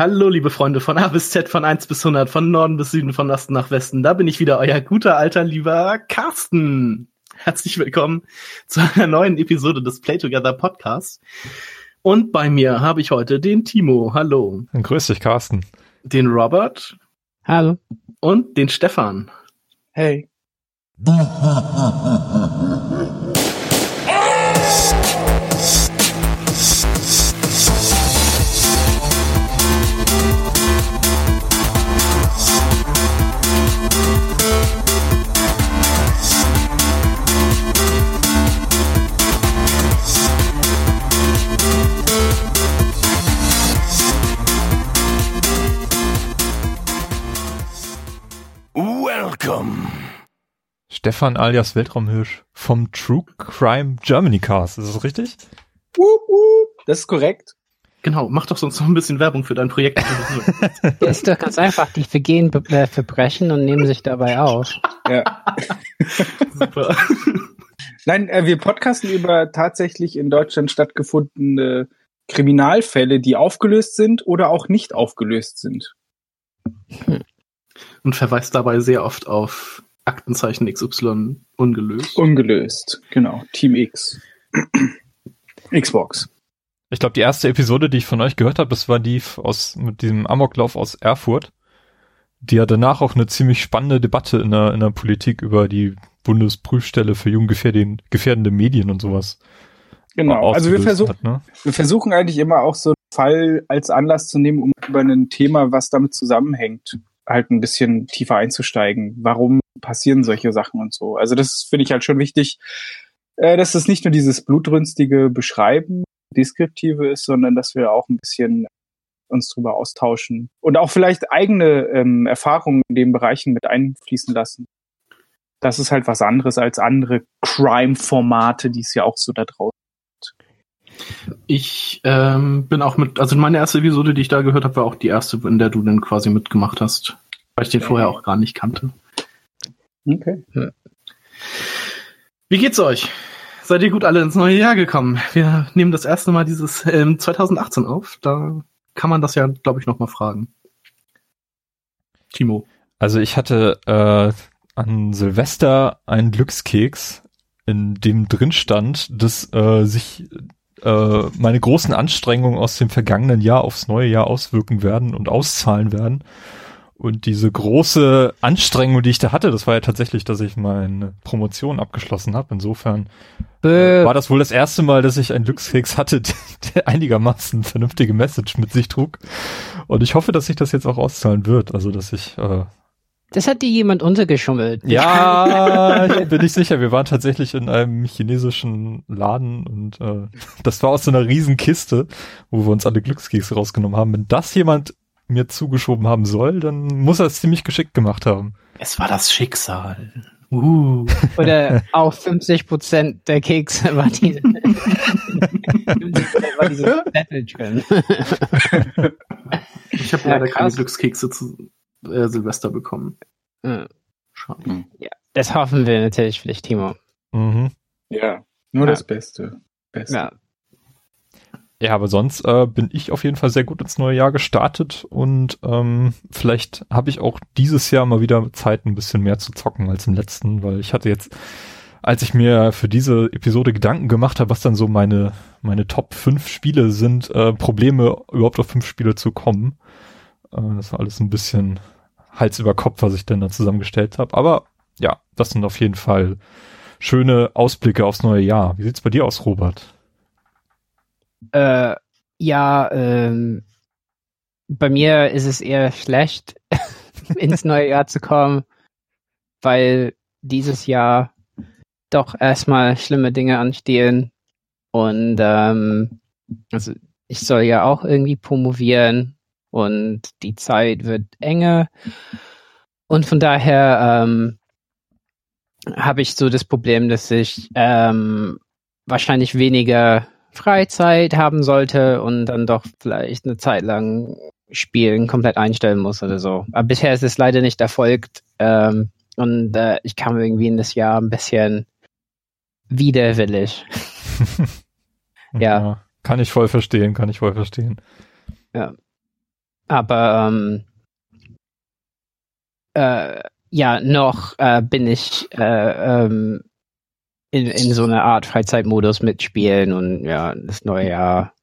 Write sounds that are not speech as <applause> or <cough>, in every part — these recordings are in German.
Hallo, liebe Freunde von A bis Z, von 1 bis 100, von Norden bis Süden, von Osten nach Westen. Da bin ich wieder, euer guter alter lieber Carsten. Herzlich willkommen zu einer neuen Episode des Play Together Podcasts. Und bei mir habe ich heute den Timo. Hallo. Grüß dich, Carsten. Den Robert. Hallo. Und den Stefan. Hey. <laughs> Stefan alias Weltraumhirsch vom True Crime Germany Cast. Ist das richtig? Das ist korrekt. Genau, mach doch sonst noch ein bisschen Werbung für dein Projekt. <laughs> Das ist doch ganz einfach. Die vergehen äh, Verbrechen und nehmen sich dabei auf. Ja. Super. <laughs> Nein, äh, wir podcasten über tatsächlich in Deutschland stattgefundene Kriminalfälle, die aufgelöst sind oder auch nicht aufgelöst sind. Hm und verweist dabei sehr oft auf Aktenzeichen XY ungelöst. Ungelöst, genau. Team X. <clears throat> Xbox. Ich glaube, die erste Episode, die ich von euch gehört habe, das war die aus mit diesem Amoklauf aus Erfurt. Die ja danach auch eine ziemlich spannende Debatte in der, in der Politik über die Bundesprüfstelle für jugendgefährdende Medien und sowas. Genau, also wir versuchen, ne? wir versuchen eigentlich immer auch so einen Fall als Anlass zu nehmen, um über ein Thema, was damit zusammenhängt, halt ein bisschen tiefer einzusteigen. Warum passieren solche Sachen und so? Also das finde ich halt schon wichtig, äh, dass es nicht nur dieses blutrünstige Beschreiben, Deskriptive ist, sondern dass wir auch ein bisschen uns drüber austauschen und auch vielleicht eigene ähm, Erfahrungen in den Bereichen mit einfließen lassen. Das ist halt was anderes als andere Crime-Formate, die es ja auch so da draußen ich ähm, bin auch mit, also meine erste Episode, die ich da gehört habe, war auch die erste, in der du dann quasi mitgemacht hast, weil ich den okay. vorher auch gar nicht kannte. Okay. Wie geht's euch? Seid ihr gut alle ins neue Jahr gekommen? Wir nehmen das erste Mal dieses ähm, 2018 auf. Da kann man das ja, glaube ich, noch mal fragen. Timo. Also ich hatte äh, an Silvester einen Glückskeks, in dem drin stand, dass äh, sich äh, meine großen Anstrengungen aus dem vergangenen Jahr aufs neue Jahr auswirken werden und auszahlen werden. Und diese große Anstrengung, die ich da hatte, das war ja tatsächlich, dass ich meine Promotion abgeschlossen habe. Insofern äh, war das wohl das erste Mal, dass ich einen Glückskeks hatte, <laughs> der einigermaßen vernünftige Message mit sich trug. Und ich hoffe, dass sich das jetzt auch auszahlen wird. Also, dass ich äh, das hat dir jemand untergeschummelt. Ja, <laughs> bin ich sicher. Wir waren tatsächlich in einem chinesischen Laden und äh, das war aus so einer riesen Kiste, wo wir uns alle Glückskekse rausgenommen haben. Wenn das jemand mir zugeschoben haben soll, dann muss er es ziemlich geschickt gemacht haben. Es war das Schicksal. Uh. Oder auch 50 Prozent der Kekse <laughs> war diese, <laughs> war diese Zettel drin. Ich habe leider ja, keine Glückskekse zu, äh, Silvester bekommen. Mhm. Schade. Hm. Ja, das hoffen wir natürlich für dich, Timo. Mhm. Ja, nur ja. das Beste. Beste. Ja. Ja, aber sonst äh, bin ich auf jeden Fall sehr gut ins neue Jahr gestartet und ähm, vielleicht habe ich auch dieses Jahr mal wieder Zeit, ein bisschen mehr zu zocken als im letzten, weil ich hatte jetzt, als ich mir für diese Episode Gedanken gemacht habe, was dann so meine meine Top 5 Spiele sind, äh, Probleme überhaupt auf fünf Spiele zu kommen. Äh, das war alles ein bisschen Hals über Kopf, was ich denn da zusammengestellt habe. Aber ja, das sind auf jeden Fall schöne Ausblicke aufs neue Jahr. Wie sieht's bei dir aus, Robert? Äh, ja, ähm, bei mir ist es eher schlecht, <laughs> ins neue Jahr zu kommen, weil dieses Jahr doch erstmal schlimme Dinge anstehen. Und ähm, also ich soll ja auch irgendwie promovieren und die Zeit wird enger. Und von daher ähm, habe ich so das Problem, dass ich ähm, wahrscheinlich weniger Freizeit haben sollte und dann doch vielleicht eine Zeit lang Spielen komplett einstellen muss oder so. Aber bisher ist es leider nicht erfolgt ähm, und äh, ich kam irgendwie in das Jahr ein bisschen widerwillig. <laughs> ja. ja. Kann ich voll verstehen, kann ich voll verstehen. Ja. Aber ähm, äh, ja, noch äh, bin ich äh, ähm, in, in so einer Art Freizeitmodus mitspielen und ja, das neue Jahr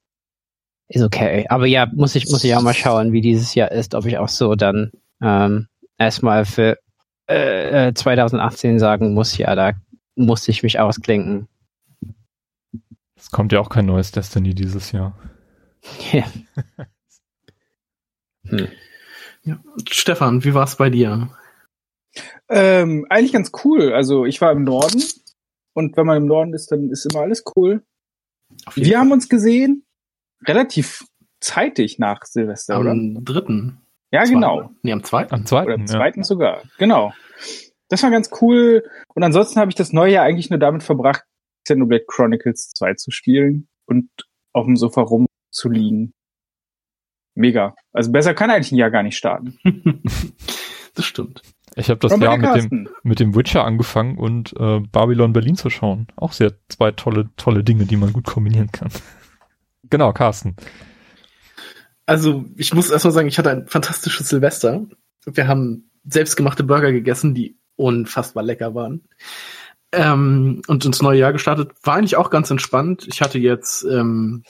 ist okay. Aber ja, muss ich, muss ich auch mal schauen, wie dieses Jahr ist, ob ich auch so dann ähm, erstmal für äh, 2018 äh, sagen muss, ja, da muss ich mich ausklinken. Es kommt ja auch kein neues Destiny dieses Jahr. Ja. <laughs> hm. ja. Stefan, wie war es bei dir? Ähm, eigentlich ganz cool. Also ich war im Norden und wenn man im Norden ist, dann ist immer alles cool. Wir Fall. haben uns gesehen relativ zeitig nach Silvester, am oder? Am dritten. Ja, zweiten. genau. Nee, am zweiten. Am zweiten. Oder am zweiten ja. sogar. Genau. Das war ganz cool. Und ansonsten habe ich das neue Jahr eigentlich nur damit verbracht, Xenoblade Chronicles 2 zu spielen und auf dem Sofa rumzuliegen. Mega. Also besser kann eigentlich ein Jahr gar nicht starten. <laughs> das stimmt. Ich habe das Jahr mit dem, mit dem Witcher angefangen und äh, Babylon Berlin zu schauen. Auch sehr zwei tolle, tolle Dinge, die man gut kombinieren kann. <laughs> genau, Carsten. Also, ich muss erstmal sagen, ich hatte ein fantastisches Silvester. Wir haben selbstgemachte Burger gegessen, die unfassbar lecker waren. Ähm, und ins neue Jahr gestartet. War eigentlich auch ganz entspannt. Ich hatte jetzt ähm,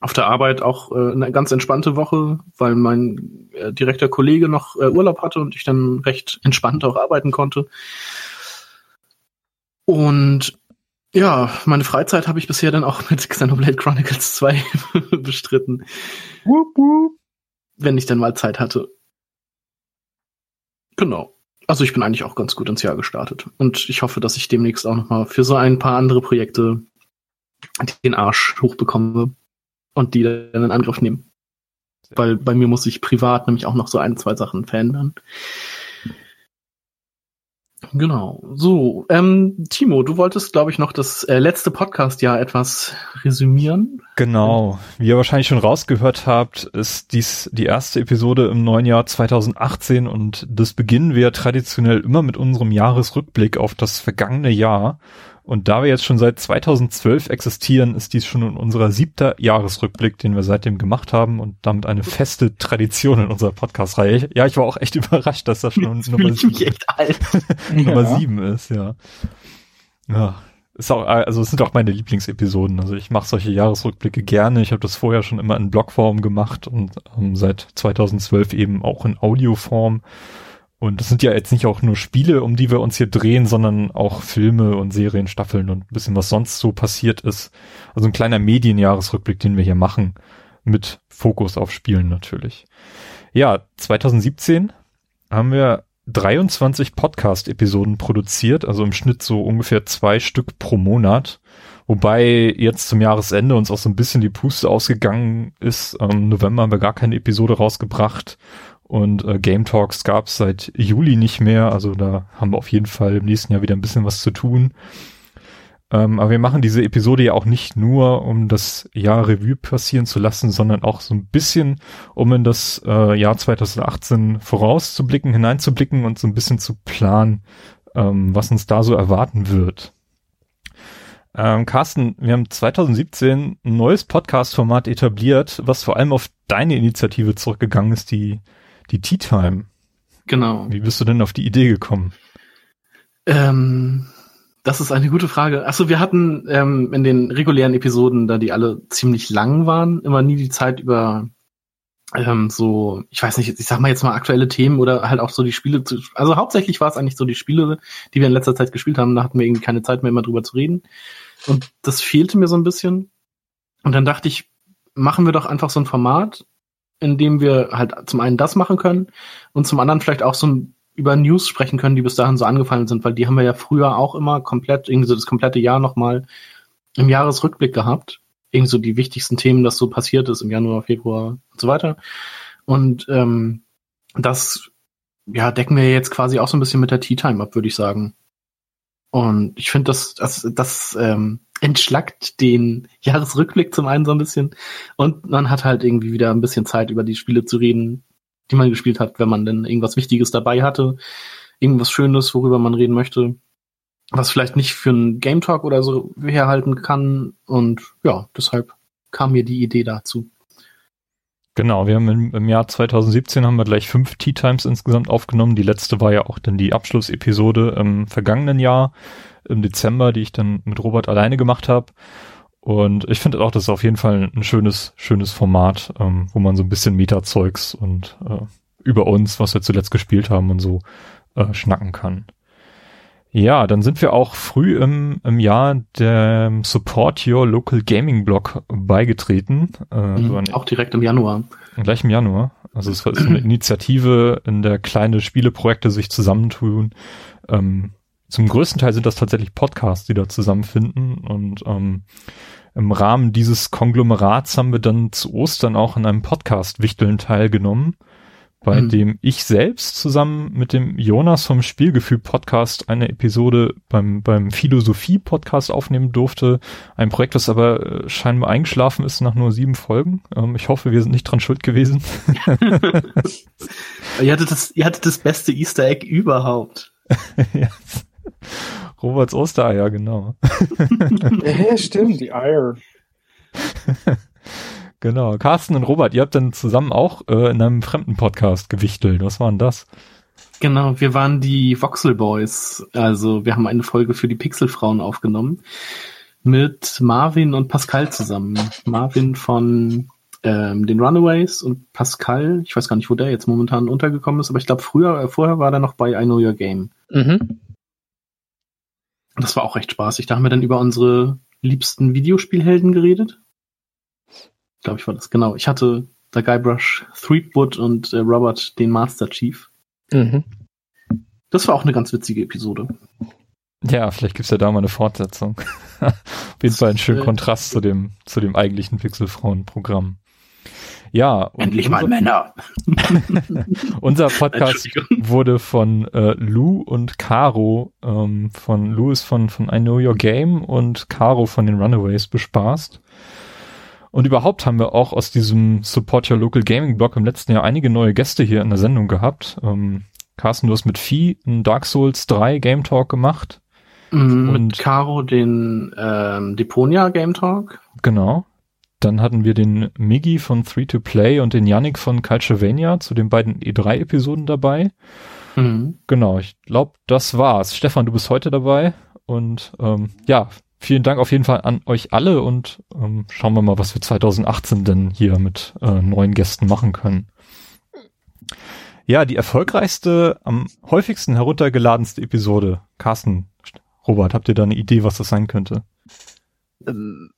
auf der Arbeit auch äh, eine ganz entspannte Woche, weil mein äh, direkter Kollege noch äh, Urlaub hatte und ich dann recht entspannt auch arbeiten konnte. Und ja, meine Freizeit habe ich bisher dann auch <laughs> mit Xenoblade Chronicles 2 <laughs> bestritten. Wup, wup. Wenn ich dann mal Zeit hatte. Genau. Also ich bin eigentlich auch ganz gut ins Jahr gestartet. Und ich hoffe, dass ich demnächst auch noch mal für so ein paar andere Projekte den Arsch hochbekomme und die dann in Angriff nehmen. Weil bei mir muss ich privat nämlich auch noch so ein, zwei Sachen verändern. Genau. So, ähm, Timo, du wolltest, glaube ich, noch das äh, letzte Podcast-Jahr etwas resümieren. Genau. Wie ihr wahrscheinlich schon rausgehört habt, ist dies die erste Episode im neuen Jahr 2018 und das beginnen wir traditionell immer mit unserem Jahresrückblick auf das vergangene Jahr. Und da wir jetzt schon seit 2012 existieren, ist dies schon in unserer siebter Jahresrückblick, den wir seitdem gemacht haben und damit eine feste Tradition in unserer Podcast-Reihe. Ja, ich war auch echt <laughs> überrascht, dass das schon Nummer, sieben, <laughs> Nummer ja. sieben ist, ja. Ja, ist auch, also es sind auch meine Lieblingsepisoden. Also ich mache solche Jahresrückblicke gerne. Ich habe das vorher schon immer in Blogform gemacht und ähm, seit 2012 eben auch in Audioform. Und das sind ja jetzt nicht auch nur Spiele, um die wir uns hier drehen, sondern auch Filme und Serien, Staffeln und ein bisschen was sonst so passiert ist. Also ein kleiner Medienjahresrückblick, den wir hier machen, mit Fokus auf Spielen natürlich. Ja, 2017 haben wir 23 Podcast-Episoden produziert, also im Schnitt so ungefähr zwei Stück pro Monat. Wobei jetzt zum Jahresende uns auch so ein bisschen die Puste ausgegangen ist. Im November haben wir gar keine Episode rausgebracht und äh, Game Talks gab es seit Juli nicht mehr. Also da haben wir auf jeden Fall im nächsten Jahr wieder ein bisschen was zu tun. Ähm, aber wir machen diese Episode ja auch nicht nur, um das Jahr Revue passieren zu lassen, sondern auch so ein bisschen, um in das äh, Jahr 2018 vorauszublicken, hineinzublicken und so ein bisschen zu planen, ähm, was uns da so erwarten wird. Ähm, Carsten, wir haben 2017 ein neues Podcast-Format etabliert, was vor allem auf deine Initiative zurückgegangen ist, die die Tea Time. Genau. Wie bist du denn auf die Idee gekommen? Ähm, das ist eine gute Frage. Achso, wir hatten ähm, in den regulären Episoden, da die alle ziemlich lang waren, immer nie die Zeit über ähm, so, ich weiß nicht, ich sag mal jetzt mal aktuelle Themen oder halt auch so die Spiele zu, also hauptsächlich war es eigentlich so die Spiele, die wir in letzter Zeit gespielt haben, da hatten wir irgendwie keine Zeit mehr immer drüber zu reden. Und das fehlte mir so ein bisschen. Und dann dachte ich, machen wir doch einfach so ein Format, indem wir halt zum einen das machen können und zum anderen vielleicht auch so über News sprechen können, die bis dahin so angefallen sind, weil die haben wir ja früher auch immer komplett, irgendwie so das komplette Jahr nochmal im Jahresrückblick gehabt. Irgendwie so die wichtigsten Themen, das so passiert ist im Januar, Februar und so weiter. Und ähm, das ja, decken wir jetzt quasi auch so ein bisschen mit der Tea Time ab, würde ich sagen. Und ich finde, das, das, das ähm, entschlackt den Jahresrückblick zum einen so ein bisschen und man hat halt irgendwie wieder ein bisschen Zeit über die Spiele zu reden, die man gespielt hat, wenn man denn irgendwas Wichtiges dabei hatte, irgendwas Schönes, worüber man reden möchte, was vielleicht nicht für einen Game Talk oder so herhalten kann und ja, deshalb kam mir die Idee dazu. Genau, wir haben im, im, Jahr 2017 haben wir gleich fünf Tea Times insgesamt aufgenommen. Die letzte war ja auch dann die Abschlussepisode im vergangenen Jahr, im Dezember, die ich dann mit Robert alleine gemacht habe. Und ich finde auch, das ist auf jeden Fall ein schönes, schönes Format, ähm, wo man so ein bisschen Meta-Zeugs und äh, über uns, was wir zuletzt gespielt haben und so äh, schnacken kann. Ja, dann sind wir auch früh im, im Jahr dem Support Your Local Gaming Blog beigetreten. Äh, mhm, auch direkt im Januar. Gleich im Januar. Also es war so eine Initiative, in der kleine Spieleprojekte sich zusammentun. Ähm, zum größten Teil sind das tatsächlich Podcasts, die da zusammenfinden. Und ähm, im Rahmen dieses Konglomerats haben wir dann zu Ostern auch an einem Podcast-Wichteln teilgenommen bei mhm. dem ich selbst zusammen mit dem Jonas vom Spielgefühl Podcast eine Episode beim, beim Philosophie Podcast aufnehmen durfte. Ein Projekt, das aber äh, scheinbar eingeschlafen ist nach nur sieben Folgen. Ähm, ich hoffe, wir sind nicht dran schuld gewesen. <laughs> ihr, hattet das, ihr hattet das beste Easter Egg überhaupt. <laughs> yes. Roberts Ostereier, genau. ja, stimmt, die Eier. <laughs> Genau. Carsten und Robert, ihr habt dann zusammen auch äh, in einem fremden Podcast gewichtelt. Was war denn das? Genau, wir waren die Voxel Boys. Also wir haben eine Folge für die Pixelfrauen aufgenommen mit Marvin und Pascal zusammen. Marvin von ähm, den Runaways und Pascal, ich weiß gar nicht, wo der jetzt momentan untergekommen ist, aber ich glaube früher, äh, vorher war der noch bei I Know Your Game. Mhm. Das war auch recht spaßig. Da haben wir dann über unsere liebsten Videospielhelden geredet glaube ich, war das genau. Ich hatte der Guybrush Threepwood und äh, Robert den Master Chief. Mhm. Das war auch eine ganz witzige Episode. Ja, vielleicht gibt's ja da mal eine Fortsetzung. <laughs> Auf jeden Fall ein schöner äh, Kontrast zu dem, zu dem eigentlichen Pixelfrauen-Programm. Ja. Endlich mal Männer. <laughs> unser Podcast wurde von äh, Lou und Caro, ähm, von Lou ist von, von I Know Your Game und Caro von den Runaways bespaßt. Und überhaupt haben wir auch aus diesem Support Your Local Gaming Blog im letzten Jahr einige neue Gäste hier in der Sendung gehabt. Ähm, Carsten, du hast mit Vieh einen Dark Souls 3 Game Talk gemacht. Mhm, und Caro den ähm, Deponia Game Talk. Genau. Dann hatten wir den Miggy von 3 to Play und den Yannick von Culturevania zu den beiden E3-Episoden dabei. Mhm. Genau, ich glaube, das war's. Stefan, du bist heute dabei. Und ähm, ja, vielen Dank auf jeden Fall an euch alle und ähm, schauen wir mal, was wir 2018 denn hier mit äh, neuen Gästen machen können. Ja, die erfolgreichste, am häufigsten heruntergeladenste Episode. Carsten, Robert, habt ihr da eine Idee, was das sein könnte? Ähm,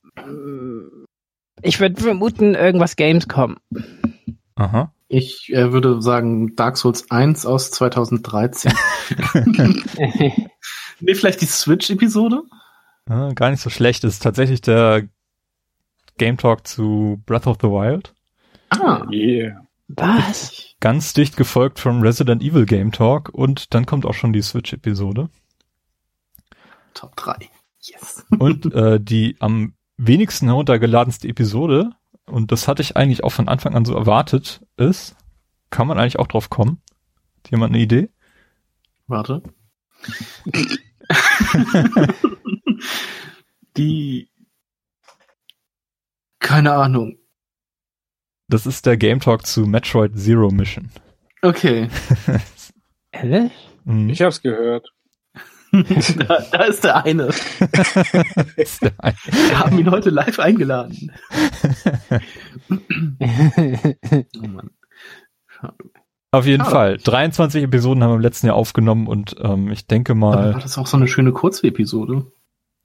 ich würde vermuten, irgendwas Gamescom. Aha. Ich äh, würde sagen Dark Souls 1 aus 2013. <laughs> <laughs> nee, vielleicht die Switch-Episode? Ja, gar nicht so schlecht. Das ist tatsächlich der Game Talk zu Breath of the Wild. Ah, yeah. Was? Ganz dicht gefolgt vom Resident Evil Game Talk und dann kommt auch schon die Switch-Episode. Top 3. Yes. und äh, die am wenigsten heruntergeladenste Episode, und das hatte ich eigentlich auch von Anfang an so erwartet, ist, kann man eigentlich auch drauf kommen? Hat jemand eine Idee? Warte. <laughs> <laughs> die keine Ahnung. Das ist der Game Talk zu Metroid Zero Mission. Okay. <laughs> Ehrlich? Mhm. Ich hab's gehört. <laughs> da, da, ist der eine. <laughs> ist der eine. Wir haben ihn heute live eingeladen. oh Mann. Auf jeden Schade. Fall. 23 Episoden haben wir im letzten Jahr aufgenommen und ähm, ich denke mal. Aber war das auch so eine schöne Kurzepisode?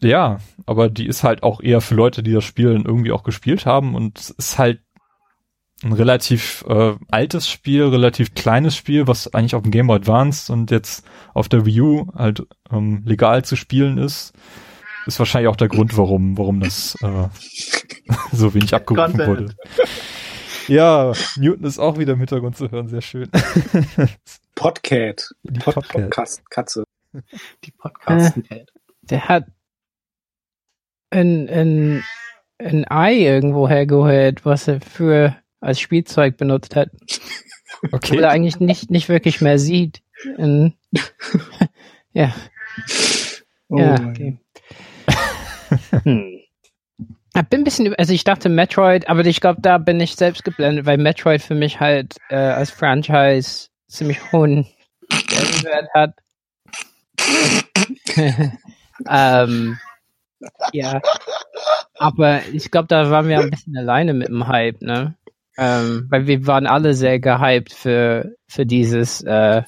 Ja, aber die ist halt auch eher für Leute, die das Spiel irgendwie auch gespielt haben und es ist halt ein relativ äh, altes Spiel, relativ kleines Spiel, was eigentlich auf dem Game Boy Advance und jetzt auf der Wii U halt ähm, legal zu spielen ist. Ist wahrscheinlich auch der Grund, warum, warum das äh, <laughs> so wenig abgerufen wurde. Ja, Newton ist auch wieder im Hintergrund zu hören, sehr schön. Podcat. Die Pod Podcast Katze. Die Podcast äh, Der hat ein, ein, ein Ei irgendwo hergeholt, was er für als Spielzeug benutzt hat. Okay. Oder eigentlich nicht, nicht wirklich mehr sieht. In, <laughs> ja. Oh ja, okay. hm. Ich bin ein bisschen, also ich dachte Metroid, aber ich glaube, da bin ich selbst geblendet, weil Metroid für mich halt äh, als Franchise ziemlich hohen Stellenwert hat. <laughs> <laughs> ähm, ja. Aber ich glaube, da waren wir ein bisschen alleine mit dem Hype, ne? Ähm, weil wir waren alle sehr gehypt für, für dieses äh,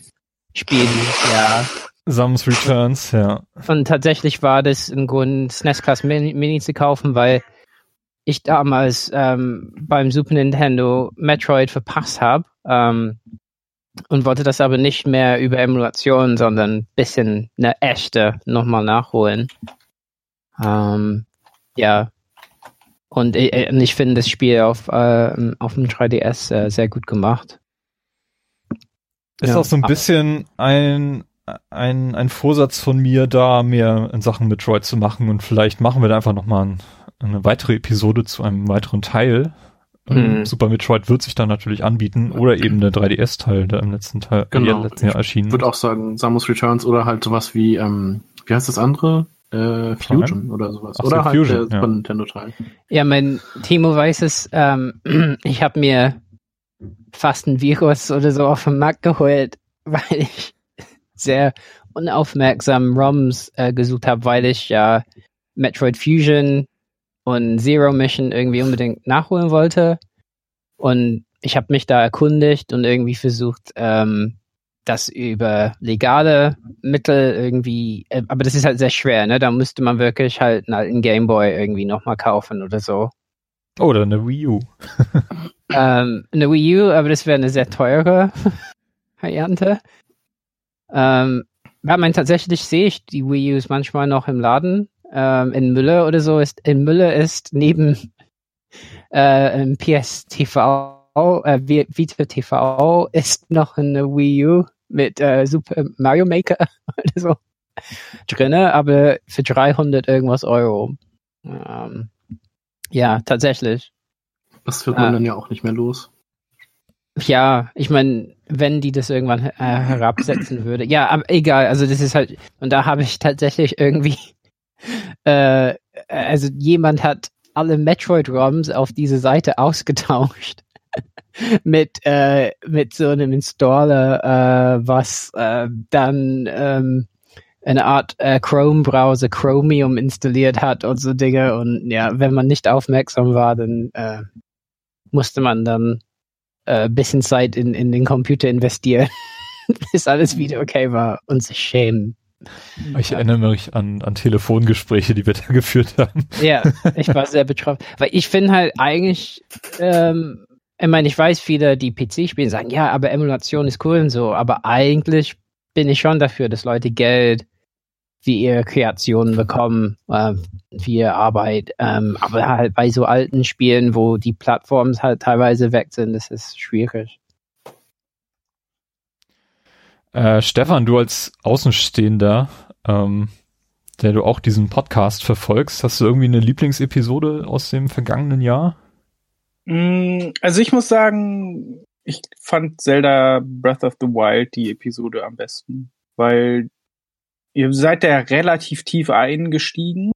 Spiel ja. Samus Returns, ja. Und tatsächlich war das ein Grund, SNES Class Mini, Mini zu kaufen, weil ich damals ähm, beim Super Nintendo Metroid verpasst habe ähm, und wollte das aber nicht mehr über Emulation, sondern ein bisschen eine echte nochmal nachholen. Ähm, ja. Und ich, äh, ich finde das Spiel auf, äh, auf dem 3DS äh, sehr gut gemacht. Ist ja. auch so ein bisschen ein, ein, ein Vorsatz von mir, da mehr in Sachen Metroid zu machen und vielleicht machen wir da einfach nochmal ein, eine weitere Episode zu einem weiteren Teil. Mhm. Super Metroid wird sich dann natürlich anbieten oder eben der 3DS-Teil, der im letzten Teil genau. letzten Jahr erschienen. Ich würde auch sagen Samus Returns oder halt sowas wie, ähm, wie heißt das andere? Äh, Fusion Prime? oder sowas. Ach oder so, halt Fusion, der Super ja. Nintendo-Teil. Ja, mein Timo weiß es, ähm, <clears throat> ich habe mir fast ein Virus oder so auf dem Markt geholt, <laughs> weil ich sehr unaufmerksam ROMs äh, gesucht habe, weil ich ja Metroid Fusion und Zero Mission irgendwie unbedingt nachholen wollte. Und ich habe mich da erkundigt und irgendwie versucht, ähm, das über legale Mittel irgendwie, äh, aber das ist halt sehr schwer, ne? Da müsste man wirklich halt einen alten Gameboy irgendwie nochmal kaufen oder so. Oder eine Wii U. <laughs> <laughs> ähm, eine Wii U, aber das wäre eine sehr teure <laughs> Variante. Ähm, ja, mein, tatsächlich sehe ich die Wii U's manchmal noch im Laden. Ähm, in Mülle oder so ist, in Mülle ist neben äh, PS-TV, äh, Vita TV ist noch eine Wii U mit äh, Super Mario Maker <laughs> oder so drinne, aber für 300 irgendwas Euro. Ähm, ja, tatsächlich. Das wird man äh, dann ja auch nicht mehr los. Ja, ich meine, wenn die das irgendwann äh, herabsetzen würde. Ja, aber egal, also das ist halt, und da habe ich tatsächlich irgendwie, <laughs> äh, also jemand hat alle Metroid-ROMs auf diese Seite <laughs> ausgetauscht <laughs> mit, äh, mit so einem Installer, äh, was äh, dann ähm, eine Art äh, Chrome-Browser Chromium installiert hat und so Dinge. Und ja, wenn man nicht aufmerksam war, dann äh, musste man dann äh, bisschen Zeit in, in den Computer investieren, <laughs> bis alles wieder okay war und sich schämen. Ich erinnere mich an, an Telefongespräche, die wir da geführt haben. Ja, ich war <laughs> sehr betroffen. Weil ich finde halt eigentlich, ähm, ich meine, ich weiß, viele, die PC spielen, sagen, ja, aber Emulation ist cool und so, aber eigentlich bin ich schon dafür, dass Leute Geld für ihre Kreationen bekommen, äh, für ihre Arbeit. Ähm, aber halt bei so alten Spielen, wo die Plattformen halt teilweise weg sind, das ist schwierig. Äh, Stefan, du als Außenstehender, ähm, der du auch diesen Podcast verfolgst, hast du irgendwie eine Lieblingsepisode aus dem vergangenen Jahr? Mm, also ich muss sagen, ich fand Zelda Breath of the Wild die Episode am besten, weil ihr seid da relativ tief eingestiegen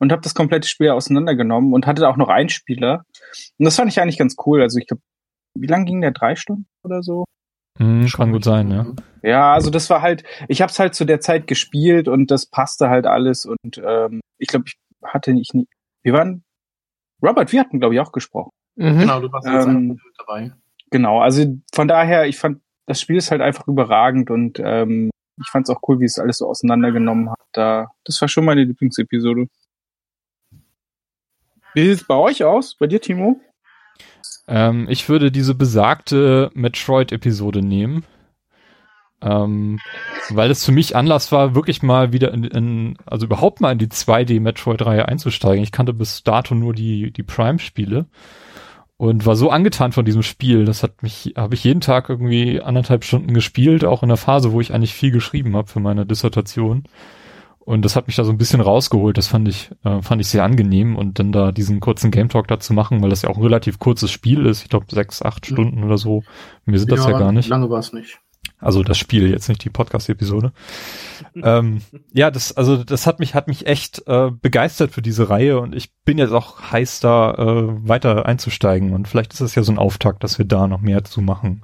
und habt das komplette Spiel auseinandergenommen und hattet auch noch einen Spieler. Und das fand ich eigentlich ganz cool. Also ich glaube, wie lang ging der? Drei Stunden oder so? Hm, kann gut sein, ja. Ja, also das war halt, ich habe es halt zu der Zeit gespielt und das passte halt alles und ähm, ich glaube, ich hatte nicht, nie, wir waren, Robert, wir hatten glaube ich auch gesprochen. Mhm. Genau, du warst jetzt ähm, dabei. Genau, also von daher, ich fand, das Spiel ist halt einfach überragend und ähm, ich fand es auch cool, wie es alles so auseinandergenommen hat. Da, das war schon meine Lieblingsepisode. Wie sieht es bei euch aus? Bei dir, Timo? Ähm, ich würde diese besagte Metroid-Episode nehmen. Ähm, weil es für mich Anlass war, wirklich mal wieder in, in also überhaupt mal in die 2D-Metroid-Reihe einzusteigen. Ich kannte bis dato nur die, die Prime-Spiele und war so angetan von diesem Spiel. Das hat mich, habe ich jeden Tag irgendwie anderthalb Stunden gespielt, auch in der Phase, wo ich eigentlich viel geschrieben habe für meine Dissertation. Und das hat mich da so ein bisschen rausgeholt. Das fand ich, äh, fand ich sehr angenehm. Und dann da diesen kurzen Game Talk dazu machen, weil das ja auch ein relativ kurzes Spiel ist. Ich glaube sechs, acht Stunden oder so. Mir sind ja, das ja gar nicht. Lange war es nicht. Also das Spiel, jetzt nicht die Podcast-Episode. ähm, ja, das, also das hat mich, hat mich echt äh, begeistert für diese Reihe und ich bin jetzt auch heiß, da äh, weiter einzusteigen. Und vielleicht ist es ja so ein Auftakt, dass wir da noch mehr zu machen.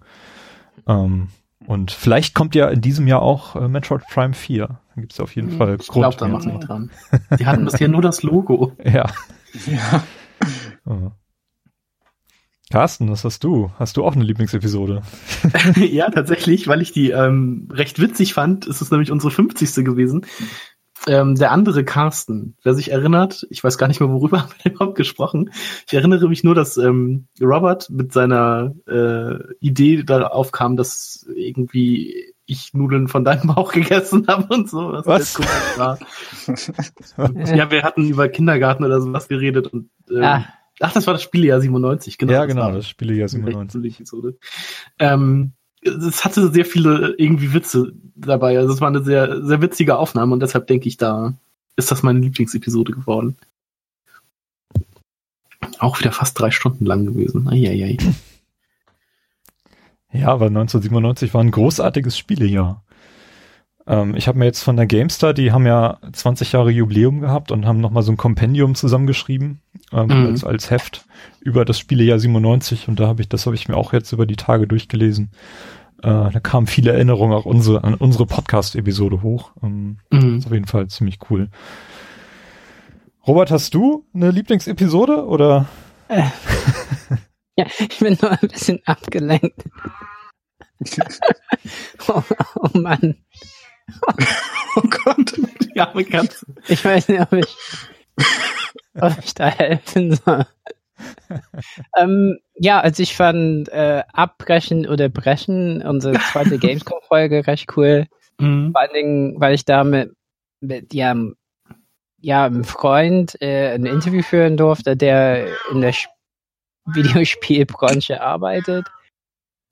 Ähm, und vielleicht kommt ja in diesem Jahr auch äh, Metroid Prime 4. Da gibt es auf jeden hm, Fall ich Grund. Ich glaube, da machen wir dran. Die hatten bisher nur das Logo. <laughs> Ja. Ja. Carsten, was hast du? Hast du auch eine Lieblingsepisode? <laughs> ja, tatsächlich, weil ich die ähm, recht witzig fand. Ist es nämlich unsere 50. gewesen. Ähm, der andere Carsten, wer sich erinnert, ich weiß gar nicht mehr, worüber <laughs> haben wir überhaupt gesprochen. Ich erinnere mich nur, dass ähm, Robert mit seiner äh, Idee darauf kam, dass irgendwie ich Nudeln von deinem Bauch <laughs> gegessen habe und so. Was? was? War. ja, wir hatten über Kindergarten oder sowas geredet und ähm, ah. Ach, das war das Spielejahr 97, genau. Ja, genau, das, das Spielejahr 97. Ähm, es hatte sehr viele irgendwie Witze dabei. Also es war eine sehr, sehr witzige Aufnahme und deshalb denke ich, da ist das meine Lieblingsepisode geworden. Auch wieder fast drei Stunden lang gewesen. Eieiei. <laughs> Ja, aber 1997 war ein großartiges Spielejahr. Ähm, ich habe mir jetzt von der GameStar, die haben ja 20 Jahre Jubiläum gehabt und haben nochmal so ein Kompendium zusammengeschrieben ähm, mhm. als, als Heft über das Spielejahr 97 und da habe ich, das habe ich mir auch jetzt über die Tage durchgelesen. Äh, da kamen viele Erinnerungen auch unsere, an unsere Podcast-Episode hoch. Ähm, mhm. Das ist auf jeden Fall ziemlich cool. Robert, hast du eine Lieblingsepisode oder? Äh. <laughs> ja, ich bin nur ein bisschen abgelenkt. <laughs> oh, oh Mann. oh Gott, die arme Katze. Ich weiß nicht, ob ich, <laughs> ob ich da helfen soll. <laughs> ähm, ja, also ich fand äh, Abbrechen oder Brechen, unsere zweite <laughs> Gamescom-Folge, recht cool. Mhm. Vor allen Dingen, weil ich da mit, mit ja, ja, einem Freund äh, ein Interview führen durfte, der in der Videospielbranche arbeitet.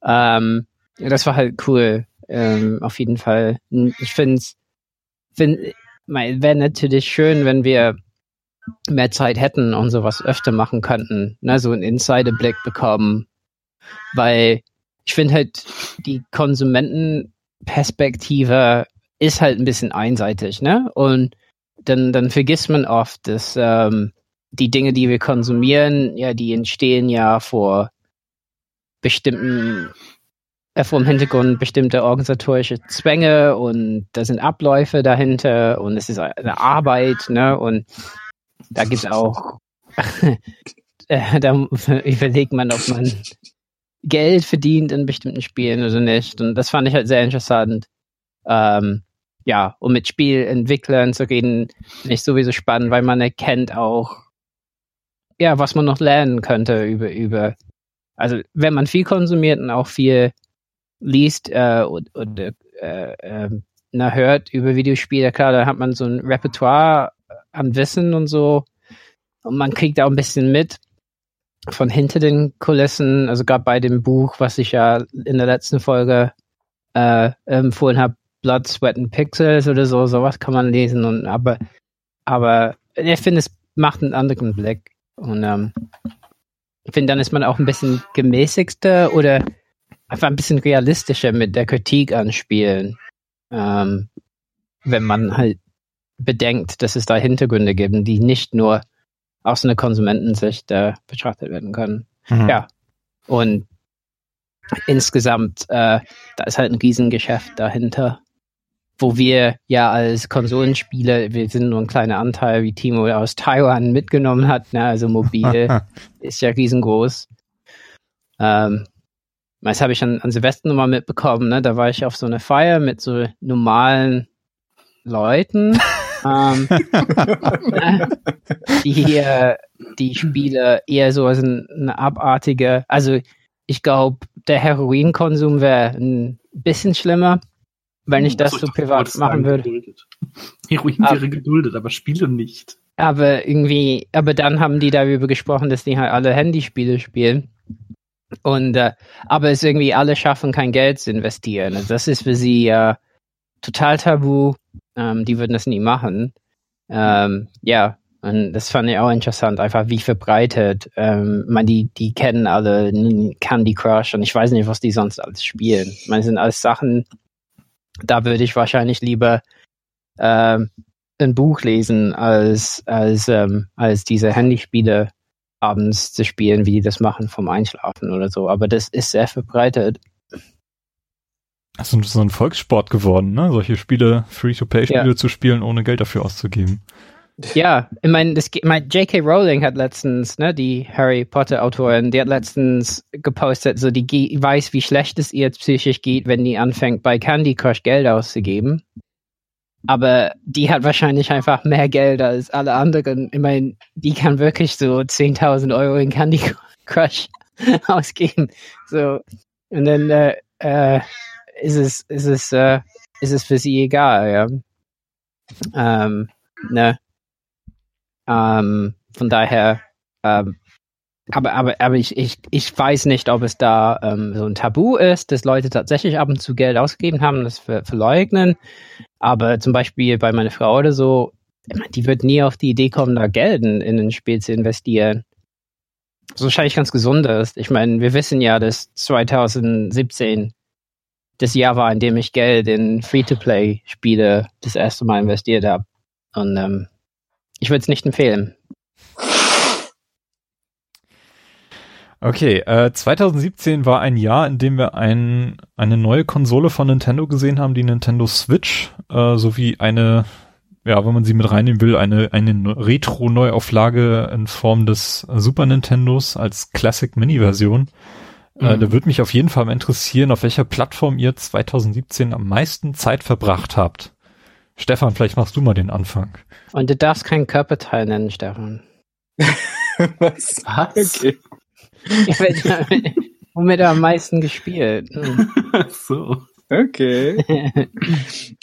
Ähm, das war halt cool. Ähm, auf jeden Fall. Ich finde es find, wäre natürlich schön, wenn wir mehr Zeit hätten und sowas öfter machen könnten, ne, so einen Insiderblick bekommen. Weil ich finde halt, die Konsumentenperspektive ist halt ein bisschen einseitig, ne? Und dann, dann vergisst man oft, dass ähm, die Dinge, die wir konsumieren, ja, die entstehen ja vor bestimmten äh, vor dem Hintergrund bestimmte organisatorische Zwänge und da sind Abläufe dahinter und es ist eine Arbeit, ne? Und da gibt es auch, <laughs> äh, da <laughs> überlegt man, ob man Geld verdient in bestimmten Spielen oder nicht. Und das fand ich halt sehr interessant. Ähm, ja, um mit Spielentwicklern zu reden, finde ich sowieso spannend, weil man erkennt auch, ja, was man noch lernen könnte über, über, also wenn man viel konsumiert und auch viel liest äh, oder äh, äh, na, hört über Videospiele, klar, da hat man so ein Repertoire an Wissen und so. Und man kriegt auch ein bisschen mit von hinter den Kulissen, also gerade bei dem Buch, was ich ja in der letzten Folge äh, empfohlen habe, Blood, Sweat and Pixels oder so, sowas kann man lesen und aber aber ich finde, es macht einen anderen Blick. Und ähm, ich finde, dann ist man auch ein bisschen gemäßigter oder einfach ein bisschen realistischer mit der Kritik anspielen. Ähm, wenn man halt bedenkt, dass es da Hintergründe gibt, die nicht nur aus einer Konsumentensicht äh, betrachtet werden können. Mhm. Ja. Und insgesamt, äh, da ist halt ein Riesengeschäft dahinter, wo wir ja als Konsolenspieler, wir sind nur ein kleiner Anteil, wie Timo aus Taiwan mitgenommen hat, ne? also mobil <laughs> ist ja riesengroß. Ähm, das habe ich an, an Silvester nochmal mitbekommen, ne? Da war ich auf so einer Feier mit so normalen Leuten, <laughs> ähm, <laughs> die hier die Spiele eher so als eine abartige, also ich glaube, der Heroinkonsum wäre ein bisschen schlimmer, wenn ich das so privat machen würde. Geduldet. Heroin aber, wäre geduldet, aber Spiele nicht. Aber irgendwie, aber dann haben die darüber gesprochen, dass die halt alle Handyspiele spielen. Und äh, aber es irgendwie alle schaffen kein Geld zu investieren. Also das ist für sie äh, total tabu. Ähm, die würden das nie machen. Ähm, ja, Und das fand ich auch interessant, einfach wie verbreitet. Ähm, man, die, die kennen alle Candy Crush und ich weiß nicht, was die sonst alles spielen. Meine, sind alles Sachen, da würde ich wahrscheinlich lieber ähm, ein Buch lesen, als, als, ähm, als diese Handyspiele abends zu spielen, wie die das machen vom Einschlafen oder so. Aber das ist sehr verbreitet. Das ist so ein Volkssport geworden, ne? Solche Spiele, Free-to-Play-Spiele ja. zu spielen, ohne Geld dafür auszugeben. Ja, ich meine, mein, J.K. Rowling hat letztens, ne, die Harry Potter Autorin, die hat letztens gepostet, so die weiß, wie schlecht es ihr psychisch geht, wenn die anfängt, bei Candy Crush Geld auszugeben. Aber die hat wahrscheinlich einfach mehr Geld als alle anderen. Ich meine, die kann wirklich so 10.000 Euro in Candy Crush <laughs> ausgeben. So. Und dann äh, äh, ist es, ist es, äh, ist es für sie egal, ja. Ähm, ne. Ähm, von daher, ähm, aber, aber, aber ich, ich, ich weiß nicht, ob es da ähm, so ein Tabu ist, dass Leute tatsächlich ab und zu Geld ausgegeben haben, das ver verleugnen. Aber zum Beispiel bei meiner Frau oder so, die wird nie auf die Idee kommen, da Geld in, in ein Spiel zu investieren. Was wahrscheinlich ganz gesund ist. Ich meine, wir wissen ja, dass 2017 das Jahr war, in dem ich Geld in Free-to-Play-Spiele das erste Mal investiert habe. Und ähm, ich würde es nicht empfehlen. Okay, äh, 2017 war ein Jahr, in dem wir ein, eine neue Konsole von Nintendo gesehen haben, die Nintendo Switch, äh, sowie eine, ja, wenn man sie mit reinnehmen will, eine, eine Retro-Neuauflage in Form des Super Nintendos als Classic Äh, mhm. da würde mich auf jeden Fall mal interessieren, auf welcher Plattform ihr 2017 am meisten Zeit verbracht habt. Stefan, vielleicht machst du mal den Anfang. Und du darfst keinen Körperteil nennen, Stefan. <laughs> Was? Was? Okay. <laughs> womit er am meisten gespielt? Hm. so. Okay. <laughs>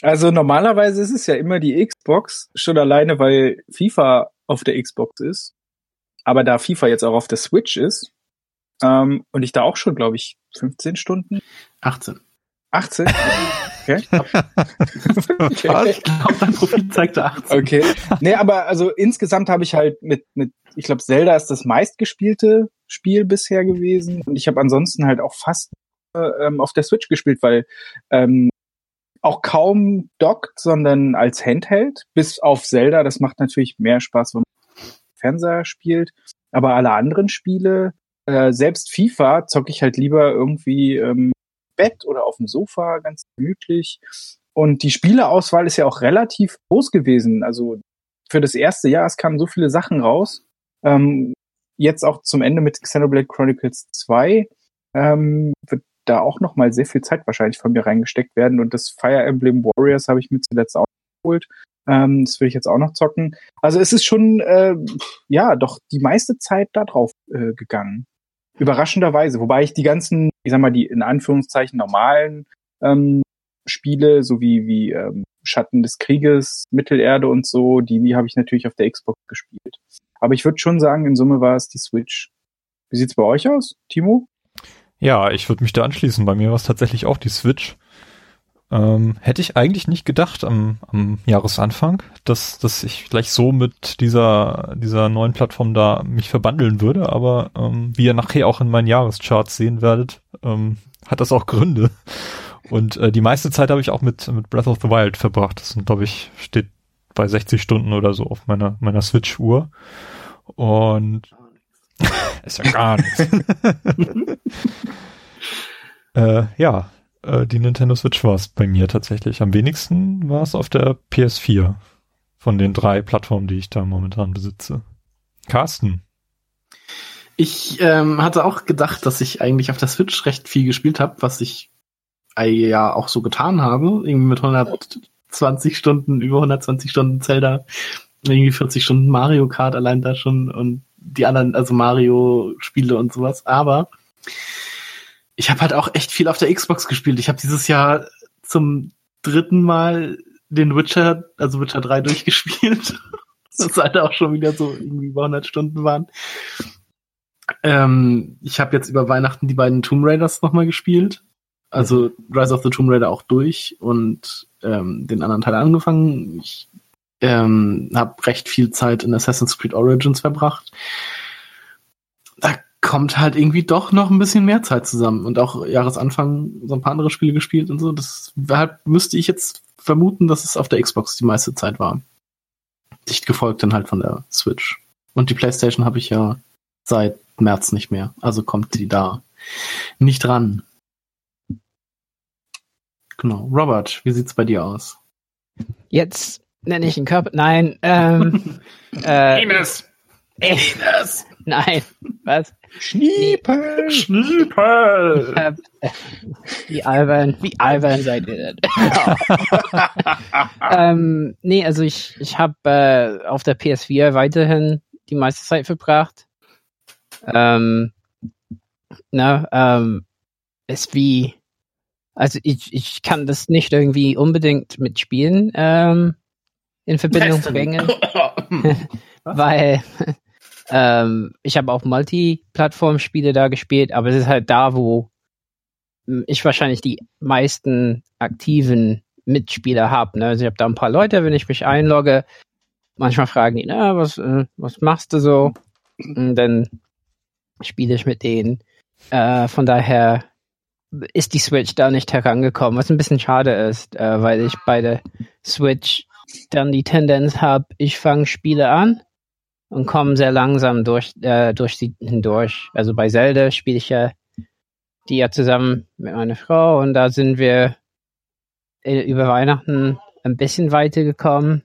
Also normalerweise ist es ja immer die Xbox, schon alleine, weil FIFA auf der Xbox ist. Aber da FIFA jetzt auch auf der Switch ist, ähm, und ich da auch schon, glaube ich, 15 Stunden? 18. 18? Okay. <laughs> okay. Ich glaube, dein Profil zeigte 18. Okay. Nee, aber also insgesamt habe ich halt mit, mit, ich glaube, Zelda ist das meistgespielte Spiel bisher gewesen. Und ich habe ansonsten halt auch fast äh, ähm, auf der Switch gespielt, weil ähm, auch kaum dockt, sondern als Handheld, bis auf Zelda. Das macht natürlich mehr Spaß, wenn man Fernseher spielt. Aber alle anderen Spiele, äh, selbst FIFA, zocke ich halt lieber irgendwie ähm, Bett oder auf dem Sofa, ganz gemütlich. Und die Spieleauswahl ist ja auch relativ groß gewesen. Also für das erste Jahr, es kamen so viele Sachen raus. Ähm, jetzt auch zum Ende mit Xenoblade Chronicles 2 ähm, wird da auch noch mal sehr viel Zeit wahrscheinlich von mir reingesteckt werden. Und das Fire Emblem Warriors habe ich mir zuletzt auch geholt. Ähm, das will ich jetzt auch noch zocken. Also es ist schon, äh, ja, doch die meiste Zeit da drauf äh, gegangen. Überraschenderweise. Wobei ich die ganzen, ich sag mal, die in Anführungszeichen normalen ähm, Spiele, so wie, wie ähm, Schatten des Krieges, Mittelerde und so, die, die habe ich natürlich auf der Xbox gespielt. Aber ich würde schon sagen, in Summe war es die Switch. Wie sieht's bei euch aus, Timo? Ja, ich würde mich da anschließen. Bei mir war es tatsächlich auch die Switch. Ähm, hätte ich eigentlich nicht gedacht am, am Jahresanfang, dass, dass ich gleich so mit dieser, dieser neuen Plattform da mich verbandeln würde, aber ähm, wie ihr nachher auch in meinen Jahrescharts sehen werdet, ähm, hat das auch Gründe. Und äh, die meiste Zeit habe ich auch mit, mit Breath of the Wild verbracht. Das sind, glaube ich, steht bei 60 Stunden oder so auf meiner, meiner Switch-Uhr. Und <laughs> ist ja gar nichts. <laughs> äh, ja, äh, die Nintendo Switch war es bei mir tatsächlich. Am wenigsten war es auf der PS4 von den drei Plattformen, die ich da momentan besitze. Carsten. Ich ähm, hatte auch gedacht, dass ich eigentlich auf der Switch recht viel gespielt habe, was ich äh, ja auch so getan habe. Irgendwie mit 120 Stunden, über 120 Stunden Zelda, irgendwie 40 Stunden Mario Kart allein da schon und die anderen, also Mario-Spiele und sowas. Aber ich habe halt auch echt viel auf der Xbox gespielt. Ich habe dieses Jahr zum dritten Mal den Witcher, also Witcher 3 durchgespielt. <laughs> das halt auch schon wieder so irgendwie über 100 Stunden waren. Ähm, ich habe jetzt über Weihnachten die beiden Tomb Raiders nochmal gespielt. Also Rise of the Tomb Raider auch durch und ähm, den anderen Teil angefangen. Ich Ähm, hab recht viel Zeit in Assassin's Creed Origins verbracht. Kommt halt irgendwie doch noch ein bisschen mehr Zeit zusammen und auch Jahresanfang so ein paar andere Spiele gespielt und so. Deshalb müsste ich jetzt vermuten, dass es auf der Xbox die meiste Zeit war. Dicht gefolgt dann halt von der Switch. Und die PlayStation habe ich ja seit März nicht mehr. Also kommt die da nicht ran. Genau. Robert, wie sieht's bei dir aus? Jetzt nenne ich einen Körper. Nein. Ähm, <laughs> äh, Ines. Ines. <laughs> Nein. Was? Schniepel. Schniepel. <laughs> Wie albern, wie albern seid ihr denn? <laughs> ähm, nee, also ich, ich habe äh, auf der PS4 weiterhin die meiste Zeit verbracht. Ähm, na, ähm, ist wie, also ich, ich kann das nicht irgendwie unbedingt mit Spielen ähm, in Verbindung bringen, weil ähm, ich habe auch Multiplattform-Spiele da gespielt, aber es ist halt da, wo ich wahrscheinlich die meisten aktiven Mitspieler habe. Ne? Also ich habe da ein paar Leute, wenn ich mich einlogge, manchmal fragen die, na, was, äh, was machst du so? Und dann spiele ich mit denen. Äh, von daher ist die Switch da nicht herangekommen, was ein bisschen schade ist, äh, weil ich bei der Switch dann die Tendenz habe, ich fange Spiele an und komme sehr langsam durch, äh, durch sie hindurch. Also bei Zelda spiele ich ja die ja zusammen mit meiner Frau und da sind wir äh, über Weihnachten ein bisschen weitergekommen.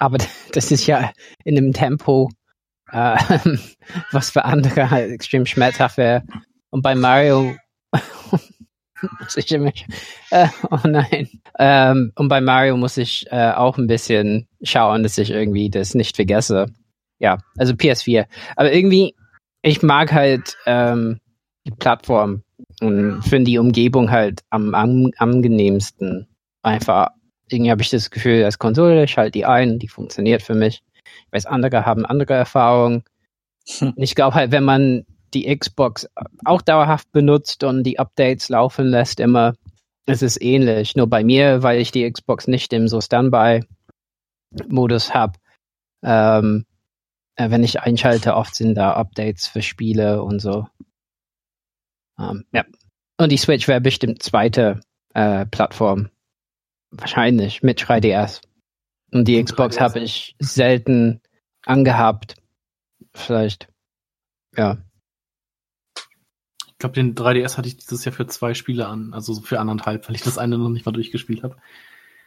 Aber <laughs> das ist ja in einem Tempo, äh, <laughs> was für andere halt extrem schmerzhaft wäre. Und bei Mario <laughs> muss ich mich, äh, oh nein. Ähm, und bei Mario muss ich äh, auch ein bisschen schauen, dass ich irgendwie das nicht vergesse. Ja, also PS4. Aber irgendwie, ich mag halt ähm, die Plattform und finde die Umgebung halt am, am angenehmsten. Einfach, irgendwie habe ich das Gefühl, als Konsole, ich schalte die ein, die funktioniert für mich. Ich weiß, andere haben andere Erfahrungen. Hm. Ich glaube halt, wenn man die Xbox auch dauerhaft benutzt und die Updates laufen lässt immer, es ist ähnlich. Nur bei mir, weil ich die Xbox nicht im so Standby-Modus habe, ähm, äh, wenn ich einschalte, oft sind da Updates für Spiele und so. Ähm, ja. Und die Switch wäre bestimmt zweite äh, Plattform. Wahrscheinlich mit 3DS. Und die Xbox habe ich selten angehabt. Vielleicht. Ja. Ich glaube, den 3DS hatte ich dieses Jahr für zwei Spiele an, also für anderthalb, weil ich das eine noch nicht mal durchgespielt habe.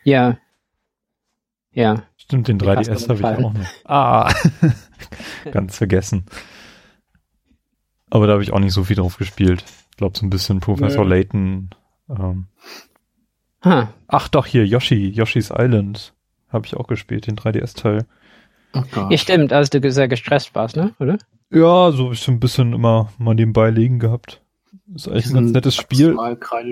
Ja. Ja. Stimmt, den 3DS habe ich auch noch. Ah, <laughs> ganz vergessen. Aber da habe ich auch nicht so viel drauf gespielt. Ich glaube, so ein bisschen Professor ja. Layton. Ähm. Huh. Ach doch, hier, Yoshi, Yoshi's Island habe ich auch gespielt, den 3DS-Teil. Oh ja, stimmt, als du sehr gestresst warst, ne? Oder? Ja, so ich ein bisschen immer mal nebenbei liegen gehabt. Ist eigentlich ein ganz nettes Spiel.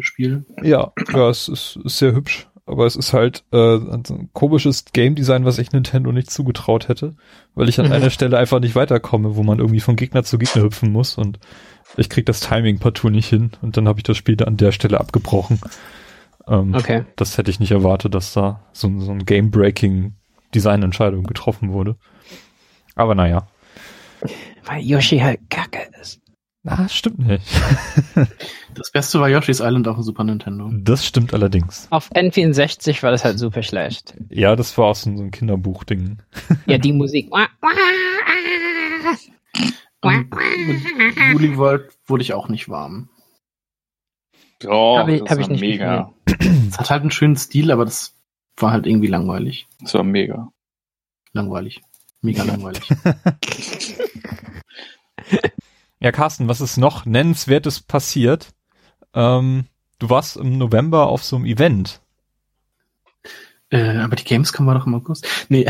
Spiel. Ja, ja, es ist, ist sehr hübsch aber es ist halt äh, ein komisches Game Design, was ich Nintendo nicht zugetraut hätte, weil ich an einer Stelle einfach nicht weiterkomme, wo man irgendwie von Gegner zu Gegner hüpfen muss und ich krieg das Timing partout nicht hin und dann habe ich das Spiel an der Stelle abgebrochen. Ähm, okay. Das hätte ich nicht erwartet, dass da so, so ein Game-Breaking Designentscheidung getroffen wurde. Aber naja. Weil Yoshi halt kacke ist. Na, stimmt nicht. <laughs> das Beste war Yoshi's Island auf dem Super Nintendo. Das stimmt allerdings. Auf N64 war das halt super schlecht. Ja, das war auch so, ein Kinderbuchding. Ja, die <laughs> Musik. mit Woolly World wurde ich auch nicht warm. Oh, hab ich, das hab ich nicht mega. Es hat halt einen schönen Stil, aber das war halt irgendwie langweilig. Das war mega. Langweilig. Mega <laughs> langweilig. Ja, Carsten, was ist noch nennenswertes passiert? Ähm, du warst im November auf so einem Event. Äh, aber die Gamescom war doch im August. Nee.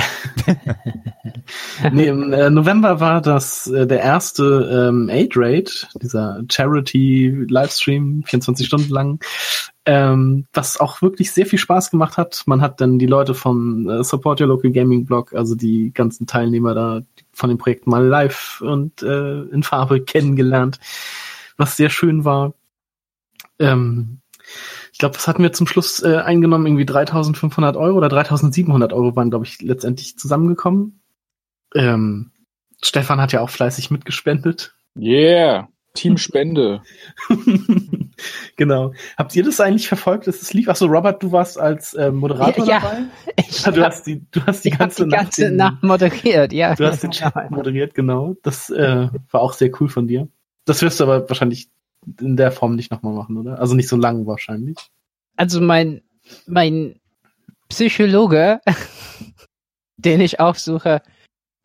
<laughs> nee, im äh, November war das äh, der erste ähm, Aid Raid, dieser Charity Livestream, 24 Stunden lang, ähm, was auch wirklich sehr viel Spaß gemacht hat. Man hat dann die Leute vom äh, Support Your Local Gaming Blog, also die ganzen Teilnehmer da von dem Projekt mal live und äh, in Farbe kennengelernt, was sehr schön war. Ähm, ich glaube, was hatten wir zum Schluss äh, eingenommen? Irgendwie 3.500 Euro oder 3.700 Euro waren, glaube ich, letztendlich zusammengekommen. Ähm, Stefan hat ja auch fleißig mitgespendet. Yeah, Teamspende. <laughs> genau. Habt ihr das eigentlich verfolgt, dass es lief? Achso, Robert, du warst als äh, Moderator ja, dabei? <laughs> Ja, du hast die, du hast die ganze, die ganze Nacht, den, moderiert, ja. Du hast den <laughs> Chat moderiert, genau. Das äh, war auch sehr cool von dir. Das wirst du aber wahrscheinlich in der Form nicht nochmal machen, oder? Also nicht so lang wahrscheinlich. Also mein, mein Psychologe, <laughs> den ich aufsuche,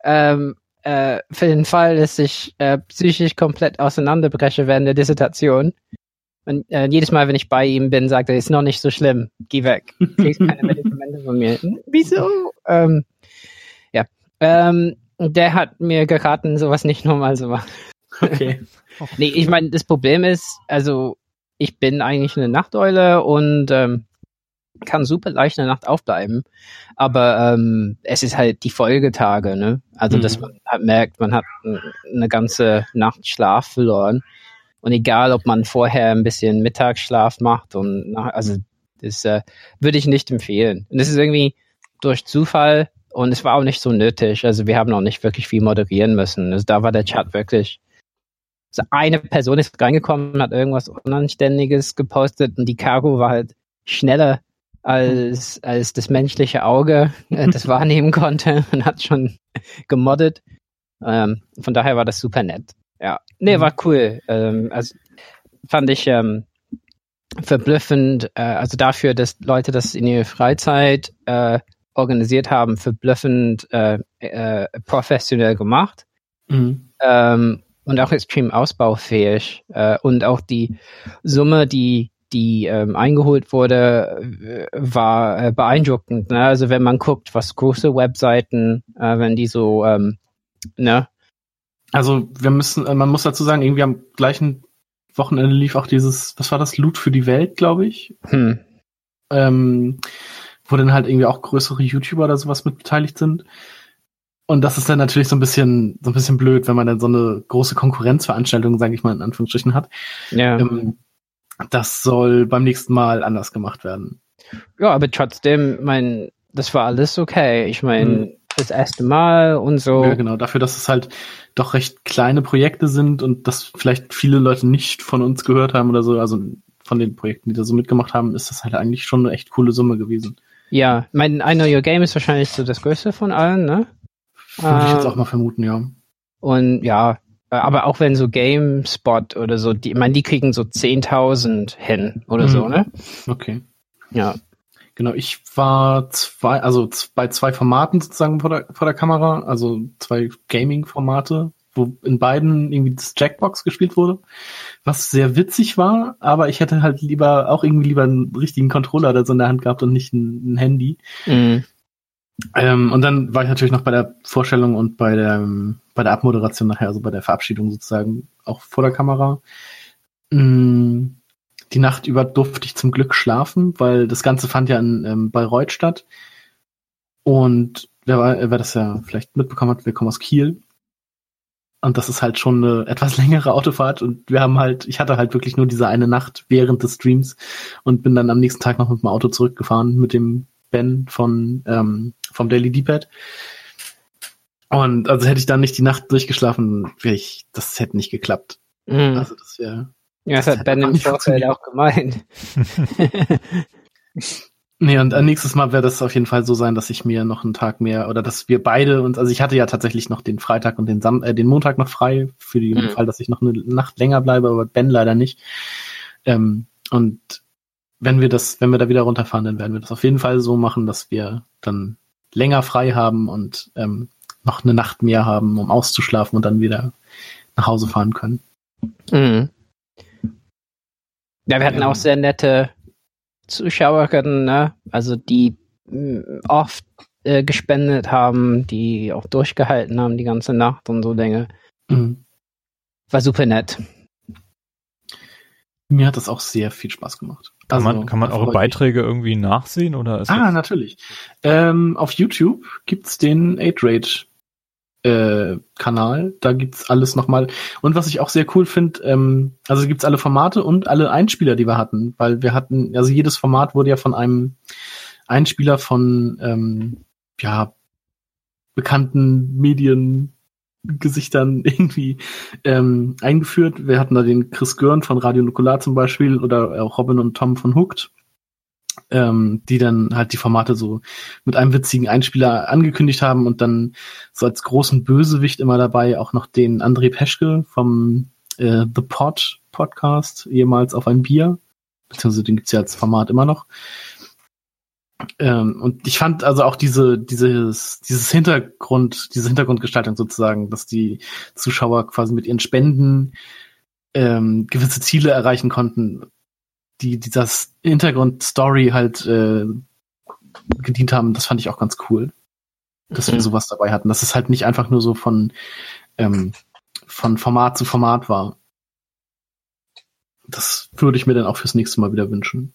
ähm, äh, für den Fall, dass ich äh, psychisch komplett auseinanderbreche während der Dissertation. Und äh, jedes Mal, wenn ich bei ihm bin, sagt er, ist noch nicht so schlimm, geh weg. Kriegst keine <laughs> Medikamente von mir. Wieso? Ähm, ja. Ähm, der hat mir geraten, sowas nicht nochmal zu machen. Okay. nee, ich meine, das Problem ist, also ich bin eigentlich eine Nachteule und ähm, kann super leicht in der Nacht aufbleiben. Aber ähm, es ist halt die Folgetage, ne? Also, mhm. dass man halt merkt, man hat eine ganze Nacht Schlaf verloren. Und egal, ob man vorher ein bisschen Mittagsschlaf macht und nach, also das äh, würde ich nicht empfehlen. Und das ist irgendwie durch Zufall und es war auch nicht so nötig. Also wir haben auch nicht wirklich viel moderieren müssen. Also da war der Chat wirklich so eine Person ist reingekommen, hat irgendwas Unanständiges gepostet und die Cargo war halt schneller als, als das menschliche Auge äh, das <laughs> wahrnehmen konnte und hat schon gemoddet. Ähm, von daher war das super nett. Ja, nee, mhm. war cool. Ähm, also fand ich ähm, verblüffend, äh, also dafür, dass Leute das in ihrer Freizeit äh, organisiert haben, verblüffend äh, äh, professionell gemacht. Mhm. Und auch extrem ausbaufähig. Äh, und auch die Summe, die die ähm, eingeholt wurde, äh, war äh, beeindruckend. Ne? Also wenn man guckt, was große Webseiten, äh, wenn die so, ähm, ne? Also wir müssen, äh, man muss dazu sagen, irgendwie am gleichen Wochenende lief auch dieses, was war das, Loot für die Welt, glaube ich. Hm. Ähm, wo dann halt irgendwie auch größere YouTuber oder sowas mit beteiligt sind. Und das ist dann natürlich so ein bisschen, so ein bisschen blöd, wenn man dann so eine große Konkurrenzveranstaltung, sage ich mal in Anführungsstrichen, hat. Ja. Ähm, das soll beim nächsten Mal anders gemacht werden. Ja, aber trotzdem, mein, das war alles okay. Ich meine, hm. das erste Mal und so. Ja, genau. Dafür, dass es halt doch recht kleine Projekte sind und dass vielleicht viele Leute nicht von uns gehört haben oder so, also von den Projekten, die da so mitgemacht haben, ist das halt eigentlich schon eine echt coole Summe gewesen. Ja, mein I Know Your Game ist wahrscheinlich so das größte von allen, ne? Würde ich jetzt ähm, auch mal vermuten, ja. Und ja, aber auch wenn so GameSpot oder so, die, ich meine, die kriegen so 10.000 hin oder mhm. so, ne? Okay. Ja. Genau, ich war zwei, also bei zwei Formaten sozusagen vor der, vor der Kamera, also zwei Gaming-Formate, wo in beiden irgendwie das Jackbox gespielt wurde, was sehr witzig war, aber ich hätte halt lieber auch irgendwie lieber einen richtigen Controller da so in der Hand gehabt und nicht ein, ein Handy. Mhm. Ähm, und dann war ich natürlich noch bei der Vorstellung und bei der, bei der Abmoderation nachher, also bei der Verabschiedung sozusagen auch vor der Kamera. Mm, die Nacht über durfte ich zum Glück schlafen, weil das Ganze fand ja in ähm, Bayreuth statt. Und wer, wer das ja vielleicht mitbekommen hat, wir kommen aus Kiel. Und das ist halt schon eine <laughs> etwas längere Autofahrt und wir haben halt, ich hatte halt wirklich nur diese eine Nacht während des Streams und bin dann am nächsten Tag noch mit dem Auto zurückgefahren mit dem Ben von ähm, vom Daily D-Pad. Und also hätte ich dann nicht die Nacht durchgeschlafen, wäre ich, das hätte nicht geklappt. Mhm. Also das wäre. Ja, das, das hat Ben im Vorfeld auch gemeint. <laughs> nee, und nächstes Mal wäre das auf jeden Fall so sein, dass ich mir noch einen Tag mehr oder dass wir beide uns, also ich hatte ja tatsächlich noch den Freitag und den, Sam äh, den Montag noch frei für den mhm. Fall, dass ich noch eine Nacht länger bleibe, aber Ben leider nicht. Ähm, und wenn wir das, wenn wir da wieder runterfahren, dann werden wir das auf jeden Fall so machen, dass wir dann länger frei haben und ähm, noch eine Nacht mehr haben, um auszuschlafen und dann wieder nach Hause fahren können. Mhm. Ja, wir hatten ja. auch sehr nette Zuschauerinnen, ne? Also die mm, oft äh, gespendet haben, die auch durchgehalten haben die ganze Nacht und so Dinge. Mhm. War super nett. Mir hat das auch sehr viel Spaß gemacht. Kann also, man, kann man eure Beiträge irgendwie nachsehen oder ist Ah, natürlich. Ähm, auf YouTube gibt's den 8 Rage äh, Kanal. Da gibt's alles nochmal. Und was ich auch sehr cool finde, ähm, also gibt's alle Formate und alle Einspieler, die wir hatten, weil wir hatten, also jedes Format wurde ja von einem Einspieler von ähm, ja bekannten Mediengesichtern <laughs> irgendwie ähm, eingeführt. Wir hatten da den Chris Görn von Radio Nukular zum Beispiel oder auch Robin und Tom von Hooked ähm, die dann halt die Formate so mit einem witzigen Einspieler angekündigt haben und dann so als großen Bösewicht immer dabei auch noch den André Peschke vom äh, The Pod Podcast, ehemals auf ein Bier, beziehungsweise den gibt's ja als Format immer noch. Ähm, und ich fand also auch diese, dieses, dieses Hintergrund, diese Hintergrundgestaltung sozusagen, dass die Zuschauer quasi mit ihren Spenden ähm, gewisse Ziele erreichen konnten, die dieser Hintergrundstory halt äh, gedient haben, das fand ich auch ganz cool, dass mhm. wir sowas dabei hatten, dass es halt nicht einfach nur so von ähm, von Format zu Format war. Das würde ich mir dann auch fürs nächste Mal wieder wünschen.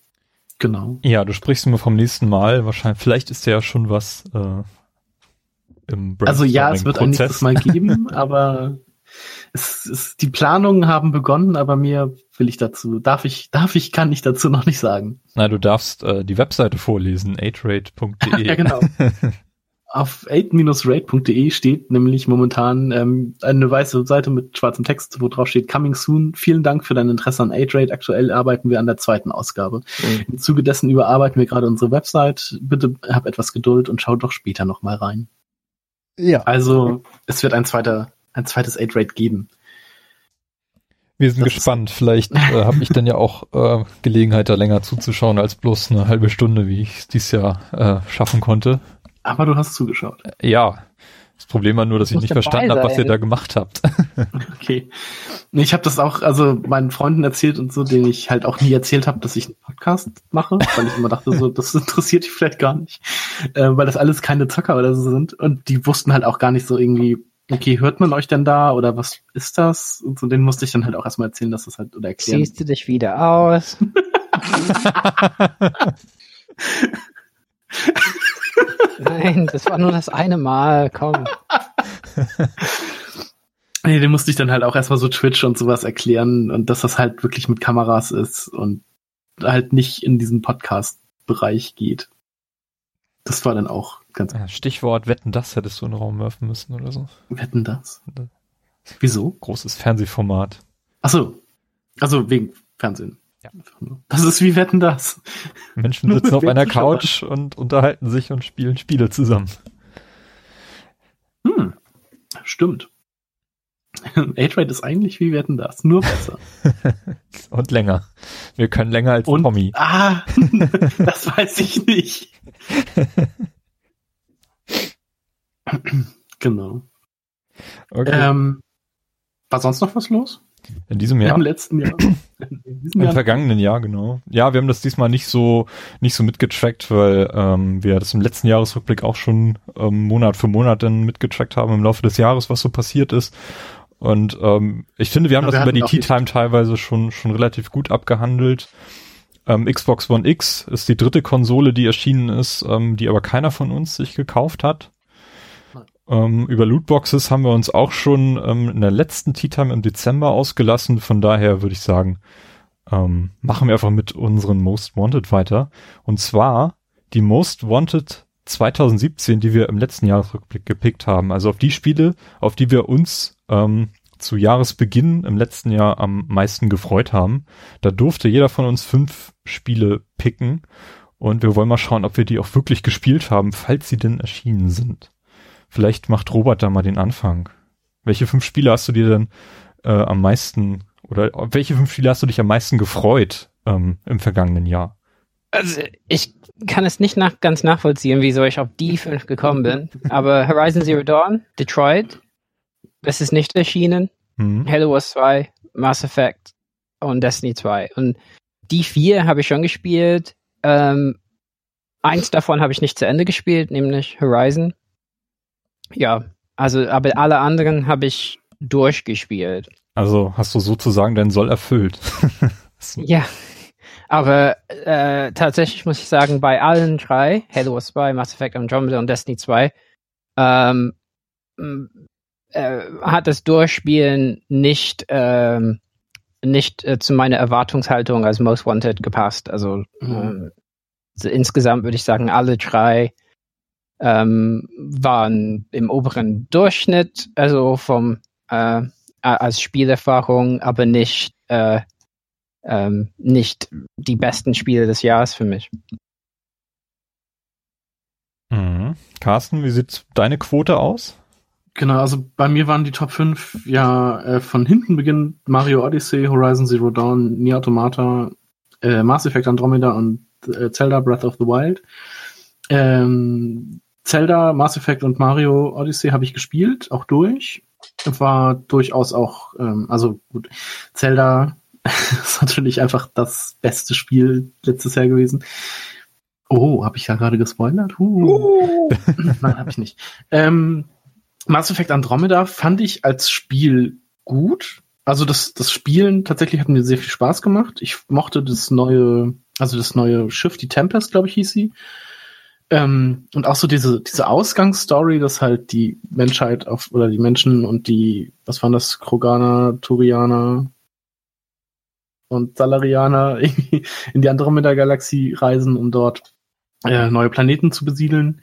Genau. Ja, du sprichst immer vom nächsten Mal. Wahrscheinlich, vielleicht ist ja schon was äh, im Also ja, es wird ein nächstes Mal geben, <laughs> aber es, es, die Planungen haben begonnen, aber mir will ich dazu, darf ich, darf ich, kann ich dazu noch nicht sagen. Na, du darfst äh, die Webseite vorlesen, 8rate.de. <laughs> ja, genau. <laughs> Auf 8-rate.de steht nämlich momentan ähm, eine weiße Seite mit schwarzem Text, wo drauf steht Coming Soon. Vielen Dank für dein Interesse an 8-Rate. Aktuell arbeiten wir an der zweiten Ausgabe. Mhm. Im Zuge dessen überarbeiten wir gerade unsere Website. Bitte hab etwas Geduld und schau doch später nochmal rein. Ja. Also, es wird ein zweiter ein zweites 8-Rate geben. Wir sind das gespannt. Vielleicht äh, <laughs> habe ich dann ja auch äh, Gelegenheit, da länger zuzuschauen als bloß eine halbe Stunde, wie ich es dieses Jahr äh, schaffen konnte. Aber du hast zugeschaut. Äh, ja. Das Problem war nur, dass ich nicht verstanden habe, was ihr da gemacht habt. <laughs> <laughs> okay. Ich habe das auch, also meinen Freunden erzählt und so, denen ich halt auch nie erzählt habe, dass ich einen Podcast mache, weil ich immer dachte, so, das interessiert dich vielleicht gar nicht, äh, weil das alles keine Zocker oder so sind. Und die wussten halt auch gar nicht so irgendwie, okay, hört man euch denn da oder was ist das? Und so, den musste ich dann halt auch erstmal erzählen, dass das halt oder erklären. Siehst du dich wieder aus? <laughs> Nein, das war nur das eine Mal, komm. <laughs> Nee, den musste ich dann halt auch erstmal so Twitch und sowas erklären und dass das halt wirklich mit Kameras ist und halt nicht in diesen Podcast-Bereich geht. Das war dann auch ganz. Ja, Stichwort Wetten das hättest du in den Raum werfen müssen oder so. Wetten das? Wieso? Großes Fernsehformat. Ach so. Also wegen Fernsehen. Ja. Das ist wie Wetten das. <laughs> Menschen sitzen auf einer Couch und unterhalten sich und spielen Spiele zusammen. Hm. Stimmt. <laughs> Age-Rate ist eigentlich wie Wetten das, nur besser. <laughs> und länger. Wir können länger als und, Tommy. Ah, das weiß ich nicht. genau. Okay. Ähm, war sonst noch was los? In diesem Jahr? Im letzten Jahr. <clears throat> Im Jahr. vergangenen Jahr, genau. Ja, wir haben das diesmal nicht so nicht so mitgetrackt, weil ähm, wir das im letzten Jahresrückblick auch schon ähm, Monat für Monat dann mitgetrackt haben im Laufe des Jahres, was so passiert ist. Und ähm, ich finde, wir haben ja, das wir über die Tea Time teilweise schon schon relativ gut abgehandelt. Ähm, Xbox One X ist die dritte Konsole, die erschienen ist, ähm, die aber keiner von uns sich gekauft hat. Ähm, über Lootboxes haben wir uns auch schon ähm, in der letzten Tea Time im Dezember ausgelassen. Von daher würde ich sagen, ähm, machen wir einfach mit unseren Most Wanted weiter. Und zwar die Most Wanted 2017, die wir im letzten Jahresrückblick gepickt haben. Also auf die Spiele, auf die wir uns ähm, zu Jahresbeginn im letzten Jahr am meisten gefreut haben. Da durfte jeder von uns fünf Spiele picken und wir wollen mal schauen, ob wir die auch wirklich gespielt haben, falls sie denn erschienen sind. Vielleicht macht Robert da mal den Anfang. Welche fünf Spiele hast du dir denn äh, am meisten oder welche fünf Spiele hast du dich am meisten gefreut ähm, im vergangenen Jahr? Also ich kann es nicht nach, ganz nachvollziehen, wieso ich auf die fünf gekommen bin. <laughs> Aber Horizon Zero Dawn, Detroit, das ist nicht erschienen. Mhm. Halo Wars 2, Mass Effect und Destiny 2. Und die vier habe ich schon gespielt. Ähm, eins davon habe ich nicht zu Ende gespielt, nämlich Horizon. Ja, also, aber alle anderen habe ich durchgespielt. Also hast du sozusagen deinen Soll erfüllt. <laughs> ja, aber äh, tatsächlich muss ich sagen, bei allen drei, Halo 2, Mass Effect Andromeda und Destiny 2, ähm, äh, hat das Durchspielen nicht ähm, nicht äh, zu meiner Erwartungshaltung als Most Wanted gepasst. Also, mhm. äh, insgesamt würde ich sagen, alle drei ähm, waren im oberen Durchschnitt, also vom äh, als Spielerfahrung, aber nicht äh, ähm, nicht die besten Spiele des Jahres für mich. Mhm. Carsten, wie sieht deine Quote aus? Genau, also bei mir waren die Top 5 ja äh, von hinten beginnend Mario Odyssey, Horizon Zero Dawn, Nier Automata, äh, Mass Effect Andromeda und äh, Zelda Breath of the Wild. Ähm, Zelda, Mass Effect und Mario Odyssey habe ich gespielt, auch durch. War durchaus auch, ähm, also gut, Zelda <laughs> ist natürlich einfach das beste Spiel letztes Jahr gewesen. Oh, habe ich ja gerade gespoilert? Uh. <laughs> Nein, habe ich nicht. Ähm, Mass Effect Andromeda fand ich als Spiel gut. Also das, das Spielen tatsächlich hat mir sehr viel Spaß gemacht. Ich mochte das neue, also das neue Schiff, die Tempest, glaube ich, hieß sie. Ähm, und auch so diese, diese Ausgangsstory, dass halt die Menschheit auf, oder die Menschen und die, was waren das, Kroganer, Turianer und Salarianer <laughs> irgendwie in die Andromeda-Galaxie reisen, um dort äh, neue Planeten zu besiedeln.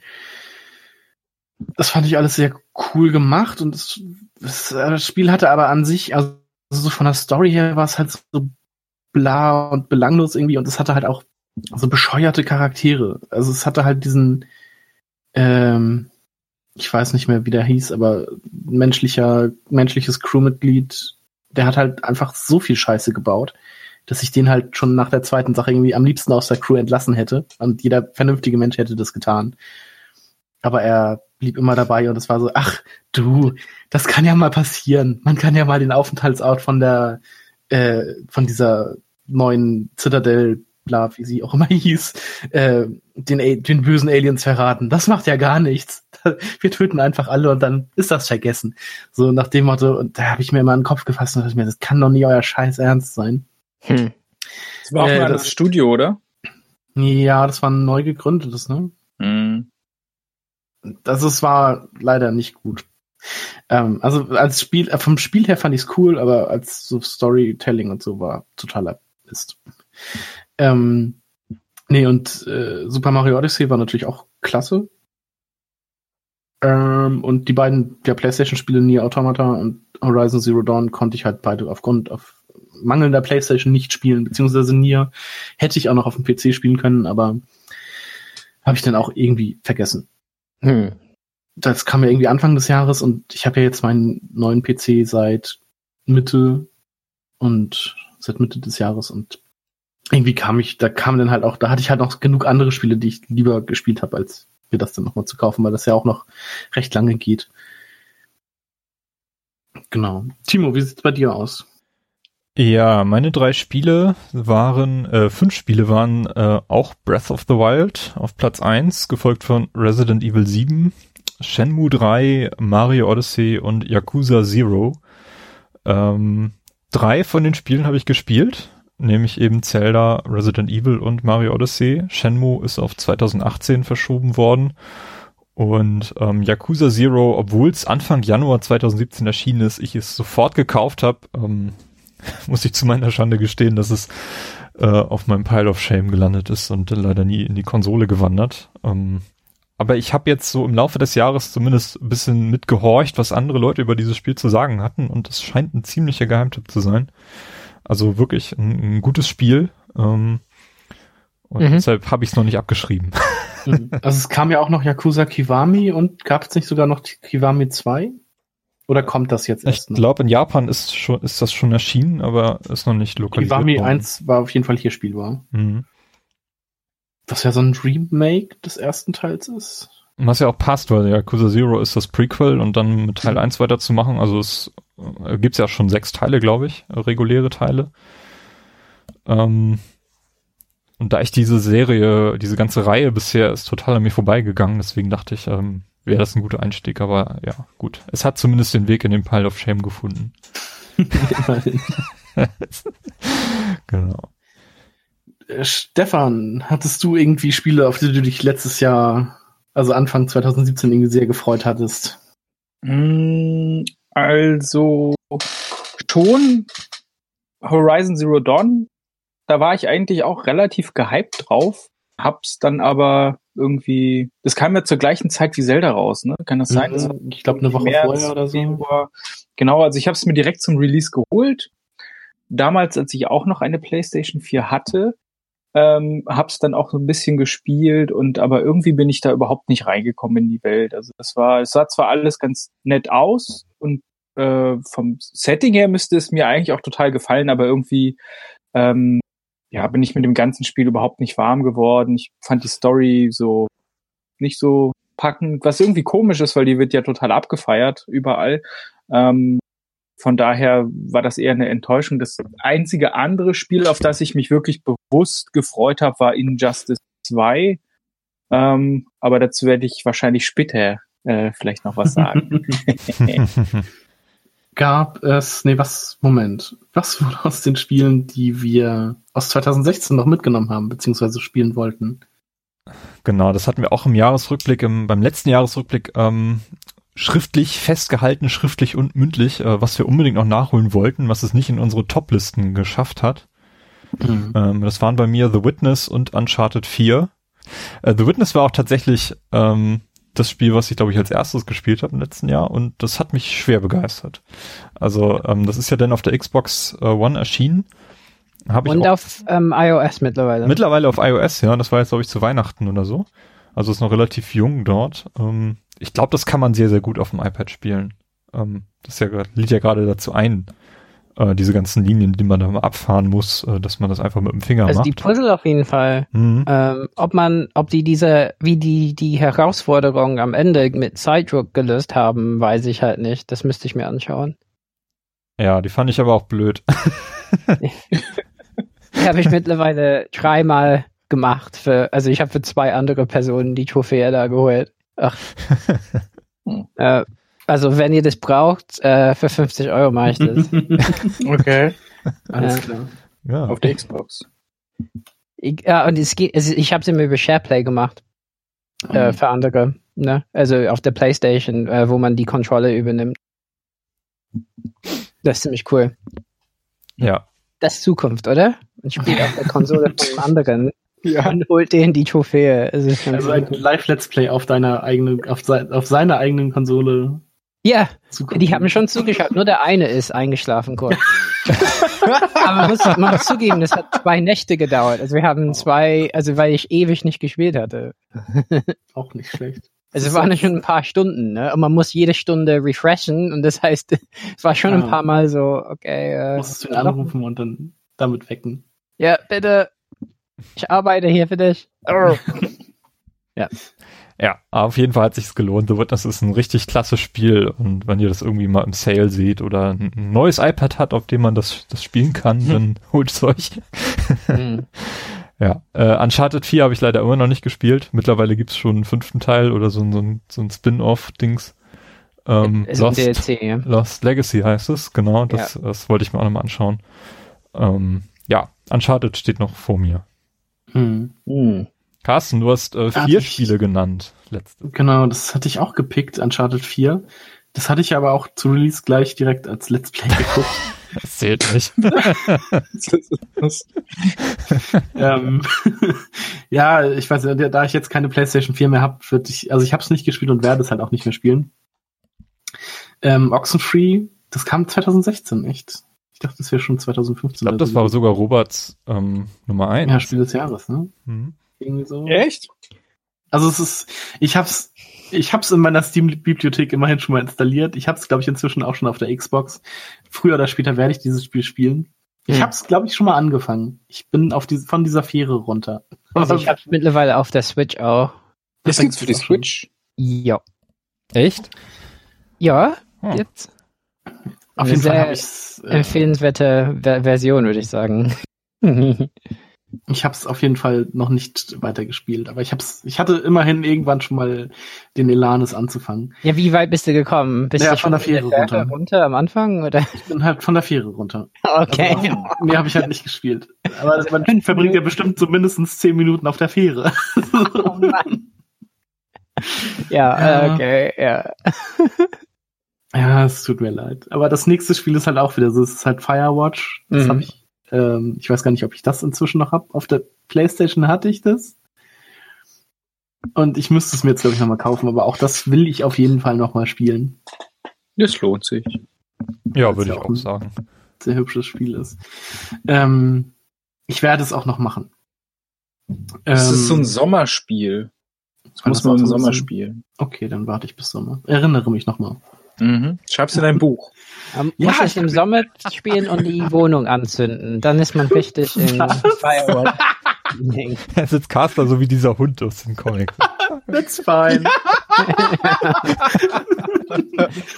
Das fand ich alles sehr cool gemacht und das, das, äh, das Spiel hatte aber an sich, also so von der Story her war es halt so bla und belanglos irgendwie und es hatte halt auch so bescheuerte Charaktere. Also es hatte halt diesen, ähm, ich weiß nicht mehr, wie der hieß, aber menschlicher, menschliches Crewmitglied, der hat halt einfach so viel Scheiße gebaut, dass ich den halt schon nach der zweiten Sache irgendwie am liebsten aus der Crew entlassen hätte. Und jeder vernünftige Mensch hätte das getan. Aber er blieb immer dabei und es war so, ach du, das kann ja mal passieren. Man kann ja mal den Aufenthaltsort von der, äh, von dieser neuen Zitadelle, bla, wie sie auch immer <laughs> hieß, äh, den, den bösen Aliens verraten. Das macht ja gar nichts. <laughs> Wir töten einfach alle und dann ist das vergessen. So nach dem Motto, und da habe ich mir immer in den Kopf gefasst und dachte mir, das kann doch nie euer Scheiß Ernst sein. Hm. Das war auch äh, mal das, das Studio, oder? Ja, das war ein neu gegründetes, ne? Hm das ist, war leider nicht gut. Ähm, also als Spiel, äh, vom Spiel her fand ich es cool, aber als so Storytelling und so war totaler Mist. Ähm, nee, und äh, Super Mario Odyssey war natürlich auch klasse. Ähm, und die beiden der PlayStation-Spiele Nier Automata und Horizon Zero Dawn konnte ich halt beide aufgrund auf mangelnder PlayStation nicht spielen, beziehungsweise Nier hätte ich auch noch auf dem PC spielen können, aber habe ich dann auch irgendwie vergessen. Hm. Das kam ja irgendwie Anfang des Jahres und ich habe ja jetzt meinen neuen PC seit Mitte und seit Mitte des Jahres und irgendwie kam ich, da kam dann halt auch, da hatte ich halt noch genug andere Spiele, die ich lieber gespielt habe, als mir das dann nochmal zu kaufen, weil das ja auch noch recht lange geht. Genau. Timo, wie sieht's bei dir aus? Ja, meine drei Spiele waren, äh, fünf Spiele waren äh, auch Breath of the Wild auf Platz eins, gefolgt von Resident Evil 7, Shenmue 3, Mario Odyssey und Yakuza Zero. Ähm, drei von den Spielen habe ich gespielt, nämlich eben Zelda, Resident Evil und Mario Odyssey. Shenmue ist auf 2018 verschoben worden. Und ähm, Yakuza Zero, obwohl es Anfang Januar 2017 erschienen ist, ich es sofort gekauft habe, ähm, <laughs> muss ich zu meiner Schande gestehen, dass es äh, auf meinem Pile of Shame gelandet ist und leider nie in die Konsole gewandert. Ähm, aber ich habe jetzt so im Laufe des Jahres zumindest ein bisschen mitgehorcht, was andere Leute über dieses Spiel zu sagen hatten und es scheint ein ziemlicher Geheimtipp zu sein. Also wirklich ein, ein gutes Spiel. Ähm, und mhm. deshalb habe ich es noch nicht abgeschrieben. Mhm. <laughs> Also es kam ja auch noch Yakuza Kiwami und gab es nicht sogar noch Kiwami 2? Oder kommt das jetzt erst? Ich glaube, in Japan ist schon, ist das schon erschienen, aber ist noch nicht lokalisiert. Kiwami worden. 1 war auf jeden Fall hier spielbar. Mhm. Was ja so ein Remake des ersten Teils ist. Was ja auch passt, weil Yakuza Zero ist das Prequel und dann mit Teil 1 weiterzumachen. Also es äh, gibt ja schon sechs Teile, glaube ich, reguläre Teile. Ähm, und da ich diese Serie, diese ganze Reihe bisher ist total an mir vorbeigegangen, deswegen dachte ich, ähm, wäre das ein guter Einstieg, aber ja, gut. Es hat zumindest den Weg in den Pile of Shame gefunden. <laughs> genau. Äh, Stefan, hattest du irgendwie Spiele, auf die du dich letztes Jahr, also Anfang 2017 irgendwie sehr gefreut hattest? Mm, Also schon Horizon Zero Dawn, da war ich eigentlich auch relativ gehypt drauf, hab's dann aber irgendwie, das kam ja zur gleichen Zeit wie Zelda raus, ne? Kann das sein? Mhm, ich glaube eine Woche vorher oder so. Februar. Genau, also ich habe es mir direkt zum Release geholt. Damals, als ich auch noch eine PlayStation 4 hatte, ähm, hab's dann auch so ein bisschen gespielt und aber irgendwie bin ich da überhaupt nicht reingekommen in die Welt. Also das war, es sah zwar alles ganz nett aus und äh, vom Setting her müsste es mir eigentlich auch total gefallen, aber irgendwie ähm, ja, bin ich mit dem ganzen Spiel überhaupt nicht warm geworden. Ich fand die Story so nicht so packend, was irgendwie komisch ist, weil die wird ja total abgefeiert überall. Ähm, von daher war das eher eine Enttäuschung. Das einzige andere Spiel, auf das ich mich wirklich bewusst gefreut habe, war Injustice 2. Ähm, aber dazu werde ich wahrscheinlich später äh, vielleicht noch was sagen. <laughs> gab es, nee, was, Moment, was wurde aus den Spielen, die wir aus 2016 noch mitgenommen haben, beziehungsweise spielen wollten? Genau, das hatten wir auch im Jahresrückblick, im, beim letzten Jahresrückblick ähm, schriftlich festgehalten, schriftlich und mündlich, äh, was wir unbedingt noch nachholen wollten, was es nicht in unsere Top-Listen geschafft hat. Mhm. Ähm, das waren bei mir The Witness und Uncharted 4. Äh, The Witness war auch tatsächlich ähm, das Spiel, was ich glaube ich als erstes gespielt habe im letzten Jahr und das hat mich schwer begeistert. Also ähm, das ist ja dann auf der Xbox äh, One erschienen. Hab und auf ähm, iOS mittlerweile. Mittlerweile auf iOS, ja. Das war jetzt glaube ich zu Weihnachten oder so. Also ist noch relativ jung dort. Ähm, ich glaube, das kann man sehr sehr gut auf dem iPad spielen. Ähm, das ja, liegt ja gerade dazu ein, äh, diese ganzen Linien, die man da mal abfahren muss, äh, dass man das einfach mit dem Finger also macht. Also die Puzzle auf jeden Fall. Mhm. Ähm, ob man, ob die diese, wie die die Herausforderung am Ende mit Zeitdruck gelöst haben, weiß ich halt nicht. Das müsste ich mir anschauen. Ja, die fand ich aber auch blöd. die habe ich <laughs> mittlerweile dreimal gemacht. Für, also ich habe für zwei andere Personen die Trophäe da geholt. Ach. <laughs> äh, also wenn ihr das braucht, äh, für 50 Euro mache ich das. <laughs> okay. Alles klar. Ja. Auf der Xbox. Ich, ja, und es geht, also ich habe sie mir über SharePlay gemacht. Mhm. Äh, für andere. Ne? Also auf der Playstation, äh, wo man die Kontrolle übernimmt. Das ist ziemlich cool. Ja. Das ist Zukunft, oder? Man spielt auf der Konsole <laughs> von einem anderen ja. und holt denen die Trophäe. Also, also ein Live-Let's Play auf deiner eigenen, auf, se auf seiner eigenen Konsole ja, die haben schon zugeschaut. Nur der eine ist eingeschlafen kurz. <laughs> Aber man muss, man muss zugeben, das hat zwei Nächte gedauert. Also wir haben zwei, also weil ich ewig nicht gespielt hatte. <laughs> Auch nicht schlecht. Also es waren schon ein paar Stunden, ne? Und man muss jede Stunde refreshen und das heißt, <laughs> es war schon ja. ein paar Mal so, okay. Äh, Musstest du ihn anrufen und dann damit wecken. Ja, bitte. Ich arbeite hier für dich. <laughs> ja. Ja, auf jeden Fall hat sich's gelohnt. The Witness ist ein richtig klasse Spiel und wenn ihr das irgendwie mal im Sale seht oder ein neues iPad hat, auf dem man das, das spielen kann, hm. dann <laughs> holt es euch. hm. Ja, äh, Uncharted 4 habe ich leider immer noch nicht gespielt. Mittlerweile gibt's schon einen fünften Teil oder so, so ein, so ein Spin-off-Dings. Ähm, Lost, DLC, ja. Lost Legacy heißt es, genau. Das, ja. das wollte ich mir auch nochmal anschauen. Ähm, ja, Uncharted steht noch vor mir. Hm. Hm. Carsten, du hast äh, vier ich, Spiele genannt. Letzte. Genau, das hatte ich auch gepickt, Uncharted 4. Das hatte ich aber auch zu Release gleich direkt als Let's Play <laughs> geguckt. das zählt nicht. <laughs> <laughs> ähm, ja, ich weiß nicht, da ich jetzt keine PlayStation 4 mehr habe, würde ich, also ich habe es nicht gespielt und werde es halt auch nicht mehr spielen. Ähm, Oxenfree, das kam 2016, echt. Ich dachte, das wäre schon 2015. Ich glaube, das war sogar Roberts ähm, Nummer 1. Ja, Spiel des Jahres, ne? Mhm. Irgendwie so. Echt? Also es ist, ich hab's, ich hab's in meiner Steam-Bibliothek immerhin schon mal installiert. Ich hab's, glaube ich, inzwischen auch schon auf der Xbox. Früher oder später werde ich dieses Spiel spielen. Ich hm. hab's, glaube ich, schon mal angefangen. Ich bin auf die, von dieser Fähre runter. Also ich hab's mittlerweile auf der Switch auch. Das gibt's für die Switch? Ja. Echt? Ja, oh. jetzt. Auf jeden Fall habe ich's. Äh, empfehlenswerte Version, würde ich sagen. <laughs> Ich habe es auf jeden Fall noch nicht weitergespielt, aber ich hab's, ich hatte immerhin irgendwann schon mal den Elan, es anzufangen. Ja, wie weit bist du gekommen? Bist ja, du von der Fähre runter. runter am Anfang oder? Ich bin halt von der Fähre runter. <laughs> Okay. Also, mehr habe ich halt nicht gespielt. Aber man verbringt ja bestimmt so mindestens zehn Minuten auf der Fähre. Oh Mann. <laughs> ja, ja, okay, ja. Ja, es tut mir leid. Aber das nächste Spiel ist halt auch wieder so, es ist halt Firewatch. Das mhm. habe ich, ähm, ich weiß gar nicht, ob ich das inzwischen noch hab. Auf der Playstation hatte ich das. Und ich müsste es mir jetzt, glaube ich, nochmal kaufen, aber auch das will ich auf jeden Fall nochmal spielen. Das lohnt sich. Ja, würde ich auch sagen. Sehr hübsches Spiel ist. Ähm, ich werde es auch noch machen. Das ähm, ist so ein ähm, Sommerspiel. Das muss man im Sommer spielen. Okay, dann warte ich bis Sommer. Erinnere mich nochmal. Mhm. Schreib's in dein Buch. Man ja, muss es im Sommer <laughs> spielen und die Wohnung anzünden. Dann ist man richtig in Firewall. <laughs> Er sitzt Caster so wie dieser Hund aus dem Comic. <laughs> That's fine.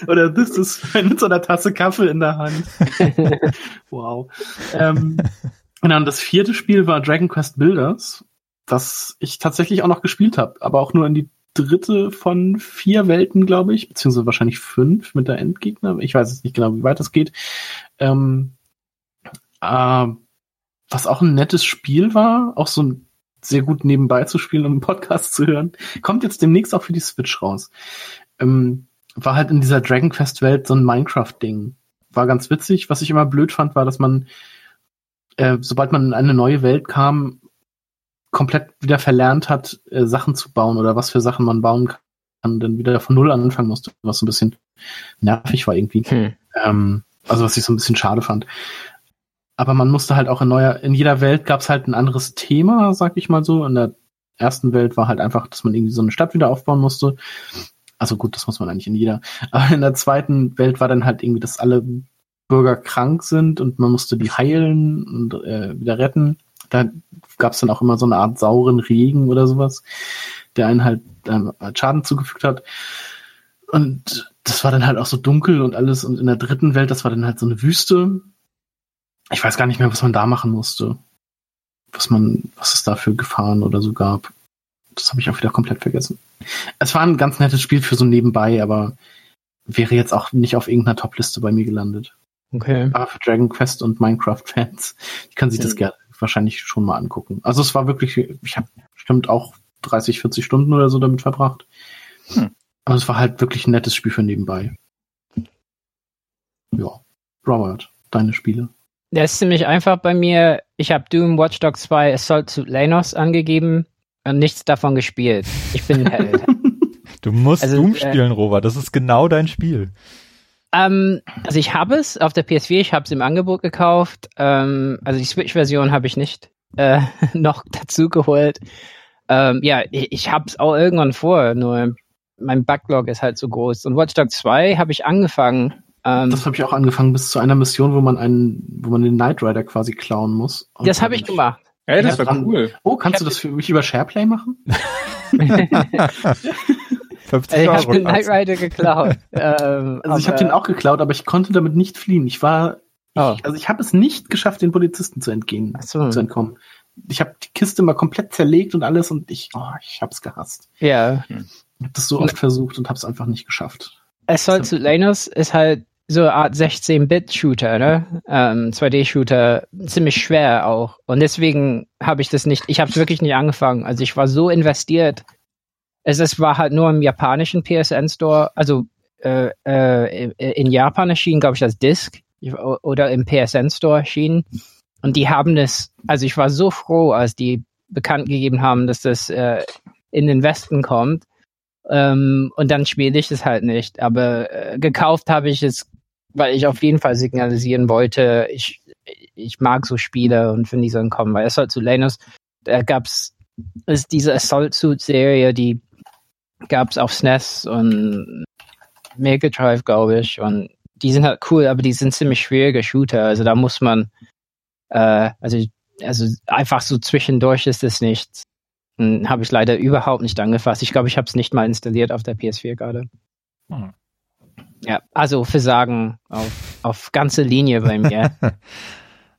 Oder this is fine mit so einer Tasse Kaffee in der Hand. wow. Ähm, und dann das vierte Spiel war Dragon Quest Builders, das ich tatsächlich auch noch gespielt habe, aber auch nur in die dritte von vier Welten, glaube ich, beziehungsweise wahrscheinlich fünf mit der Endgegner. Ich weiß jetzt nicht genau, wie weit das geht. Ähm, äh, was auch ein nettes Spiel war, auch so ein sehr gut nebenbei zu spielen und einen Podcast zu hören, kommt jetzt demnächst auch für die Switch raus. Ähm, war halt in dieser Dragon Quest Welt so ein Minecraft-Ding. War ganz witzig. Was ich immer blöd fand, war, dass man, äh, sobald man in eine neue Welt kam, komplett wieder verlernt hat, äh, Sachen zu bauen oder was für Sachen man bauen kann, dann wieder von Null anfangen musste, was so ein bisschen nervig war irgendwie. Hm. Ähm, also was ich so ein bisschen schade fand. Aber man musste halt auch in neuer, in jeder Welt gab es halt ein anderes Thema, sag ich mal so. In der ersten Welt war halt einfach, dass man irgendwie so eine Stadt wieder aufbauen musste. Also gut, das muss man eigentlich in jeder. Aber in der zweiten Welt war dann halt irgendwie, dass alle Bürger krank sind und man musste die heilen und äh, wieder retten da gab es dann auch immer so eine Art sauren Regen oder sowas, der einen halt ähm, Schaden zugefügt hat. Und das war dann halt auch so dunkel und alles. Und in der dritten Welt, das war dann halt so eine Wüste. Ich weiß gar nicht mehr, was man da machen musste. Was man, was es da für Gefahren oder so gab. Das habe ich auch wieder komplett vergessen. Es war ein ganz nettes Spiel für so nebenbei, aber wäre jetzt auch nicht auf irgendeiner Top-Liste bei mir gelandet. Okay. Aber für Dragon Quest und Minecraft-Fans, die können sich ja. das gerne wahrscheinlich schon mal angucken. Also es war wirklich, ich habe bestimmt auch 30, 40 Stunden oder so damit verbracht. Hm. Aber es war halt wirklich ein nettes Spiel für nebenbei. Ja. Robert, deine Spiele. Der ist ziemlich einfach bei mir. Ich habe Doom, Watch Dogs 2, Assault to Lanos angegeben und nichts davon gespielt. Ich bin ein Held. <laughs> du musst also, Doom äh, spielen, äh, Robert. Das ist genau dein Spiel. Ähm, also ich habe es auf der PS4, ich habe es im Angebot gekauft. Ähm, also die Switch-Version habe ich nicht äh, <laughs> noch dazu geholt. Ähm, ja, ich, ich habe es auch irgendwann vor, nur mein Backlog ist halt so groß. Und Watch Dogs 2 habe ich angefangen. Ähm, das habe ich auch angefangen bis zu einer Mission, wo man einen, wo man den Knight Rider quasi klauen muss. das habe ich gemacht. Ja, das war cool. Oh, kannst du das für mich über SharePlay machen? <laughs> <laughs> 50 ich habe den Knight Rider geklaut. <laughs> ähm, also ich habe den auch geklaut, aber ich konnte damit nicht fliehen. Ich war, oh. ich, also ich habe es nicht geschafft, den Polizisten zu entgehen, so. zu entkommen. Ich habe die Kiste mal komplett zerlegt und alles und ich, oh, ich habe es gehasst. Ja. Ich habe das so oft versucht und habe es einfach nicht geschafft. Assault to Lanus ist halt so eine Art 16-Bit-Shooter, ne? Ähm, 2D-Shooter, ziemlich schwer auch. Und deswegen habe ich das nicht, ich habe es wirklich nicht angefangen. Also ich war so investiert es, es war halt nur im japanischen PSN Store, also äh, äh, in Japan erschienen, glaube ich, als Disc oder im PSN Store erschienen. Und die haben das, also ich war so froh, als die bekannt gegeben haben, dass das äh, in den Westen kommt. Ähm, und dann spiele ich es halt nicht. Aber äh, gekauft habe ich es, weil ich auf jeden Fall signalisieren wollte, ich, ich mag so Spiele und finde, die sollen kommen. Weil Assault zu Lanus, da gab's ist diese Assault Suit Serie, die gab es auf SNES und Mega Drive, glaube ich. Und die sind halt cool, aber die sind ziemlich schwierige Shooter. Also da muss man, äh, also, also einfach so zwischendurch ist es nichts. Habe ich leider überhaupt nicht angefasst. Ich glaube, ich habe es nicht mal installiert auf der PS4 gerade. Hm. Ja, also Versagen auf, auf ganze Linie bei mir. <laughs>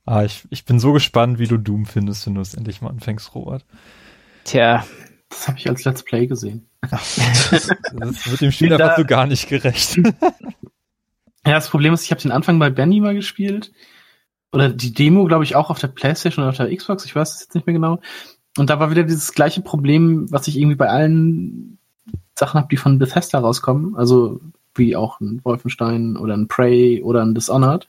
ah, ich, ich bin so gespannt, wie du Doom findest, wenn du es endlich mal anfängst, Robert. Tja. Das habe ich als Let's Play gesehen. Das wird dem Spiel einfach so gar nicht gerecht. ja, das Problem ist, ich habe den Anfang bei Benny mal gespielt. Oder die Demo, glaube ich, auch auf der Playstation oder auf der Xbox, ich weiß es jetzt nicht mehr genau. Und da war wieder dieses gleiche Problem, was ich irgendwie bei allen Sachen habe, die von Bethesda rauskommen. Also wie auch ein Wolfenstein oder ein Prey oder ein Dishonored,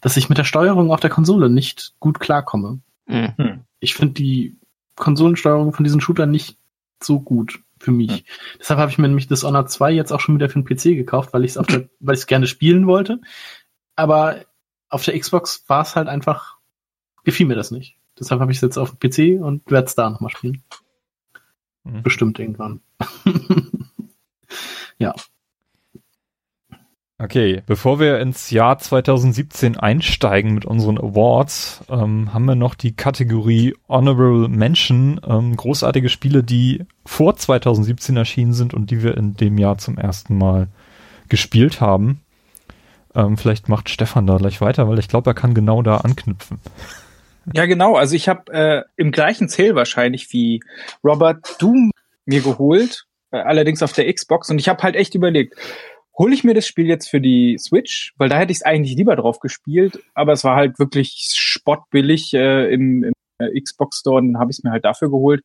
dass ich mit der Steuerung auf der Konsole nicht gut klarkomme. Mhm. Ich finde die Konsolensteuerung von diesen Shootern nicht so gut für mich. Mhm. Deshalb habe ich mir nämlich Dishonored 2 jetzt auch schon wieder für den PC gekauft, weil ich es auf der, <laughs> weil ich es gerne spielen wollte. Aber auf der Xbox war es halt einfach, gefiel mir das nicht. Deshalb habe ich es jetzt auf dem PC und werde es da nochmal spielen. Mhm. Bestimmt irgendwann. <laughs> ja. Okay, bevor wir ins Jahr 2017 einsteigen mit unseren Awards, ähm, haben wir noch die Kategorie Honorable Mention, ähm, großartige Spiele, die vor 2017 erschienen sind und die wir in dem Jahr zum ersten Mal gespielt haben. Ähm, vielleicht macht Stefan da gleich weiter, weil ich glaube, er kann genau da anknüpfen. Ja, genau. Also ich habe äh, im gleichen Zähl wahrscheinlich wie Robert Doom mir geholt, äh, allerdings auf der Xbox. Und ich habe halt echt überlegt, hole ich mir das Spiel jetzt für die Switch, weil da hätte ich es eigentlich lieber drauf gespielt, aber es war halt wirklich spottbillig äh, im, im äh, Xbox Store, dann habe ich es mir halt dafür geholt.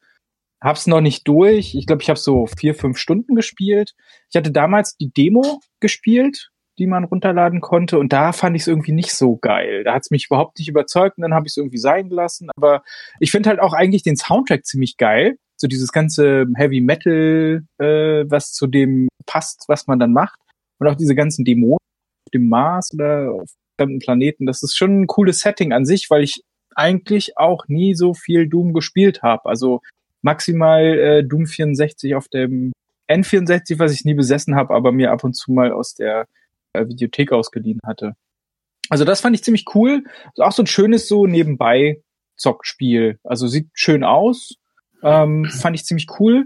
Hab's noch nicht durch. Ich glaube, ich habe so vier, fünf Stunden gespielt. Ich hatte damals die Demo gespielt, die man runterladen konnte, und da fand ich es irgendwie nicht so geil. Da hat es mich überhaupt nicht überzeugt und dann habe ich es irgendwie sein lassen. Aber ich finde halt auch eigentlich den Soundtrack ziemlich geil. So dieses ganze Heavy Metal, äh, was zu dem passt, was man dann macht. Und auch diese ganzen Dämonen auf dem Mars oder auf fremden Planeten, das ist schon ein cooles Setting an sich, weil ich eigentlich auch nie so viel Doom gespielt habe. Also maximal äh, Doom 64 auf dem N64, was ich nie besessen habe, aber mir ab und zu mal aus der äh, Videothek ausgeliehen hatte. Also das fand ich ziemlich cool. Ist auch so ein schönes so nebenbei Zockspiel. Also sieht schön aus, ähm, fand ich ziemlich cool.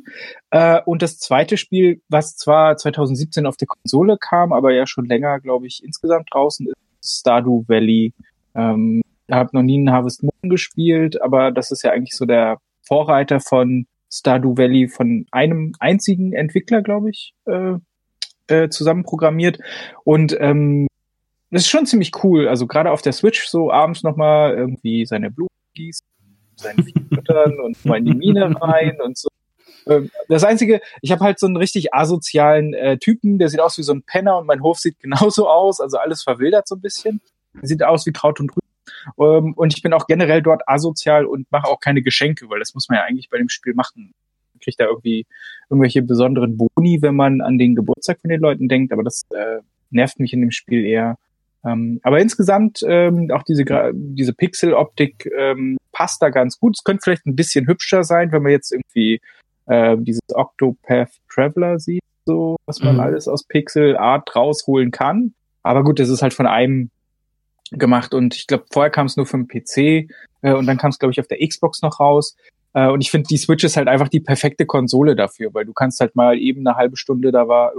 Äh, und das zweite Spiel, was zwar 2017 auf der Konsole kam, aber ja schon länger, glaube ich, insgesamt draußen ist Stardew Valley. Ähm, ich habe noch nie einen Harvest Moon gespielt, aber das ist ja eigentlich so der Vorreiter von Stardew Valley von einem einzigen Entwickler, glaube ich, äh, äh, zusammen programmiert. Und ähm, das ist schon ziemlich cool. Also gerade auf der Switch so abends nochmal irgendwie seine Blumen gießen sein Vieh füttern und mal in die Mine rein und so. Ähm, das Einzige, ich habe halt so einen richtig asozialen äh, Typen, der sieht aus wie so ein Penner und mein Hof sieht genauso aus, also alles verwildert so ein bisschen. Sieht aus wie Kraut und Rüben. Ähm, und ich bin auch generell dort asozial und mache auch keine Geschenke, weil das muss man ja eigentlich bei dem Spiel machen. Man kriegt da irgendwie irgendwelche besonderen Boni, wenn man an den Geburtstag von den Leuten denkt, aber das äh, nervt mich in dem Spiel eher. Ähm, aber insgesamt ähm, auch diese, diese Pixel-Optik ähm, passt da ganz gut. Es könnte vielleicht ein bisschen hübscher sein, wenn man jetzt irgendwie äh, dieses Octopath Traveler sieht, so was man mhm. alles aus Pixel Art rausholen kann. Aber gut, das ist halt von einem gemacht und ich glaube, vorher kam es nur vom PC äh, und dann kam es, glaube ich, auf der Xbox noch raus. Äh, und ich finde, die Switch ist halt einfach die perfekte Konsole dafür, weil du kannst halt mal eben eine halbe Stunde, da war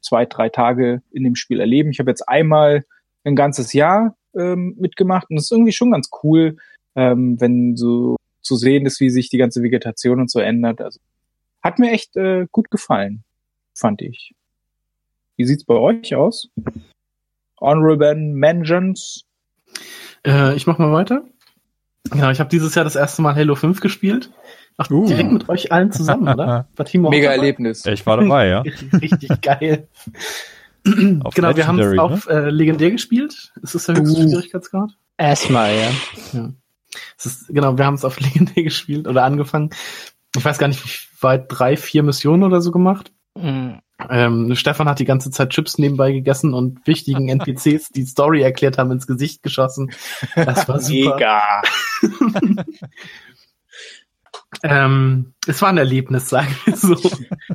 zwei, drei Tage in dem Spiel erleben. Ich habe jetzt einmal ein ganzes Jahr ähm, mitgemacht und das ist irgendwie schon ganz cool, ähm, wenn so zu sehen ist, wie sich die ganze Vegetation und so ändert. Also hat mir echt äh, gut gefallen, fand ich. Wie sieht's bei euch aus? Honorable Mentions? Äh, ich mach mal weiter. Genau, ich habe dieses Jahr das erste Mal Halo 5 gespielt. Ach, uh. direkt mit euch allen zusammen, oder? <laughs> War Timo Mega Erlebnis. Ich war dabei, ja. <laughs> richtig, richtig geil. Genau, wir haben es ne? auf äh, Legendär gespielt. Ist das der höchste uh. Schwierigkeitsgrad? Erstmal, ja. ja. Es ist, genau, wir haben es auf <laughs> Legendär gespielt oder angefangen. Ich weiß gar nicht, wie weit, drei, vier Missionen oder so gemacht. Mhm. Ähm, Stefan hat die ganze Zeit Chips nebenbei gegessen und wichtigen <laughs> NPCs die Story erklärt haben ins Gesicht geschossen. Das war <laughs> super. Mega. Ähm, es war ein Erlebnis, <laughs> sagen wir so.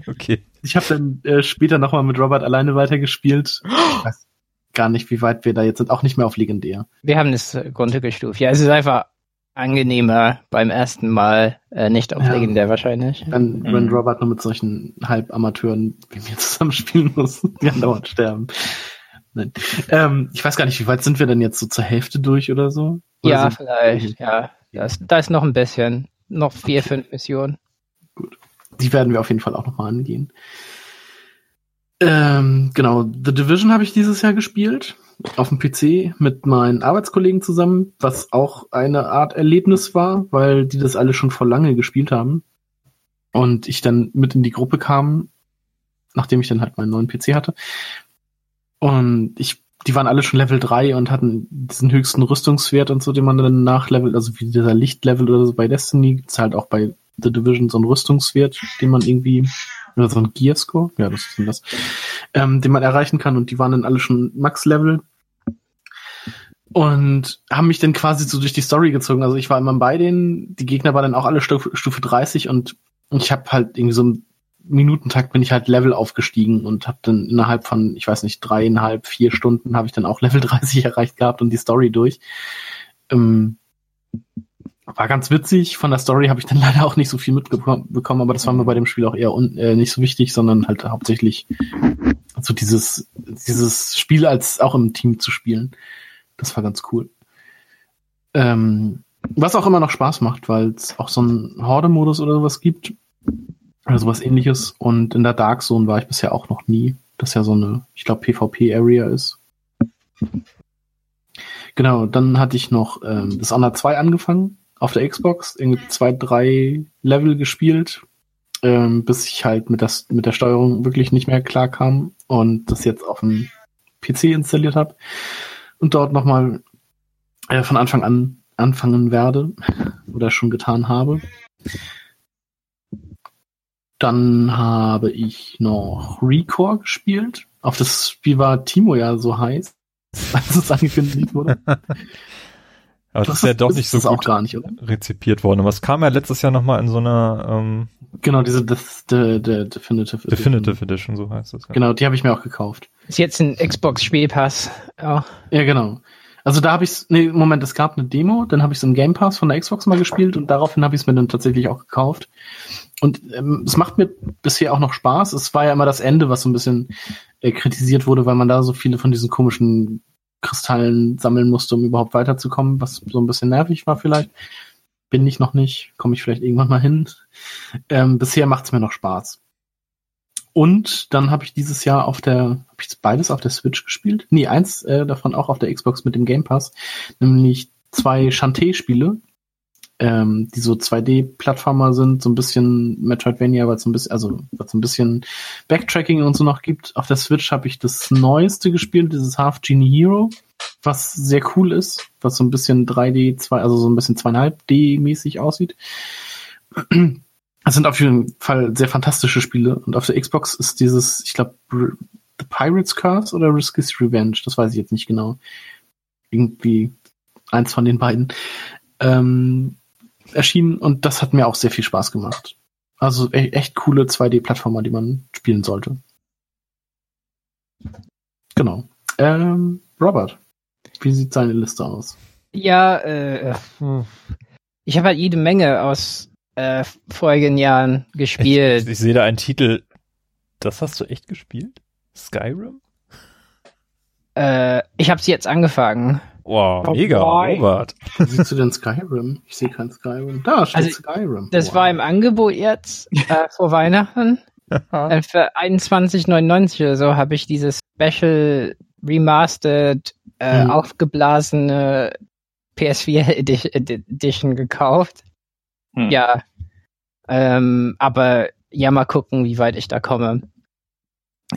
Okay. Ich habe dann äh, später nochmal mit Robert alleine weitergespielt. Ich weiß gar nicht, wie weit wir da jetzt sind. Auch nicht mehr auf legendär. Wir haben das runtergestuft. Ja, es ist einfach angenehmer beim ersten Mal, äh, nicht auf ja. legendär wahrscheinlich. Wenn, mhm. wenn Robert nur mit solchen Halbamateuren wie mir zusammenspielen muss, <laughs> die andauernd sterben. Nein. Ähm, ich weiß gar nicht, wie weit sind wir denn jetzt so zur Hälfte durch oder so? Oder ja, vielleicht, ja. Da ist, da ist noch ein bisschen. Noch vier, fünf Missionen. Gut. Die werden wir auf jeden Fall auch nochmal angehen. Ähm, genau, The Division habe ich dieses Jahr gespielt. Auf dem PC mit meinen Arbeitskollegen zusammen, was auch eine Art Erlebnis war, weil die das alle schon vor lange gespielt haben. Und ich dann mit in die Gruppe kam, nachdem ich dann halt meinen neuen PC hatte. Und ich, die waren alle schon Level 3 und hatten diesen höchsten Rüstungswert und so, den man dann nachlevelt, also wie dieser Lichtlevel oder so bei Destiny, gibt's halt auch bei The Division so einen Rüstungswert, den man irgendwie, oder so ein Gearscore, ja, das ist das, ähm, den man erreichen kann und die waren dann alle schon Max-Level. Und haben mich dann quasi so durch die Story gezogen. Also ich war immer bei denen, die Gegner waren dann auch alle Stufe, Stufe 30 und ich habe halt irgendwie so im Minutentakt bin ich halt Level aufgestiegen und habe dann innerhalb von, ich weiß nicht, dreieinhalb, vier Stunden habe ich dann auch <laughs> Level 30 erreicht gehabt und die Story durch. Ähm, war ganz witzig. Von der Story habe ich dann <laughs> leider auch nicht so viel mitbekommen, aber das war mir bei dem Spiel auch eher un äh, nicht so wichtig, sondern halt hauptsächlich so dieses, dieses Spiel als auch im Team zu spielen. Das war ganz cool. Ähm, was auch immer noch Spaß macht, weil es auch so einen Horde-Modus oder sowas gibt. Oder sowas ähnliches. Und in der Dark Zone war ich bisher auch noch nie. Das ja so eine, ich glaube, PvP-Area ist. Genau, dann hatte ich noch ähm, das Honor 2 angefangen auf der Xbox, irgendwie zwei, drei Level gespielt, ähm, bis ich halt mit, das, mit der Steuerung wirklich nicht mehr klar kam und das jetzt auf dem PC installiert habe und dort nochmal äh, von Anfang an anfangen werde <laughs> oder schon getan habe. Dann habe ich noch Recore gespielt. Auf das Spiel war Timo ja so heiß, <laughs> als es angekündigt wurde. <laughs> Aber das, das ist ja doch nicht so gut nicht, rezipiert worden. Aber es kam ja letztes Jahr nochmal in so einer ähm, Genau, diese das, the, the Definitive Edition. Definitive Edition, so heißt es. Ja. Genau, die habe ich mir auch gekauft. Ist jetzt ein Xbox-Spielpass. Ja. ja, genau. Also da habe ich nee, Moment, es gab eine Demo, dann habe ich so einen Game Pass von der Xbox mal gespielt und daraufhin habe ich es mir dann tatsächlich auch gekauft. Und ähm, es macht mir bisher auch noch Spaß. Es war ja immer das Ende, was so ein bisschen äh, kritisiert wurde, weil man da so viele von diesen komischen Kristallen sammeln musste, um überhaupt weiterzukommen, was so ein bisschen nervig war vielleicht. Bin ich noch nicht, komme ich vielleicht irgendwann mal hin. Ähm, bisher macht es mir noch Spaß. Und dann habe ich dieses Jahr auf der, habe ich beides auf der Switch gespielt? Nee, eins äh, davon auch auf der Xbox mit dem Game Pass, nämlich zwei Shantae-Spiele, ähm, die so 2D-Plattformer sind, so ein bisschen Metroidvania, weil es ein bisschen, also weil ein bisschen Backtracking und so noch gibt. Auf der Switch habe ich das Neueste gespielt, dieses Half Genie Hero, was sehr cool ist, was so ein bisschen 3D, zwei, also so ein bisschen zweieinhalb D-mäßig aussieht. Es sind auf jeden Fall sehr fantastische Spiele und auf der Xbox ist dieses, ich glaube, The Pirates Curse oder Risk is Revenge, das weiß ich jetzt nicht genau. Irgendwie eins von den beiden. Ähm, erschienen und das hat mir auch sehr viel Spaß gemacht. Also e echt coole 2D-Plattformer, die man spielen sollte. Genau. Ähm, Robert, wie sieht seine Liste aus? Ja, äh, ich habe halt jede Menge aus äh, vorigen Jahren gespielt. Ich, ich sehe da einen Titel. Das hast du echt gespielt? Skyrim? Äh, ich habe es jetzt angefangen. Wow, oh mega, boy. Robert. Wo siehst du denn Skyrim? Ich sehe kein Skyrim. Da steht also, Skyrim. Das wow. war im Angebot jetzt äh, <laughs> vor Weihnachten. äh, für 21,99 oder so habe ich dieses Special Remastered äh, hm. aufgeblasene PS4 Edition gekauft. Hm. Ja. Ähm, aber ja, mal gucken, wie weit ich da komme.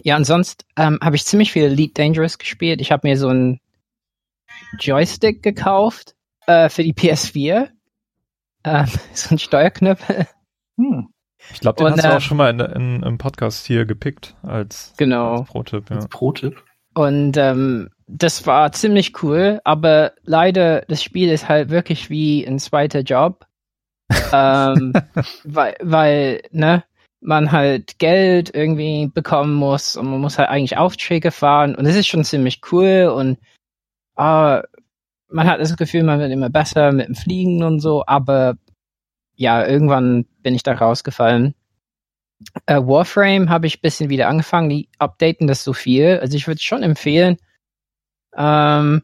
Ja, ansonsten ähm, habe ich ziemlich viel Elite Dangerous gespielt. Ich habe mir so ein Joystick gekauft äh, für die PS4. Äh, <laughs> so ein Steuerknüppel. Hm. Ich glaube, den Und, hast du auch äh, schon mal in, in, im Podcast hier gepickt als, genau. als Pro-Tipp. Ja. Als Pro-Tipp. Und ähm, das war ziemlich cool, aber leider, das Spiel ist halt wirklich wie ein zweiter Job. Ähm, <laughs> weil, weil, ne, man halt Geld irgendwie bekommen muss und man muss halt eigentlich Aufträge fahren und es ist schon ziemlich cool und äh, man hat das Gefühl, man wird immer besser mit dem Fliegen und so, aber ja, irgendwann bin ich da rausgefallen. Äh, Warframe habe ich bisschen wieder angefangen, die updaten das so viel. Also ich würde schon empfehlen, ähm,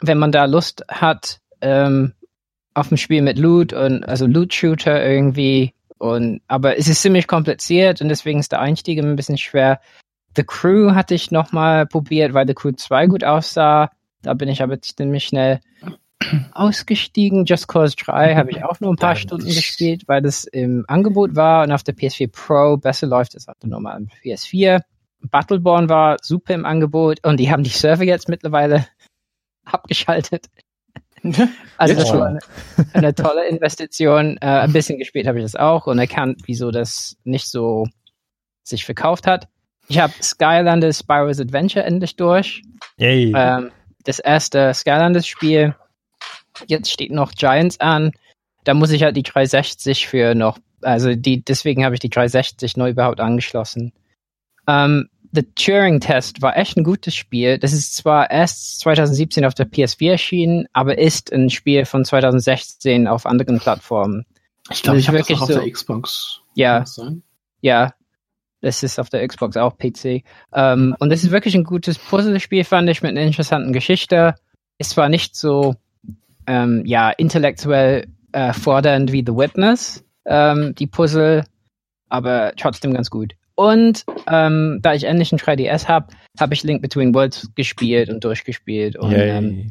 wenn man da Lust hat, ähm, auf ein Spiel mit Loot und also Loot-Shooter irgendwie. Und aber es ist ziemlich kompliziert und deswegen ist der Einstieg ein bisschen schwer. The Crew hatte ich nochmal probiert, weil The Crew 2 gut aussah. Da bin ich aber ziemlich schnell ausgestiegen. Just Cause 3 habe ich auch nur ein paar Stunden gespielt, weil das im Angebot war und auf der PS4 Pro besser läuft als auf der normalen PS4. Battleborn war super im Angebot und die haben die Server jetzt mittlerweile <laughs> abgeschaltet. <laughs> Also das war eine, eine, tolle Investition. Äh, ein bisschen gespielt habe ich das auch und erkannt, wieso das nicht so sich verkauft hat. Ich habe Skylanders Spyro's Adventure endlich durch. Yay. Ähm, das erste Skylanders-Spiel. Jetzt steht noch Giants an. Da muss ich halt die 360 für noch, also die, deswegen habe ich die 360 neu überhaupt angeschlossen. Ähm, The Turing Test war echt ein gutes Spiel. Das ist zwar erst 2017 auf der PS4 erschienen, aber ist ein Spiel von 2016 auf anderen Plattformen. Ich glaube, ich habe das auch auf so, der Xbox. Ja. Ja. Das ist auf der Xbox auch PC. Ähm, und es ist wirklich ein gutes Puzzlespiel, fand ich, mit einer interessanten Geschichte. Ist zwar nicht so, ähm, ja, intellektuell äh, fordernd wie The Witness, ähm, die Puzzle, aber trotzdem ganz gut. Und ähm, da ich endlich ein 3DS habe, habe ich Link Between Worlds gespielt und durchgespielt und ähm,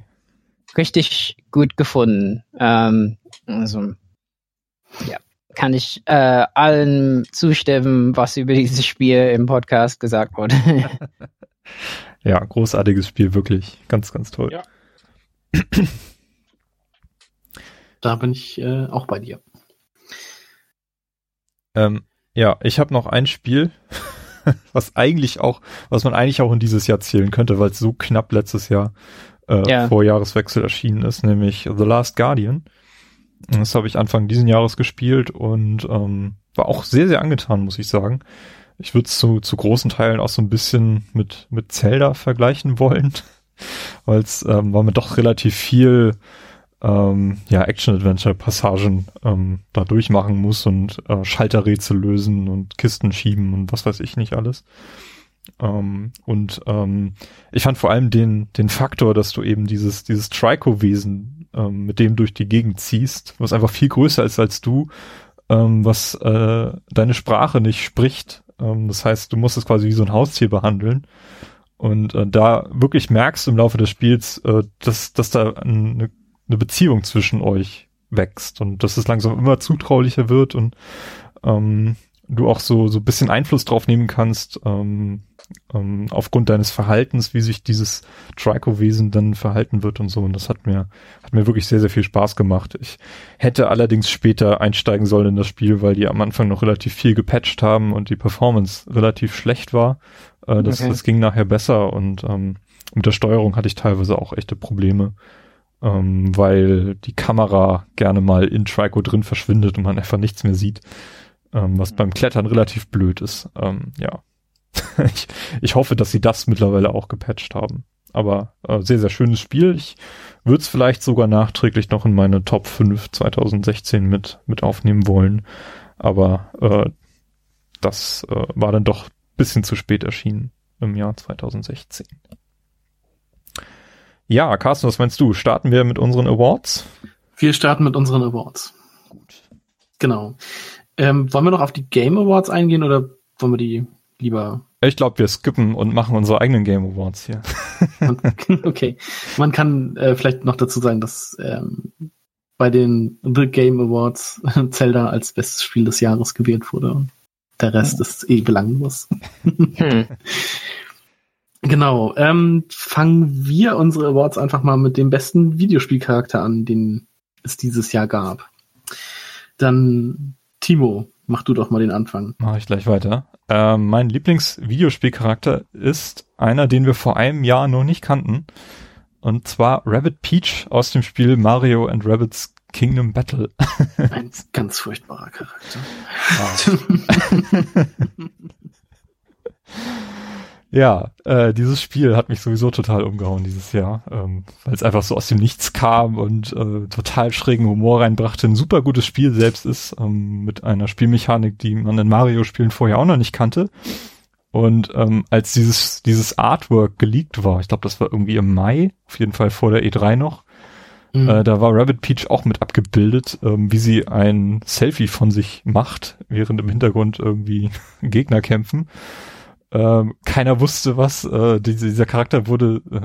richtig gut gefunden. Ähm, also, ja, kann ich äh, allen zustimmen, was über dieses Spiel im Podcast gesagt wurde. <laughs> ja, großartiges Spiel, wirklich. Ganz, ganz toll. Ja. da bin ich äh, auch bei dir. Ähm, ja, ich habe noch ein Spiel, <laughs> was eigentlich auch, was man eigentlich auch in dieses Jahr zählen könnte, weil es so knapp letztes Jahr äh, ja. vor Jahreswechsel erschienen ist, nämlich The Last Guardian. Das habe ich Anfang diesen Jahres gespielt und ähm, war auch sehr, sehr angetan, muss ich sagen. Ich würde es zu, zu großen Teilen auch so ein bisschen mit, mit Zelda vergleichen wollen, <laughs> weil es ähm, war mir doch relativ viel ähm, ja, Action-Adventure-Passagen ähm, da durchmachen muss und äh, Schalterrätsel lösen und Kisten schieben und was weiß ich nicht alles. Ähm, und ähm, ich fand vor allem den, den Faktor, dass du eben dieses, dieses Trico-Wesen ähm, mit dem durch die Gegend ziehst, was einfach viel größer ist als du, ähm, was äh, deine Sprache nicht spricht. Ähm, das heißt, du musst es quasi wie so ein Haustier behandeln. Und äh, da wirklich merkst im Laufe des Spiels, äh, dass, dass da eine eine Beziehung zwischen euch wächst und dass es langsam immer zutraulicher wird und ähm, du auch so so bisschen Einfluss drauf nehmen kannst ähm, ähm, aufgrund deines Verhaltens, wie sich dieses Trico-Wesen dann verhalten wird und so. Und das hat mir hat mir wirklich sehr sehr viel Spaß gemacht. Ich hätte allerdings später einsteigen sollen in das Spiel, weil die am Anfang noch relativ viel gepatcht haben und die Performance relativ schlecht war. Äh, das, okay. das ging nachher besser und ähm, mit der Steuerung hatte ich teilweise auch echte Probleme ähm, weil die Kamera gerne mal in Trico drin verschwindet und man einfach nichts mehr sieht, ähm, was beim Klettern relativ blöd ist. Ähm, ja, <laughs> ich, ich hoffe, dass sie das mittlerweile auch gepatcht haben. Aber äh, sehr, sehr schönes Spiel. Ich würde es vielleicht sogar nachträglich noch in meine Top 5 2016 mit, mit aufnehmen wollen. Aber äh, das äh, war dann doch bisschen zu spät erschienen im Jahr 2016. Ja, Carsten, was meinst du? Starten wir mit unseren Awards? Wir starten mit unseren Awards. Gut. Genau. Ähm, wollen wir noch auf die Game Awards eingehen oder wollen wir die lieber? Ich glaube, wir skippen und machen unsere eigenen Game Awards hier. <laughs> okay. Man kann äh, vielleicht noch dazu sagen, dass ähm, bei den The Game Awards <laughs> Zelda als bestes Spiel des Jahres gewählt wurde. Und der Rest oh. ist eh belanglos. hm. <laughs> Genau. Ähm, fangen wir unsere Awards einfach mal mit dem besten Videospielcharakter an, den es dieses Jahr gab. Dann Timo, mach du doch mal den Anfang. Mach ich gleich weiter. Ähm, mein Lieblingsvideospielcharakter ist einer, den wir vor einem Jahr noch nicht kannten. Und zwar Rabbit Peach aus dem Spiel Mario and Rabbits Kingdom Battle. <laughs> Ein ganz furchtbarer Charakter. <laughs> <laughs> Ja, äh, dieses Spiel hat mich sowieso total umgehauen dieses Jahr, ähm, weil es einfach so aus dem Nichts kam und äh, total schrägen Humor reinbrachte. Ein super gutes Spiel selbst ist, ähm, mit einer Spielmechanik, die man in Mario-Spielen vorher auch noch nicht kannte. Und ähm, als dieses, dieses Artwork geleakt war, ich glaube, das war irgendwie im Mai, auf jeden Fall vor der E3 noch, mhm. äh, da war Rabbit Peach auch mit abgebildet, ähm, wie sie ein Selfie von sich macht, während im Hintergrund irgendwie <laughs> Gegner kämpfen. Ähm, keiner wusste was. Äh, dieser, Charakter wurde äh,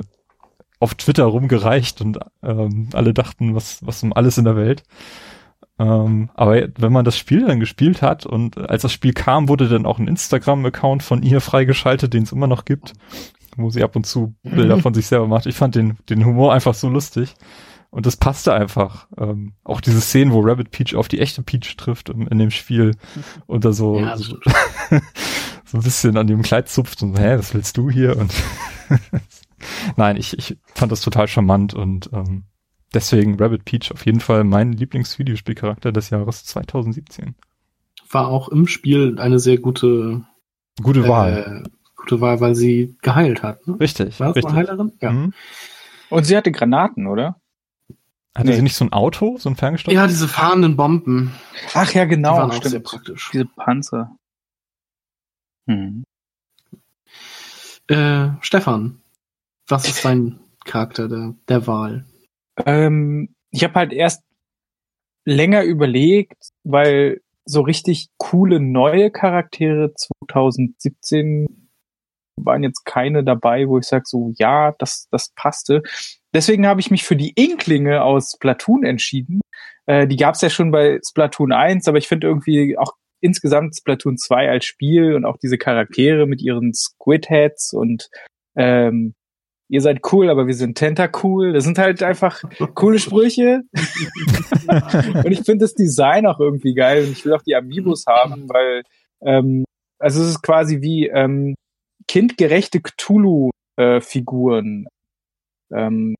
auf Twitter rumgereicht und ähm, alle dachten, was, was um alles in der Welt. Ähm, aber wenn man das Spiel dann gespielt hat und als das Spiel kam, wurde dann auch ein Instagram-Account von ihr freigeschaltet, den es immer noch gibt, wo sie ab und zu Bilder <laughs> von sich selber macht. Ich fand den, den Humor einfach so lustig. Und das passte einfach. Ähm, auch diese Szenen, wo Rabbit Peach auf die echte Peach trifft in, in dem Spiel <laughs> und da so, ja, so, <laughs> so ein bisschen an dem Kleid zupft und so, hä, was willst du hier? Und <laughs> nein, ich, ich fand das total charmant und ähm, deswegen Rabbit Peach auf jeden Fall mein Lieblingsvideospielcharakter des Jahres 2017. War auch im Spiel eine sehr gute gute äh, Wahl. Gute Wahl, weil sie geheilt hat. Ne? Richtig. War das richtig. eine Heilerin? Ja. Mhm. Und sie hatte Granaten, oder? Hatte nee. sie nicht so ein Auto, so ein ferngesteuertes? Ja, diese fahrenden Bomben. Ach ja, genau. Die waren stimmt. sehr praktisch. Diese Panzer. Hm. Äh, Stefan, was ist dein Charakter der, der Wahl? Ähm, ich habe halt erst länger überlegt, weil so richtig coole neue Charaktere 2017 waren jetzt keine dabei, wo ich sage so, ja, das, das passte. Deswegen habe ich mich für die Inklinge aus Splatoon entschieden. Äh, die gab es ja schon bei Splatoon 1, aber ich finde irgendwie auch insgesamt Splatoon 2 als Spiel und auch diese Charaktere mit ihren Squidheads und ähm, ihr seid cool, aber wir sind Tentacool. Das sind halt einfach coole Sprüche. <laughs> und ich finde das Design auch irgendwie geil und ich will auch die Amiibos haben, weil ähm, also es ist quasi wie ähm, kindgerechte Cthulhu-Figuren. Äh, ähm,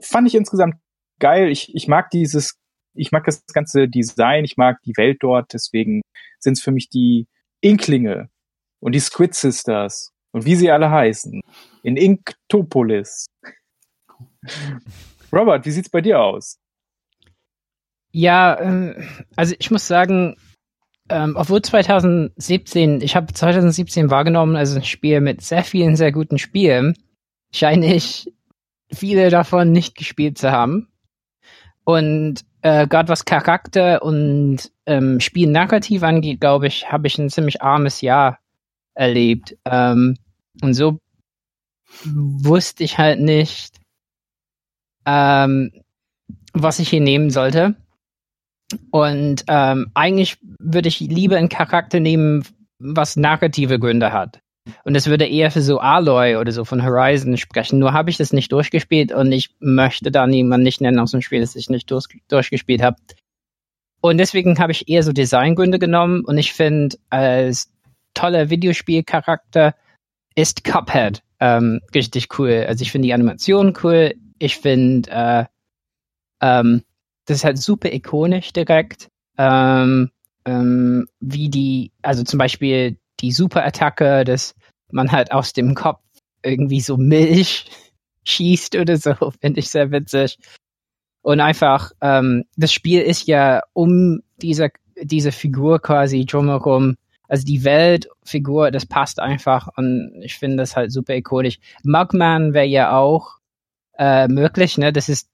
fand ich insgesamt geil. Ich, ich mag dieses, ich mag das ganze Design, ich mag die Welt dort, deswegen sind es für mich die Inklinge und die Squid Sisters und wie sie alle heißen. In Inktopolis. <laughs> Robert, wie sieht's bei dir aus? Ja, ähm, also ich muss sagen, ähm, obwohl 2017, ich habe 2017 wahrgenommen, also ein Spiel mit sehr vielen sehr guten Spielen, scheine ich viele davon nicht gespielt zu haben. Und äh, gerade was Charakter und ähm, Spielnarrativ angeht, glaube ich, habe ich ein ziemlich armes Jahr erlebt. Ähm, und so wusste ich halt nicht, ähm, was ich hier nehmen sollte. Und ähm, eigentlich würde ich lieber einen Charakter nehmen, was narrative Gründe hat. Und es würde eher für so Aloy oder so von Horizon sprechen. Nur habe ich das nicht durchgespielt und ich möchte da niemanden nicht nennen aus dem Spiel, das ich nicht durch, durchgespielt habe. Und deswegen habe ich eher so Designgründe genommen und ich finde, als toller Videospielcharakter ist Cuphead ähm, richtig cool. Also ich finde die Animation cool. Ich finde, äh, ähm, das ist halt super ikonisch direkt. Ähm, ähm, wie die, also zum Beispiel die Superattacke, dass man halt aus dem Kopf irgendwie so Milch <laughs> schießt oder so, <laughs> finde ich sehr witzig. Und einfach, ähm, das Spiel ist ja um diese, diese Figur quasi drumherum, also die Weltfigur, das passt einfach und ich finde das halt super ikonisch. Mugman wäre ja auch äh, möglich, ne? Das ist,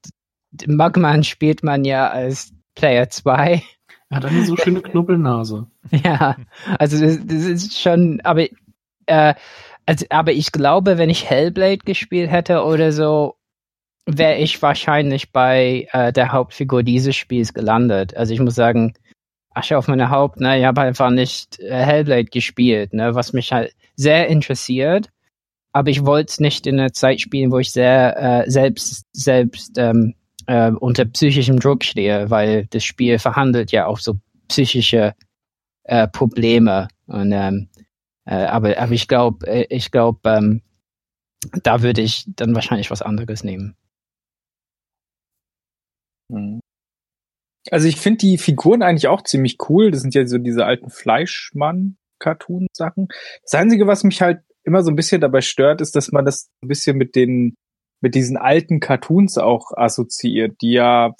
Mugman spielt man ja als Player 2 er hat eine so schöne Knubbelnase. ja, also das, das ist schon, aber, äh, also, aber ich glaube, wenn ich Hellblade gespielt hätte oder so, wäre ich wahrscheinlich bei äh, der Hauptfigur dieses Spiels gelandet. Also ich muss sagen, Asche auf meine Haupt, ne, ich habe einfach nicht äh, Hellblade gespielt, ne, was mich halt sehr interessiert. Aber ich wollte es nicht in einer Zeit spielen, wo ich sehr äh, selbst selbst ähm, äh, unter psychischem Druck stehe, weil das Spiel verhandelt ja auch so psychische äh, Probleme. Und, ähm, äh, aber, aber ich glaube, äh, ich glaube, ähm, da würde ich dann wahrscheinlich was anderes nehmen. Mhm. Also ich finde die Figuren eigentlich auch ziemlich cool. Das sind ja so diese alten Fleischmann-Cartoon-Sachen. Das Einzige, was mich halt immer so ein bisschen dabei stört, ist, dass man das ein bisschen mit den mit diesen alten Cartoons auch assoziiert, die ja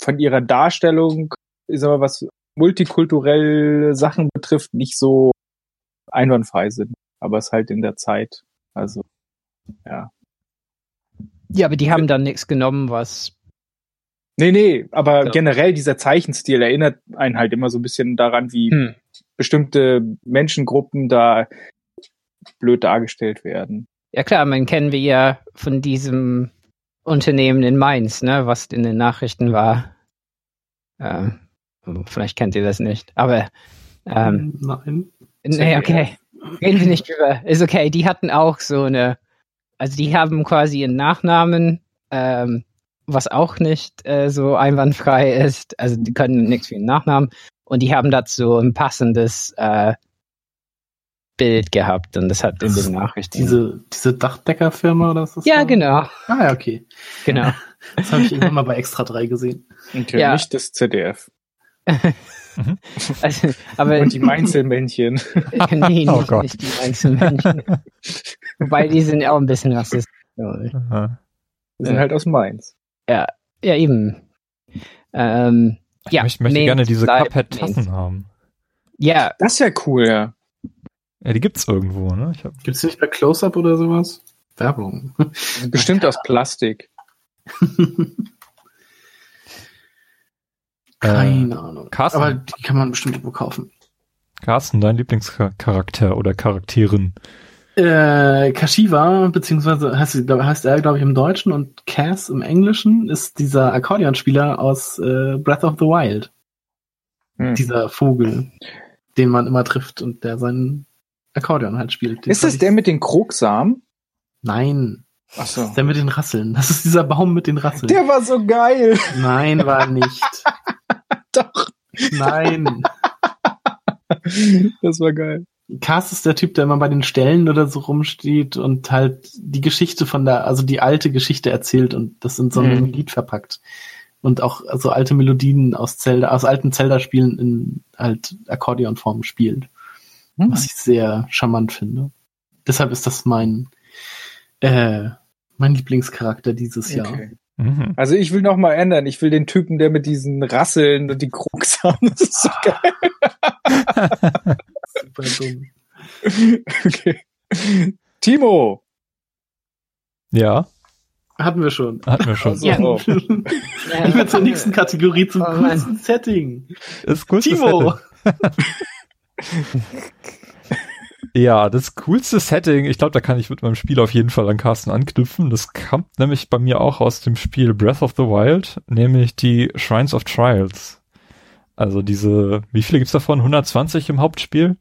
von ihrer Darstellung, sag mal, was multikulturelle Sachen betrifft, nicht so einwandfrei sind. Aber es halt in der Zeit. Also, ja. Ja, aber die haben dann nichts genommen, was. Nee, nee, aber ja. generell dieser Zeichenstil erinnert einen halt immer so ein bisschen daran, wie hm. bestimmte Menschengruppen da blöd dargestellt werden. Ja klar, man kennen wir ja von diesem Unternehmen in Mainz, ne, was in den Nachrichten war. Äh, vielleicht kennt ihr das nicht, aber ähm, nein. Nee, okay. Reden wir nicht drüber. Ist okay. Die hatten auch so eine, also die haben quasi einen Nachnamen, ähm, was auch nicht äh, so einwandfrei ist. Also die können nichts für einen Nachnamen. Und die haben dazu ein passendes äh, Bild gehabt und das hat in den Nachrichten. Diese, diese Dachdeckerfirma oder was ist das? Ja, so? genau. Ah, ja, okay. Genau. <laughs> Das habe ich irgendwann mal bei Extra 3 gesehen. Okay, ja. nicht das ZDF. <laughs> Also, aber Und die Mainzelmännchen. <laughs> nee, oh nicht, Gott. nicht die Mainzelmännchen. Wobei die sind auch ein bisschen rassistisch. Die sind halt aus Mainz. Ja, ja eben. Ähm, ich ja, möchte, möchte gerne diese Cuphead-Tassen haben. Ja. Das ist ja cool, ja. Ja, die gibt's irgendwo, ne? Ich hab... Gibt's nicht bei Close-Up oder sowas? Werbung. <laughs> Bestimmt aus Plastik. <laughs> Keine äh, Ahnung. Carsten. Aber die kann man bestimmt irgendwo kaufen. Carsten, dein Lieblingscharakter oder Charakterin? Äh, Kashiwa, beziehungsweise heißt, heißt er, glaube ich, im Deutschen und Cass im Englischen ist dieser Akkordeonspieler aus äh, Breath of the Wild. Hm. Dieser Vogel, den man immer trifft und der seinen Akkordeon halt spielt. Ist das der mit den Krogsamen? Nein. Ach so. Der mit den Rasseln. Das ist dieser Baum mit den Rasseln. Der war so geil. Nein, war nicht. <laughs> Doch. Nein. Das war geil. Cast ist der Typ, der immer bei den Stellen oder so rumsteht und halt die Geschichte von der, also die alte Geschichte erzählt und das in so einem mhm. Lied verpackt. Und auch so also alte Melodien aus Zelda, aus alten Zelda-Spielen in halt Akkordeonform spielt. Mhm. Was ich sehr charmant finde. Deshalb ist das mein, äh, mein Lieblingscharakter dieses okay. Jahr. Mhm. Also ich will noch mal ändern. Ich will den Typen, der mit diesen Rasseln und die Krux haben. Das ist so geil. <laughs> Super dumm. Okay. Timo. Ja. Hatten wir schon. Hatten wir schon. Also, ja. Oh. ich bin zur nächsten Kategorie zum oh, coolsten Setting. Das coolste Timo. <laughs> Ja, das coolste Setting, ich glaube, da kann ich mit meinem Spiel auf jeden Fall an Carsten anknüpfen. Das kommt nämlich bei mir auch aus dem Spiel Breath of the Wild, nämlich die Shrines of Trials. Also diese, wie viele gibt's davon? 120 im Hauptspiel.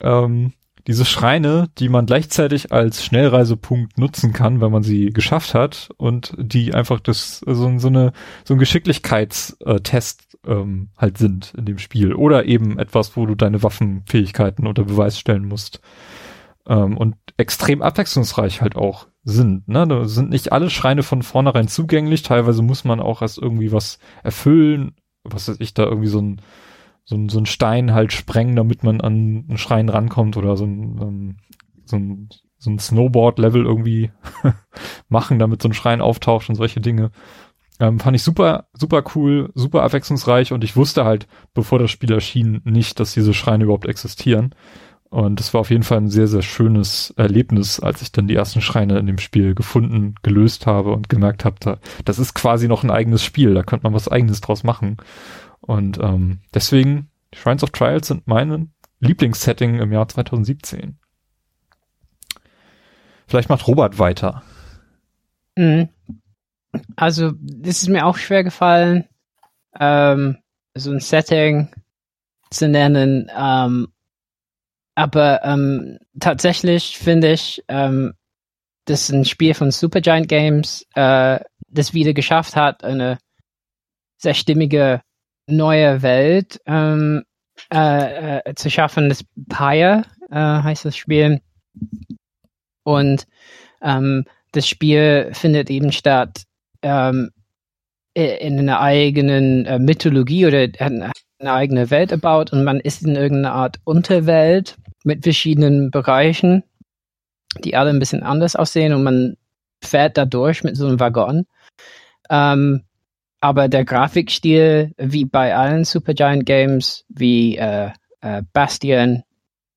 Ähm, diese Schreine, die man gleichzeitig als Schnellreisepunkt nutzen kann, wenn man sie geschafft hat und die einfach das so, so eine so ein Geschicklichkeitstest ähm, halt sind in dem Spiel. Oder eben etwas, wo du deine Waffenfähigkeiten unter Beweis stellen musst. Ähm, und extrem abwechslungsreich halt auch sind. Ne? Da sind nicht alle Schreine von vornherein zugänglich. Teilweise muss man auch erst irgendwie was erfüllen. Was weiß ich, da irgendwie so ein, so ein, so ein Stein halt sprengen, damit man an einen Schrein rankommt oder so ein, so ein, so ein Snowboard-Level irgendwie <laughs> machen, damit so ein Schrein auftaucht und solche Dinge. Ähm, fand ich super, super cool, super abwechslungsreich und ich wusste halt, bevor das Spiel erschien, nicht, dass diese Schreine überhaupt existieren. Und das war auf jeden Fall ein sehr, sehr schönes Erlebnis, als ich dann die ersten Schreine in dem Spiel gefunden, gelöst habe und gemerkt habe, da, das ist quasi noch ein eigenes Spiel, da könnte man was eigenes draus machen. Und ähm, deswegen, Shrines of Trials sind mein Lieblingssetting im Jahr 2017. Vielleicht macht Robert weiter. Mhm. Also, das ist mir auch schwer gefallen, ähm, so ein Setting zu nennen. Ähm, aber ähm, tatsächlich finde ich, ähm, dass ein Spiel von Supergiant Games äh, das wieder geschafft hat, eine sehr stimmige neue Welt ähm, äh, äh, zu schaffen. Das Pyre äh, heißt das Spiel. Und ähm, das Spiel findet eben statt ähm, in einer eigenen äh, Mythologie oder eine, eigene Welt erbaut und man ist in irgendeiner Art Unterwelt mit verschiedenen Bereichen, die alle ein bisschen anders aussehen und man fährt da durch mit so einem Waggon. Ähm, aber der Grafikstil, wie bei allen Supergiant Games, wie äh, äh, Bastion,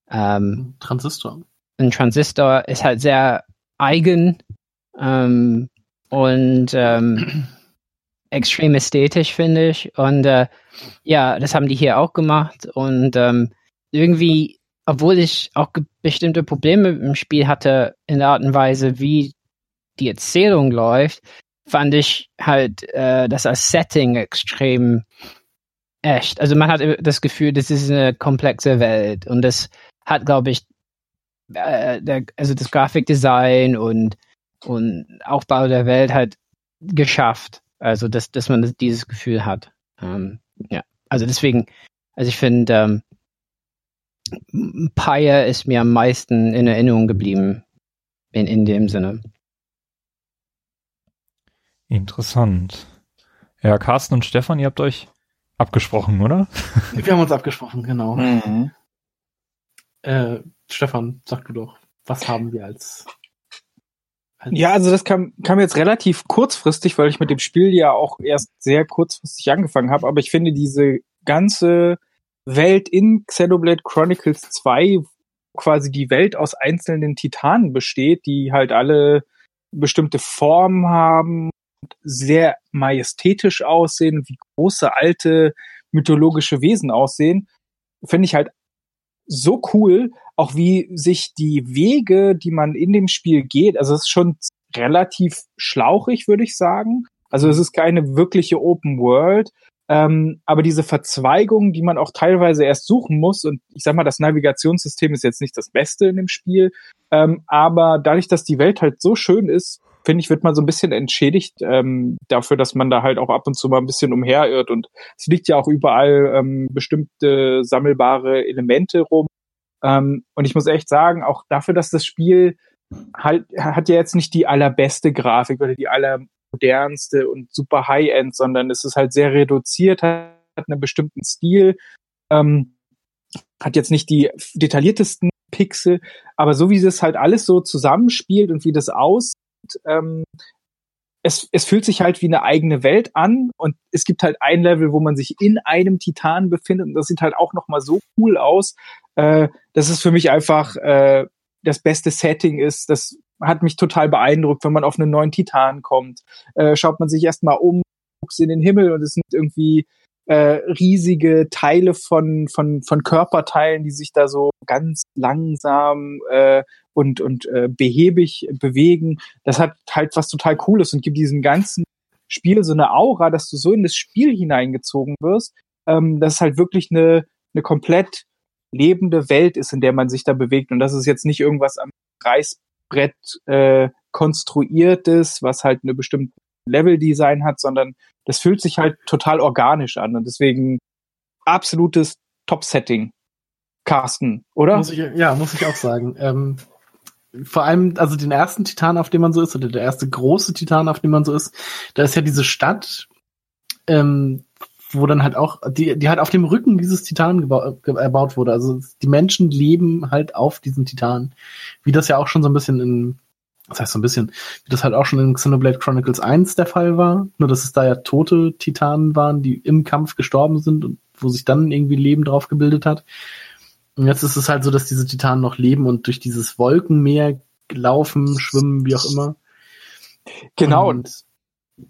ähm, Transistor. Ein Transistor ist halt sehr eigen. Ähm, und ähm, <clears throat> extrem ästhetisch, finde ich. Und äh, ja, das haben die hier auch gemacht. Und ähm, irgendwie, obwohl ich auch bestimmte Probleme im Spiel hatte, in der Art und Weise, wie die Erzählung läuft, fand ich halt äh, das als Setting extrem echt. Also man hat das Gefühl, das ist eine komplexe Welt und das hat, glaube ich, äh, der, also das Grafikdesign und und Aufbau der Welt halt geschafft. Also dass dass man dieses Gefühl hat. Ähm, ja, also deswegen, also ich finde, ähm, Pyre ist mir am meisten in Erinnerung geblieben in in dem Sinne. Interessant. Ja, Carsten und Stefan, ihr habt euch abgesprochen, oder? Wir haben uns abgesprochen, genau. Mhm. Äh, Stefan, sag du doch, was haben wir als ja, also das kam, kam jetzt relativ kurzfristig, weil ich mit dem Spiel ja auch erst sehr kurzfristig angefangen habe, aber ich finde diese ganze Welt in Xenoblade Chronicles 2, quasi die Welt aus einzelnen Titanen besteht, die halt alle bestimmte Formen haben sehr majestätisch aussehen, wie große alte mythologische Wesen aussehen, finde ich halt so cool, auch wie sich die Wege, die man in dem Spiel geht, also es ist schon relativ schlauchig, würde ich sagen. Also es ist keine wirkliche Open World, ähm, aber diese Verzweigung, die man auch teilweise erst suchen muss, und ich sag mal, das Navigationssystem ist jetzt nicht das Beste in dem Spiel, ähm, aber dadurch, dass die Welt halt so schön ist, finde ich, wird man so ein bisschen entschädigt ähm, dafür, dass man da halt auch ab und zu mal ein bisschen umherirrt. Und es liegt ja auch überall ähm, bestimmte sammelbare Elemente rum. Ähm, und ich muss echt sagen, auch dafür, dass das Spiel halt hat ja jetzt nicht die allerbeste Grafik oder die allermodernste und super High-End, sondern es ist halt sehr reduziert, hat einen bestimmten Stil, ähm, hat jetzt nicht die detailliertesten Pixel, aber so wie das halt alles so zusammenspielt und wie das aus ähm, es, es fühlt sich halt wie eine eigene Welt an und es gibt halt ein Level, wo man sich in einem Titan befindet und das sieht halt auch nochmal so cool aus, äh, dass es für mich einfach äh, das beste Setting ist. Das hat mich total beeindruckt, wenn man auf einen neuen Titan kommt. Äh, schaut man sich erstmal um, guckt in den Himmel und es sind irgendwie äh, riesige Teile von, von, von Körperteilen, die sich da so ganz langsam äh, und, und äh, behäbig bewegen. Das hat halt was total Cooles und gibt diesem ganzen Spiel so eine Aura, dass du so in das Spiel hineingezogen wirst, ähm, dass es halt wirklich eine, eine komplett lebende Welt ist, in der man sich da bewegt. Und das ist jetzt nicht irgendwas am Reißbrett äh, konstruiertes, was halt eine bestimmte Leveldesign hat, sondern das fühlt sich halt total organisch an. Und deswegen absolutes Top-Setting. Carsten, oder? Muss ich, ja, muss ich auch sagen. Ähm, vor allem, also den ersten Titan, auf dem man so ist, oder der erste große Titan, auf dem man so ist, da ist ja diese Stadt, ähm, wo dann halt auch, die, die halt auf dem Rücken dieses Titan erbaut wurde. Also die Menschen leben halt auf diesen Titan. Wie das ja auch schon so ein bisschen in, das heißt so ein bisschen, wie das halt auch schon in Xenoblade Chronicles 1 der Fall war. Nur dass es da ja tote Titanen waren, die im Kampf gestorben sind und wo sich dann irgendwie Leben drauf gebildet hat. Und jetzt ist es halt so, dass diese Titanen noch leben und durch dieses Wolkenmeer laufen, schwimmen, wie auch immer. Genau. Und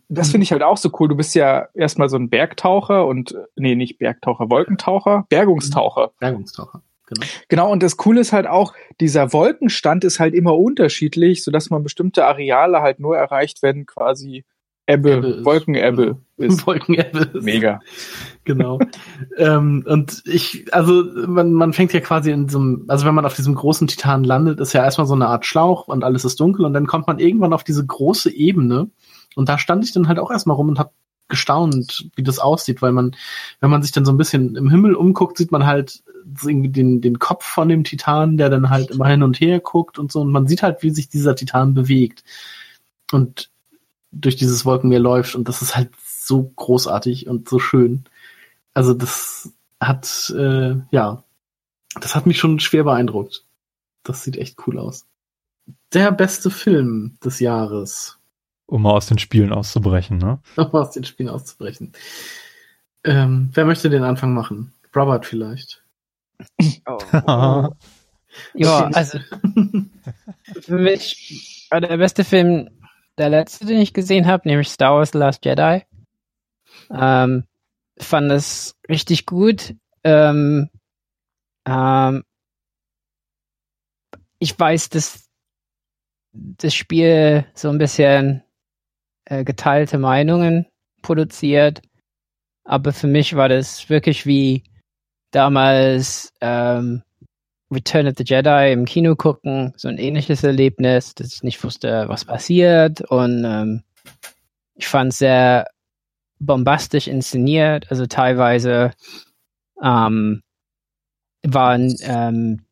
das finde ich halt auch so cool. Du bist ja erstmal so ein Bergtaucher und, nee, nicht Bergtaucher, Wolkentaucher, Bergungstaucher. Bergungstaucher. Genau. genau, und das Coole ist halt auch, dieser Wolkenstand ist halt immer unterschiedlich, sodass man bestimmte Areale halt nur erreicht, wenn quasi Ebbe, Ebbe Wolkenebbe ist. Wolkenebbe <laughs> ist. Mega. Genau. <laughs> ähm, und ich, also man, man fängt ja quasi in so einem, also wenn man auf diesem großen Titan landet, ist ja erstmal so eine Art Schlauch und alles ist dunkel und dann kommt man irgendwann auf diese große Ebene und da stand ich dann halt auch erstmal rum und hab gestaunt, wie das aussieht, weil man, wenn man sich dann so ein bisschen im Himmel umguckt, sieht man halt irgendwie den, den Kopf von dem Titan, der dann halt immer hin und her guckt und so und man sieht halt, wie sich dieser Titan bewegt. Und durch dieses Wolkenmeer läuft und das ist halt so großartig und so schön. Also das hat, äh, ja, das hat mich schon schwer beeindruckt. Das sieht echt cool aus. Der beste Film des Jahres. Um mal aus den Spielen auszubrechen, ne? Um aus den Spielen auszubrechen. Ähm, wer möchte den Anfang machen? Robert vielleicht. Oh. <laughs> ja, also <laughs> für mich war der beste Film der letzte, den ich gesehen habe, nämlich Star Wars The Last Jedi. Ähm, fand es richtig gut. Ähm, ähm, ich weiß, dass das Spiel so ein bisschen äh, geteilte Meinungen produziert. aber für mich war das wirklich wie damals ähm, Return of the Jedi im Kino gucken, so ein ähnliches Erlebnis, dass ich nicht wusste, was passiert. Und ähm, ich fand es sehr bombastisch inszeniert, also teilweise ähm, waren ähm,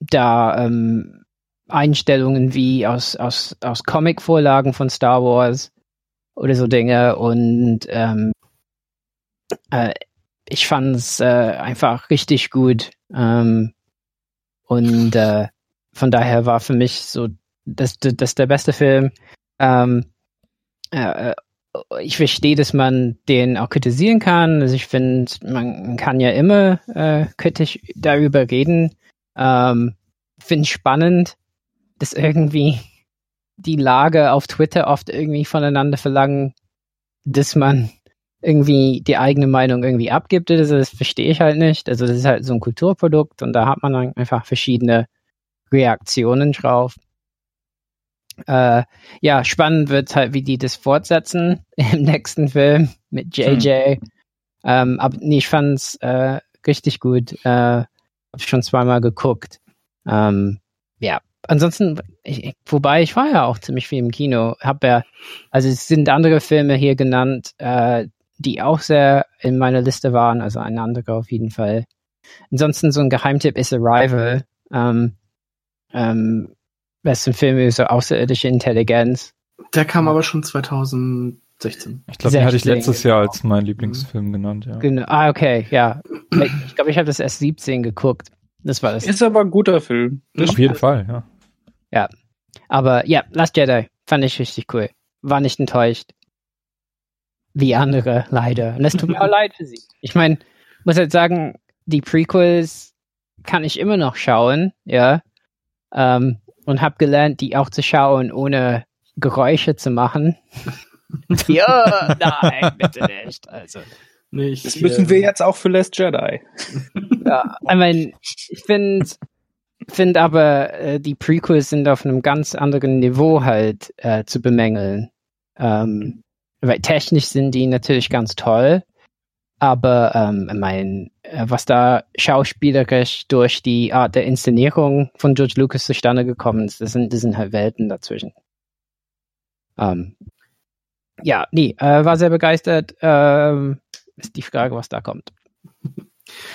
da ähm, Einstellungen wie aus, aus, aus Comic-Vorlagen von Star Wars oder so Dinge. Und ähm, äh, ich fand es äh, einfach richtig gut. Ähm, und äh, von daher war für mich so das, das, das der beste Film. Ähm, äh, äh ich verstehe, dass man den auch kritisieren kann. Also ich finde, man kann ja immer äh, kritisch darüber reden. Ähm, finde spannend, dass irgendwie die Lage auf Twitter oft irgendwie voneinander verlangen, dass man irgendwie die eigene Meinung irgendwie abgibt. Also das verstehe ich halt nicht. Also das ist halt so ein Kulturprodukt und da hat man dann einfach verschiedene Reaktionen drauf. Äh, ja, spannend wird halt, wie die das fortsetzen <laughs> im nächsten Film mit JJ. Hm. Ähm, aber nee, ich fand's äh, richtig gut. Äh, hab schon zweimal geguckt. Ähm, ja, ansonsten, ich, wobei ich war ja auch ziemlich viel im Kino. Hab ja, also es sind andere Filme hier genannt, äh, die auch sehr in meiner Liste waren, also ein anderer auf jeden Fall. Ansonsten so ein Geheimtipp ist Arrival. Ähm, ähm, besten Film über so außerirdische Intelligenz. Der kam aber schon 2016. Ich glaube, den hatte ich letztes Jahr als mein Lieblingsfilm genannt, ja. Genau. Ah, okay, ja. Ich glaube, ich habe das erst 17 geguckt. Das war das. Ist aber ein guter Film. Das Auf jeden Fall, ja. Ja. Aber ja, Last Jedi fand ich richtig cool. War nicht enttäuscht. Wie andere, leider. Und es tut mir <laughs> auch leid für sie. Ich meine, muss halt sagen, die Prequels kann ich immer noch schauen, ja. Ähm, und habe gelernt, die auch zu schauen, ohne Geräusche zu machen. <laughs> ja, nein, bitte nicht. Also. Nicht, das müssen äh, wir jetzt auch für Last Jedi. ja, <laughs> ich meine, ich finde find aber, äh, die Prequels sind auf einem ganz anderen Niveau halt äh, zu bemängeln. Ähm, weil technisch sind die natürlich ganz toll, aber ähm, mein, äh, was da schauspielerisch durch die Art der Inszenierung von George Lucas zustande gekommen ist, das sind, das sind halt Welten dazwischen. Ähm, ja, nee, äh, war sehr begeistert. Ähm, ist die Frage, was da kommt.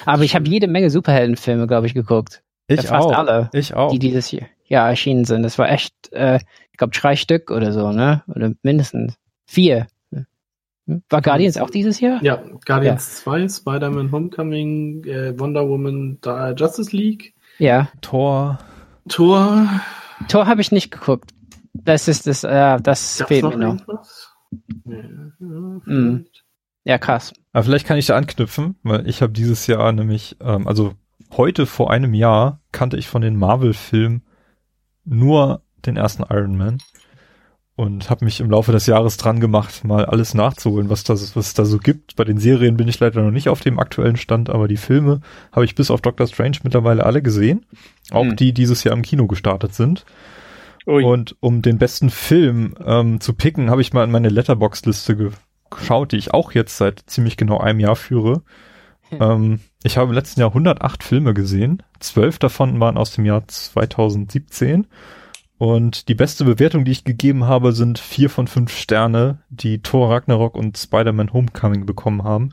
Aber ich habe jede Menge Superheldenfilme, glaube ich, geguckt. Ich ja, fast auch. alle, ich auch. die dieses Jahr erschienen sind. Das war echt, äh, ich glaube, drei Stück oder so, ne? Oder mindestens vier. War Guardians auch dieses Jahr? Ja, Guardians ja. 2, Spider-Man Homecoming, äh, Wonder Woman, da, Justice League. Ja. Tor. Tor. Tor habe ich nicht geguckt. Das ist das, äh, das Gab's fehlt noch mir noch. Ja, mhm. ja, krass. Aber vielleicht kann ich da anknüpfen, weil ich habe dieses Jahr nämlich, ähm, also heute vor einem Jahr kannte ich von den Marvel-Filmen nur den ersten Iron Man und habe mich im Laufe des Jahres dran gemacht, mal alles nachzuholen, was das was es da so gibt. Bei den Serien bin ich leider noch nicht auf dem aktuellen Stand, aber die Filme habe ich bis auf Doctor Strange mittlerweile alle gesehen, auch hm. die dieses Jahr im Kino gestartet sind. Ui. Und um den besten Film ähm, zu picken, habe ich mal in meine Letterbox-Liste geschaut, die ich auch jetzt seit ziemlich genau einem Jahr führe. Hm. Ähm, ich habe im letzten Jahr 108 Filme gesehen. Zwölf davon waren aus dem Jahr 2017 und die beste Bewertung, die ich gegeben habe, sind vier von fünf Sterne, die Thor Ragnarok und Spider-Man Homecoming bekommen haben.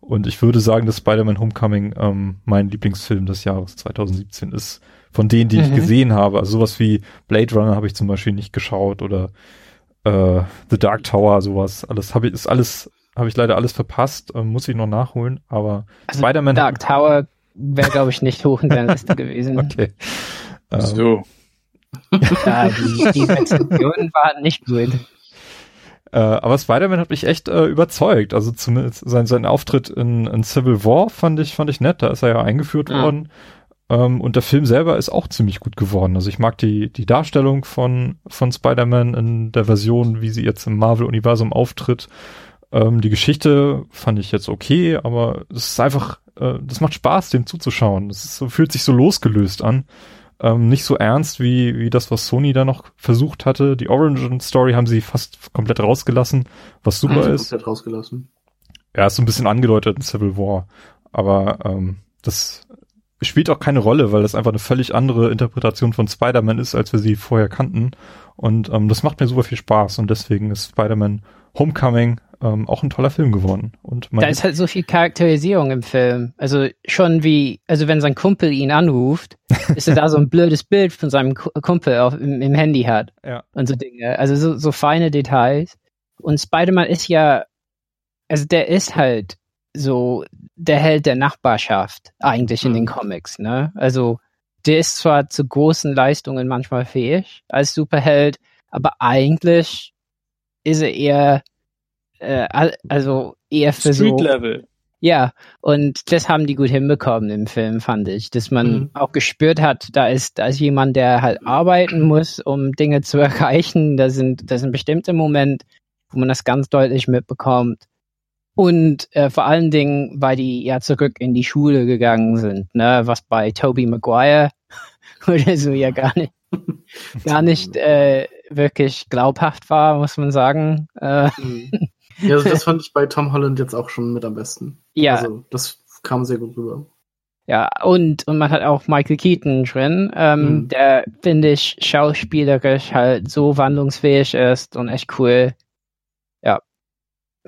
Und ich würde sagen, dass Spider-Man Homecoming ähm, mein Lieblingsfilm des Jahres 2017 ist. Von denen, die mhm. ich gesehen habe. Also sowas wie Blade Runner habe ich zum Beispiel nicht geschaut oder äh, The Dark Tower, sowas. Alles habe ich, ist alles, habe ich leider alles verpasst. Ähm, muss ich noch nachholen. Aber also Spider-Man. Dark Tower wäre, glaube ich, nicht hoch in der Liste gewesen. <laughs> Okay. Ähm, so <laughs> ja, die, die Rezensionen waren nicht gut. Äh, aber Spider-Man hat mich echt äh, überzeugt. Also zumindest sein, sein Auftritt in, in Civil War fand ich, fand ich nett. Da ist er ja eingeführt ja. worden. Ähm, und der Film selber ist auch ziemlich gut geworden. Also ich mag die, die Darstellung von, von Spider-Man in der Version, wie sie jetzt im Marvel-Universum auftritt. Ähm, die Geschichte fand ich jetzt okay, aber es ist einfach, äh, das macht Spaß, dem zuzuschauen. Es fühlt sich so losgelöst an. Ähm, nicht so ernst wie, wie das, was Sony da noch versucht hatte. Die Origin Story haben sie fast komplett rausgelassen, was super also ist. Komplett rausgelassen. Ja, ist so ein bisschen angedeutet in Civil War. Aber ähm, das spielt auch keine Rolle, weil das einfach eine völlig andere Interpretation von Spider-Man ist, als wir sie vorher kannten. Und ähm, das macht mir super viel Spaß und deswegen ist Spider-Man Homecoming ähm, auch ein toller Film geworden. Und da ist halt so viel Charakterisierung im Film. Also schon wie, also wenn sein Kumpel ihn anruft, <laughs> ist er da so ein blödes Bild von seinem Kumpel auf, im, im Handy hat. Ja. Und so Dinge. Also so, so feine Details. Und Spider-Man ist ja, also der ist halt so der Held der Nachbarschaft eigentlich in den mhm. Comics, ne? Also der ist zwar zu großen Leistungen manchmal fähig als Superheld, aber eigentlich ist er eher äh, also eher für Street so Level. Ja, und das haben die gut hinbekommen im Film, fand ich, dass man mhm. auch gespürt hat, da ist, da ist jemand, der halt arbeiten muss, um Dinge zu <laughs> erreichen. Da sind, da sind bestimmte Momente, wo man das ganz deutlich mitbekommt. Und äh, vor allen Dingen, weil die ja zurück in die Schule gegangen sind, ne, was bei Toby Maguire <laughs> oder so ja gar nicht, gar nicht <laughs> äh, wirklich glaubhaft war, muss man sagen. Äh, mhm. ja, also das <laughs> fand ich bei Tom Holland jetzt auch schon mit am besten. Ja. Also das kam sehr gut rüber. Ja, und, und man hat auch Michael Keaton drin, ähm, mhm. der, finde ich, schauspielerisch halt so wandlungsfähig ist und echt cool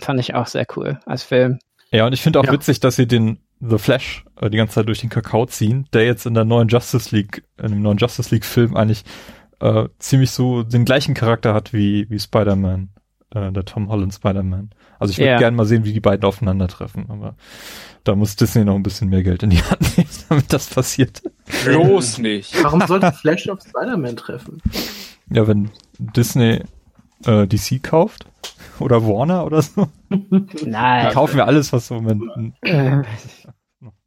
fand ich auch sehr cool als Film. Ja, und ich finde auch ja. witzig, dass sie den The Flash äh, die ganze Zeit durch den Kakao ziehen, der jetzt in der neuen Justice League, in dem neuen Justice League Film eigentlich äh, ziemlich so den gleichen Charakter hat wie, wie Spider-Man, äh, der Tom Holland Spider-Man. Also ich würde ja. gerne mal sehen, wie die beiden aufeinandertreffen, aber da muss Disney noch ein bisschen mehr Geld in die <laughs> Hand nehmen, damit das passiert. Bloß nicht. Warum sollte Flash auf Spider-Man treffen? Ja, wenn Disney äh, DC kauft oder Warner oder so. <laughs> Nein. Die kaufen wir alles, was so Moment.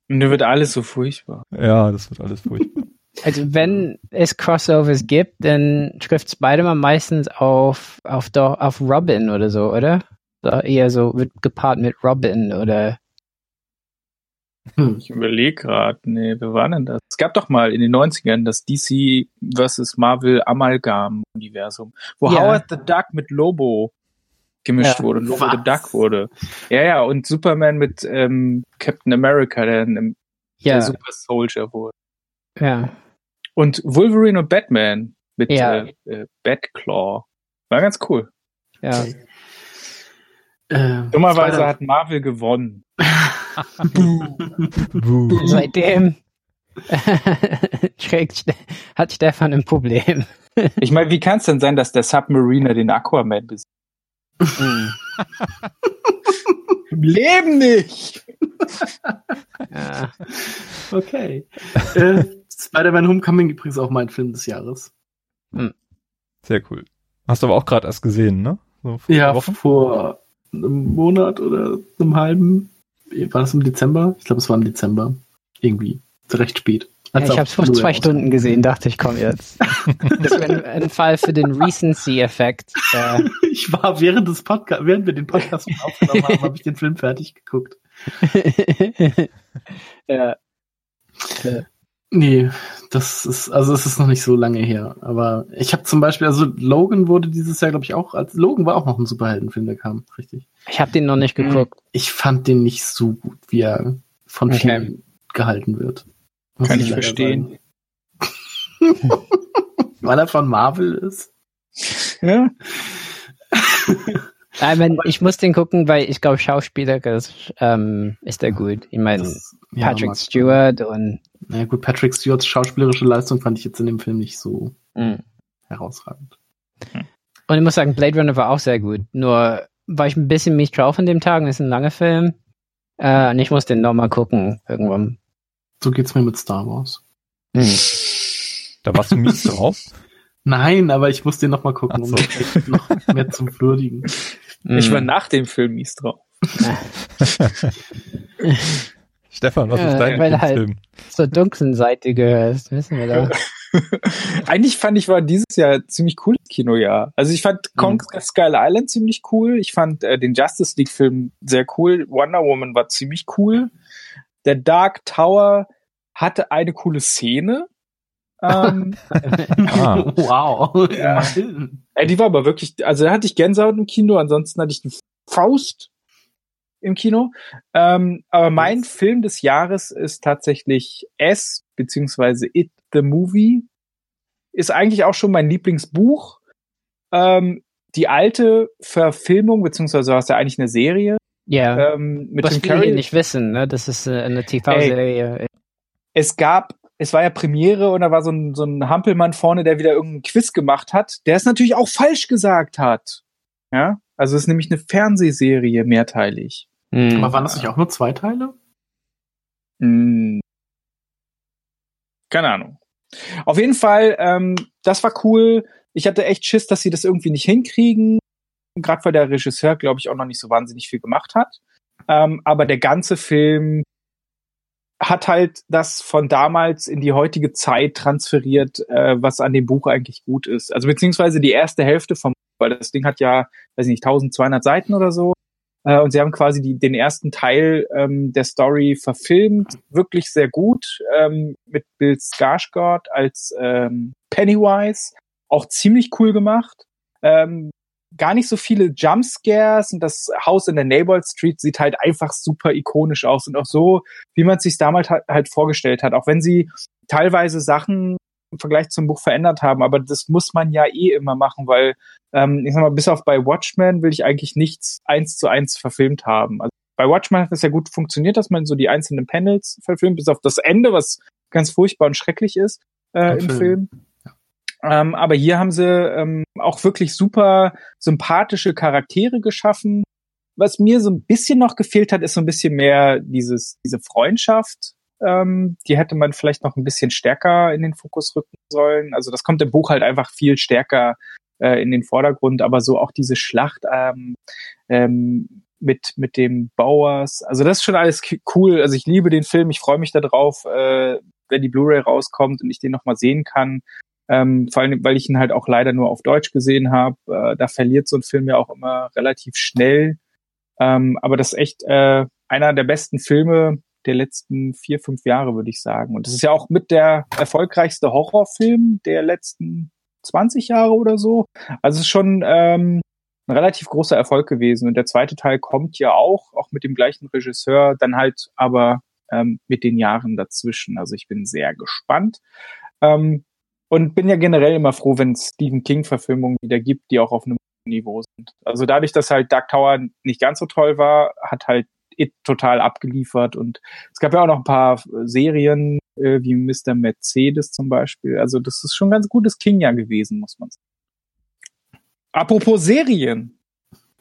Und da wird alles so furchtbar. Ja, das wird alles furchtbar. Also wenn es Crossovers gibt, dann trifft Spider-Man meistens auf, auf, doch, auf Robin oder so, oder? So, eher so wird gepaart mit Robin oder hm. Ich überlege gerade, nee, wer war denn das? Es gab doch mal in den 90ern das DC vs. Marvel Amalgam-Universum, wo ja. Howard the Duck mit Lobo gemischt ja. wurde, Lobo Was? the Duck wurde. Ja, ja, und Superman mit ähm, Captain America, der, ja. der Super Soldier wurde. Ja. Und Wolverine und Batman mit ja. äh, äh, Batclaw. War ganz cool. Ja. Äh, Dummerweise hat Marvel gewonnen. Seitdem <laughs> hat Stefan ein Problem. ich meine, wie kann es denn sein, dass der Submariner den Aquaman besiegt? Im Leben nicht! ja. Okay. Äh, Spider-Man Homecoming übrigens auch mein Film des Jahres. Hm. Sehr cool. Hast du aber auch gerade erst gesehen, ne? So ja, Wochen? vor einem Monat oder einem halben war das im Dezember? Ich glaube, es war im Dezember. Irgendwie. Recht spät. Ja, ich habe es vor zwei Stunden gesehen, dachte ich, komm jetzt. <laughs> das wäre ein, ein, Fall für den Recency-Effekt. Äh. <laughs> Ich war während des Podcasts, während wir den Podcast aufgenommen haben, habe ich den Film fertig geguckt. <laughs> ja. Nee, das ist, also es ist noch nicht so lange her. Aber ich habe zum Beispiel, also Logan wurde dieses Jahr, glaube ich, auch, als Logan war auch noch ein Superheldenfilm, der kam, richtig. Ich habe den noch nicht hm. geguckt. Ich fand den nicht so gut, wie er von okay. vielen gehalten wird. Muss Kann ich, verstehen. <laughs> Weil er von Marvel ist. Ja. <laughs> I mean, ich muss den gucken, weil ich glaube, schauspielerisch ähm, ist er gut. Ich meine, ja, Patrick Stewart und. Na ja, gut, Patrick Stewarts schauspielerische Leistung fand ich jetzt in dem Film nicht so mm. herausragend. Und ich muss sagen, Blade Runner war auch sehr gut. Nur war ich ein bisschen mies drauf an dem Tag. Das ist ein langer Film. Äh, und ich muss den nochmal gucken, irgendwann. So geht's mir mit Star Wars. Hm. Da warst du mies drauf? <laughs> Nein, aber ich muss den nochmal gucken, so. um noch mehr zu würdigen. Ich war hm. nach dem Film mies drauf. <laughs> Stefan, was ist dein Weil halt zur dunklen Seite gehörst, wissen wir da. <laughs> Eigentlich fand ich, war dieses Jahr ziemlich cooles Kinojahr. Also ich fand mhm. Kong Skull Island ziemlich cool. Ich fand äh, den Justice League Film sehr cool. Wonder Woman war ziemlich cool. Der Dark Tower hatte eine coole Szene. Ähm, <laughs> ah. Wow. Ja. Ey, die war aber wirklich, also da hatte ich Gänsehaut im Kino, ansonsten hatte ich die Faust im Kino. Ähm, aber mein yes. Film des Jahres ist tatsächlich S, beziehungsweise It the Movie. Ist eigentlich auch schon mein Lieblingsbuch. Ähm, die alte Verfilmung, beziehungsweise war es ja eigentlich eine Serie. Ja. Ähm, mit Was wir hier nicht wissen, ne? Das ist äh, eine TV-Serie. Es gab, es war ja Premiere und da war so ein, so ein Hampelmann vorne, der wieder irgendeinen Quiz gemacht hat, der es natürlich auch falsch gesagt hat. Ja. Also es ist nämlich eine Fernsehserie mehrteilig. Hm. Aber waren das nicht auch nur zwei Teile? Hm. Keine Ahnung. Auf jeden Fall, ähm, das war cool. Ich hatte echt Schiss, dass sie das irgendwie nicht hinkriegen. Gerade weil der Regisseur, glaube ich, auch noch nicht so wahnsinnig viel gemacht hat. Ähm, aber der ganze Film hat halt das von damals in die heutige Zeit transferiert, äh, was an dem Buch eigentlich gut ist. Also beziehungsweise die erste Hälfte vom, weil das Ding hat ja, weiß ich nicht, 1200 Seiten oder so. Äh, und sie haben quasi die, den ersten Teil ähm, der Story verfilmt, wirklich sehr gut, ähm, mit Bill Skarsgård als ähm, Pennywise, auch ziemlich cool gemacht. Ähm, gar nicht so viele Jumpscares und das Haus in der Neighbor Street sieht halt einfach super ikonisch aus und auch so, wie man es sich damals halt, halt vorgestellt hat, auch wenn sie teilweise Sachen im Vergleich zum Buch verändert haben, aber das muss man ja eh immer machen, weil ähm, ich sag mal, bis auf bei Watchmen will ich eigentlich nichts eins zu eins verfilmt haben. Also bei Watchmen hat es ja gut funktioniert, dass man so die einzelnen Panels verfilmt, bis auf das Ende, was ganz furchtbar und schrecklich ist äh, im Film. Film. Ähm, aber hier haben sie ähm, auch wirklich super sympathische Charaktere geschaffen. Was mir so ein bisschen noch gefehlt hat, ist so ein bisschen mehr dieses, diese Freundschaft. Ähm, die hätte man vielleicht noch ein bisschen stärker in den Fokus rücken sollen. Also das kommt im Buch halt einfach viel stärker äh, in den Vordergrund, aber so auch diese Schlacht ähm, ähm, mit, mit dem Bauers. Also das ist schon alles cool. Also ich liebe den Film, ich freue mich darauf, äh, wenn die Blu-ray rauskommt und ich den nochmal sehen kann. Ähm, vor allem, weil ich ihn halt auch leider nur auf Deutsch gesehen habe. Äh, da verliert so ein Film ja auch immer relativ schnell. Ähm, aber das ist echt äh, einer der besten Filme der letzten vier, fünf Jahre, würde ich sagen. Und das ist ja auch mit der erfolgreichste Horrorfilm der letzten 20 Jahre oder so. Also es ist schon ähm, ein relativ großer Erfolg gewesen. Und der zweite Teil kommt ja auch, auch mit dem gleichen Regisseur, dann halt aber ähm, mit den Jahren dazwischen. Also ich bin sehr gespannt. Ähm, und bin ja generell immer froh, wenn es Stephen King-Verfilmungen wieder gibt, die auch auf einem Niveau sind. Also dadurch, dass halt Dark Tower nicht ganz so toll war, hat halt It total abgeliefert. Und es gab ja auch noch ein paar Serien, äh, wie Mr. Mercedes zum Beispiel. Also das ist schon ein ganz gutes King-Jahr gewesen, muss man sagen. Apropos Serien.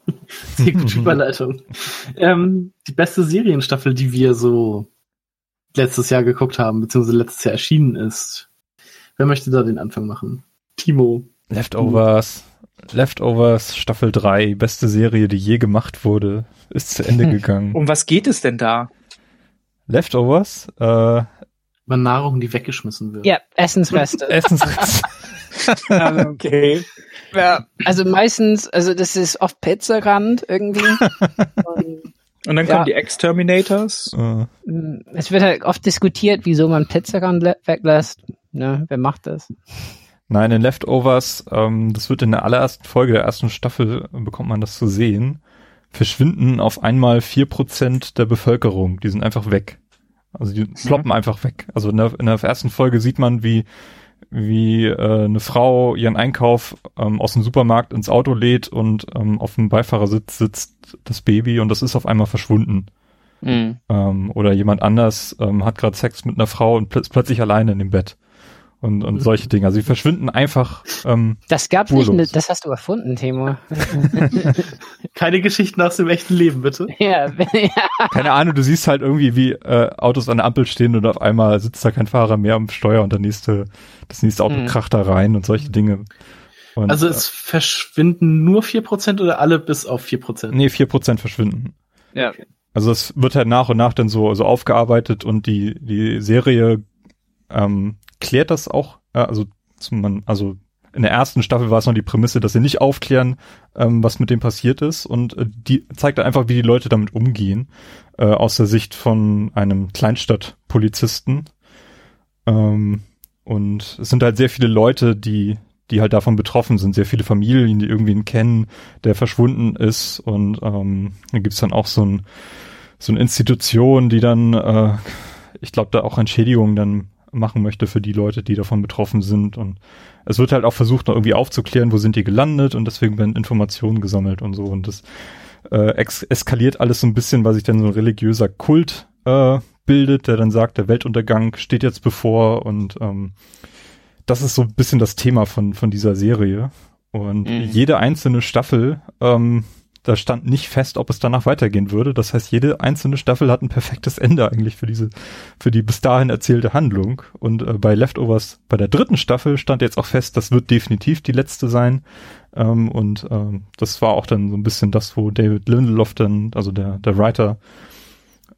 <laughs> Sehr gute Überleitung. ähm, die beste Serienstaffel, die wir so letztes Jahr geguckt haben, beziehungsweise letztes Jahr erschienen ist. Wer möchte da den Anfang machen? Timo. Leftovers. Leftovers Staffel 3, beste Serie, die je gemacht wurde, ist zu Ende <laughs> gegangen. Um was geht es denn da? Leftovers? Äh, Über Nahrung, die weggeschmissen wird. Ja, Essensreste. <laughs> Essensreste. <laughs> okay. Ja, also meistens, also das ist oft Pizzarand irgendwie. Und, Und dann ja. kommen die Exterminators. Uh. Es wird halt oft diskutiert, wieso man Pizzarand weglässt. Ne? Wer macht das? Nein, in Leftovers, ähm, das wird in der allerersten Folge der ersten Staffel, bekommt man das zu sehen, verschwinden auf einmal vier Prozent der Bevölkerung. Die sind einfach weg. Also die ploppen mhm. einfach weg. Also in der, in der ersten Folge sieht man, wie wie äh, eine Frau ihren Einkauf ähm, aus dem Supermarkt ins Auto lädt und ähm, auf dem Beifahrersitz sitzt das Baby und das ist auf einmal verschwunden. Mhm. Ähm, oder jemand anders ähm, hat gerade Sex mit einer Frau und pl plötzlich alleine in dem Bett und, und solche Dinge. Also sie verschwinden einfach. Ähm, das gab's nicht, ne, das hast du erfunden, Timo. <laughs> Keine Geschichten aus dem echten Leben, bitte. Ja, <laughs> ja. Keine Ahnung, du siehst halt irgendwie, wie äh, Autos an der Ampel stehen und auf einmal sitzt da kein Fahrer mehr am Steuer und der nächste, das nächste Auto hm. kracht da rein und solche Dinge. Und, also es äh, verschwinden nur vier Prozent oder alle bis auf vier Prozent? Nee, vier Prozent verschwinden. Ja. Also es wird halt nach und nach dann so, so aufgearbeitet und die, die Serie ähm, klärt das auch, ja, also man, also in der ersten Staffel war es noch die Prämisse, dass sie nicht aufklären, ähm, was mit dem passiert ist und äh, die zeigt einfach, wie die Leute damit umgehen, äh, aus der Sicht von einem Kleinstadtpolizisten. Ähm, und es sind halt sehr viele Leute, die die halt davon betroffen sind. Sehr viele Familien, die irgendwen kennen, der verschwunden ist. Und ähm, da gibt's dann auch so, ein, so eine Institution, die dann, äh, ich glaube, da auch Entschädigungen dann machen möchte für die Leute, die davon betroffen sind. Und es wird halt auch versucht, noch irgendwie aufzuklären, wo sind die gelandet und deswegen werden Informationen gesammelt und so. Und das äh, eskaliert alles so ein bisschen, weil sich dann so ein religiöser Kult äh, bildet, der dann sagt, der Weltuntergang steht jetzt bevor und ähm, das ist so ein bisschen das Thema von, von dieser Serie. Und mhm. jede einzelne Staffel, ähm, da stand nicht fest, ob es danach weitergehen würde. Das heißt, jede einzelne Staffel hat ein perfektes Ende eigentlich für diese, für die bis dahin erzählte Handlung. Und äh, bei Leftovers, bei der dritten Staffel stand jetzt auch fest, das wird definitiv die letzte sein. Ähm, und ähm, das war auch dann so ein bisschen das, wo David Lindelof dann, also der, der Writer,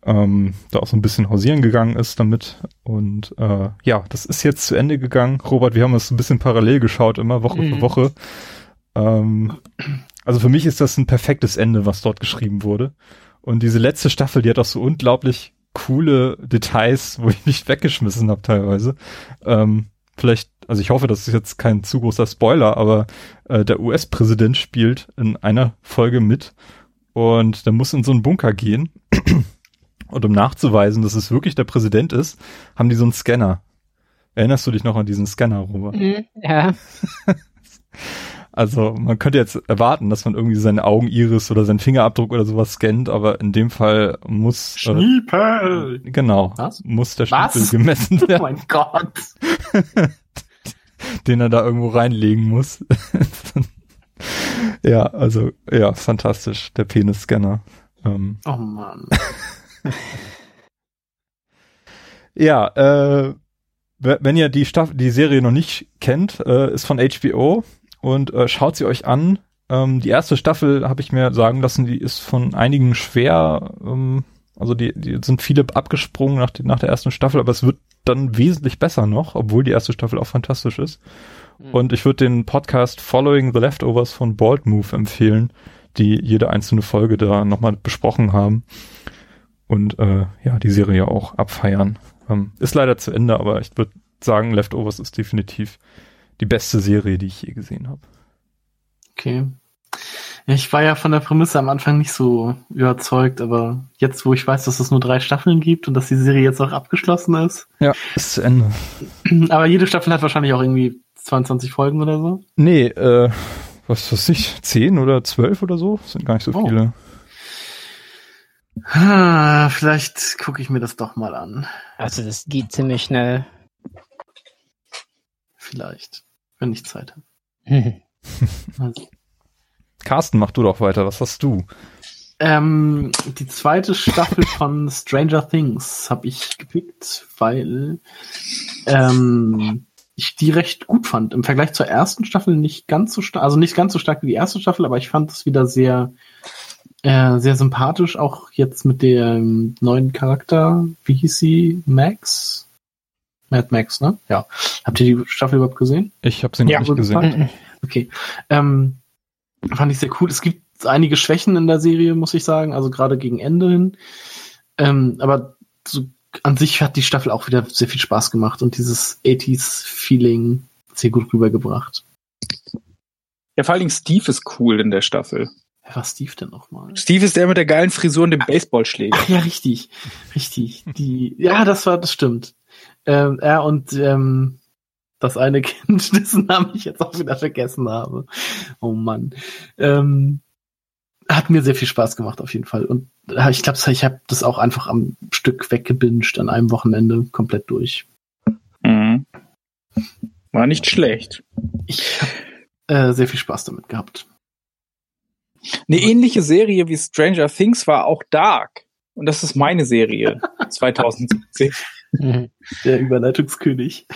ähm, da auch so ein bisschen hausieren gegangen ist damit. Und äh, ja, das ist jetzt zu Ende gegangen. Robert, wir haben es ein bisschen parallel geschaut, immer Woche mhm. für Woche. Ähm, also für mich ist das ein perfektes Ende, was dort geschrieben wurde. Und diese letzte Staffel, die hat auch so unglaublich coole Details, wo ich mich weggeschmissen habe teilweise. Ähm, vielleicht, also ich hoffe, das ist jetzt kein zu großer Spoiler, aber äh, der US-Präsident spielt in einer Folge mit und der muss in so einen Bunker gehen und um nachzuweisen, dass es wirklich der Präsident ist, haben die so einen Scanner. Erinnerst du dich noch an diesen Scanner, Robert? Mhm, ja. <laughs> Also man könnte jetzt erwarten, dass man irgendwie seine Augeniris oder seinen Fingerabdruck oder sowas scannt, aber in dem Fall muss Schniepel. Äh, genau, Was? muss der Schniepel gemessen <laughs> werden. Oh mein Gott. <laughs> den er da irgendwo reinlegen muss. <laughs> ja, also ja, fantastisch, der Penisscanner. Ähm, oh Mann. ja, äh, wenn ihr die Staffel, die Serie noch nicht kennt, äh, ist von HBO und äh, schaut sie euch an. Ähm, die erste Staffel habe ich mir sagen lassen, die ist von einigen schwer, ähm, also die, die sind viele abgesprungen nach, nach der ersten Staffel, aber es wird dann wesentlich besser noch, obwohl die erste Staffel auch fantastisch ist. Mhm. Und ich würde den Podcast Following the Leftovers von Bald Move empfehlen, die jede einzelne Folge da nochmal besprochen haben und äh, ja, die Serie auch abfeiern. Ähm, ist leider zu Ende, aber ich würde sagen, Leftovers ist definitiv die beste Serie, die ich je gesehen habe. Okay. Ich war ja von der Prämisse am Anfang nicht so überzeugt, aber jetzt, wo ich weiß, dass es nur drei Staffeln gibt und dass die Serie jetzt auch abgeschlossen ist. Ja, ist zu Ende. <clears throat> Aber jede Staffel hat wahrscheinlich auch irgendwie 22 Folgen oder so. Nee, äh, was weiß ich, 10 oder 12 oder so? Das sind gar nicht so oh. viele. Ah, vielleicht gucke ich mir das doch mal an. Also das geht ziemlich schnell. Vielleicht, wenn ich Zeit habe. <laughs> also. Carsten, mach du doch weiter. Was hast du? Ähm, die zweite Staffel von Stranger Things habe ich gepickt, weil ähm, ich die recht gut fand. Im Vergleich zur ersten Staffel nicht ganz so stark, also nicht ganz so stark wie die erste Staffel, aber ich fand es wieder sehr äh, sehr sympathisch, auch jetzt mit dem neuen Charakter. Wie hieß sie? Max? Mad Max, ne? Ja. Habt ihr die Staffel überhaupt gesehen? Ich habe sie noch ja, nicht gesehen. Okay. Ähm, fand ich sehr cool. Es gibt einige Schwächen in der Serie, muss ich sagen, also gerade gegen Ende hin. Ähm, aber so an sich hat die Staffel auch wieder sehr viel Spaß gemacht und dieses 80s-Feeling sehr gut rübergebracht. Ja, vor allen Dingen Steve ist cool in der Staffel. Wer war Steve denn nochmal? Steve ist der mit der geilen Frisur und dem Baseballschläger. Ach ja, richtig. Richtig. Die, ja, das war, das stimmt. Ähm, er und ähm, das eine <laughs> Kind, dessen Namen ich jetzt auch wieder vergessen habe. Oh Mann. Ähm, hat mir sehr viel Spaß gemacht auf jeden Fall. Und äh, ich glaube, ich habe das auch einfach am Stück weggebinged an einem Wochenende komplett durch. Mhm. War nicht schlecht. Ich habe äh, sehr viel Spaß damit gehabt. Eine ähnliche Serie wie Stranger Things war auch Dark. Und das ist meine Serie <laughs> 2017. Der Überleitungskönig.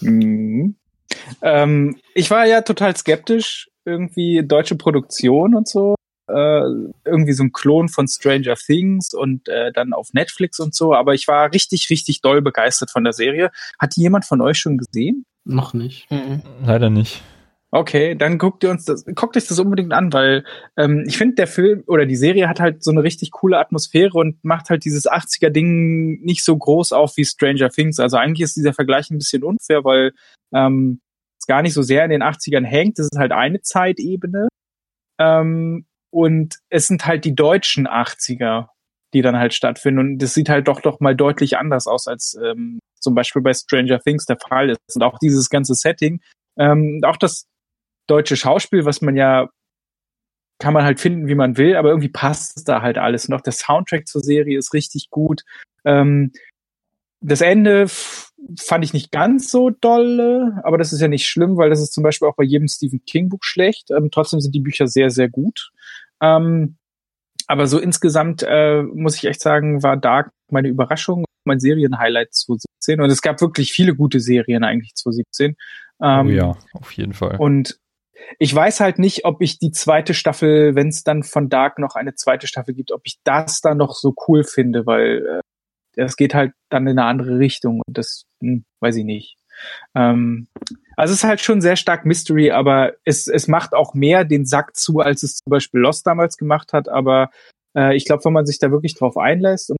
Mhm. Ähm, ich war ja total skeptisch, irgendwie deutsche Produktion und so. Äh, irgendwie so ein Klon von Stranger Things und äh, dann auf Netflix und so. Aber ich war richtig, richtig doll begeistert von der Serie. Hat die jemand von euch schon gesehen? Noch nicht. Mhm. Leider nicht. Okay, dann guckt ihr uns das, guckt euch das unbedingt an, weil ähm, ich finde, der Film oder die Serie hat halt so eine richtig coole Atmosphäre und macht halt dieses 80er-Ding nicht so groß auf wie Stranger Things. Also eigentlich ist dieser Vergleich ein bisschen unfair, weil ähm, jetzt gar nicht so sehr in den 80ern hängt. Das ist halt eine Zeitebene. Ähm, und es sind halt die deutschen 80er, die dann halt stattfinden. Und das sieht halt doch doch mal deutlich anders aus, als ähm, zum Beispiel bei Stranger Things der Fall ist. Und auch dieses ganze Setting, ähm, auch das deutsche Schauspiel, was man ja kann man halt finden, wie man will, aber irgendwie passt da halt alles noch. Der Soundtrack zur Serie ist richtig gut. Ähm, das Ende fand ich nicht ganz so dolle, aber das ist ja nicht schlimm, weil das ist zum Beispiel auch bei jedem Stephen King Buch schlecht. Ähm, trotzdem sind die Bücher sehr, sehr gut. Ähm, aber so insgesamt äh, muss ich echt sagen, war Dark meine Überraschung, mein Serienhighlight 2017. Und es gab wirklich viele gute Serien eigentlich 2017. Ähm, oh ja, auf jeden Fall. Und ich weiß halt nicht, ob ich die zweite Staffel, wenn es dann von Dark noch eine zweite Staffel gibt, ob ich das dann noch so cool finde, weil äh, es geht halt dann in eine andere Richtung und das hm, weiß ich nicht. Ähm, also es ist halt schon sehr stark Mystery, aber es, es macht auch mehr den Sack zu, als es zum Beispiel Lost damals gemacht hat. Aber äh, ich glaube, wenn man sich da wirklich drauf einlässt und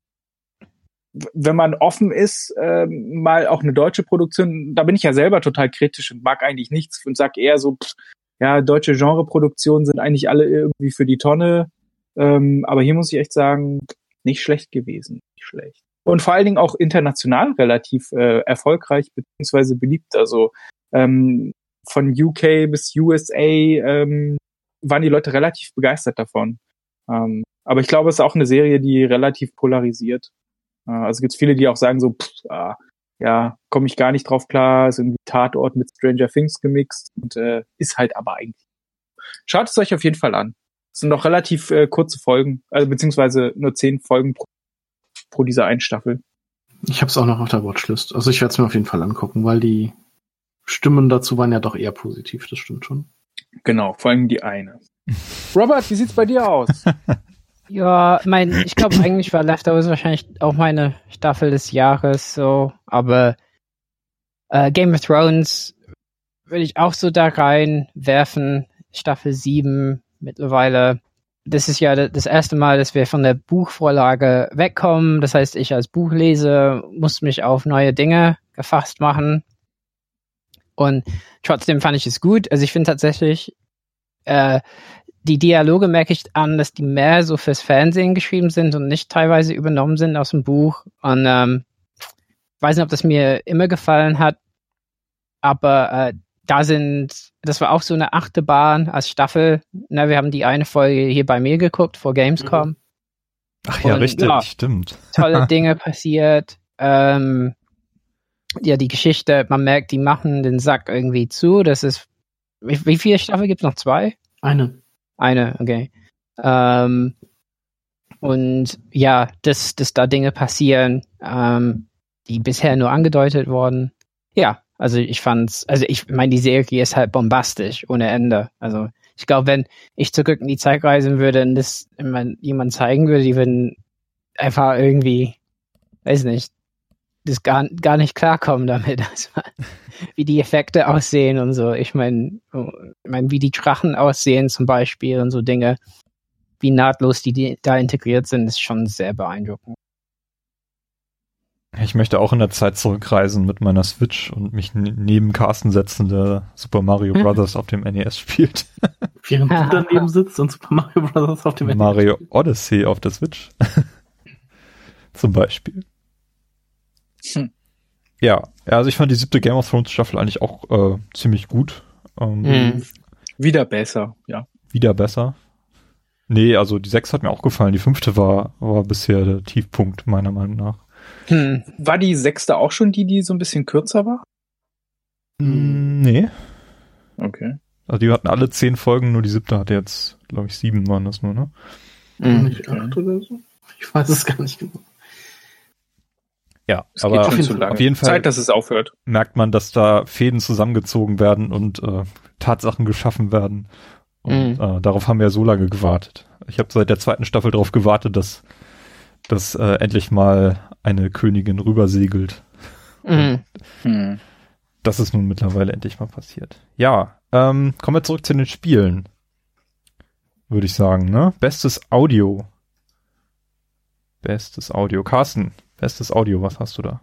wenn man offen ist, äh, mal auch eine deutsche Produktion, da bin ich ja selber total kritisch und mag eigentlich nichts und sag eher so, pff, ja, deutsche Genreproduktionen sind eigentlich alle irgendwie für die Tonne. Ähm, aber hier muss ich echt sagen, nicht schlecht gewesen. Nicht schlecht. Und vor allen Dingen auch international relativ äh, erfolgreich beziehungsweise beliebt. Also ähm, von UK bis USA ähm, waren die Leute relativ begeistert davon. Ähm, aber ich glaube, es ist auch eine Serie, die relativ polarisiert. Äh, also gibt es viele, die auch sagen so, pff, ah, ja, komme ich gar nicht drauf klar, ist irgendwie Tatort mit Stranger Things gemixt und äh, ist halt aber eigentlich. Schaut es euch auf jeden Fall an. Es sind noch relativ äh, kurze Folgen, also beziehungsweise nur zehn Folgen pro, pro dieser einen Staffel. Ich habe es auch noch auf der Watchlist. Also ich werde es mir auf jeden Fall angucken, weil die Stimmen dazu waren ja doch eher positiv, das stimmt schon. Genau, vor allem die eine. <laughs> Robert, wie sieht's bei dir aus? <laughs> Ja, mein, ich glaube eigentlich war Leftovers wahrscheinlich auch meine Staffel des Jahres so, aber äh, Game of Thrones würde ich auch so da reinwerfen. Staffel 7 mittlerweile. Das ist ja das erste Mal, dass wir von der Buchvorlage wegkommen. Das heißt, ich als Buchleser muss mich auf neue Dinge gefasst machen. Und trotzdem fand ich es gut. Also ich finde tatsächlich, äh, die Dialoge merke ich an, dass die mehr so fürs Fernsehen geschrieben sind und nicht teilweise übernommen sind aus dem Buch. Und ähm, weiß nicht, ob das mir immer gefallen hat, aber äh, da sind, das war auch so eine Achterbahn als Staffel. Na, wir haben die eine Folge hier bei mir geguckt vor Gamescom. Mhm. Ach ja, und, richtig, ja, stimmt. Tolle <laughs> Dinge passiert. Ähm, ja, die Geschichte, man merkt, die machen den Sack irgendwie zu. Das ist, wie, wie viele Staffeln gibt es noch? Zwei? Eine. Eine, okay. Ähm, und ja, dass, dass da Dinge passieren, ähm, die bisher nur angedeutet wurden. Ja, also ich fand's, also ich meine, die Serie ist halt bombastisch ohne Ende. Also ich glaube, wenn ich zurück in die Zeit reisen würde und das jemand zeigen würde, die würden einfach irgendwie, weiß nicht, das gar, gar nicht klarkommen damit, <laughs> also, wie die Effekte aussehen und so. Ich meine, ich mein, wie die Drachen aussehen zum Beispiel und so Dinge, wie nahtlos die, die da integriert sind, ist schon sehr beeindruckend. Ich möchte auch in der Zeit zurückreisen mit meiner Switch und mich neben Carsten setzen, der Super Mario Brothers auf dem NES spielt. <laughs> Während du daneben <laughs> sitzt und Super Mario Brothers auf dem NES Mario Odyssey auf der Switch. <laughs> Zum Beispiel. Hm. Ja, also ich fand die siebte Game of Thrones Staffel eigentlich auch äh, ziemlich gut. Ähm, mhm. Wieder besser, ja. Wieder besser. Nee, also die sechs hat mir auch gefallen. Die fünfte war, war bisher der Tiefpunkt, meiner Meinung nach. Hm. War die sechste auch schon die, die so ein bisschen kürzer war? Hm, nee. Okay. Also die hatten alle zehn Folgen, nur die siebte hatte jetzt, glaube ich, sieben waren das nur, ne? Mhm. Nicht acht oder so? Ich weiß es gar nicht genau. Ja, es aber auf jeden Fall Zeit, dass es aufhört. merkt man, dass da Fäden zusammengezogen werden und äh, Tatsachen geschaffen werden. Und mhm. äh, darauf haben wir ja so lange gewartet. Ich habe seit der zweiten Staffel darauf gewartet, dass, dass äh, endlich mal eine Königin rübersegelt. Mhm. mhm. Das ist nun mittlerweile endlich mal passiert. Ja, ähm, kommen wir zurück zu den Spielen. Würde ich sagen, ne? Bestes Audio. Bestes Audio. Carsten, Bestes Audio, was hast du da?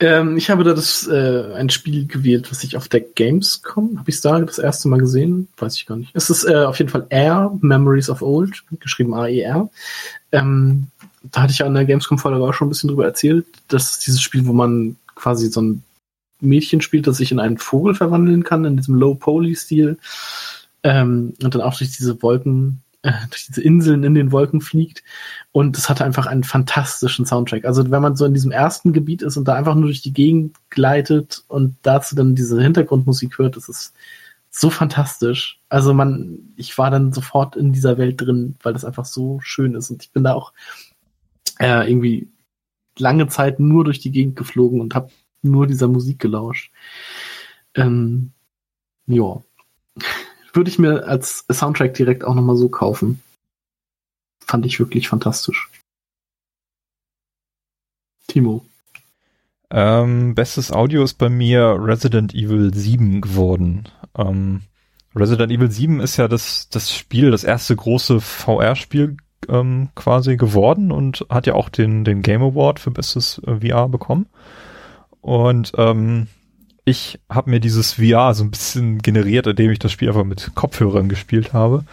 Ähm, ich habe da das äh, ein Spiel gewählt, was ich auf der Gamescom, habe ich da das erste Mal gesehen? Weiß ich gar nicht. Es ist äh, auf jeden Fall Air, Memories of Old, geschrieben A-E-R. Ähm, da hatte ich an der Gamescom-Folge auch schon ein bisschen drüber erzählt. Das ist dieses Spiel, wo man quasi so ein Mädchen spielt, das sich in einen Vogel verwandeln kann, in diesem Low-Poly-Stil. Ähm, und dann auch durch diese Wolken, äh, durch diese Inseln in den Wolken fliegt. Und es hatte einfach einen fantastischen Soundtrack. Also wenn man so in diesem ersten Gebiet ist und da einfach nur durch die Gegend gleitet und dazu dann diese Hintergrundmusik hört, das ist so fantastisch. Also man, ich war dann sofort in dieser Welt drin, weil das einfach so schön ist. Und ich bin da auch äh, irgendwie lange Zeit nur durch die Gegend geflogen und habe nur dieser Musik gelauscht. Ähm, ja. Würde ich mir als Soundtrack direkt auch nochmal so kaufen. Fand ich wirklich fantastisch. Timo. Ähm, bestes Audio ist bei mir Resident Evil 7 geworden. Ähm, Resident Evil 7 ist ja das, das Spiel, das erste große VR-Spiel ähm, quasi geworden und hat ja auch den, den Game Award für bestes äh, VR bekommen. Und ähm, ich habe mir dieses VR so ein bisschen generiert, indem ich das Spiel einfach mit Kopfhörern gespielt habe.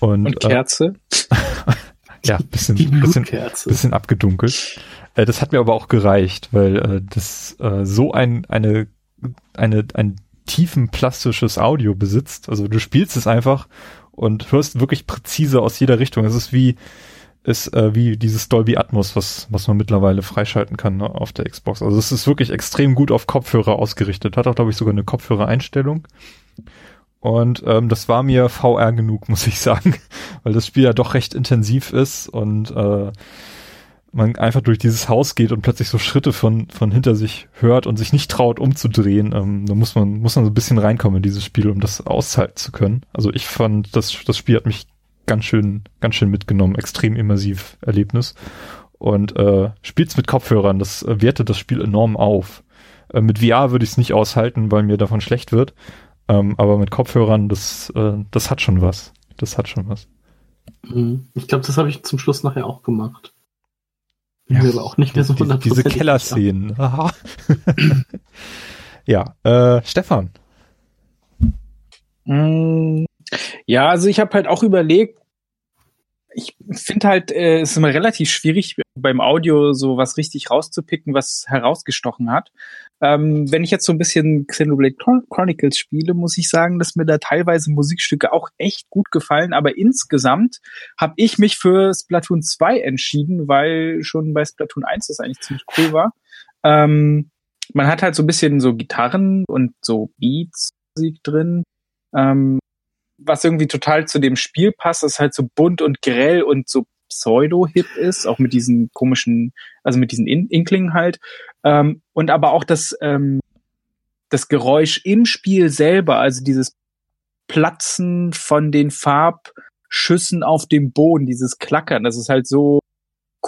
Und, und Kerze? Äh, <laughs> ja, bisschen, bisschen, bisschen abgedunkelt. Äh, das hat mir aber auch gereicht, weil äh, das äh, so ein, eine, eine, ein tiefen plastisches Audio besitzt. Also du spielst es einfach und hörst wirklich präzise aus jeder Richtung. Es ist wie, ist äh, wie dieses Dolby Atmos, was, was man mittlerweile freischalten kann ne, auf der Xbox. Also es ist wirklich extrem gut auf Kopfhörer ausgerichtet. Hat auch, glaube ich, sogar eine Kopfhörereinstellung. Und ähm, das war mir VR genug, <laughs> muss ich sagen, weil das Spiel ja doch recht intensiv ist und äh, man einfach durch dieses Haus geht und plötzlich so Schritte von, von hinter sich hört und sich nicht traut umzudrehen. Ähm, da muss man, muss man so ein bisschen reinkommen in dieses Spiel, um das aushalten zu können. Also ich fand, das, das Spiel hat mich ganz schön, ganz schön mitgenommen. Extrem immersiv Erlebnis. Und äh, spielt's mit Kopfhörern, das äh, wertet das Spiel enorm auf. Äh, mit VR würde ich es nicht aushalten, weil mir davon schlecht wird. Ähm, aber mit Kopfhörern, das, äh, das hat schon was. Das hat schon was. Mhm. Ich glaube, das habe ich zum Schluss nachher auch gemacht. Ja, aber auch nicht mehr so die, Diese Kellerszenen. <laughs> ja, äh, Stefan. Mm, ja, also ich habe halt auch überlegt, ich finde halt, äh, es ist immer relativ schwierig beim Audio so was richtig rauszupicken, was herausgestochen hat. Ähm, wenn ich jetzt so ein bisschen Xenoblade Chronicles spiele, muss ich sagen, dass mir da teilweise Musikstücke auch echt gut gefallen, aber insgesamt habe ich mich für Splatoon 2 entschieden, weil schon bei Splatoon 1 das eigentlich ziemlich cool war. Ähm, man hat halt so ein bisschen so Gitarren und so Beats Musik drin. Ähm, was irgendwie total zu dem Spiel passt, das halt so bunt und grell und so pseudo-hip ist, auch mit diesen komischen, also mit diesen In Inklingen halt. Ähm, und aber auch das, ähm, das Geräusch im Spiel selber, also dieses Platzen von den Farbschüssen auf dem Boden, dieses Klackern, das ist halt so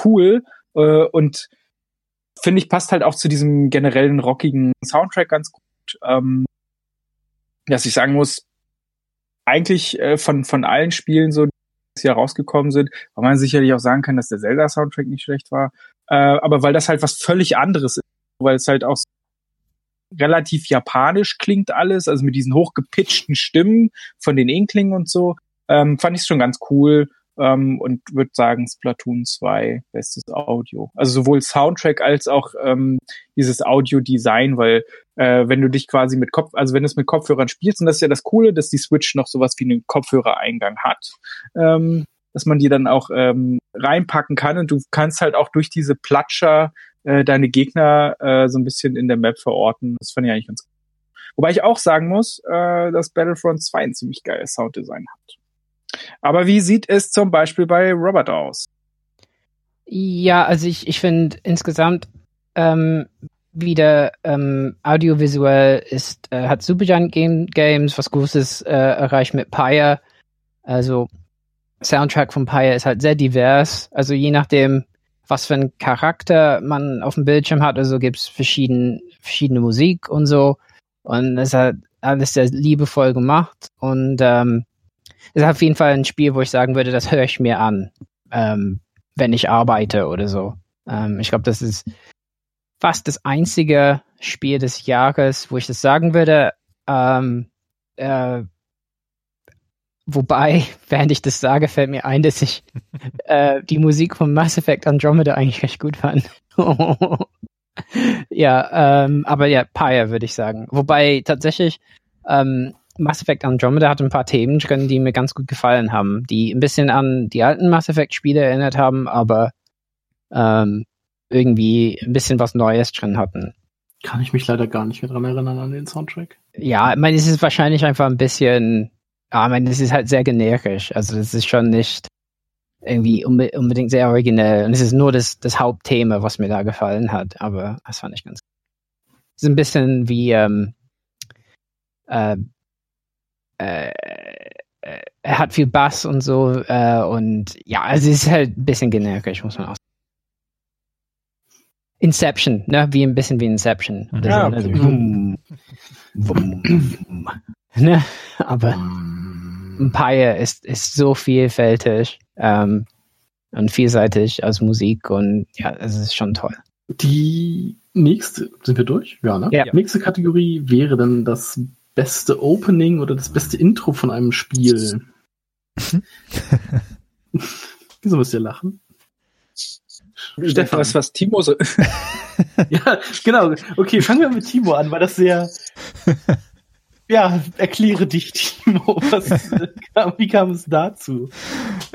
cool äh, und finde ich passt halt auch zu diesem generellen rockigen Soundtrack ganz gut. Ähm, dass ich sagen muss, eigentlich äh, von, von allen Spielen so, die hier rausgekommen sind, weil man sicherlich auch sagen kann, dass der Zelda-Soundtrack nicht schlecht war, äh, aber weil das halt was völlig anderes ist, weil es halt auch relativ japanisch klingt alles, also mit diesen hochgepitchten Stimmen von den Inklingen und so, ähm, fand ich es schon ganz cool ähm, und würde sagen Splatoon 2 bestes Audio. Also sowohl Soundtrack als auch ähm, dieses Audio-Design, weil äh, wenn du dich quasi mit Kopf, also wenn du es mit Kopfhörern spielst, und das ist ja das Coole, dass die Switch noch sowas wie einen Kopfhörereingang hat, ähm, dass man die dann auch ähm, reinpacken kann und du kannst halt auch durch diese Platscher äh, deine Gegner äh, so ein bisschen in der Map verorten. Das fand ich eigentlich ganz cool. Wobei ich auch sagen muss, äh, dass Battlefront 2 ein ziemlich geiles Sounddesign hat. Aber wie sieht es zum Beispiel bei Robert aus? Ja, also ich, ich finde insgesamt ähm, wieder ähm, audiovisuell ist, äh, hat Supergiant Game, Games was Großes äh, erreicht mit Pyre. Also Soundtrack von Pyre ist halt sehr divers. Also je nachdem, was für ein Charakter man auf dem Bildschirm hat, also gibt's verschieden, verschiedene Musik und so. Und es hat alles sehr liebevoll gemacht. Und ähm, ist auf jeden Fall ein Spiel, wo ich sagen würde, das höre ich mir an, ähm, wenn ich arbeite oder so. Ähm, ich glaube, das ist fast das einzige Spiel des Jahres, wo ich das sagen würde. Ähm, äh, wobei, <laughs> während ich das sage, fällt mir ein, dass ich <laughs> äh, die Musik von Mass Effect Andromeda eigentlich recht gut fand. <laughs> ja, ähm, aber ja, Pyre würde ich sagen. Wobei tatsächlich ähm, Mass Effect Andromeda hat ein paar Themen drin, die mir ganz gut gefallen haben, die ein bisschen an die alten Mass Effect Spiele erinnert haben, aber ähm, irgendwie ein bisschen was Neues drin hatten. Kann ich mich leider gar nicht mehr dran erinnern an den Soundtrack. Ja, ich meine, es ist wahrscheinlich einfach ein bisschen, ja, ich meine, es ist halt sehr generisch. Also es ist schon nicht irgendwie unbe unbedingt sehr originell. Und es ist nur das, das Hauptthema, was mir da gefallen hat. Aber das fand ich ganz gut. Es ist ein bisschen wie ähm, äh, äh, äh, er hat viel Bass und so äh, und ja, also es ist halt ein bisschen generisch, muss man auch sagen. Inception, ne? Wie ein bisschen wie Inception. Mhm. Ja, okay. also, wum, wum, wum, ne? Aber Empire ist, ist so vielfältig ähm, und vielseitig als Musik und ja, es ist schon toll. Die nächste, sind wir durch? Ja, ne? Ja. Nächste Kategorie wäre dann das beste Opening oder das beste Intro von einem Spiel. <laughs> Wieso müsst ihr lachen? Stefan. Was, was Timo so. <laughs> ja, genau. Okay, fangen wir mit Timo an, weil das sehr. Ja, erkläre dich, Timo. Was, wie kam es dazu?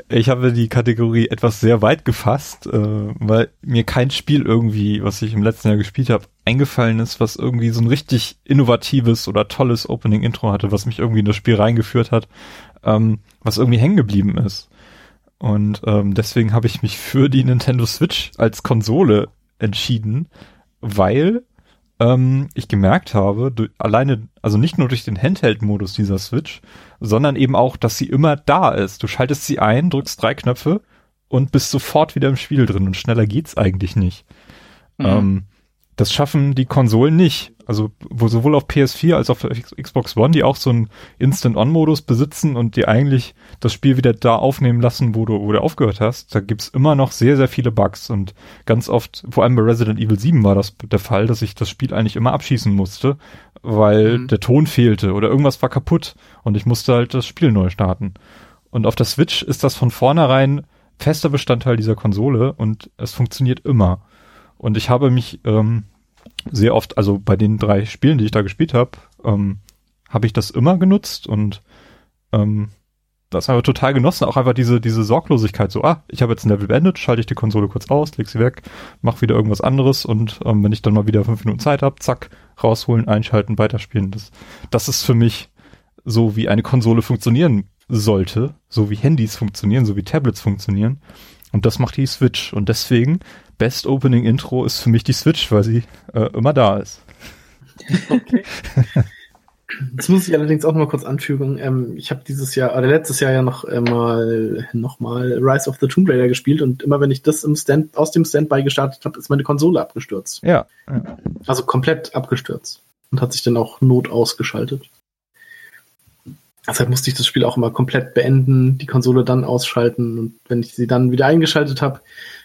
Ich habe die Kategorie etwas sehr weit gefasst, äh, weil mir kein Spiel irgendwie, was ich im letzten Jahr gespielt habe, eingefallen ist, was irgendwie so ein richtig innovatives oder tolles Opening-Intro hatte, was mich irgendwie in das Spiel reingeführt hat, ähm, was irgendwie hängen geblieben ist. Und ähm, deswegen habe ich mich für die Nintendo Switch als Konsole entschieden, weil ähm, ich gemerkt habe, durch, alleine, also nicht nur durch den Handheld-Modus dieser Switch, sondern eben auch, dass sie immer da ist. Du schaltest sie ein, drückst drei Knöpfe und bist sofort wieder im Spiel drin und schneller geht's eigentlich nicht. Mhm. Ähm, das schaffen die Konsolen nicht. Also wo sowohl auf PS4 als auch auf Xbox One, die auch so einen Instant-On-Modus besitzen und die eigentlich das Spiel wieder da aufnehmen lassen, wo du, wo du aufgehört hast, da gibt's immer noch sehr, sehr viele Bugs und ganz oft, vor allem bei Resident Evil 7 war das der Fall, dass ich das Spiel eigentlich immer abschießen musste, weil mhm. der Ton fehlte oder irgendwas war kaputt und ich musste halt das Spiel neu starten. Und auf der Switch ist das von vornherein fester Bestandteil dieser Konsole und es funktioniert immer. Und ich habe mich ähm, sehr oft, also bei den drei Spielen, die ich da gespielt habe, ähm, habe ich das immer genutzt und ähm, das habe ich total genossen, auch einfach diese, diese Sorglosigkeit, so, ah, ich habe jetzt ein Level beendet, schalte ich die Konsole kurz aus, leg sie weg, mach wieder irgendwas anderes und ähm, wenn ich dann mal wieder fünf Minuten Zeit habe, zack, rausholen, einschalten, weiterspielen. Das, das ist für mich so, wie eine Konsole funktionieren sollte, so wie Handys funktionieren, so wie Tablets funktionieren. Und das macht die Switch. Und deswegen, Best Opening Intro ist für mich die Switch, weil sie äh, immer da ist. Okay. <laughs> Das muss ich allerdings auch mal kurz anfügen. Ähm, ich habe dieses Jahr, oder letztes Jahr ja noch äh, mal, noch mal Rise of the Tomb Raider gespielt und immer wenn ich das im Stand, aus dem Standby gestartet habe, ist meine Konsole abgestürzt. Ja, ja. Also komplett abgestürzt und hat sich dann auch not ausgeschaltet. Deshalb musste ich das Spiel auch immer komplett beenden, die Konsole dann ausschalten und wenn ich sie dann wieder eingeschaltet habe,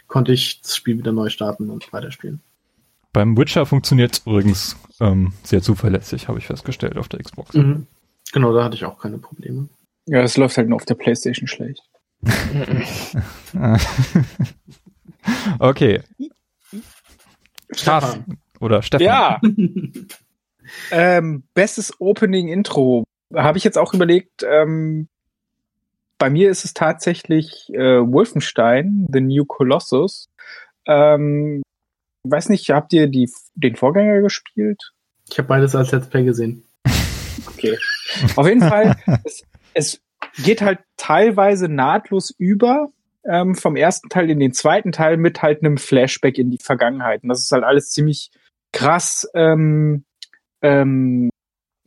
konnte ich das Spiel wieder neu starten und weiterspielen. Beim Witcher funktioniert es übrigens ähm, sehr zuverlässig, habe ich festgestellt auf der Xbox. Mhm. Genau, da hatte ich auch keine Probleme. Ja, es läuft halt nur auf der Playstation schlecht. <laughs> okay. Stefan. Oder Stefan. Ja. <laughs> ähm, bestes Opening Intro habe ich jetzt auch überlegt, ähm, bei mir ist es tatsächlich äh, Wolfenstein, The New Colossus. Ähm, weiß nicht, habt ihr die, den Vorgänger gespielt? Ich habe beides als Let's Play gesehen. <laughs> Okay. Auf jeden Fall, es, es geht halt teilweise nahtlos über ähm, vom ersten Teil in den zweiten Teil mit halt einem Flashback in die Vergangenheit. Und das ist halt alles ziemlich krass ähm, ähm,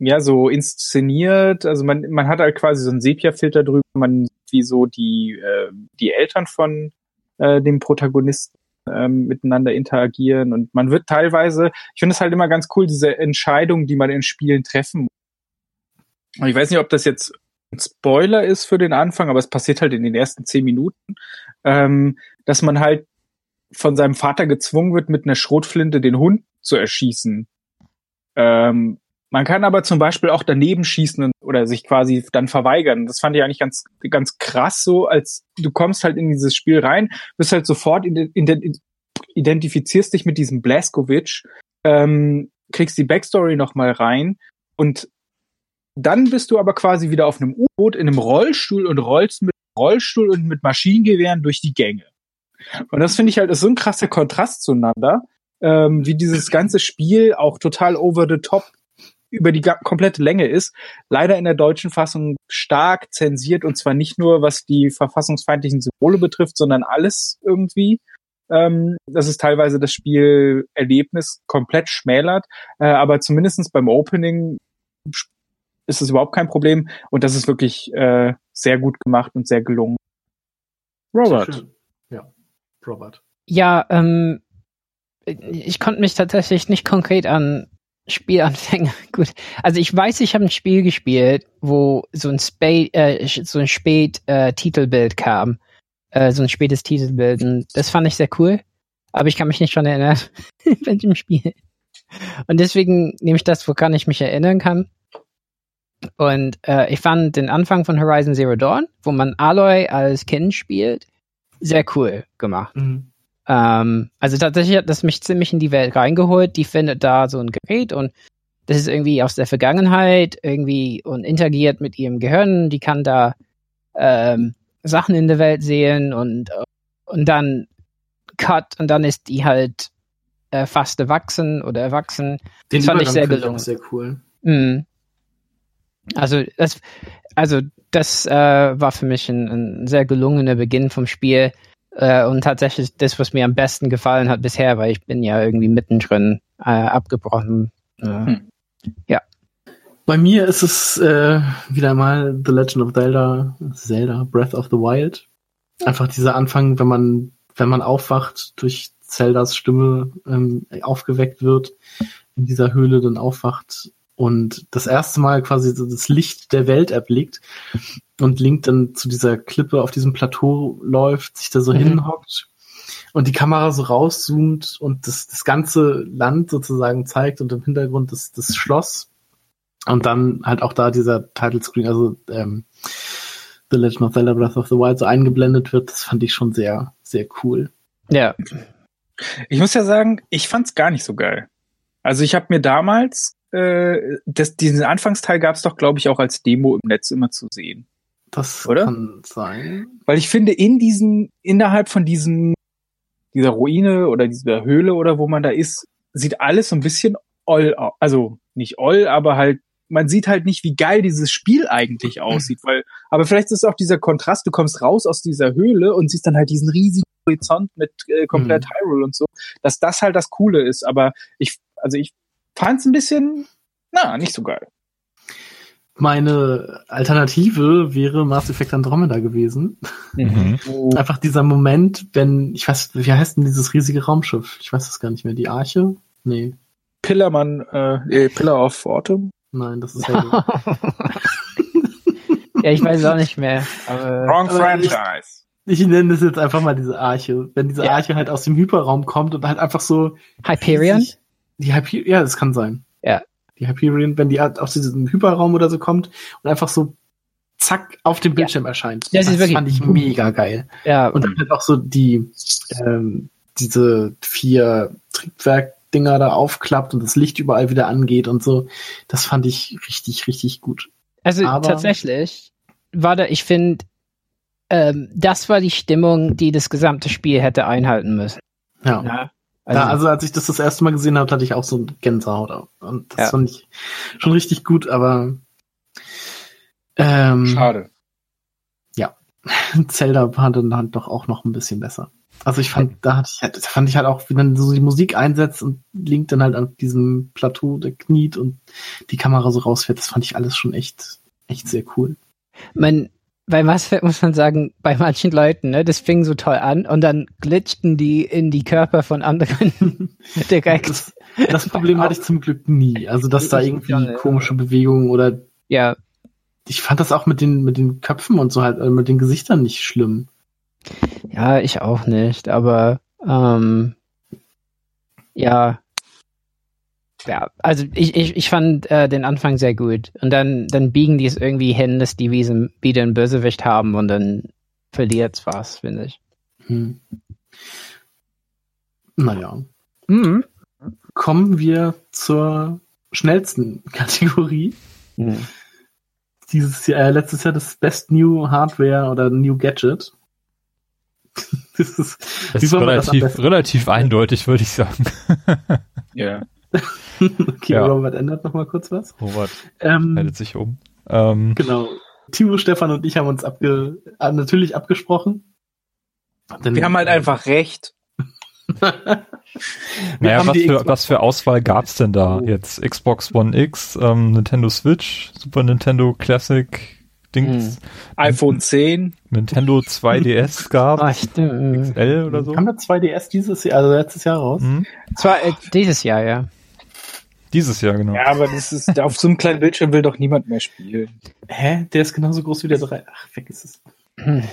ja, so inszeniert. Also man, man hat halt quasi so einen Sepia-Filter drüber, man wie so die, äh, die Eltern von äh, dem Protagonisten ähm, miteinander interagieren und man wird teilweise, ich finde es halt immer ganz cool, diese Entscheidungen, die man in Spielen treffen muss. Ich weiß nicht, ob das jetzt ein Spoiler ist für den Anfang, aber es passiert halt in den ersten zehn Minuten, ähm, dass man halt von seinem Vater gezwungen wird, mit einer Schrotflinte den Hund zu erschießen. Ähm, man kann aber zum Beispiel auch daneben schießen oder sich quasi dann verweigern. Das fand ich eigentlich ganz, ganz krass so, als du kommst halt in dieses Spiel rein, bist halt sofort identifizierst dich mit diesem Blaskovic, ähm, kriegst die Backstory nochmal rein und dann bist du aber quasi wieder auf einem U-Boot in einem Rollstuhl und rollst mit Rollstuhl und mit Maschinengewehren durch die Gänge. Und das finde ich halt ist so ein krasser Kontrast zueinander, ähm, wie dieses ganze Spiel auch total over the top über die komplette Länge ist. Leider in der deutschen Fassung stark zensiert und zwar nicht nur was die verfassungsfeindlichen Symbole betrifft, sondern alles irgendwie. Ähm, dass es teilweise das Spielerlebnis komplett schmälert, äh, aber zumindestens beim Opening ist es überhaupt kein Problem und das ist wirklich äh, sehr gut gemacht und sehr gelungen. Robert. Ja, Robert. Ja, ähm, ich konnte mich tatsächlich nicht konkret an Spielanfänger. <laughs> Gut. Also ich weiß, ich habe ein Spiel gespielt, wo so ein Spät, äh, so ein spät äh, Titelbild kam. Äh, so ein spätes Titelbild. Und das fand ich sehr cool. Aber ich kann mich nicht schon erinnern, <laughs> in welchem Spiel. Und deswegen nehme ich das, woran ich mich erinnern kann. Und äh, ich fand den Anfang von Horizon Zero Dawn, wo man Aloy als Kind spielt, sehr cool gemacht. Mhm. Ähm, also tatsächlich hat das mich ziemlich in die Welt reingeholt. Die findet da so ein Gerät und das ist irgendwie aus der Vergangenheit irgendwie und interagiert mit ihrem Gehirn. Die kann da ähm, Sachen in der Welt sehen und, und dann Cut und dann ist die halt äh, fast erwachsen oder erwachsen. Den das fand ich sehr gelungen. Sehr cool. Mhm. Also das, also das äh, war für mich ein, ein, sehr gelungener Beginn vom Spiel äh, und tatsächlich das, was mir am besten gefallen hat bisher, weil ich bin ja irgendwie mittendrin äh, abgebrochen. Äh, hm. Ja. Bei mir ist es äh, wieder mal The Legend of Zelda, Zelda Breath of the Wild. Einfach dieser Anfang, wenn man wenn man aufwacht durch Zeldas Stimme ähm, aufgeweckt wird in dieser Höhle, dann aufwacht und das erste Mal quasi so das Licht der Welt erblickt und Link dann zu dieser Klippe auf diesem Plateau läuft, sich da so mhm. hinhockt und die Kamera so rauszoomt und das, das ganze Land sozusagen zeigt und im Hintergrund das, das Schloss und dann halt auch da dieser Title Screen, also ähm, The Legend of Zelda Breath of the Wild so eingeblendet wird, das fand ich schon sehr, sehr cool. Ja. Ich muss ja sagen, ich fand's gar nicht so geil. Also ich habe mir damals äh, das, diesen Anfangsteil gab es doch, glaube ich, auch als Demo im Netz immer zu sehen. Das Oder? kann sein. Weil ich finde, in diesen, innerhalb von diesem, dieser Ruine oder dieser Höhle oder wo man da ist, sieht alles so ein bisschen oll, also nicht oll, aber halt, man sieht halt nicht, wie geil dieses Spiel eigentlich aussieht, weil, aber vielleicht ist es auch dieser Kontrast, du kommst raus aus dieser Höhle und siehst dann halt diesen riesigen Horizont mit äh, komplett mhm. Hyrule und so, dass das halt das Coole ist, aber ich, also ich fand es ein bisschen, na, nicht so geil. Meine Alternative wäre Mass Effect Andromeda gewesen. Mhm. Einfach dieser Moment, wenn, ich weiß, wie heißt denn dieses riesige Raumschiff? Ich weiß das gar nicht mehr. Die Arche? Nee. Pillarmann, äh, Pillar of Autumn? Nein, das ist <laughs> ja. ja, ich weiß auch nicht mehr. Aber, Wrong aber Franchise. Ich, ich, nenne das jetzt einfach mal diese Arche. Wenn diese ja. Arche halt aus dem Hyperraum kommt und halt einfach so. Hyperion? Die Hyperion, ja, das kann sein. Ja. Die Hyperion, wenn die aus diesem Hyperraum oder so kommt und einfach so zack auf dem Bildschirm ja. erscheint. Das, das fand ich mega geil. Ja. Und dann halt auch so die, ähm, diese vier Triebwerk-Dinger da aufklappt und das Licht überall wieder angeht und so. Das fand ich richtig, richtig gut. Also Aber, tatsächlich war da, ich finde, ähm, das war die Stimmung, die das gesamte Spiel hätte einhalten müssen. Ja. ja. Also, ja, also als ich das das erste Mal gesehen habe, hatte ich auch so ein Gänsehaut. Und das ja. fand ich schon richtig gut, aber ähm, schade. Ja, <laughs> Zelda war dann halt doch auch noch ein bisschen besser. Also ich fand, da hatte ich halt, da fand ich halt auch, wie dann so die Musik einsetzt und Link dann halt an diesem Plateau, der kniet und die Kamera so rausfährt, das fand ich alles schon echt, echt sehr cool. Mein, bei Mass <laughs> muss man sagen, bei manchen Leuten, ne, das fing so toll an und dann glitschten die in die Körper von anderen <laughs> <laughs> direkt. Das, das Problem hatte ich zum Glück nie. Also, dass da irgendwie komische Bewegungen oder. Ja. Ich fand das auch mit den, mit den Köpfen und so halt, also mit den Gesichtern nicht schlimm. Ja, ich auch nicht, aber Ähm, ja. Ja, also ich, ich, ich fand äh, den Anfang sehr gut. Und dann, dann biegen die es irgendwie hin, dass die wieder einen Bösewicht haben und dann verliert es was, finde ich. Hm. Naja. Mhm. Kommen wir zur schnellsten <laughs> Kategorie. Mhm. Dieses Jahr, äh, letztes Jahr das Best New Hardware oder New Gadget. <laughs> das ist, das ist relativ, relativ eindeutig, würde ich sagen. <laughs> ja. <laughs> okay, ja. Robert ändert noch mal kurz was. Robert ähm, meldet sich um. Ähm, genau. Timo, Stefan und ich haben uns abge äh, natürlich abgesprochen. Denn, wir haben halt einfach recht. <laughs> naja, was für, was für Auswahl gab's denn da oh. jetzt? Xbox One X, ähm, Nintendo Switch, Super Nintendo Classic, Dings. Hm. iPhone 10. Nintendo 2DS <laughs> gab. Ah, XL oder so. Haben wir 2DS dieses Jahr, also letztes Jahr raus? Hm? Zwar äh, dieses Jahr, ja. Dieses Jahr, genau. Ja, aber das ist, auf so einem kleinen Bildschirm will doch niemand mehr spielen. Hä? Der ist genauso groß wie der 3. Ach, weg ist es.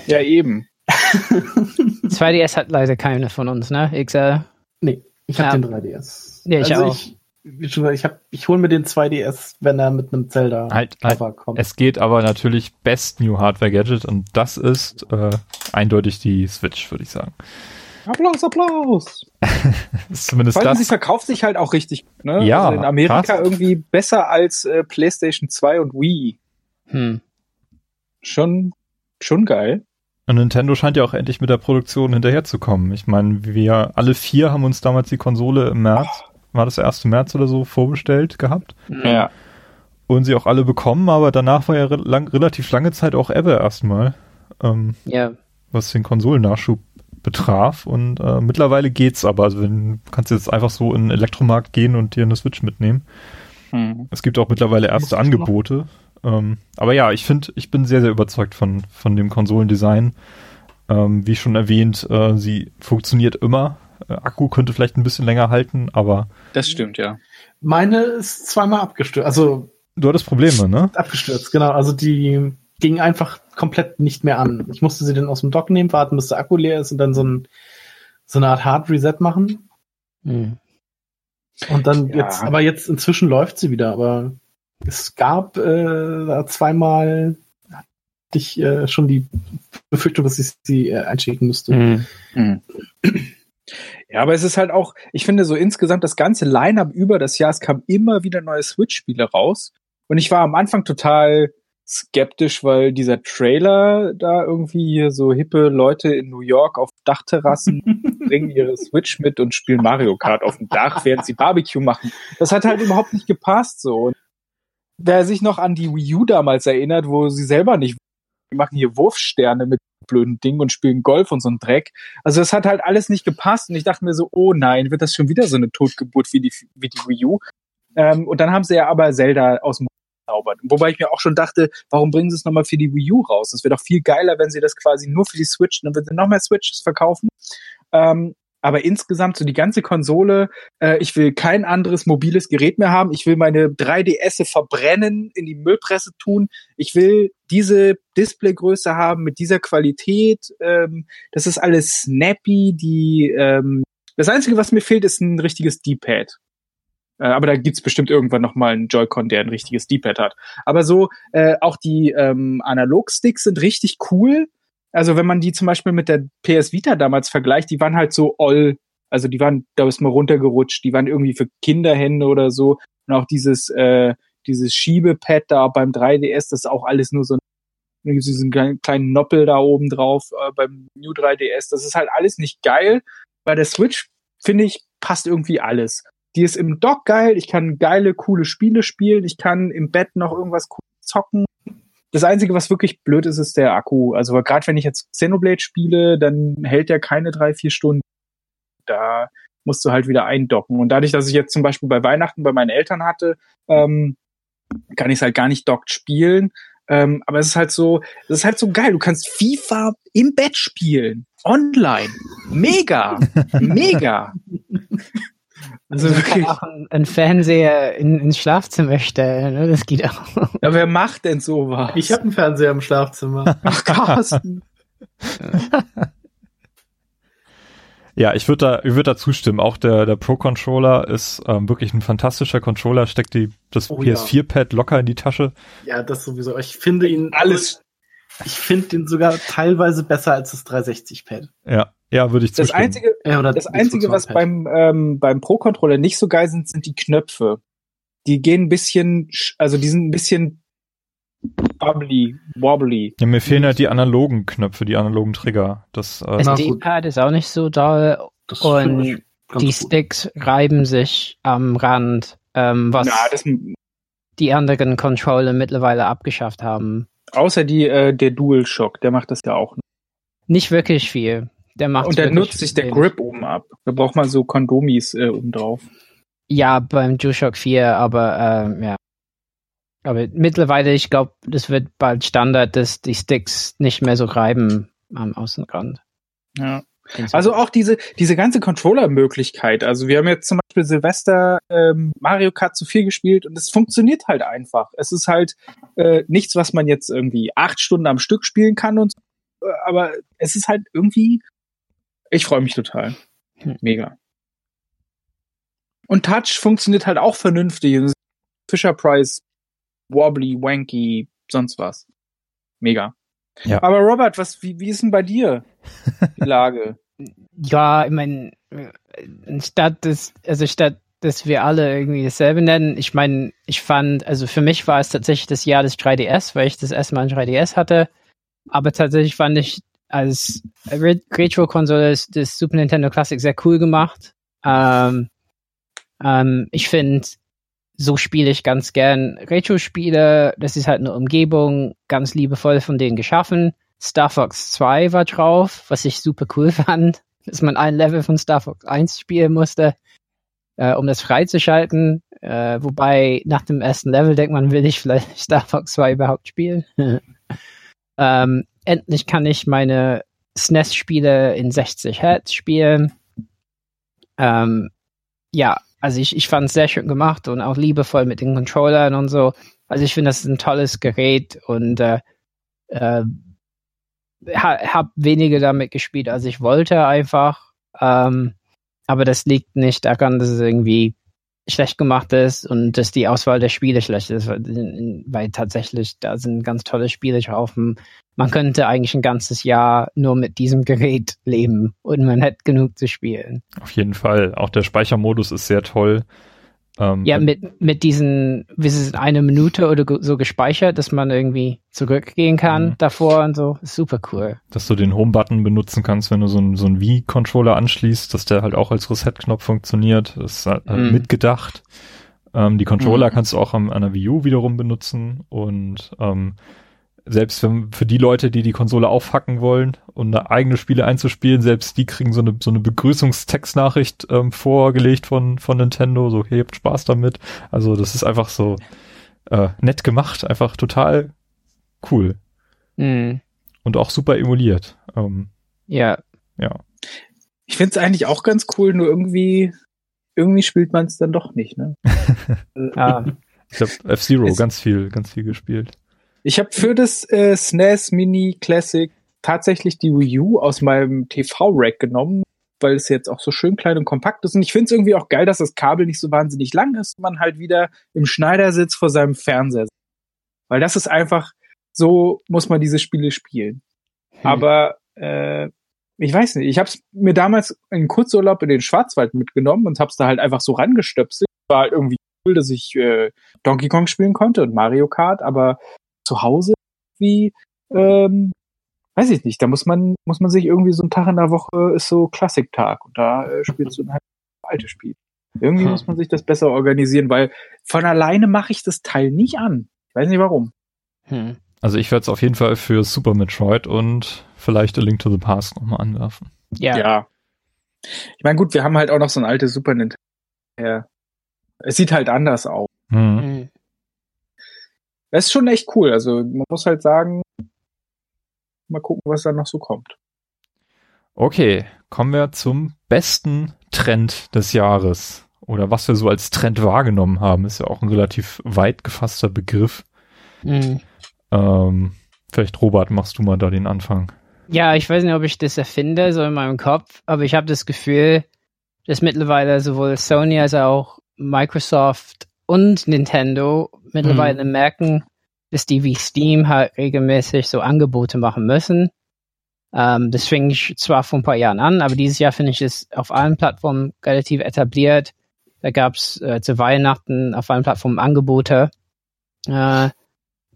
Ja, eben. <laughs> 2DS hat leider keine von uns, ne? XL. Nee, ich habe ja. den 3DS. Ja, ich also auch. Ich, ich, hab, ich hole mir den 2DS, wenn er mit einem Zelda halt, halt, kommt. Es geht aber natürlich Best New Hardware Gadget und das ist äh, eindeutig die Switch, würde ich sagen. Applaus, Applaus. <laughs> zumindest Vor allem, das. sie verkauft sich halt auch richtig, ne? Ja. Also in Amerika krass. irgendwie besser als äh, PlayStation 2 und Wii. Hm. Schon, schon geil. Und Nintendo scheint ja auch endlich mit der Produktion hinterherzukommen. Ich meine, wir alle vier haben uns damals die Konsole im März, war das 1. März oder so, vorbestellt gehabt. Ja. Und sie auch alle bekommen, aber danach war ja lang, relativ lange Zeit auch Ever erstmal. Ähm, ja. Was den Konsolennachschub betraf. Und äh, mittlerweile geht's aber. Also wenn, du kannst jetzt einfach so in den Elektromarkt gehen und dir eine Switch mitnehmen. Hm. Es gibt auch mittlerweile erste Angebote. Ähm, aber ja, ich finde, ich bin sehr, sehr überzeugt von, von dem Konsolendesign. Ähm, wie schon erwähnt, äh, sie funktioniert immer. Äh, Akku könnte vielleicht ein bisschen länger halten, aber. Das stimmt, ja. Meine ist zweimal abgestürzt. Also. Du hattest Probleme, ne? Abgestürzt, genau. Also die ging einfach komplett nicht mehr an. Ich musste sie dann aus dem Dock nehmen, warten, bis der Akku leer ist und dann so, ein, so eine Art Hard Reset machen. Mhm. Und dann ja. jetzt, aber jetzt inzwischen läuft sie wieder, aber es gab äh, zweimal hatte ich äh, schon die Befürchtung, dass ich sie äh, einschicken müsste. Mhm. Mhm. Ja, aber es ist halt auch, ich finde so insgesamt das ganze Line-up über das Jahr, es kam immer wieder neue Switch-Spiele raus. Und ich war am Anfang total skeptisch, weil dieser Trailer da irgendwie hier so hippe Leute in New York auf Dachterrassen <laughs> bringen ihre Switch mit und spielen Mario Kart auf dem Dach, <laughs> während sie Barbecue machen. Das hat halt überhaupt nicht gepasst so. Und wer sich noch an die Wii U damals erinnert, wo sie selber nicht die machen hier Wurfsterne mit blöden Ding und spielen Golf und so ein Dreck. Also das hat halt alles nicht gepasst und ich dachte mir so, oh nein, wird das schon wieder so eine Totgeburt wie die, wie die Wii U? Ähm, und dann haben sie ja aber Zelda aus dem zaubert. Wobei ich mir auch schon dachte, warum bringen sie es nochmal für die Wii U raus? Das wäre doch viel geiler, wenn sie das quasi nur für die Switch, dann würden sie noch mehr Switches verkaufen. Ähm, aber insgesamt so die ganze Konsole, äh, ich will kein anderes mobiles Gerät mehr haben. Ich will meine 3DS verbrennen, in die Müllpresse tun. Ich will diese Displaygröße haben mit dieser Qualität. Ähm, das ist alles snappy. Die ähm, das Einzige, was mir fehlt, ist ein richtiges D-Pad. Äh, aber da gibt's bestimmt irgendwann noch mal einen Joy-Con, der ein richtiges D-Pad hat. Aber so äh, auch die ähm, Analog-Sticks sind richtig cool. Also wenn man die zum Beispiel mit der PS Vita damals vergleicht, die waren halt so all, also die waren, da ist mal runtergerutscht, die waren irgendwie für Kinderhände oder so. Und auch dieses, äh, dieses Schiebepad da beim 3DS, das ist auch alles nur so ein diesen kleinen Noppel da oben drauf äh, beim New 3DS. Das ist halt alles nicht geil. Bei der Switch, finde ich, passt irgendwie alles. Die ist im Dock geil, ich kann geile, coole Spiele spielen, ich kann im Bett noch irgendwas cool zocken. Das Einzige, was wirklich blöd ist, ist der Akku. Also gerade wenn ich jetzt Xenoblade spiele, dann hält der keine drei, vier Stunden. Da musst du halt wieder eindocken. Und dadurch, dass ich jetzt zum Beispiel bei Weihnachten bei meinen Eltern hatte, ähm, kann ich es halt gar nicht dockt spielen. Ähm, aber es ist halt so, es ist halt so geil. Du kannst FIFA im Bett spielen. Online. Mega. <laughs> Mega. Also, also wirklich. auch einen Fernseher in, ins Schlafzimmer stellen, ne? das geht auch. Ja, wer macht denn sowas? Ich habe einen Fernseher im Schlafzimmer. Ach, Carsten. Ja, ich würde da, ich würde da zustimmen. Auch der, der Pro-Controller ist ähm, wirklich ein fantastischer Controller, steckt die, das oh, PS4-Pad ja. locker in die Tasche. Ja, das sowieso. Ich finde ihn alles. Ich finde ihn sogar teilweise besser als das 360-Pad. Ja, ja, würde ich zustimmen. Das einzige, ja, das einzige was beim, ähm, beim Pro-Controller nicht so geil sind, sind die Knöpfe. Die gehen ein bisschen, also die sind ein bisschen bubbly, wobbly. Ja, mir fehlen halt die analogen Knöpfe, die analogen Trigger. Das, äh, das D-Pad ist auch nicht so doll das und die gut. Sticks reiben sich am Rand, ähm, was Na, die anderen Controller mittlerweile abgeschafft haben. Außer die, äh, der DualShock, der macht das ja auch. Nicht wirklich viel. Der macht Und dann nutzt sich der Grip oben ab. Da braucht man so Kondomis äh, oben drauf. Ja, beim DualShock 4, aber ähm, ja. Aber mittlerweile, ich glaube, das wird bald Standard, dass die Sticks nicht mehr so reiben am Außenrand. Ja. Also auch diese, diese ganze Controller-Möglichkeit. Also wir haben jetzt zum Beispiel Silvester ähm, Mario Kart zu viel gespielt und es funktioniert halt einfach. Es ist halt äh, nichts, was man jetzt irgendwie acht Stunden am Stück spielen kann und äh, aber es ist halt irgendwie, ich freue mich total. Hm. Mega. Und Touch funktioniert halt auch vernünftig. Fisher Price wobbly, wanky, sonst was. Mega. Ja. Aber Robert, was, wie, wie ist denn bei dir die <laughs> Lage? ja, ich meine, statt des, also statt dass wir alle irgendwie dasselbe nennen. Ich meine, ich fand, also für mich war es tatsächlich das Jahr des 3DS, weil ich das erste Mal ein 3DS hatte. Aber tatsächlich fand ich als Retro-Konsole des Super Nintendo Classic sehr cool gemacht. Ähm, ähm, ich finde, so spiele ich ganz gern Retro-Spiele. Das ist halt eine Umgebung, ganz liebevoll von denen geschaffen. Star Fox 2 war drauf, was ich super cool <laughs> fand, dass man ein Level von Star Fox 1 spielen musste, äh, um das freizuschalten. Äh, wobei nach dem ersten Level denkt man, will ich vielleicht <laughs> Star Fox 2 überhaupt spielen? <laughs> ähm, endlich kann ich meine SNES-Spiele in 60 Hertz spielen. Ähm, ja, also ich, ich fand es sehr schön gemacht und auch liebevoll mit den Controllern und so. Also ich finde, das ist ein tolles Gerät und äh, äh, habe weniger damit gespielt, als ich wollte einfach. Ähm, aber das liegt nicht daran, dass es irgendwie schlecht gemacht ist und dass die Auswahl der Spiele schlecht ist, weil, tatsächlich da sind ganz tolle Spiele drauf. Man könnte eigentlich ein ganzes Jahr nur mit diesem Gerät leben und man hätte genug zu spielen. Auf jeden Fall. Auch der Speichermodus ist sehr toll. Ähm, ja, mit, mit diesen, wie ist es, eine Minute oder so gespeichert, dass man irgendwie zurückgehen kann mhm. davor und so. super cool. Dass du den Home-Button benutzen kannst, wenn du so einen so Wii-Controller anschließt, dass der halt auch als Reset-Knopf funktioniert. Das ist halt mhm. mitgedacht. Ähm, die Controller mhm. kannst du auch am, an der Wii U wiederum benutzen und ähm, selbst wenn, für die Leute, die die Konsole aufhacken wollen und eine eigene Spiele einzuspielen, selbst die kriegen so eine, so eine Begrüßungstextnachricht ähm, vorgelegt von, von Nintendo, so, hey, habt Spaß damit. Also das ist einfach so äh, nett gemacht, einfach total cool. Mhm. Und auch super emuliert. Ähm, ja. Ja. Ich finde es eigentlich auch ganz cool, nur irgendwie, irgendwie spielt man es dann doch nicht, ne? <laughs> <laughs> ja. Ich habe F-Zero ganz viel, ganz viel gespielt. Ich habe für das äh, SNES Mini Classic tatsächlich die Wii U aus meinem TV-Rack genommen, weil es jetzt auch so schön klein und kompakt ist. Und ich finde es irgendwie auch geil, dass das Kabel nicht so wahnsinnig lang ist, man halt wieder im Schneidersitz vor seinem Fernseher sitzt. Weil das ist einfach, so muss man diese Spiele spielen. Hm. Aber äh, ich weiß nicht, ich habe es mir damals in Kurzurlaub in den Schwarzwald mitgenommen und habe es da halt einfach so rangestöpselt. War halt irgendwie cool, dass ich äh, Donkey Kong spielen konnte und Mario Kart, aber zu Hause wie, ähm, weiß ich nicht, da muss man, muss man sich irgendwie so ein Tag in der Woche ist so Klassiktag und da äh, spielst du ein halt altes Spiel. Irgendwie hm. muss man sich das besser organisieren, weil von alleine mache ich das Teil nicht an. Ich weiß nicht warum. Hm. Also ich werde es auf jeden Fall für Super Metroid und vielleicht A Link to the Past nochmal anwerfen. Ja. ja. Ich meine, gut, wir haben halt auch noch so ein altes Super Nintendo. Ja. Es sieht halt anders aus. Hm. Das ist schon echt cool. Also man muss halt sagen, mal gucken, was da noch so kommt. Okay, kommen wir zum besten Trend des Jahres. Oder was wir so als Trend wahrgenommen haben, ist ja auch ein relativ weit gefasster Begriff. Mhm. Ähm, vielleicht, Robert, machst du mal da den Anfang. Ja, ich weiß nicht, ob ich das erfinde, so in meinem Kopf, aber ich habe das Gefühl, dass mittlerweile sowohl Sony als auch Microsoft und Nintendo mittlerweile mhm. merken, dass die wie Steam halt regelmäßig so Angebote machen müssen. Ähm, das fing ich zwar vor ein paar Jahren an, aber dieses Jahr finde ich es auf allen Plattformen relativ etabliert. Da gab es äh, zu Weihnachten auf allen Plattformen Angebote. Äh,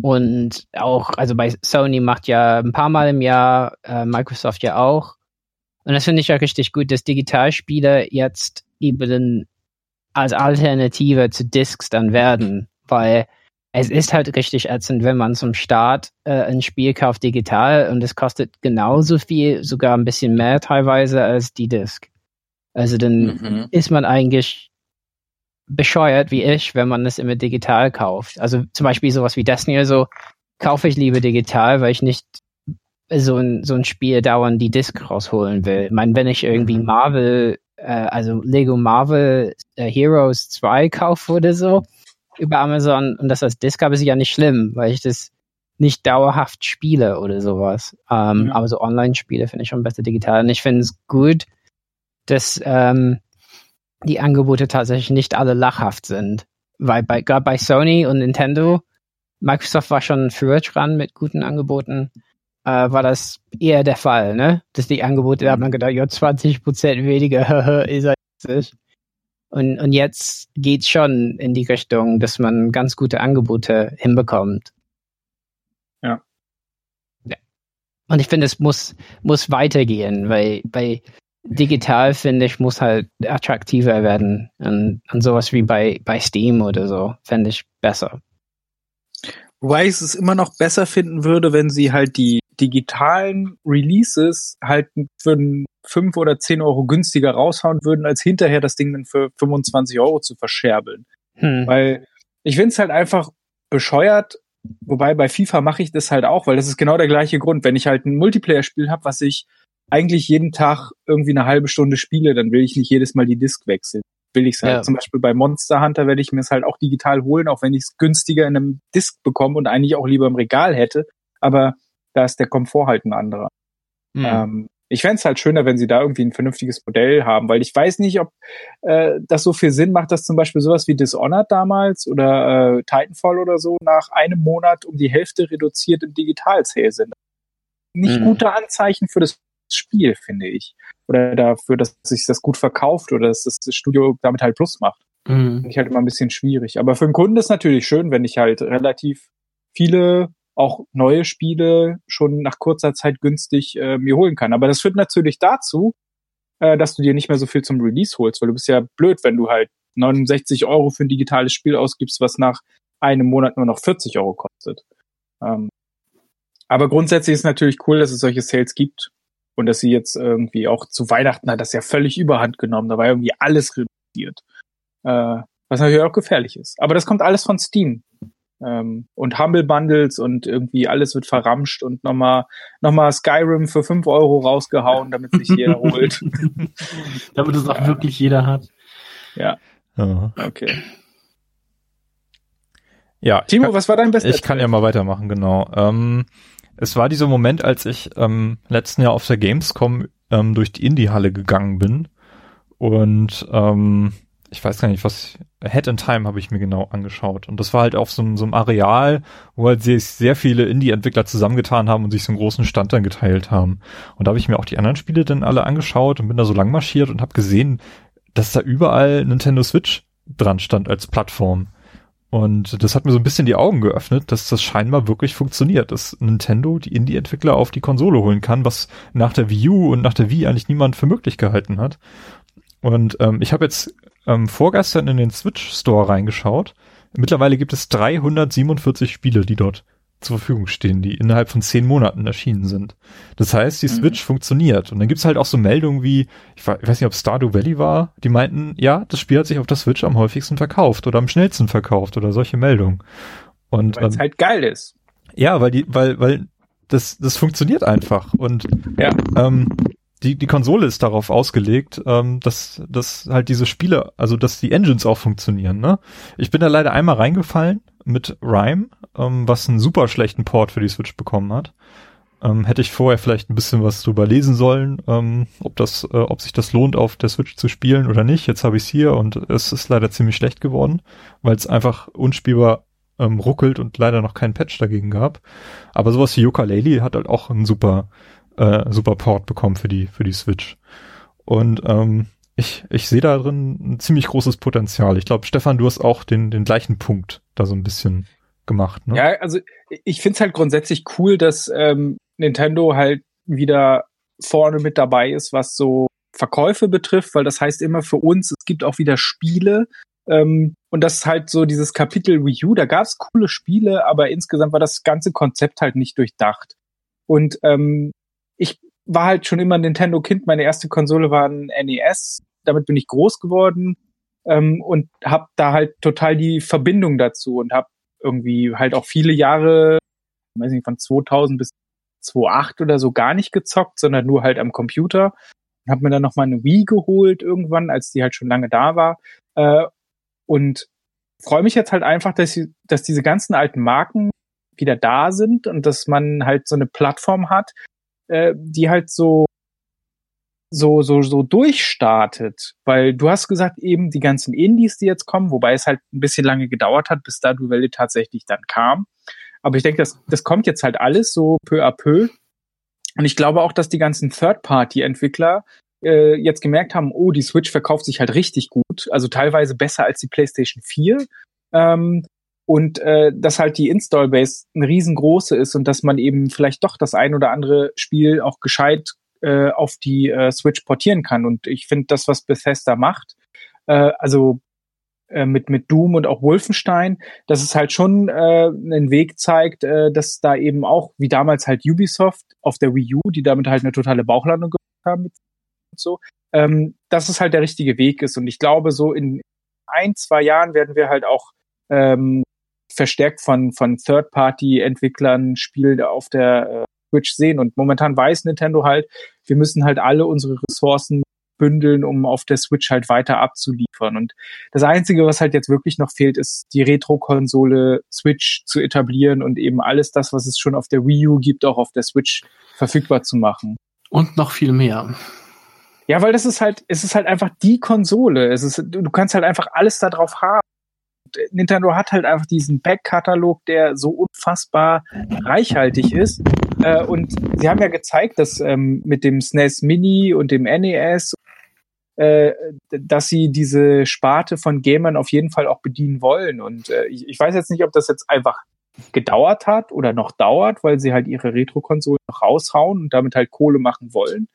und auch, also bei Sony macht ja ein paar Mal im Jahr, äh, Microsoft ja auch. Und das finde ich ja richtig gut, dass Digitalspiele jetzt eben als Alternative zu Discs dann werden, weil es ist halt richtig ätzend, wenn man zum Start äh, ein Spiel kauft digital und es kostet genauso viel, sogar ein bisschen mehr teilweise als die Disc. Also dann mhm. ist man eigentlich bescheuert wie ich, wenn man es immer digital kauft. Also zum Beispiel sowas wie Destiny so kaufe ich lieber digital, weil ich nicht so ein, so ein Spiel dauernd die Disc rausholen will. Ich meine, wenn ich irgendwie mhm. Marvel, also Lego Marvel äh, Heroes 2 kaufe oder so über Amazon und das als Disc habe, ist ja nicht schlimm, weil ich das nicht dauerhaft spiele oder sowas. Ähm, ja. Aber so Online-Spiele finde ich schon besser digital. Und ich finde es gut, dass ähm, die Angebote tatsächlich nicht alle lachhaft sind. Weil bei, gerade bei Sony und Nintendo, Microsoft war schon früher dran mit guten Angeboten, äh, war das eher der Fall, ne? Dass die Angebote, da hat man gedacht, ja, 20 Prozent weniger, <laughs> ist er jetzt und, und jetzt geht's schon in die Richtung, dass man ganz gute Angebote hinbekommt. Ja. ja. Und ich finde, es muss, muss weitergehen, weil bei digital, finde ich, muss halt attraktiver werden. Und, und sowas wie bei, bei Steam oder so, fände ich besser. Wobei ich es immer noch besser finden würde, wenn sie halt die digitalen Releases halt für fünf oder zehn Euro günstiger raushauen würden, als hinterher das Ding dann für 25 Euro zu verscherbeln. Hm. Weil ich finde es halt einfach bescheuert, wobei bei FIFA mache ich das halt auch, weil das ist genau der gleiche Grund. Wenn ich halt ein Multiplayer-Spiel habe, was ich eigentlich jeden Tag irgendwie eine halbe Stunde spiele, dann will ich nicht jedes Mal die Disk wechseln. Will ich es halt. Ja. Zum Beispiel bei Monster Hunter werde ich mir es halt auch digital holen, auch wenn ich es günstiger in einem Disk bekomme und eigentlich auch lieber im Regal hätte. Aber da ist der Komfort halt ein anderer. Mhm. Ähm, ich fände es halt schöner, wenn sie da irgendwie ein vernünftiges Modell haben, weil ich weiß nicht, ob äh, das so viel Sinn macht, dass zum Beispiel sowas wie Dishonored damals oder äh, Titanfall oder so nach einem Monat um die Hälfte reduziert im Digital-Sale sind. Nicht mhm. gute Anzeichen für das Spiel, finde ich. Oder dafür, dass sich das gut verkauft oder dass das Studio damit halt Plus macht. Mhm. Finde ich halt immer ein bisschen schwierig. Aber für einen Kunden ist natürlich schön, wenn ich halt relativ viele auch neue Spiele schon nach kurzer Zeit günstig äh, mir holen kann. Aber das führt natürlich dazu, äh, dass du dir nicht mehr so viel zum Release holst, weil du bist ja blöd, wenn du halt 69 Euro für ein digitales Spiel ausgibst, was nach einem Monat nur noch 40 Euro kostet. Ähm, aber grundsätzlich ist natürlich cool, dass es solche Sales gibt und dass sie jetzt irgendwie auch zu Weihnachten hat das ja völlig überhand genommen. Da war irgendwie alles reduziert. Äh, was natürlich auch gefährlich ist. Aber das kommt alles von Steam ähm, und Humble Bundles und irgendwie alles wird verramscht und nochmal noch mal Skyrim für fünf Euro rausgehauen, damit sich jeder <laughs> holt. damit es auch ja. wirklich jeder hat. Ja. ja. Okay. Ja. Timo, kann, was war dein bestes? Ich kann ja mal weitermachen, genau. Ähm, es war dieser Moment, als ich ähm, letzten Jahr auf der Gamescom ähm, durch die Indie-Halle gegangen bin und ähm, ich weiß gar nicht, was Head in Time habe ich mir genau angeschaut. Und das war halt auf so, so einem Areal, wo halt sehr, sehr viele Indie-Entwickler zusammengetan haben und sich so einen großen Stand dann geteilt haben. Und da habe ich mir auch die anderen Spiele dann alle angeschaut und bin da so lang marschiert und habe gesehen, dass da überall Nintendo Switch dran stand als Plattform. Und das hat mir so ein bisschen die Augen geöffnet, dass das scheinbar wirklich funktioniert, dass Nintendo die Indie-Entwickler auf die Konsole holen kann, was nach der Wii U und nach der Wii eigentlich niemand für möglich gehalten hat. Und ähm, ich habe jetzt ähm, vorgestern in den Switch Store reingeschaut. Mittlerweile gibt es 347 Spiele, die dort zur Verfügung stehen, die innerhalb von zehn Monaten erschienen sind. Das heißt, die mhm. Switch mhm. funktioniert. Und dann gibt's halt auch so Meldungen wie, ich weiß nicht, ob Stardew Valley war, die meinten, ja, das Spiel hat sich auf der Switch am häufigsten verkauft oder am schnellsten verkauft oder solche Meldungen. Und weil es ähm, halt geil ist. Ja, weil die, weil, weil das, das funktioniert einfach. Und ja. ähm, die, die Konsole ist darauf ausgelegt, ähm, dass, dass halt diese Spiele, also dass die Engines auch funktionieren. Ne? Ich bin da leider einmal reingefallen mit Rhyme, ähm, was einen super schlechten Port für die Switch bekommen hat. ähm, hätte ich vorher vielleicht ein bisschen was drüber lesen sollen, ähm, ob das, äh, ob sich das lohnt, auf der Switch zu spielen oder nicht. Jetzt habe ich es hier und es ist leider ziemlich schlecht geworden, weil es einfach unspielbar ähm, ruckelt und leider noch keinen Patch dagegen gab. Aber sowas wie Yooka-Laylee hat halt auch einen super, äh, super Port bekommen für die, für die Switch. Und ähm, ich, ich sehe da drin ein ziemlich großes Potenzial. Ich glaube, Stefan, du hast auch den, den gleichen Punkt da so ein bisschen gemacht. Ne? Ja, also ich finde es halt grundsätzlich cool, dass ähm, Nintendo halt wieder vorne mit dabei ist, was so Verkäufe betrifft, weil das heißt immer für uns, es gibt auch wieder Spiele. Ähm, und das ist halt so dieses Kapitel Wii U, da gab es coole Spiele, aber insgesamt war das ganze Konzept halt nicht durchdacht. Und ähm, ich war halt schon immer Nintendo-Kind. Meine erste Konsole war ein NES. Damit bin ich groß geworden ähm, und habe da halt total die Verbindung dazu und habe irgendwie halt auch viele Jahre, weiß nicht, von 2000 bis 2008 oder so gar nicht gezockt, sondern nur halt am Computer. Hab mir dann noch mal eine Wii geholt irgendwann, als die halt schon lange da war. Äh, und freue mich jetzt halt einfach, dass, dass diese ganzen alten Marken wieder da sind und dass man halt so eine Plattform hat, äh, die halt so so so so durchstartet, weil du hast gesagt eben die ganzen Indies, die jetzt kommen, wobei es halt ein bisschen lange gedauert hat, bis da Duelle tatsächlich dann kam. Aber ich denke, das das kommt jetzt halt alles so peu à peu. Und ich glaube auch, dass die ganzen Third-Party-Entwickler äh, jetzt gemerkt haben, oh, die Switch verkauft sich halt richtig gut, also teilweise besser als die PlayStation 4. Ähm, und äh, dass halt die Install-Base eine riesengroße ist und dass man eben vielleicht doch das ein oder andere Spiel auch gescheit äh, auf die äh, Switch portieren kann. Und ich finde das, was Bethesda macht, äh, also äh, mit, mit Doom und auch Wolfenstein, dass es halt schon äh, einen Weg zeigt, äh, dass da eben auch, wie damals halt Ubisoft auf der Wii U, die damit halt eine totale Bauchlandung gemacht haben und so, ähm, dass es halt der richtige Weg ist. Und ich glaube, so in ein, zwei Jahren werden wir halt auch ähm, verstärkt von, von Third-Party-Entwicklern Spiele auf der äh, Switch sehen. Und momentan weiß Nintendo halt, wir müssen halt alle unsere Ressourcen bündeln, um auf der Switch halt weiter abzuliefern. Und das Einzige, was halt jetzt wirklich noch fehlt, ist die Retro-Konsole Switch zu etablieren und eben alles das, was es schon auf der Wii U gibt, auch auf der Switch verfügbar zu machen. Und noch viel mehr. Ja, weil das ist halt, es ist halt einfach die Konsole. Es ist, du kannst halt einfach alles da drauf haben. Nintendo hat halt einfach diesen Backkatalog, der so unfassbar reichhaltig ist. Äh, und sie haben ja gezeigt, dass ähm, mit dem SNES Mini und dem NES, äh, dass sie diese Sparte von Gamern auf jeden Fall auch bedienen wollen. Und äh, ich, ich weiß jetzt nicht, ob das jetzt einfach gedauert hat oder noch dauert, weil sie halt ihre Retro-Konsolen noch raushauen und damit halt Kohle machen wollen.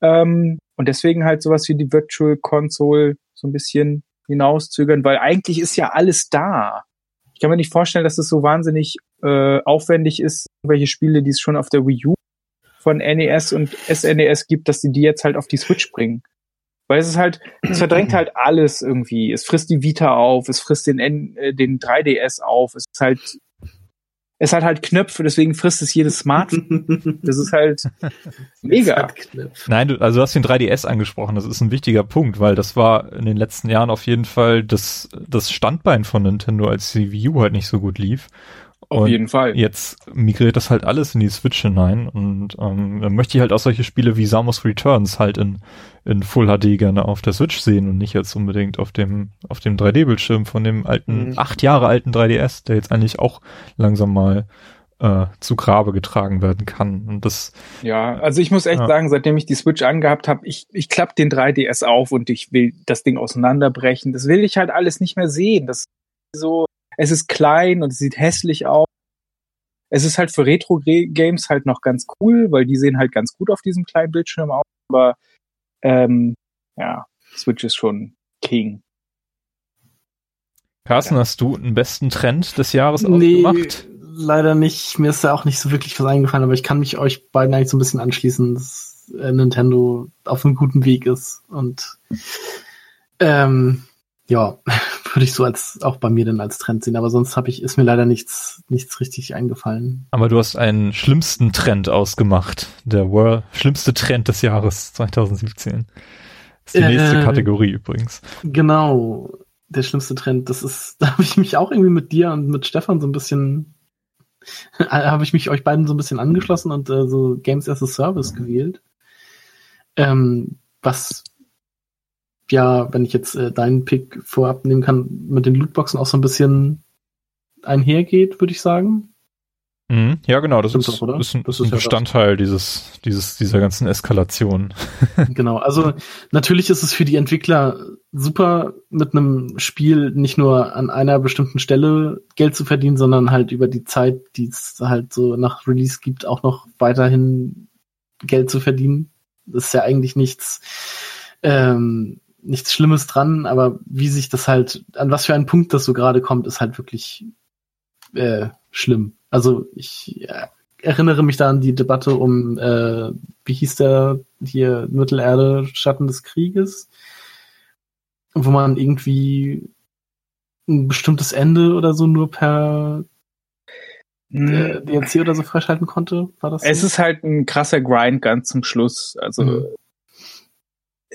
Ähm, und deswegen halt sowas wie die Virtual Console so ein bisschen hinauszögern, weil eigentlich ist ja alles da. Ich kann mir nicht vorstellen, dass es so wahnsinnig äh, aufwendig ist, welche Spiele, die es schon auf der Wii U von NES und SNES e gibt, dass sie die jetzt halt auf die Switch bringen. Weil es ist halt, es verdrängt halt alles irgendwie. Es frisst die Vita auf, es frisst den, N, äh, den 3DS auf, es ist halt es hat halt Knöpfe, deswegen frisst es jedes Smartphone. <laughs> Das ist halt mega. Nein, du, also du hast den 3DS angesprochen, das ist ein wichtiger Punkt, weil das war in den letzten Jahren auf jeden Fall das, das Standbein von Nintendo, als die Wii U halt nicht so gut lief. Auf jeden Fall. Jetzt migriert das halt alles in die Switch hinein und ähm, dann möchte ich halt auch solche Spiele wie Samus Returns halt in, in Full HD gerne auf der Switch sehen und nicht jetzt unbedingt auf dem, auf dem 3D-Bildschirm von dem alten, mhm. acht Jahre alten 3DS, der jetzt eigentlich auch langsam mal äh, zu Grabe getragen werden kann. Und das Ja, also ich muss echt ja. sagen, seitdem ich die Switch angehabt habe, ich, ich klapp den 3DS auf und ich will das Ding auseinanderbrechen. Das will ich halt alles nicht mehr sehen. Das ist so es ist klein und es sieht hässlich aus. Es ist halt für Retro-Games halt noch ganz cool, weil die sehen halt ganz gut auf diesem kleinen Bildschirm aus. Aber ähm, ja, Switch ist schon King. Carsten, ja. hast du einen besten Trend des Jahres nee, ausgemacht? Leider nicht. Mir ist da auch nicht so wirklich was eingefallen, aber ich kann mich euch beiden eigentlich so ein bisschen anschließen, dass äh, Nintendo auf einem guten Weg ist und ähm, ja, würde ich so als auch bei mir dann als Trend sehen. Aber sonst habe ich ist mir leider nichts nichts richtig eingefallen. Aber du hast einen schlimmsten Trend ausgemacht, der World schlimmste Trend des Jahres 2017. Das ist die äh, nächste Kategorie übrigens. Genau, der schlimmste Trend. Das ist, <laughs> da habe ich mich auch irgendwie mit dir und mit Stefan so ein bisschen <laughs> habe ich mich euch beiden so ein bisschen angeschlossen und äh, so Games as a Service gewählt. Ähm, was ja, wenn ich jetzt äh, deinen Pick vorab nehmen kann, mit den Lootboxen auch so ein bisschen einhergeht, würde ich sagen. Mhm, ja, genau, das, ist, doch, ist, ein, das ist, ein Bestandteil ja dieses, dieses, dieser ganzen Eskalation. <laughs> genau, also natürlich ist es für die Entwickler super, mit einem Spiel nicht nur an einer bestimmten Stelle Geld zu verdienen, sondern halt über die Zeit, die es halt so nach Release gibt, auch noch weiterhin Geld zu verdienen. Das ist ja eigentlich nichts, ähm, nichts Schlimmes dran, aber wie sich das halt, an was für einen Punkt das so gerade kommt, ist halt wirklich äh, schlimm. Also ich äh, erinnere mich da an die Debatte um, äh, wie hieß der hier, Mittelerde, Schatten des Krieges, wo man irgendwie ein bestimmtes Ende oder so nur per äh, DLC oder so freischalten konnte. War das? Es so? ist halt ein krasser Grind ganz zum Schluss. Also mhm.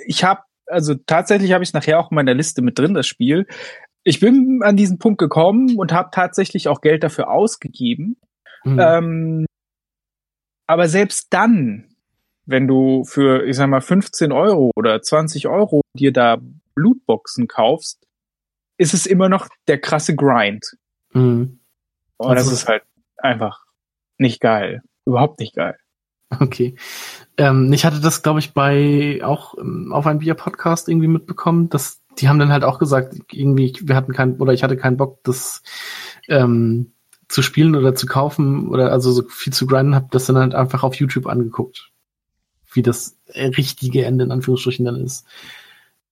ich habe, also tatsächlich habe ich es nachher auch in meiner Liste mit drin, das Spiel. Ich bin an diesen Punkt gekommen und habe tatsächlich auch Geld dafür ausgegeben. Mhm. Ähm, aber selbst dann, wenn du für, ich sag mal, 15 Euro oder 20 Euro dir da Blutboxen kaufst, ist es immer noch der krasse Grind. Mhm. Und also, das ist halt einfach nicht geil. Überhaupt nicht geil. Okay. Ähm, ich hatte das, glaube ich, bei auch ähm, auf einem Bier-Podcast irgendwie mitbekommen, dass die haben dann halt auch gesagt, irgendwie, wir hatten keinen, oder ich hatte keinen Bock, das ähm, zu spielen oder zu kaufen oder also so viel zu grinden, habe das dann halt einfach auf YouTube angeguckt, wie das richtige Ende in Anführungsstrichen dann ist.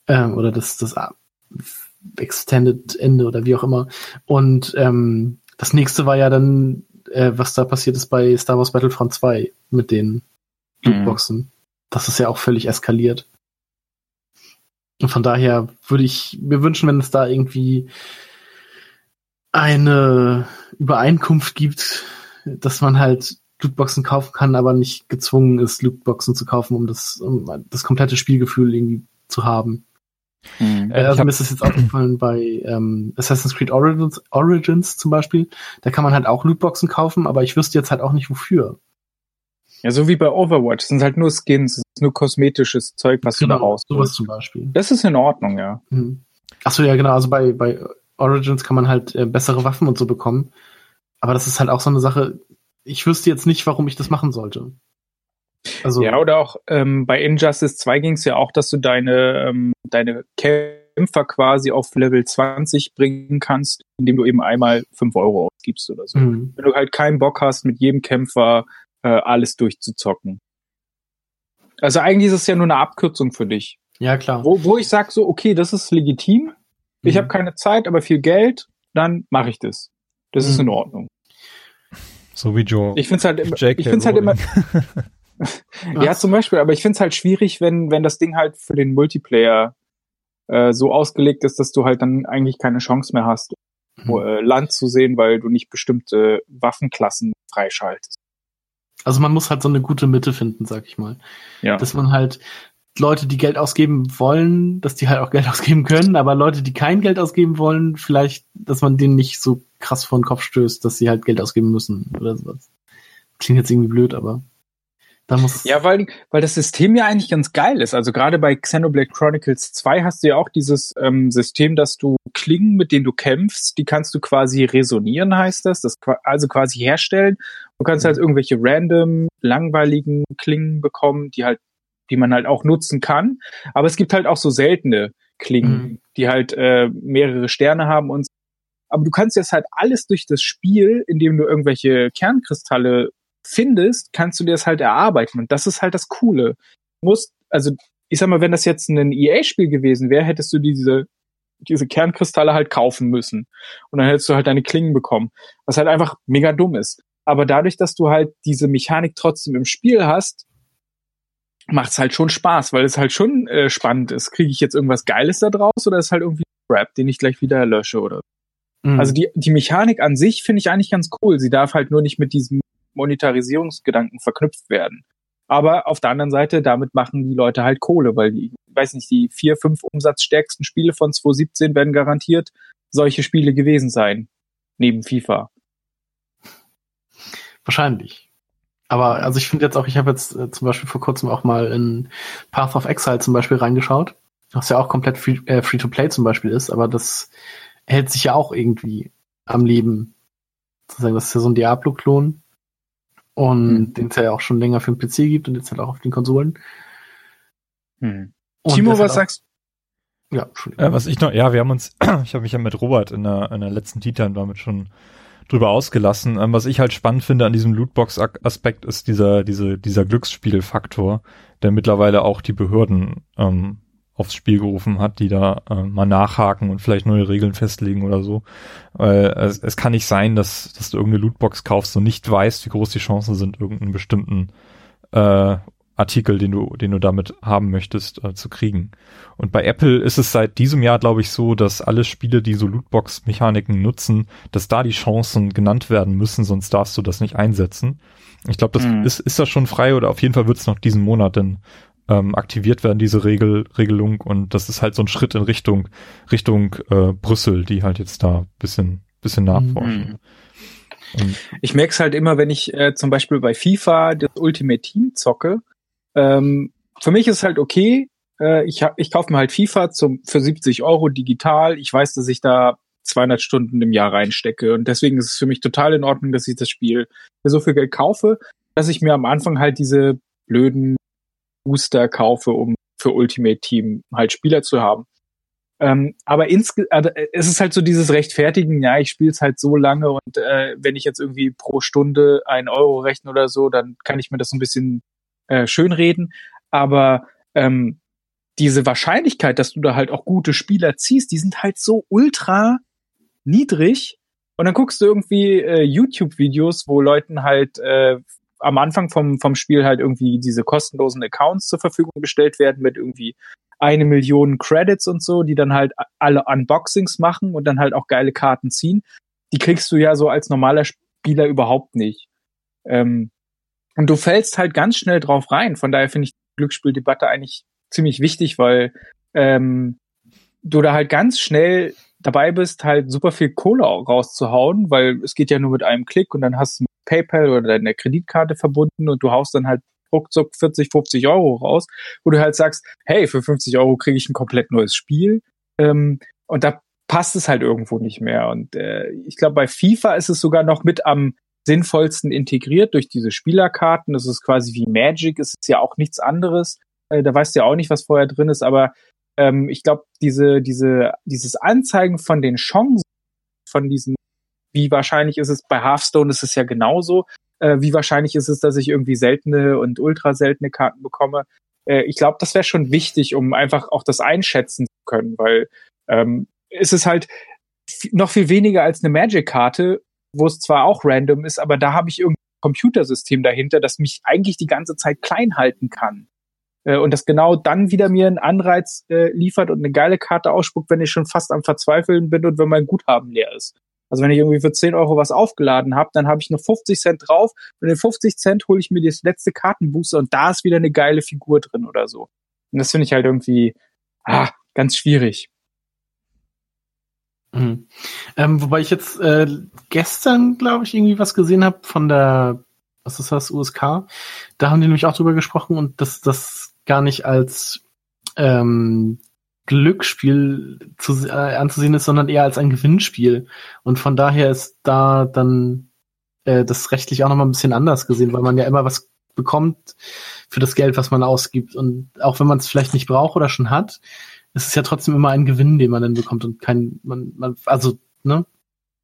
Ähm, oder das, das äh, Extended Ende oder wie auch immer. Und ähm, das nächste war ja dann, äh, was da passiert ist bei Star Wars Battlefront 2 mit den Lootboxen. Mhm. Das ist ja auch völlig eskaliert. Und von daher würde ich mir wünschen, wenn es da irgendwie eine Übereinkunft gibt, dass man halt Lootboxen kaufen kann, aber nicht gezwungen ist, Lootboxen zu kaufen, um das, um das komplette Spielgefühl irgendwie zu haben. Mhm. Äh, also mir ist das jetzt aufgefallen bei ähm, Assassin's Creed Origins, Origins zum Beispiel. Da kann man halt auch Lootboxen kaufen, aber ich wüsste jetzt halt auch nicht wofür. Ja, so wie bei Overwatch. Es sind halt nur Skins, es ist nur kosmetisches Zeug, was genau, du da raus. Sowas zum Beispiel. Das ist in Ordnung, ja. Mhm. Achso, ja, genau. Also bei, bei Origins kann man halt äh, bessere Waffen und so bekommen. Aber das ist halt auch so eine Sache. Ich wüsste jetzt nicht, warum ich das machen sollte. Also, ja, oder auch ähm, bei Injustice 2 ging es ja auch, dass du deine, ähm, deine Kämpfer quasi auf Level 20 bringen kannst, indem du eben einmal 5 Euro ausgibst oder so. Mhm. Wenn du halt keinen Bock hast, mit jedem Kämpfer äh, alles durchzuzocken. Also eigentlich ist es ja nur eine Abkürzung für dich. Ja, klar. Wo, wo ich sag so, okay, das ist legitim. Mhm. Ich habe keine Zeit, aber viel Geld, dann mache ich das. Das mhm. ist in Ordnung. So wie Joe. Ich finde es halt, immer, ich find's halt immer. <laughs> <laughs> ja, zum Beispiel, aber ich finde es halt schwierig, wenn, wenn das Ding halt für den Multiplayer äh, so ausgelegt ist, dass du halt dann eigentlich keine Chance mehr hast, mhm. äh, Land zu sehen, weil du nicht bestimmte Waffenklassen freischaltest. Also man muss halt so eine gute Mitte finden, sag ich mal. Ja. Dass man halt Leute, die Geld ausgeben wollen, dass die halt auch Geld <laughs> ausgeben können, aber Leute, die kein Geld ausgeben wollen, vielleicht, dass man denen nicht so krass vor den Kopf stößt, dass sie halt Geld ausgeben müssen oder sowas. Klingt jetzt irgendwie blöd, aber ja, weil, weil das System ja eigentlich ganz geil ist. Also gerade bei Xenoblade Chronicles 2 hast du ja auch dieses ähm, System, dass du Klingen, mit denen du kämpfst, die kannst du quasi resonieren, heißt das, das also quasi herstellen. Du kannst halt irgendwelche random, langweiligen Klingen bekommen, die halt, die man halt auch nutzen kann. Aber es gibt halt auch so seltene Klingen, mhm. die halt äh, mehrere Sterne haben und aber du kannst jetzt halt alles durch das Spiel, indem du irgendwelche Kernkristalle findest, kannst du dir das halt erarbeiten. Und das ist halt das Coole. Du musst, also ich sag mal, wenn das jetzt ein EA-Spiel gewesen wäre, hättest du diese, diese Kernkristalle halt kaufen müssen. Und dann hättest du halt deine Klingen bekommen. Was halt einfach mega dumm ist. Aber dadurch, dass du halt diese Mechanik trotzdem im Spiel hast, macht's halt schon Spaß, weil es halt schon äh, spannend ist. Kriege ich jetzt irgendwas Geiles da draus oder ist halt irgendwie Crap, den ich gleich wieder lösche oder mhm. Also die, die Mechanik an sich finde ich eigentlich ganz cool. Sie darf halt nur nicht mit diesem Monetarisierungsgedanken verknüpft werden. Aber auf der anderen Seite, damit machen die Leute halt Kohle, weil die, weiß nicht, die vier, fünf umsatzstärksten Spiele von 2017 werden garantiert solche Spiele gewesen sein. Neben FIFA. Wahrscheinlich. Aber also ich finde jetzt auch, ich habe jetzt äh, zum Beispiel vor kurzem auch mal in Path of Exile zum Beispiel reingeschaut, was ja auch komplett free, äh, free to play zum Beispiel ist, aber das hält sich ja auch irgendwie am Leben. Sozusagen, das ist ja so ein Diablo-Klon. Und mhm. den es ja auch schon länger für den PC gibt und jetzt halt auch auf den Konsolen. Mhm. Timo, was sagst du? Ja, Entschuldigung. Äh, was ich noch, ja, wir haben uns, <clears throat> ich habe mich ja mit Robert in der, in der letzten Titan damit schon drüber ausgelassen. Ähm, was ich halt spannend finde an diesem Lootbox-Aspekt ist dieser, diese, dieser Glücksspielfaktor, der mittlerweile auch die Behörden ähm, aufs Spiel gerufen hat, die da äh, mal nachhaken und vielleicht neue Regeln festlegen oder so. Weil es, es kann nicht sein, dass, dass du irgendeine Lootbox kaufst und nicht weißt, wie groß die Chancen sind, irgendeinen bestimmten äh, Artikel, den du, den du damit haben möchtest, äh, zu kriegen. Und bei Apple ist es seit diesem Jahr, glaube ich, so, dass alle Spiele, die so Lootbox-Mechaniken nutzen, dass da die Chancen genannt werden müssen, sonst darfst du das nicht einsetzen. Ich glaube, das mhm. ist, ist das schon frei oder auf jeden Fall wird es noch diesen Monat denn ähm, aktiviert werden, diese Regel, Regelung. Und das ist halt so ein Schritt in Richtung, Richtung äh, Brüssel, die halt jetzt da bisschen, bisschen nachforschen. Mhm. Ich merke es halt immer, wenn ich äh, zum Beispiel bei FIFA das Ultimate Team zocke, ähm, für mich ist halt okay. Äh, ich ich kaufe mir halt FIFA zum, für 70 Euro digital. Ich weiß, dass ich da 200 Stunden im Jahr reinstecke. Und deswegen ist es für mich total in Ordnung, dass ich das Spiel für so viel Geld kaufe, dass ich mir am Anfang halt diese blöden Booster kaufe, um für Ultimate Team halt Spieler zu haben. Ähm, aber insge also es ist halt so dieses Rechtfertigen, ja, ich spiele es halt so lange und äh, wenn ich jetzt irgendwie pro Stunde einen Euro rechne oder so, dann kann ich mir das so ein bisschen äh, schönreden, aber ähm, diese Wahrscheinlichkeit, dass du da halt auch gute Spieler ziehst, die sind halt so ultra niedrig. Und dann guckst du irgendwie äh, YouTube-Videos, wo Leuten halt äh, am Anfang vom, vom Spiel halt irgendwie diese kostenlosen Accounts zur Verfügung gestellt werden mit irgendwie eine Million Credits und so, die dann halt alle Unboxings machen und dann halt auch geile Karten ziehen. Die kriegst du ja so als normaler Spieler überhaupt nicht. Ähm, und du fällst halt ganz schnell drauf rein. Von daher finde ich die Glücksspieldebatte eigentlich ziemlich wichtig, weil ähm, du da halt ganz schnell dabei bist, halt super viel Kohle rauszuhauen, weil es geht ja nur mit einem Klick und dann hast du PayPal oder deine Kreditkarte verbunden und du haust dann halt ruckzuck 40, 50 Euro raus, wo du halt sagst, hey, für 50 Euro kriege ich ein komplett neues Spiel. Ähm, und da passt es halt irgendwo nicht mehr. Und äh, ich glaube, bei FIFA ist es sogar noch mit am sinnvollsten integriert durch diese Spielerkarten. Das ist quasi wie Magic, es ist ja auch nichts anderes. Äh, da weißt du ja auch nicht, was vorher drin ist, aber ähm, ich glaube, diese, diese, dieses Anzeigen von den Chancen, von diesen, wie wahrscheinlich ist es bei Hearthstone, ist es ja genauso, äh, wie wahrscheinlich ist es, dass ich irgendwie seltene und ultra seltene Karten bekomme. Äh, ich glaube, das wäre schon wichtig, um einfach auch das einschätzen zu können, weil ähm, es ist halt noch viel weniger als eine Magic-Karte wo es zwar auch random ist, aber da habe ich irgendein Computersystem dahinter, das mich eigentlich die ganze Zeit klein halten kann. Äh, und das genau dann wieder mir einen Anreiz äh, liefert und eine geile Karte ausspuckt, wenn ich schon fast am Verzweifeln bin und wenn mein Guthaben leer ist. Also wenn ich irgendwie für 10 Euro was aufgeladen habe, dann habe ich noch 50 Cent drauf und in 50 Cent hole ich mir das letzte Kartenbooster und da ist wieder eine geile Figur drin oder so. Und das finde ich halt irgendwie ah, ganz schwierig. Mhm. Ähm, wobei ich jetzt äh, gestern, glaube ich, irgendwie was gesehen habe von der, was ist das, USK. Da haben die nämlich auch drüber gesprochen und dass das gar nicht als ähm, Glücksspiel zu, äh, anzusehen ist, sondern eher als ein Gewinnspiel. Und von daher ist da dann äh, das rechtlich auch nochmal ein bisschen anders gesehen, weil man ja immer was bekommt für das Geld, was man ausgibt. Und auch wenn man es vielleicht nicht braucht oder schon hat, es ist ja trotzdem immer ein Gewinn, den man dann bekommt und kein, man, man also, ne?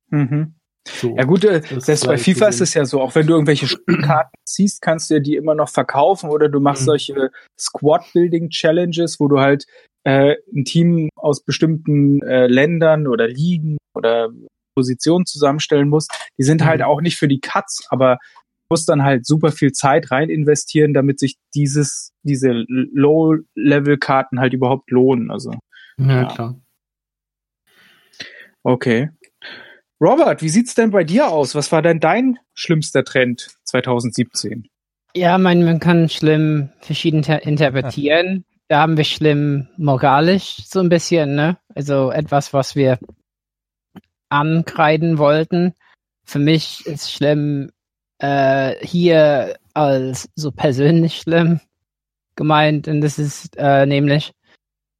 Mhm. So, ja gut, äh, selbst bei FIFA ist es ja so, auch wenn du irgendwelche <clears throat> Spielkarten ziehst, kannst du ja die immer noch verkaufen oder du machst mhm. solche Squad-Building-Challenges, wo du halt äh, ein Team aus bestimmten äh, Ländern oder Ligen oder Positionen zusammenstellen musst. Die sind halt mhm. halt auch nicht für die Cuts, aber muss dann halt super viel Zeit rein investieren, damit sich dieses, diese Low-Level-Karten halt überhaupt lohnen. Also. Ja, ja, klar. Okay. Robert, wie sieht's denn bei dir aus? Was war denn dein schlimmster Trend 2017? Ja, man, man kann schlimm verschieden interpretieren. Da haben wir schlimm moralisch so ein bisschen, ne? Also etwas, was wir ankreiden wollten. Für mich ist schlimm äh, hier als so persönlich schlimm gemeint. Und das ist äh, nämlich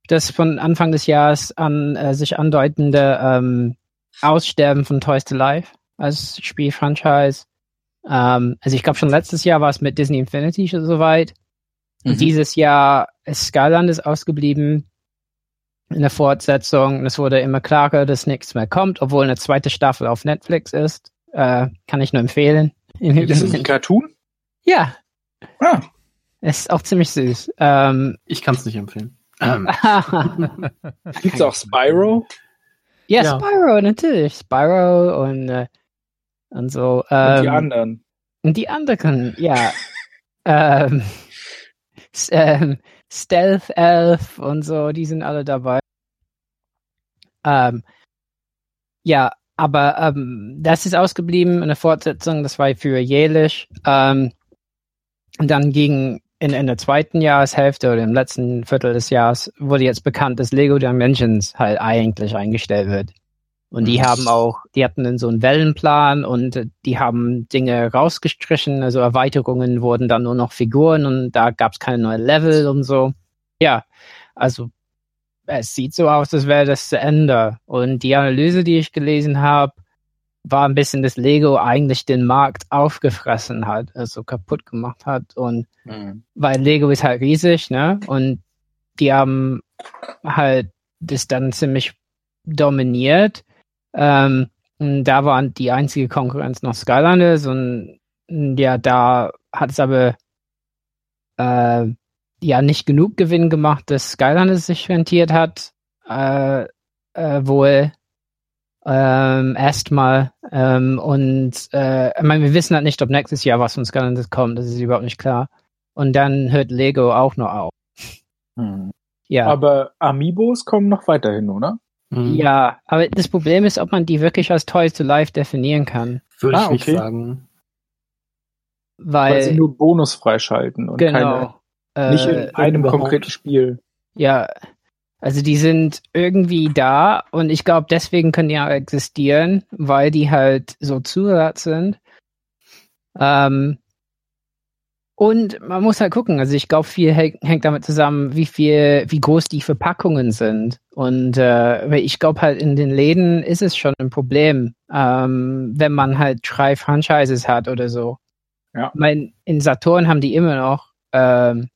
das von Anfang des Jahres an äh, sich andeutende ähm, Aussterben von Toys to Life als Spielfranchise. Ähm, also ich glaube schon letztes Jahr war es mit Disney Infinity schon soweit. Mhm. Dieses Jahr ist Skylanders ausgeblieben in der Fortsetzung. Es wurde immer klarer, dass nichts mehr kommt, obwohl eine zweite Staffel auf Netflix ist. Äh, kann ich nur empfehlen. Ist das ein Cartoon? Ja. Ah. Ist auch ziemlich süß. Ähm, ich kann es nicht empfehlen. Ähm. <laughs> Gibt es auch Spyro? Ja, ja, Spyro, natürlich. Spyro und, äh, und so. Ähm, und die anderen. Und die anderen, ja. <laughs> ähm, ähm, Stealth Elf und so, die sind alle dabei. Ähm, ja, aber ähm, das ist ausgeblieben. Eine Fortsetzung, das war für jährlich. Ähm, und dann ging in, in der zweiten Jahreshälfte oder im letzten Viertel des Jahres wurde jetzt bekannt, dass Lego Dimensions halt eigentlich eingestellt wird. Und die mhm. haben auch, die hatten so einen Wellenplan und die haben Dinge rausgestrichen, also Erweiterungen wurden dann nur noch Figuren und da gab es keine neuen Level und so. Ja, also es sieht so aus, als wäre das zu Ende. Und die Analyse, die ich gelesen habe, war ein bisschen, dass Lego eigentlich den Markt aufgefressen hat, also kaputt gemacht hat. Und mhm. weil Lego ist halt riesig, ne? Und die haben halt das dann ziemlich dominiert. Ähm, da war die einzige Konkurrenz noch Skylanders und ja, da hat es aber äh, ja nicht genug Gewinn gemacht, dass Skylanders sich rentiert hat. Äh, äh, wohl ähm, erstmal. Ähm, und äh, ich meine, wir wissen halt nicht, ob nächstes Jahr was von Skylanders kommt, das ist überhaupt nicht klar. Und dann hört Lego auch noch auf. Hm. Ja. Aber Amiibos kommen noch weiterhin, oder? Hm. Ja, aber das Problem ist, ob man die wirklich als Toys to Life definieren kann. Würde ah, ich nicht okay. sagen. Weil, Weil, sie nur Bonus freischalten und genau, keine, nicht in äh, einem konkreten Spiel. Ja, also die sind irgendwie da und ich glaube, deswegen können die auch existieren, weil die halt so Zusatz sind. Ähm, und man muss halt gucken, also ich glaube, viel hängt damit zusammen, wie viel, wie groß die Verpackungen sind. Und äh, ich glaube halt in den Läden ist es schon ein Problem, ähm, wenn man halt drei Franchises hat oder so. Ja. Ich mein, in Saturn haben die immer noch ähm,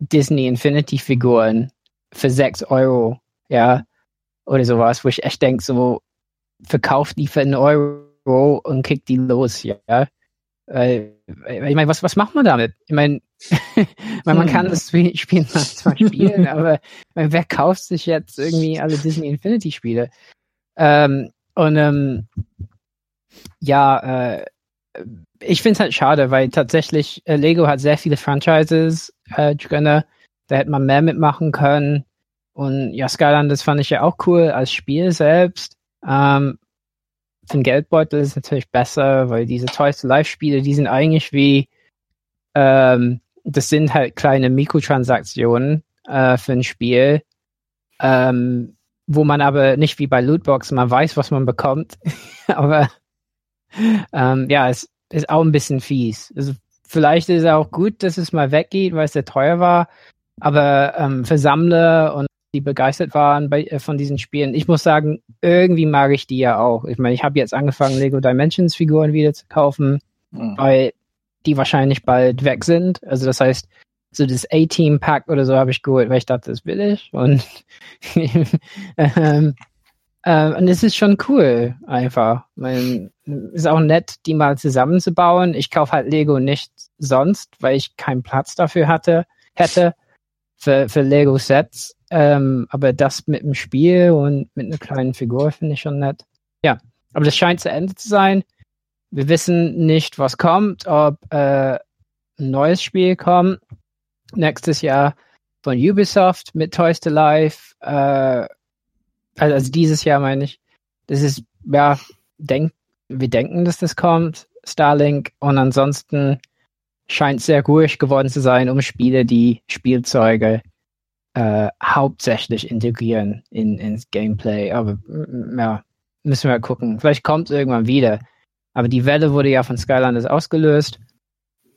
Disney Infinity Figuren für 6 Euro, ja, oder sowas, wo ich echt denke, so, verkauft die für einen Euro und kickt die los, ja. Äh, ich meine, was, was macht man damit? Ich meine, <laughs> man kann hm. das Spiel <laughs> zwar spielen, <laughs> aber meine, wer kauft sich jetzt irgendwie alle Disney Infinity Spiele? Ähm, und ähm, ja, äh, ich finde es halt schade, weil tatsächlich äh, Lego hat sehr viele Franchises äh, drin. Da hätte man mehr mitmachen können. Und ja, Skyland, das fand ich ja auch cool als Spiel selbst. Ähm, für Geldbeutel ist es natürlich besser, weil diese Toys to Life Spiele, die sind eigentlich wie, ähm, das sind halt kleine Mikrotransaktionen äh, für ein Spiel, ähm, wo man aber nicht wie bei Lootbox, man weiß, was man bekommt, <laughs> aber ähm, ja, es ist auch ein bisschen fies. Also vielleicht ist es auch gut, dass es mal weggeht, weil es sehr teuer war, aber ähm, für Sammler und die begeistert waren bei, äh, von diesen Spielen. Ich muss sagen, irgendwie mag ich die ja auch. Ich meine, ich habe jetzt angefangen, Lego Dimensions Figuren wieder zu kaufen, mhm. weil die wahrscheinlich bald weg sind. Also das heißt, so das A-Team Pack oder so habe ich geholt, weil ich dachte, das will ich. Und, <laughs> ähm, äh, und es ist schon cool, einfach. Es ist auch nett, die mal zusammenzubauen. Ich kaufe halt Lego nicht sonst, weil ich keinen Platz dafür hatte, hätte für, für Lego Sets. Ähm, aber das mit dem Spiel und mit einer kleinen Figur finde ich schon nett. Ja, aber das scheint zu Ende zu sein. Wir wissen nicht, was kommt, ob äh, ein neues Spiel kommt nächstes Jahr von Ubisoft mit Toys to Life. Äh, also, also dieses Jahr meine ich. Das ist, ja, denk, wir denken, dass das kommt, Starlink. Und ansonsten scheint sehr ruhig geworden zu sein um Spiele, die Spielzeuge äh, hauptsächlich integrieren in, ins Gameplay. Aber ja, müssen wir gucken. Vielleicht kommt es irgendwann wieder. Aber die Welle wurde ja von Skylanders ausgelöst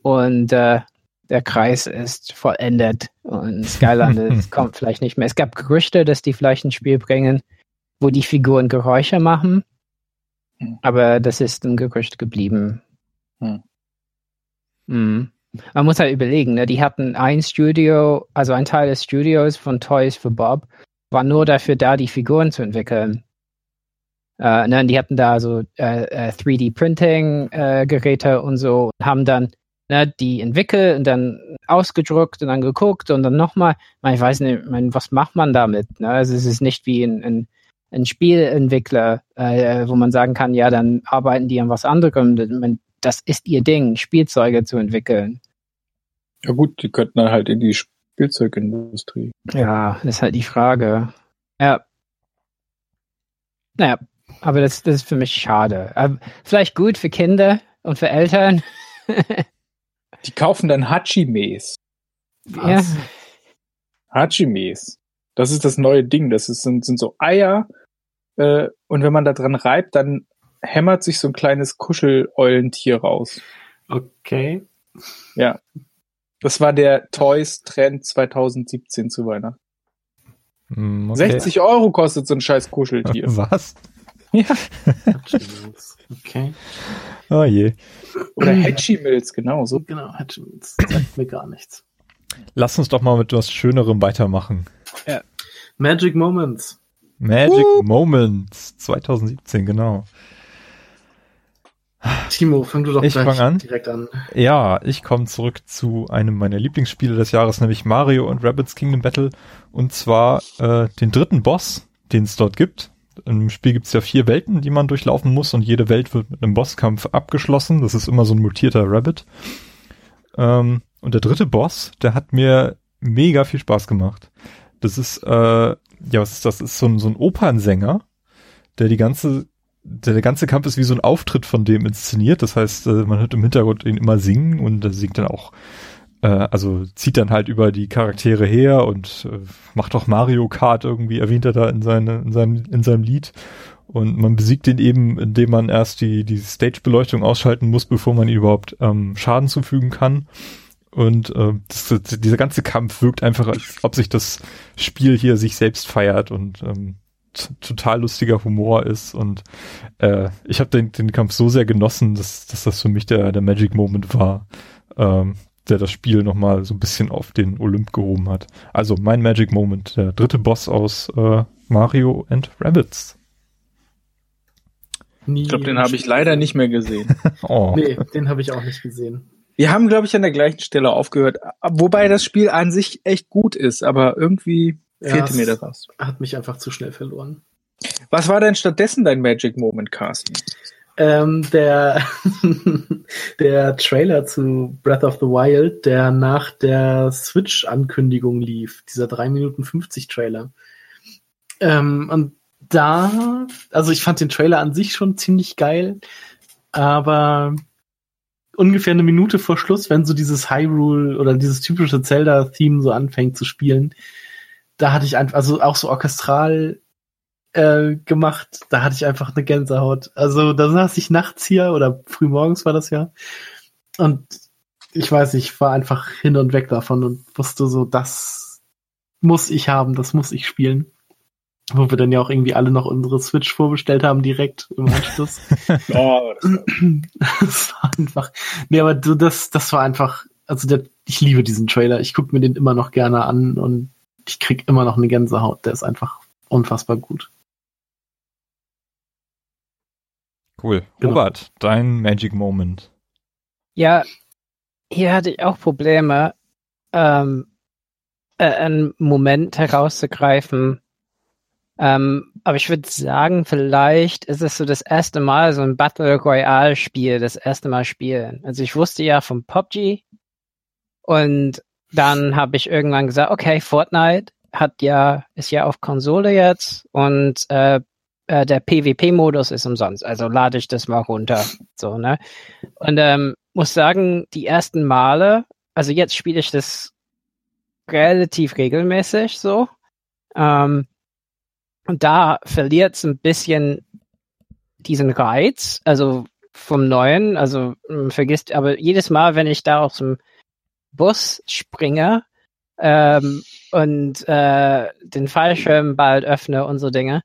und äh, der Kreis ist vollendet und Skylanders <laughs> kommt vielleicht nicht mehr. Es gab Gerüchte, dass die vielleicht ein Spiel bringen, wo die Figuren Geräusche machen, aber das ist ein Gerücht geblieben. Hm. Mhm. Man muss halt überlegen, ne? die hatten ein Studio, also ein Teil des Studios von Toys for Bob, war nur dafür da, die Figuren zu entwickeln. Äh, ne, die hatten da so äh, 3D-Printing-Geräte äh, äh und so und haben dann ne, die entwickelt und dann ausgedruckt und dann geguckt und dann nochmal. Ich weiß nicht, mein, was macht man damit? Ne? Also es ist nicht wie ein, ein, ein Spielentwickler, äh, wo man sagen kann, ja, dann arbeiten die an was anderem. Das ist ihr Ding, Spielzeuge zu entwickeln. Ja gut, die könnten dann halt in die Spielzeugindustrie. Ja, das ist halt die Frage. Ja. Naja, aber das, das ist für mich schade. Aber vielleicht gut für Kinder und für Eltern. <laughs> die kaufen dann Hachimes. Ja. Hachimes. Das ist das neue Ding. Das ist, sind, sind so Eier. Äh, und wenn man da dran reibt, dann hämmert sich so ein kleines Kuscheleulentier raus. Okay. Ja. Das war der Toys-Trend 2017 zu Weihnachten. Mm, okay. 60 Euro kostet so ein scheiß Kuscheltier. <laughs> Was? Ja. okay. Oh je. Oder Hatchimals, genau so. Genau, Hatchimals. Sagt mir gar nichts. Lass uns doch mal mit etwas Schönerem weitermachen. Ja. Magic Moments. Magic uh. Moments 2017, genau. Timo, fang du doch ich gleich an. direkt an. Ja, ich komme zurück zu einem meiner Lieblingsspiele des Jahres, nämlich Mario und Rabbids Kingdom Battle. Und zwar äh, den dritten Boss, den es dort gibt. Im Spiel gibt es ja vier Welten, die man durchlaufen muss und jede Welt wird mit einem Bosskampf abgeschlossen. Das ist immer so ein mutierter Rabbit. Ähm, und der dritte Boss, der hat mir mega viel Spaß gemacht. Das ist, äh, ja, was ist das? das ist so ein, so ein Opernsänger, der die ganze der, ganze Kampf ist wie so ein Auftritt von dem inszeniert. Das heißt, äh, man hört im Hintergrund ihn immer singen und er singt dann auch, äh, also zieht dann halt über die Charaktere her und äh, macht auch Mario Kart irgendwie, erwähnt er da in, seine, in, seinem, in seinem Lied. Und man besiegt ihn eben, indem man erst die, die Stage-Beleuchtung ausschalten muss, bevor man ihm überhaupt ähm, Schaden zufügen kann. Und äh, das, dieser ganze Kampf wirkt einfach, als ob sich das Spiel hier sich selbst feiert und ähm, total lustiger Humor ist und äh, ich habe den, den Kampf so sehr genossen, dass, dass das für mich der, der Magic Moment war, ähm, der das Spiel nochmal so ein bisschen auf den Olymp gehoben hat. Also mein Magic Moment, der dritte Boss aus äh, Mario and Rabbits. Nie ich glaube, den habe ich leider nicht mehr gesehen. <laughs> oh. Nee, den habe ich auch nicht gesehen. Wir haben, glaube ich, an der gleichen Stelle aufgehört, wobei das Spiel an sich echt gut ist, aber irgendwie Fehlte mir da was. Hat mich einfach zu schnell verloren. Was war denn stattdessen dein Magic Moment, Carsten? Ähm, der, <laughs> der Trailer zu Breath of the Wild, der nach der Switch-Ankündigung lief, dieser 3 Minuten 50 Trailer. Ähm, und da, also ich fand den Trailer an sich schon ziemlich geil, aber ungefähr eine Minute vor Schluss, wenn so dieses Hyrule oder dieses typische Zelda-Theme so anfängt zu spielen, da hatte ich einfach, also auch so orchestral äh, gemacht, da hatte ich einfach eine Gänsehaut. Also da saß ich nachts hier oder frühmorgens war das ja. Und ich weiß nicht, war einfach hin und weg davon und wusste so, das muss ich haben, das muss ich spielen. Wo wir dann ja auch irgendwie alle noch unsere Switch vorbestellt haben, direkt im Anschluss. <laughs> oh, das, war das war einfach. Nee, aber das, das war einfach, also der, ich liebe diesen Trailer. Ich gucke mir den immer noch gerne an und ich krieg immer noch eine Gänsehaut. Der ist einfach unfassbar gut. Cool. Genau. Robert, dein Magic Moment. Ja, hier hatte ich auch Probleme, ähm, äh, einen Moment herauszugreifen. Ähm, aber ich würde sagen, vielleicht ist es so das erste Mal so ein Battle Royale Spiel, das erste Mal spielen. Also ich wusste ja vom PUBG und dann habe ich irgendwann gesagt, okay, Fortnite hat ja, ist ja auf Konsole jetzt und äh, äh, der PvP-Modus ist umsonst. Also lade ich das mal runter. So, ne? Und ähm, muss sagen, die ersten Male, also jetzt spiele ich das relativ regelmäßig so. Ähm, und da verliert es ein bisschen diesen Reiz. Also vom Neuen. Also vergisst, aber jedes Mal, wenn ich da aus dem Bus springe ähm, und äh, den Fallschirm bald öffne und so Dinge,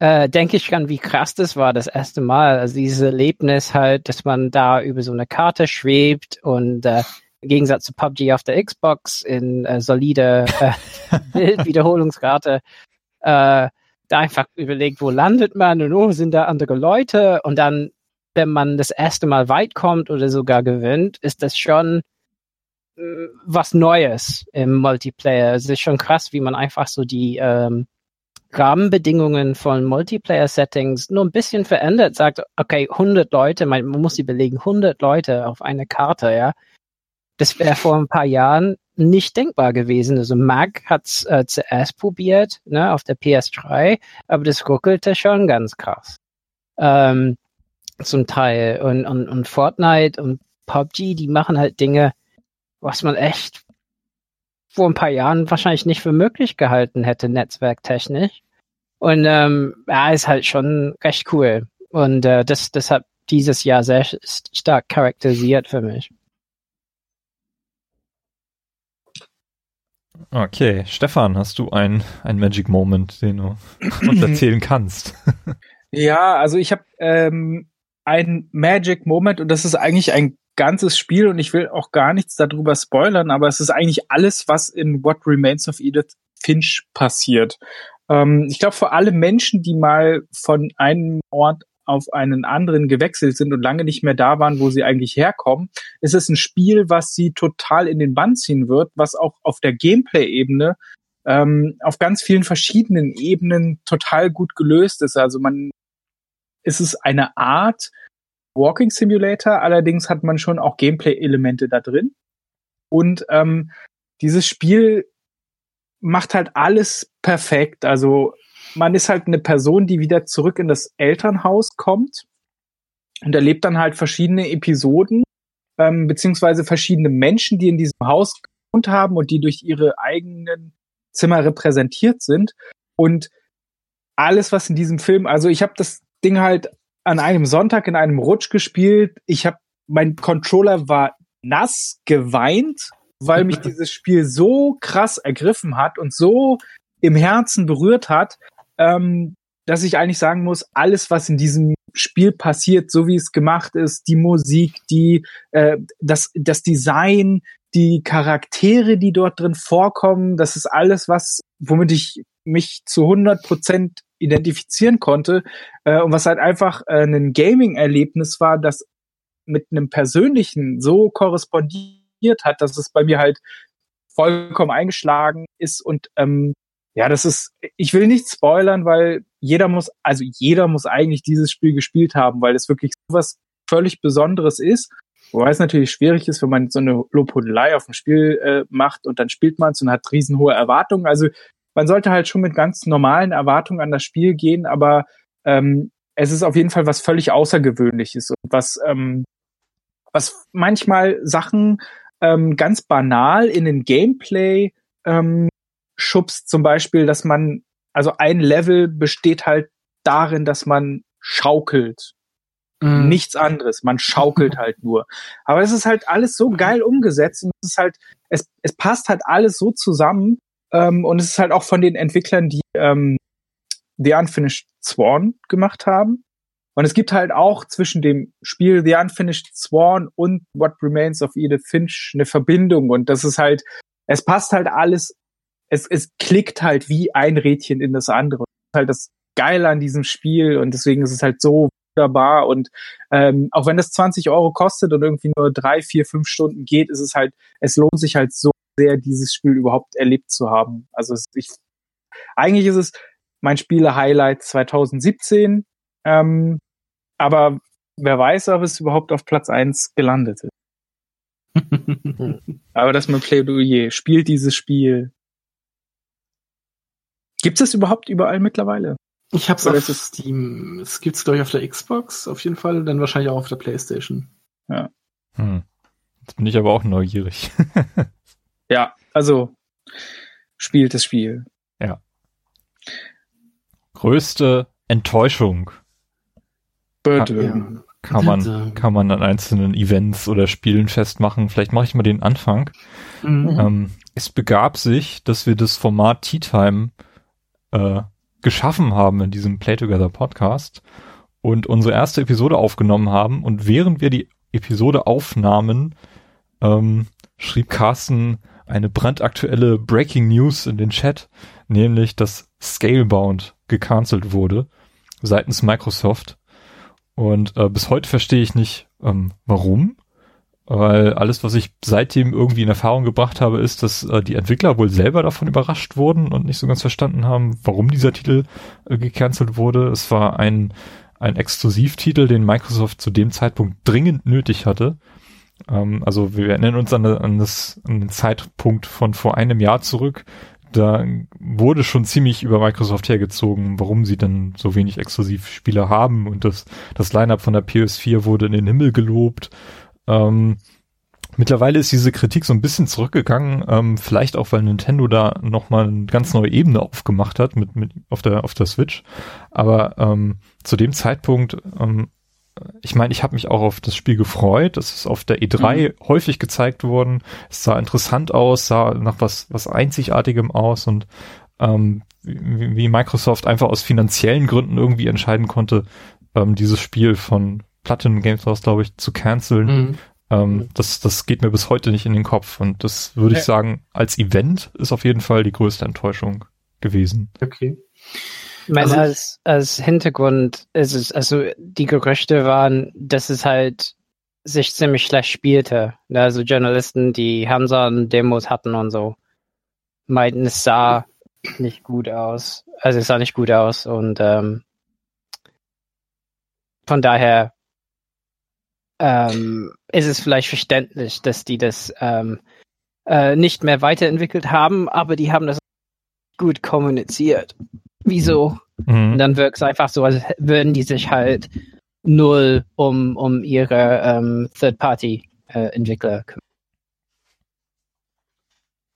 äh, denke ich an, wie krass das war das erste Mal. Also dieses Erlebnis halt, dass man da über so eine Karte schwebt und äh, im Gegensatz zu PUBG auf der Xbox in äh, solide äh, <laughs> Bildwiederholungsrate äh, da einfach überlegt, wo landet man und oh, sind da andere Leute und dann, wenn man das erste Mal weit kommt oder sogar gewinnt, ist das schon was Neues im Multiplayer. Es ist schon krass, wie man einfach so die ähm, Rahmenbedingungen von Multiplayer-Settings nur ein bisschen verändert, sagt, okay, 100 Leute, man, man muss sie belegen, 100 Leute auf eine Karte, ja. Das wäre vor ein paar Jahren nicht denkbar gewesen. Also Mac hat's äh, zuerst probiert, ne, auf der PS3, aber das ruckelte schon ganz krass. Ähm, zum Teil. Und, und, und Fortnite und PUBG, die machen halt Dinge, was man echt vor ein paar Jahren wahrscheinlich nicht für möglich gehalten hätte, netzwerktechnisch. Und ähm, ja, ist halt schon recht cool. Und äh, das, das hat dieses Jahr sehr stark charakterisiert für mich. Okay, Stefan, hast du ein, ein Magic Moment, den du uns erzählen kannst? <laughs> ja, also ich habe ähm, ein Magic Moment und das ist eigentlich ein ganzes Spiel und ich will auch gar nichts darüber spoilern, aber es ist eigentlich alles, was in What Remains of Edith Finch passiert. Ähm, ich glaube, für alle Menschen, die mal von einem Ort auf einen anderen gewechselt sind und lange nicht mehr da waren, wo sie eigentlich herkommen, ist es ein Spiel, was sie total in den Bann ziehen wird, was auch auf der Gameplay-Ebene ähm, auf ganz vielen verschiedenen Ebenen total gut gelöst ist. Also man ist es eine Art Walking Simulator, allerdings hat man schon auch Gameplay-Elemente da drin. Und ähm, dieses Spiel macht halt alles perfekt. Also man ist halt eine Person, die wieder zurück in das Elternhaus kommt und erlebt dann halt verschiedene Episoden, ähm, beziehungsweise verschiedene Menschen, die in diesem Haus gewohnt haben und die durch ihre eigenen Zimmer repräsentiert sind. Und alles, was in diesem Film, also ich habe das Ding halt an einem Sonntag in einem Rutsch gespielt. Ich habe, mein Controller war nass geweint, weil mich <laughs> dieses Spiel so krass ergriffen hat und so im Herzen berührt hat, ähm, dass ich eigentlich sagen muss, alles, was in diesem Spiel passiert, so wie es gemacht ist, die Musik, die, äh, das, das Design, die Charaktere, die dort drin vorkommen, das ist alles, was, womit ich mich zu 100 Prozent identifizieren konnte äh, und was halt einfach äh, ein Gaming-Erlebnis war, das mit einem persönlichen so korrespondiert hat, dass es bei mir halt vollkommen eingeschlagen ist und ähm, ja, das ist, ich will nicht spoilern, weil jeder muss, also jeder muss eigentlich dieses Spiel gespielt haben, weil es wirklich was völlig Besonderes ist. Wobei es natürlich schwierig ist, wenn man so eine Lobhudelei auf dem Spiel äh, macht und dann spielt man es und hat riesenhohe Erwartungen. Also man sollte halt schon mit ganz normalen Erwartungen an das Spiel gehen, aber ähm, es ist auf jeden Fall was völlig Außergewöhnliches und was, ähm, was manchmal Sachen ähm, ganz banal in den Gameplay ähm, schubst zum Beispiel, dass man, also ein Level besteht halt darin, dass man schaukelt. Mm. Nichts anderes. Man schaukelt <laughs> halt nur. Aber es ist halt alles so geil umgesetzt und es ist halt, es, es passt halt alles so zusammen. Ähm, und es ist halt auch von den Entwicklern, die ähm, The Unfinished Sworn gemacht haben. Und es gibt halt auch zwischen dem Spiel The Unfinished Sworn und What Remains of Edith Finch eine Verbindung. Und das ist halt, es passt halt alles es, es klickt halt wie ein Rädchen in das andere. Das ist halt das Geile an diesem Spiel und deswegen ist es halt so wunderbar und ähm, auch wenn das 20 Euro kostet und irgendwie nur drei, vier, fünf Stunden geht, ist es halt, es lohnt sich halt so sehr, dieses Spiel überhaupt erlebt zu haben. Also es, ich, eigentlich ist es mein Spiele-Highlight 2017, ähm, aber wer weiß, ob es überhaupt auf Platz eins gelandet ist. <laughs> aber das ist mein Plädoyer. Spielt dieses Spiel. Gibt es überhaupt überall mittlerweile? Ich hab's Oder auf Steam. Es gibt's, glaube ich, auf der Xbox auf jeden Fall, dann wahrscheinlich auch auf der Playstation. Ja. Hm. Jetzt bin ich aber auch neugierig. <laughs> ja, also spielt das Spiel. Ja. Größte Enttäuschung. Ja. kann man, kann man an einzelnen Events oder Spielen festmachen. Vielleicht mache ich mal den Anfang. Mhm. Ähm, es begab sich, dass wir das Format Tea Time äh, geschaffen haben in diesem Play Together Podcast und unsere erste Episode aufgenommen haben. Und während wir die Episode aufnahmen, ähm, schrieb Carsten eine brandaktuelle Breaking News in den Chat, nämlich dass Scalebound gecancelt wurde seitens Microsoft. Und äh, bis heute verstehe ich nicht, ähm, warum. Weil alles, was ich seitdem irgendwie in Erfahrung gebracht habe, ist, dass äh, die Entwickler wohl selber davon überrascht wurden und nicht so ganz verstanden haben, warum dieser Titel äh, gecancelt wurde. Es war ein, ein Exklusivtitel, den Microsoft zu dem Zeitpunkt dringend nötig hatte. Ähm, also wir erinnern uns an, an, das, an den Zeitpunkt von vor einem Jahr zurück. Da wurde schon ziemlich über Microsoft hergezogen, warum sie denn so wenig Exklusivspiele haben und das, das Lineup von der PS4 wurde in den Himmel gelobt ähm, mittlerweile ist diese Kritik so ein bisschen zurückgegangen, ähm, vielleicht auch, weil Nintendo da nochmal eine ganz neue Ebene aufgemacht hat mit, mit auf der auf der Switch. Aber ähm, zu dem Zeitpunkt, ähm, ich meine, ich habe mich auch auf das Spiel gefreut. Es ist auf der E3 mhm. häufig gezeigt worden. Es sah interessant aus, sah nach was was Einzigartigem aus und ähm, wie, wie Microsoft einfach aus finanziellen Gründen irgendwie entscheiden konnte, ähm, dieses Spiel von Platinum Games House, glaube ich, zu canceln. Mhm. Ähm, das, das geht mir bis heute nicht in den Kopf. Und das würde ich sagen, als Event ist auf jeden Fall die größte Enttäuschung gewesen. Okay. Ich meine, also, als, als Hintergrund ist es, also die Gerüchte waren, dass es halt sich ziemlich schlecht spielte. Also Journalisten, die Hansan-Demos hatten und so, meinten, es sah nicht gut aus. Also es sah nicht gut aus und ähm, von daher ähm, ist es vielleicht verständlich, dass die das ähm, äh, nicht mehr weiterentwickelt haben, aber die haben das gut kommuniziert. Wieso? Mhm. Und dann wirkt es einfach so, als würden die sich halt null um, um ihre ähm, Third-Party-Entwickler äh, kümmern.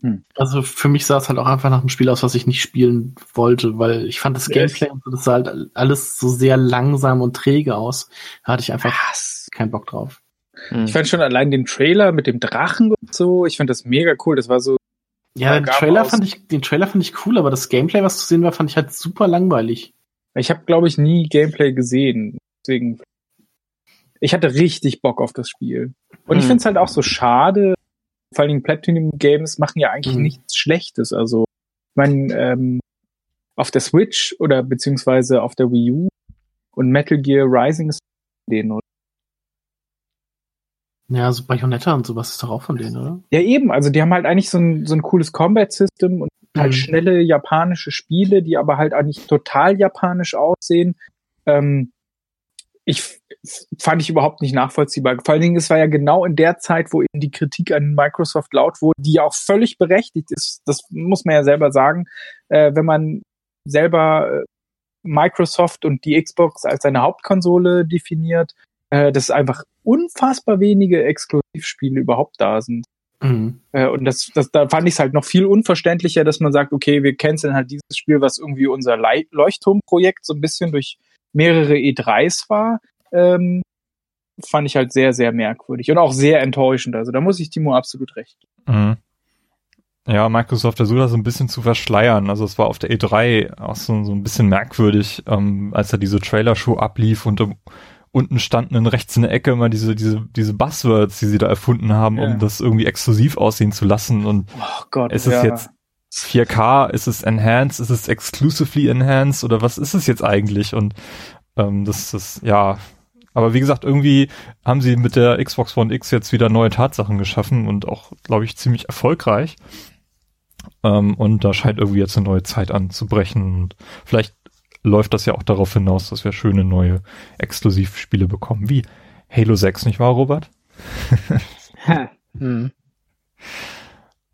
Hm. Also für mich sah es halt auch einfach nach einem Spiel aus, was ich nicht spielen wollte, weil ich fand das Gameplay und das sah halt alles so sehr langsam und träge aus. Da hatte ich einfach Was? keinen Bock drauf. Hm. Ich fand schon allein den Trailer mit dem Drachen und so, ich fand das mega cool. Das war so. Ja, den Trailer fand ich, den Trailer fand ich cool, aber das Gameplay, was zu sehen war, fand ich halt super langweilig. Ich habe, glaube ich, nie Gameplay gesehen. Deswegen. Ich hatte richtig Bock auf das Spiel. Und hm. ich finde es halt auch so schade, vor allen Dingen Platinum Games machen ja eigentlich mhm. nichts Schlechtes. Also, ich meine, ähm, auf der Switch oder beziehungsweise auf der Wii U und Metal Gear Rising ist denen, oder? Ja, so Bayonetta und sowas ist doch auch von denen, oder? Ja, eben. Also die haben halt eigentlich so ein, so ein cooles Combat-System und halt mhm. schnelle japanische Spiele, die aber halt eigentlich total japanisch aussehen. Ähm, ich fand ich überhaupt nicht nachvollziehbar. Vor allen Dingen, es war ja genau in der Zeit, wo eben die Kritik an Microsoft laut wurde, die ja auch völlig berechtigt ist. Das muss man ja selber sagen. Äh, wenn man selber äh, Microsoft und die Xbox als seine Hauptkonsole definiert, äh, dass einfach unfassbar wenige Exklusivspiele überhaupt da sind. Mhm. Äh, und das, das, da fand ich es halt noch viel unverständlicher, dass man sagt, okay, wir canceln halt dieses Spiel, was irgendwie unser Leuchtturmprojekt so ein bisschen durch mehrere E3s war ähm, fand ich halt sehr, sehr merkwürdig und auch sehr enttäuschend. Also da muss ich Timo absolut recht Mhm. Ja, Microsoft versucht das so ein bisschen zu verschleiern. Also es war auf der E3 auch so, so ein bisschen merkwürdig, ähm, als da diese Trailer-Show ablief und um, unten standen in rechts in der Ecke immer diese, diese, diese Buzzwords, die sie da erfunden haben, ja. um das irgendwie exklusiv aussehen zu lassen. Und oh Gott, ist es ja. jetzt 4K, ist es enhanced, ist es exclusively enhanced oder was ist es jetzt eigentlich? Und ähm, das ist, ja, aber wie gesagt, irgendwie haben sie mit der Xbox One X jetzt wieder neue Tatsachen geschaffen und auch, glaube ich, ziemlich erfolgreich. Ähm, und da scheint irgendwie jetzt eine neue Zeit anzubrechen. Und vielleicht läuft das ja auch darauf hinaus, dass wir schöne neue Exklusivspiele bekommen, wie Halo 6, nicht wahr, Robert? <laughs> hm.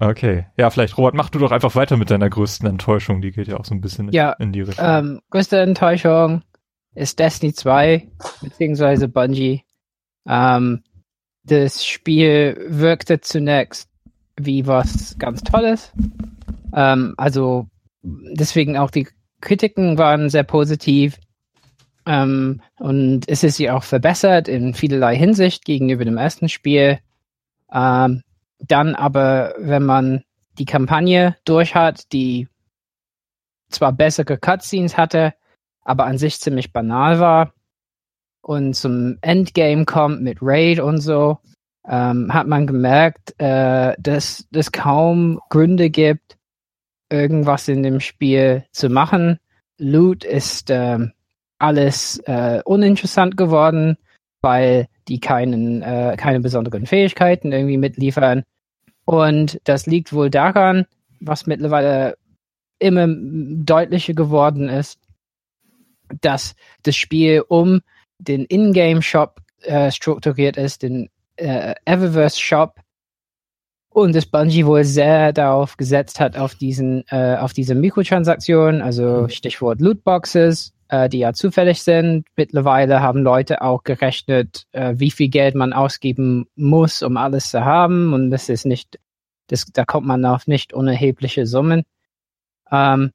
Okay. Ja, vielleicht, Robert, mach du doch einfach weiter mit deiner größten Enttäuschung. Die geht ja auch so ein bisschen ja, in die Richtung. Ähm, größte Enttäuschung ist Destiny 2, beziehungsweise Bungie. Ähm, das Spiel wirkte zunächst wie was ganz Tolles. Ähm, also deswegen auch die Kritiken waren sehr positiv. Ähm, und es ist sie auch verbessert in vielerlei Hinsicht gegenüber dem ersten Spiel. Ähm, dann aber, wenn man die Kampagne durch hat, die zwar bessere Cutscenes hatte, aber an sich ziemlich banal war und zum Endgame kommt mit Raid und so, ähm, hat man gemerkt, äh, dass es kaum Gründe gibt, irgendwas in dem Spiel zu machen. Loot ist äh, alles äh, uninteressant geworden, weil die keinen, äh, keine besonderen Fähigkeiten irgendwie mitliefern. Und das liegt wohl daran, was mittlerweile immer deutlicher geworden ist, dass das Spiel um den Ingame-Shop äh, strukturiert ist, den äh, Eververse-Shop, und das Bungie wohl sehr darauf gesetzt hat, auf diesen, äh, auf diese Mikrotransaktionen, also mhm. Stichwort Lootboxes, äh, die ja zufällig sind. Mittlerweile haben Leute auch gerechnet, äh, wie viel Geld man ausgeben muss, um alles zu haben. Und das ist nicht, das, da kommt man auf nicht unerhebliche Summen. Ähm,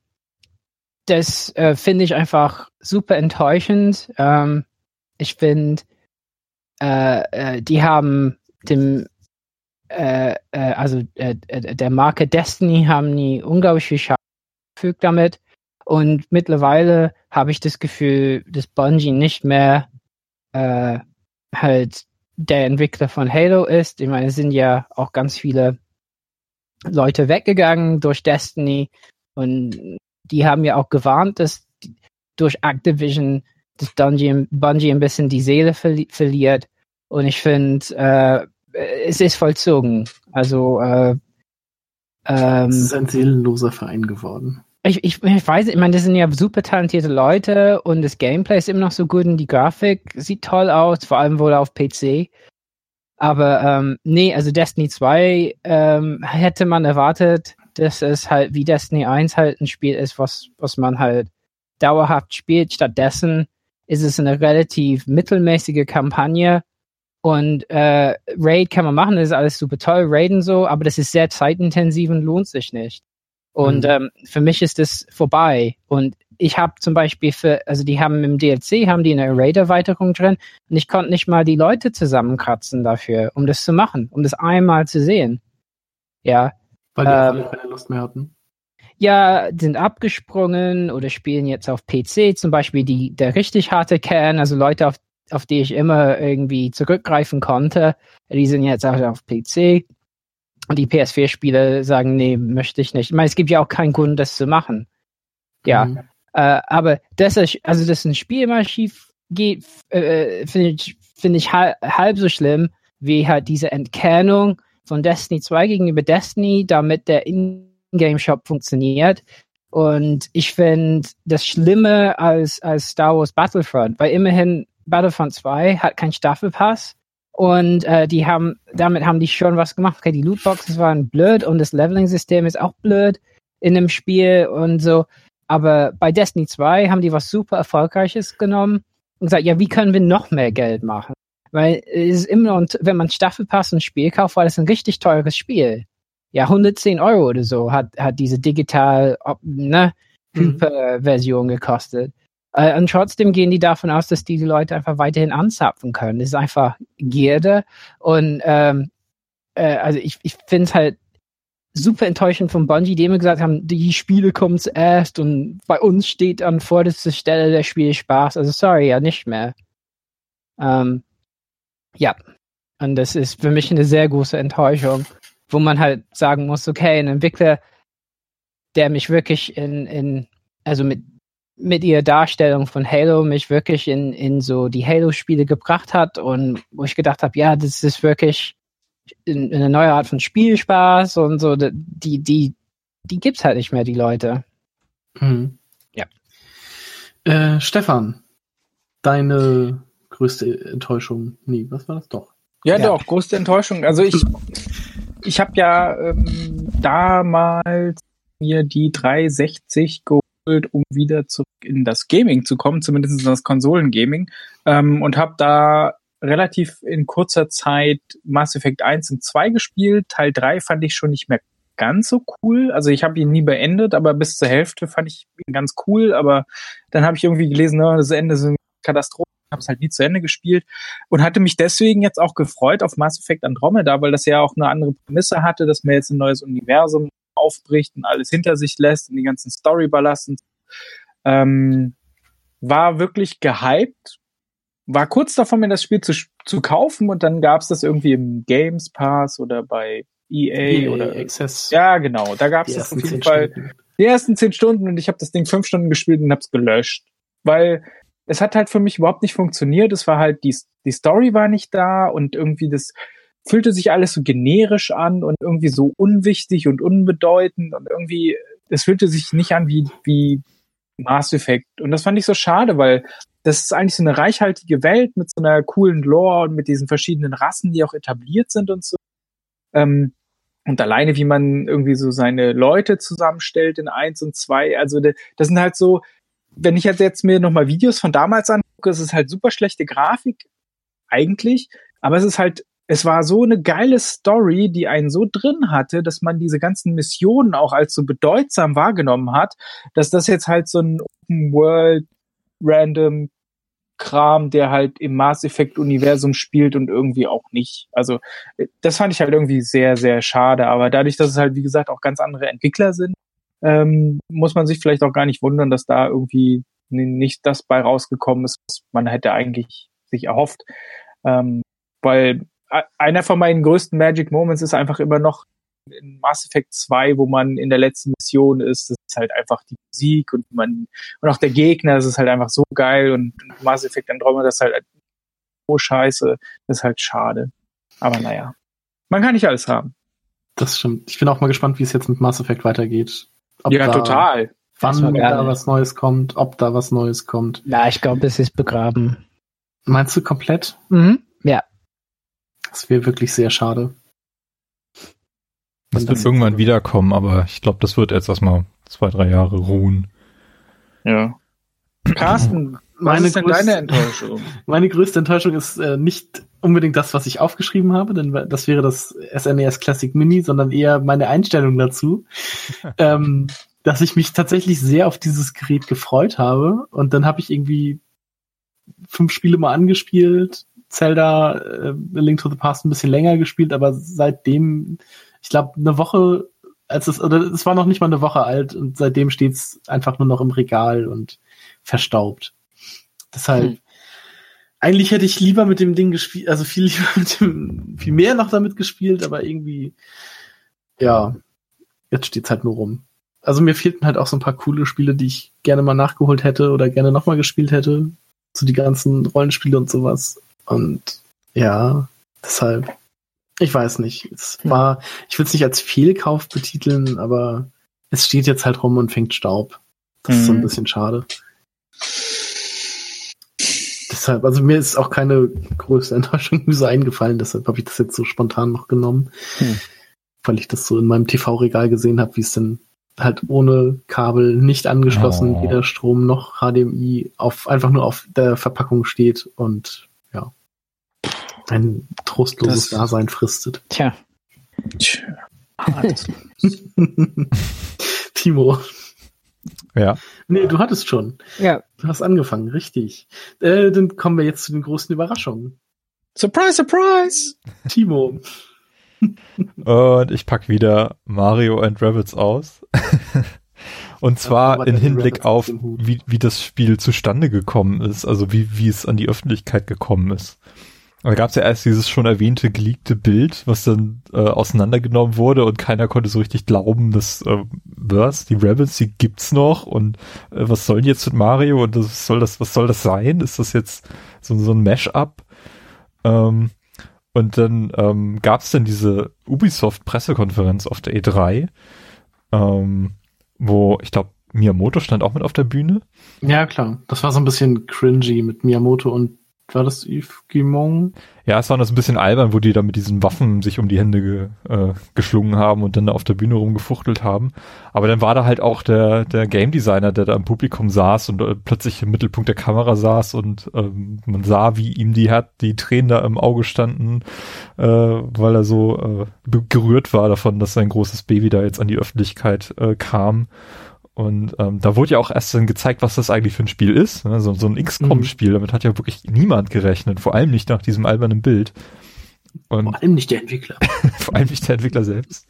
das äh, finde ich einfach super enttäuschend. Ähm, ich finde, äh, äh, die haben dem, äh, äh, also äh, äh, der Marke Destiny haben die unglaublich viel Schaden gefügt damit. Und mittlerweile habe ich das Gefühl, dass Bungie nicht mehr äh, halt der Entwickler von Halo ist. Ich meine, es sind ja auch ganz viele Leute weggegangen durch Destiny und die haben ja auch gewarnt, dass durch Activision das Bungie, ein bisschen die Seele verli verliert. Und ich finde, äh, es ist vollzogen. Also äh, ähm, es ist ein seelenloser Verein geworden. Ich, ich, ich weiß, ich meine, das sind ja super talentierte Leute und das Gameplay ist immer noch so gut und die Grafik sieht toll aus, vor allem wohl auf PC. Aber ähm, nee, also Destiny 2 ähm, hätte man erwartet, dass es halt wie Destiny 1 halt ein Spiel ist, was, was man halt dauerhaft spielt. Stattdessen ist es eine relativ mittelmäßige Kampagne. Und äh, Raid kann man machen, das ist alles super toll, Raiden so, aber das ist sehr zeitintensiv und lohnt sich nicht. Und mhm. ähm, für mich ist das vorbei. Und ich habe zum Beispiel für, also die haben im DLC, haben die eine Raid-Erweiterung drin und ich konnte nicht mal die Leute zusammenkratzen dafür, um das zu machen, um das einmal zu sehen. Ja. Weil die ähm, keine Lust mehr hatten ja, sind abgesprungen oder spielen jetzt auf PC, zum Beispiel die, der richtig harte Kern, also Leute, auf, auf die ich immer irgendwie zurückgreifen konnte, die sind jetzt auch auf PC. Und die PS4-Spieler sagen, nee, möchte ich nicht. Ich meine, es gibt ja auch keinen Grund, das zu machen. Ja. Mhm. Äh, aber das ist, also, dass ein Spiel mal schief geht, äh, finde ich, finde ich halb, halb so schlimm, wie halt diese Entkernung von Destiny 2 gegenüber Destiny, damit der in Game Shop funktioniert. Und ich finde das Schlimme als, als Star Wars Battlefront, weil immerhin Battlefront 2 hat keinen Staffelpass. Und äh, die haben, damit haben die schon was gemacht. Okay, die Lootboxes waren blöd und das Leveling-System ist auch blöd in dem Spiel und so. Aber bei Destiny 2 haben die was super Erfolgreiches genommen und gesagt, ja, wie können wir noch mehr Geld machen? Weil es ist immer noch, wenn man Staffelpass und Spiel kauft, war das ein richtig teures Spiel ja, 110 Euro oder so hat, hat diese digital ne, Hyper-Version mhm. gekostet. Äh, und trotzdem gehen die davon aus, dass die, die Leute einfach weiterhin anzapfen können. Das ist einfach Gierde. Und ähm, äh, also ich, ich finde es halt super enttäuschend von Bungie, die immer gesagt haben, die Spiele kommen zuerst und bei uns steht an vorderster Stelle der Spielspaß. Also sorry, ja nicht mehr. Ähm, ja. Und das ist für mich eine sehr große Enttäuschung wo man halt sagen muss, okay, ein Entwickler, der mich wirklich in, in also mit, mit ihrer Darstellung von Halo mich wirklich in, in so die Halo-Spiele gebracht hat und wo ich gedacht habe, ja, das ist wirklich eine neue Art von Spielspaß und so, die, die, die gibt's halt nicht mehr, die Leute. Mhm. Ja. Äh, Stefan, deine größte Enttäuschung? Nee, was war das doch? Ja, ja, doch, größte Enttäuschung. Also ich, ich habe ja ähm, damals mir die 360 geholt, um wieder zurück in das Gaming zu kommen, zumindest in das Konsolengaming, ähm, und habe da relativ in kurzer Zeit Mass Effect 1 und 2 gespielt. Teil 3 fand ich schon nicht mehr ganz so cool. Also ich habe ihn nie beendet, aber bis zur Hälfte fand ich ihn ganz cool. Aber dann habe ich irgendwie gelesen, no, das Ende ist Katastrophe, habe es halt nie zu Ende gespielt und hatte mich deswegen jetzt auch gefreut auf Mass Effect Andromeda, weil das ja auch eine andere Prämisse hatte, dass man jetzt ein neues Universum aufbricht und alles hinter sich lässt und die ganzen Storyballast ähm, war wirklich gehypt, war kurz davor, mir das Spiel zu, zu kaufen und dann gab es das irgendwie im Games Pass oder bei EA, EA oder Access. Ja, genau, da gab es das auf jeden Fall Stunden. die ersten zehn Stunden und ich habe das Ding fünf Stunden gespielt und hab's gelöscht, weil es hat halt für mich überhaupt nicht funktioniert. Es war halt die die Story war nicht da und irgendwie das fühlte sich alles so generisch an und irgendwie so unwichtig und unbedeutend und irgendwie es fühlte sich nicht an wie wie Mass Effect. Und das fand ich so schade, weil das ist eigentlich so eine reichhaltige Welt mit so einer coolen Lore und mit diesen verschiedenen Rassen, die auch etabliert sind und so. Ähm, und alleine, wie man irgendwie so seine Leute zusammenstellt in eins und zwei, also das sind halt so, wenn ich jetzt mir nochmal Videos von damals angucke, es ist halt super schlechte Grafik, eigentlich, aber es ist halt, es war so eine geile Story, die einen so drin hatte, dass man diese ganzen Missionen auch als so bedeutsam wahrgenommen hat, dass das jetzt halt so ein Open World random Kram, der halt im Mass Effect Universum spielt und irgendwie auch nicht. Also das fand ich halt irgendwie sehr, sehr schade. Aber dadurch, dass es halt, wie gesagt, auch ganz andere Entwickler sind, ähm, muss man sich vielleicht auch gar nicht wundern, dass da irgendwie nicht das bei rausgekommen ist, was man hätte eigentlich sich erhofft. Ähm, weil einer von meinen größten Magic Moments ist einfach immer noch in Mass Effect 2, wo man in der letzten Mission ist, das ist halt einfach die Musik und man und auch der Gegner, das ist halt einfach so geil und Mass Effect Andromeda das ist halt so scheiße, das ist halt schade. Aber naja, man kann nicht alles haben. Das stimmt. Ich bin auch mal gespannt, wie es jetzt mit Mass Effect weitergeht. Ob ja, total. Wann da was Neues kommt, ob da was Neues kommt. Na, ich glaube, es ist begraben. Meinst du komplett? Mhm. Ja. Das wäre wirklich sehr schade. Das wird irgendwann wiederkommen, aber ich glaube, das wird jetzt erstmal zwei, drei Jahre ruhen. Ja. Carsten, was ist denn deine Enttäuschung? <laughs> Meine größte Enttäuschung ist äh, nicht unbedingt das, was ich aufgeschrieben habe, denn das wäre das SNES e Classic Mini, sondern eher meine Einstellung dazu, <laughs> ähm, dass ich mich tatsächlich sehr auf dieses Gerät gefreut habe und dann habe ich irgendwie fünf Spiele mal angespielt, Zelda äh, Link to the Past ein bisschen länger gespielt, aber seitdem ich glaube, eine Woche, als es, oder es war noch nicht mal eine Woche alt und seitdem steht's einfach nur noch im Regal und verstaubt. Deshalb, hm. eigentlich hätte ich lieber mit dem Ding gespielt, also viel <laughs> lieber mit dem, viel mehr noch damit gespielt, aber irgendwie, ja, jetzt steht's halt nur rum. Also mir fehlten halt auch so ein paar coole Spiele, die ich gerne mal nachgeholt hätte oder gerne nochmal gespielt hätte. So die ganzen Rollenspiele und sowas. Und ja, deshalb ich weiß nicht. Es war, ich will es nicht als Fehlkauf betiteln, aber es steht jetzt halt rum und fängt Staub. Das mhm. ist so ein mhm. bisschen schade. Deshalb, also mir ist auch keine größte <laughs> Enttäuschung so eingefallen, deshalb habe ich das jetzt so spontan noch genommen. Mhm. Weil ich das so in meinem TV-Regal gesehen habe, wie es denn halt ohne Kabel, nicht angeschlossen, oh. weder Strom noch HDMI, auf einfach nur auf der Verpackung steht und ein trostloses das, Dasein fristet. Tja. Tja. <laughs> Timo. Ja. Nee, du hattest schon. Ja. Du hast angefangen, richtig. Äh, dann kommen wir jetzt zu den großen Überraschungen. Surprise, surprise! Timo. Und ich pack wieder Mario and Rabbits aus. <laughs> Und zwar in Hinblick auf, wie, wie das Spiel zustande gekommen ist, also wie, wie es an die Öffentlichkeit gekommen ist. Da gab es ja erst dieses schon erwähnte geleakte Bild, was dann äh, auseinandergenommen wurde und keiner konnte so richtig glauben, dass äh, was, die Rebels, die gibt's noch und äh, was soll jetzt mit Mario und das soll das, was soll das sein? Ist das jetzt so, so ein Mash-up? Ähm, und dann ähm, gab es dann diese Ubisoft-Pressekonferenz auf der E3, ähm, wo ich glaube Miyamoto stand auch mit auf der Bühne. Ja, klar. Das war so ein bisschen cringy mit Miyamoto und war das Yves Guimont? Ja, es war so ein bisschen albern, wo die da mit diesen Waffen sich um die Hände ge, äh, geschlungen haben und dann da auf der Bühne rumgefuchtelt haben. Aber dann war da halt auch der, der Game Designer, der da im Publikum saß und äh, plötzlich im Mittelpunkt der Kamera saß und ähm, man sah, wie ihm die hat, die Tränen da im Auge standen, äh, weil er so äh, gerührt war davon, dass sein großes Baby da jetzt an die Öffentlichkeit äh, kam. Und ähm, da wurde ja auch erst dann gezeigt, was das eigentlich für ein Spiel ist. Ne? So, so ein XCOM-Spiel, mhm. damit hat ja wirklich niemand gerechnet, vor allem nicht nach diesem albernen Bild. Und vor allem nicht der Entwickler. <laughs> vor allem nicht der Entwickler selbst.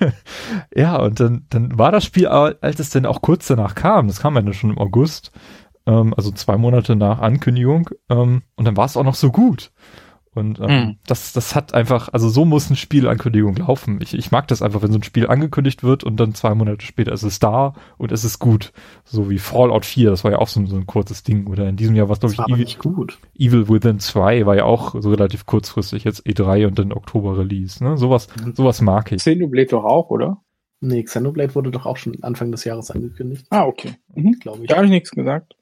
<laughs> ja, und dann, dann war das Spiel, als es dann auch kurz danach kam, das kam ja dann schon im August, ähm, also zwei Monate nach Ankündigung, ähm, und dann war es auch noch so gut. Und ähm, mhm. das, das hat einfach, also so muss eine Spielankündigung laufen. Ich, ich mag das einfach, wenn so ein Spiel angekündigt wird und dann zwei Monate später ist es da und es ist gut. So wie Fallout 4, das war ja auch so, so ein kurzes Ding. Oder in diesem Jahr war es, glaube ich, Evil, gut. Evil Within 2 war ja auch so relativ kurzfristig, jetzt E3 und dann Oktober Release. Ne? Sowas, mhm. sowas mag ich. Xenoblade doch auch, oder? Nee, Xenoblade wurde doch auch schon Anfang des Jahres angekündigt. Ah, okay. Mhm. Glaube ich. Da habe ich nichts gesagt.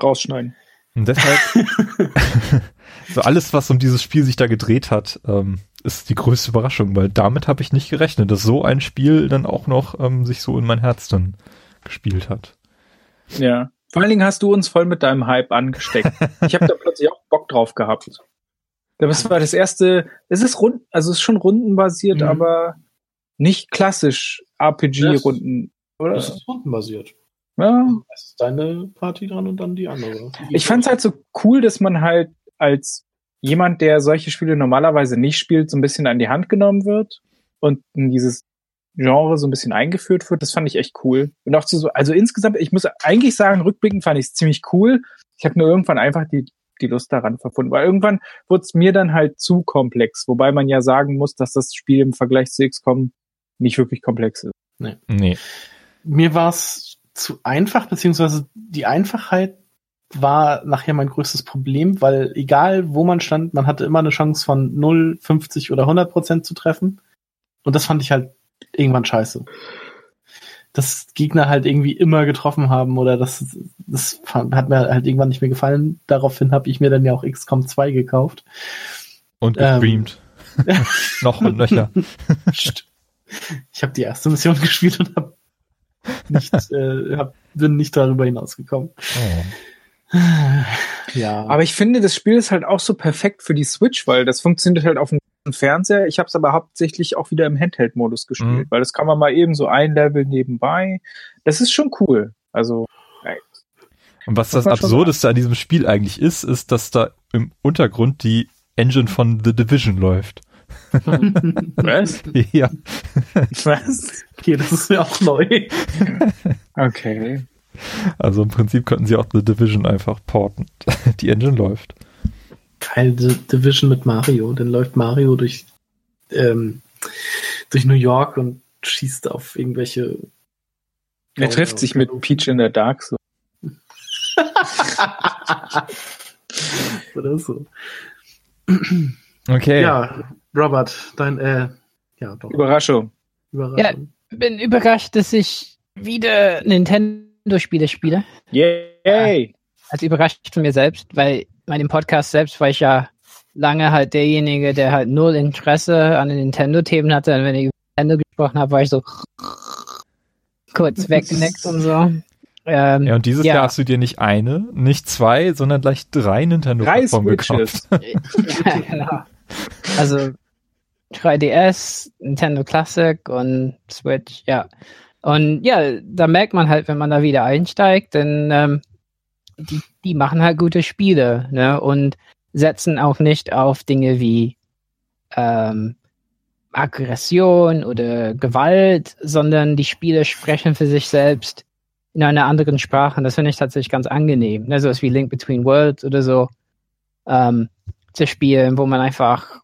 Rausschneiden. Und deshalb, <laughs> <laughs> so alles, was um dieses Spiel sich da gedreht hat, ähm, ist die größte Überraschung, weil damit habe ich nicht gerechnet, dass so ein Spiel dann auch noch ähm, sich so in mein Herz dann gespielt hat. Ja. Vor allen Dingen hast du uns voll mit deinem Hype angesteckt. Ich habe da <laughs> plötzlich auch Bock drauf gehabt. Das war das erste, es ist rund, also es ist schon rundenbasiert, mhm. aber nicht klassisch RPG-Runden, oder? Es ist rundenbasiert. Ja. Es ist deine Party dran und dann die andere. Die ich fand es halt so cool, dass man halt als jemand, der solche Spiele normalerweise nicht spielt, so ein bisschen an die Hand genommen wird und in dieses Genre so ein bisschen eingeführt wird. Das fand ich echt cool. Und auch zu so, also insgesamt, ich muss eigentlich sagen, rückblickend fand ich es ziemlich cool. Ich habe nur irgendwann einfach die, die Lust daran verfunden, weil irgendwann wurde es mir dann halt zu komplex, wobei man ja sagen muss, dass das Spiel im Vergleich zu XCOM nicht wirklich komplex ist. Nee. nee. Mir war es zu einfach, beziehungsweise die Einfachheit war nachher mein größtes Problem, weil egal wo man stand, man hatte immer eine Chance von 0, 50 oder 100 Prozent zu treffen. Und das fand ich halt irgendwann scheiße. Dass Gegner halt irgendwie immer getroffen haben oder das, das hat mir halt irgendwann nicht mehr gefallen. Daraufhin habe ich mir dann ja auch XCOM 2 gekauft. Und gestreamt. Ähm. <laughs> Noch und nöcher. <laughs> ich habe die erste Mission <laughs> gespielt und habe nicht, äh, hab, bin nicht darüber hinausgekommen. Oh. Ja. Aber ich finde, das Spiel ist halt auch so perfekt für die Switch, weil das funktioniert halt auf dem Fernseher. Ich habe es aber hauptsächlich auch wieder im Handheld-Modus gespielt, mhm. weil das kann man mal eben so ein Level nebenbei. Das ist schon cool. Also. Und was das Absurdeste an diesem Spiel eigentlich ist, ist, dass da im Untergrund die Engine von The Division läuft. <laughs> Was? Ja. Was? Okay, das ist mir auch neu. Okay. Also im Prinzip könnten sie auch The Division einfach porten. <laughs> Die Engine läuft. Geil, The Division mit Mario. Dann läuft Mario durch, ähm, durch New York und schießt auf irgendwelche. Er trifft sich mit Peach in der Dark so. <laughs> Oder so. Okay. Ja, Robert, dein, äh, ja, doch. Überraschung. Überraschung. Ja, bin überrascht, dass ich wieder Nintendo-Spiele spiele. Yay! Äh, also überrascht von mir selbst, weil meinem Podcast selbst war ich ja lange halt derjenige, der halt null Interesse an den Nintendo-Themen hatte. Und wenn ich über Nintendo gesprochen habe, war ich so <laughs> kurz <laughs> weggenickt und so. Ähm, ja, und dieses ja. Jahr hast du dir nicht eine, nicht zwei, sondern gleich drei Nintendo-Plattformen gekauft. <laughs> ja, genau. Also 3DS, Nintendo Classic und Switch, ja. Und ja, da merkt man halt, wenn man da wieder einsteigt, denn ähm, die, die machen halt gute Spiele, ne? Und setzen auch nicht auf Dinge wie ähm, Aggression oder Gewalt, sondern die Spiele sprechen für sich selbst in einer anderen Sprache. Und das finde ich tatsächlich ganz angenehm. Ne? So was wie Link Between Worlds oder so ähm, zu spielen, wo man einfach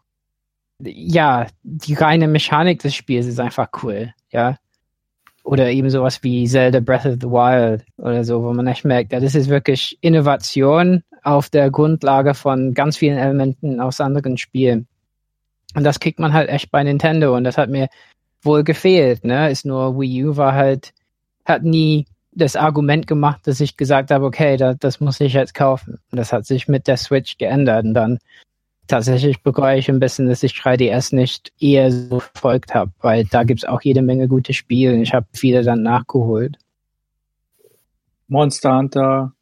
ja, die reine Mechanik des Spiels ist einfach cool, ja. Oder eben sowas wie Zelda Breath of the Wild oder so, wo man echt merkt, ja, das ist wirklich Innovation auf der Grundlage von ganz vielen Elementen aus anderen Spielen. Und das kriegt man halt echt bei Nintendo und das hat mir wohl gefehlt, ne? Ist nur Wii U war halt, hat nie das Argument gemacht, dass ich gesagt habe, okay, da, das muss ich jetzt kaufen. Und das hat sich mit der Switch geändert und dann tatsächlich bereue ich ein bisschen, dass ich 3DS nicht eher so verfolgt habe, weil da gibt es auch jede Menge gute Spiele. Ich habe viele dann nachgeholt. Monster Hunter.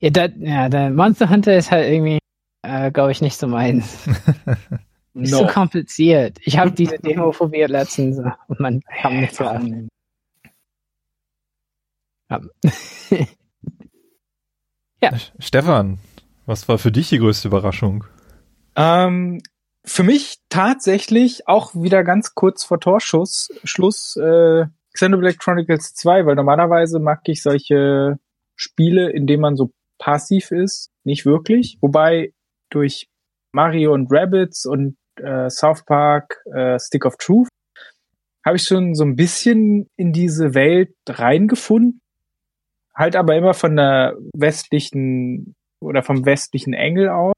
Ja, da, ja, der Monster Hunter ist halt irgendwie, äh, glaube ich, nicht so meins. <laughs> no. so kompliziert. Ich habe diese Demo probiert letztens und man kam nicht so an. Ja. <laughs> ja. Stefan, was war für dich die größte Überraschung? Ähm, für mich tatsächlich auch wieder ganz kurz vor Torschuss, Schluss, äh, Xenoblade Chronicles 2, weil normalerweise mag ich solche Spiele, in denen man so passiv ist, nicht wirklich. Wobei durch Mario und Rabbits und äh, South Park, äh, Stick of Truth, habe ich schon so ein bisschen in diese Welt reingefunden. Halt aber immer von der westlichen oder vom westlichen Engel aus.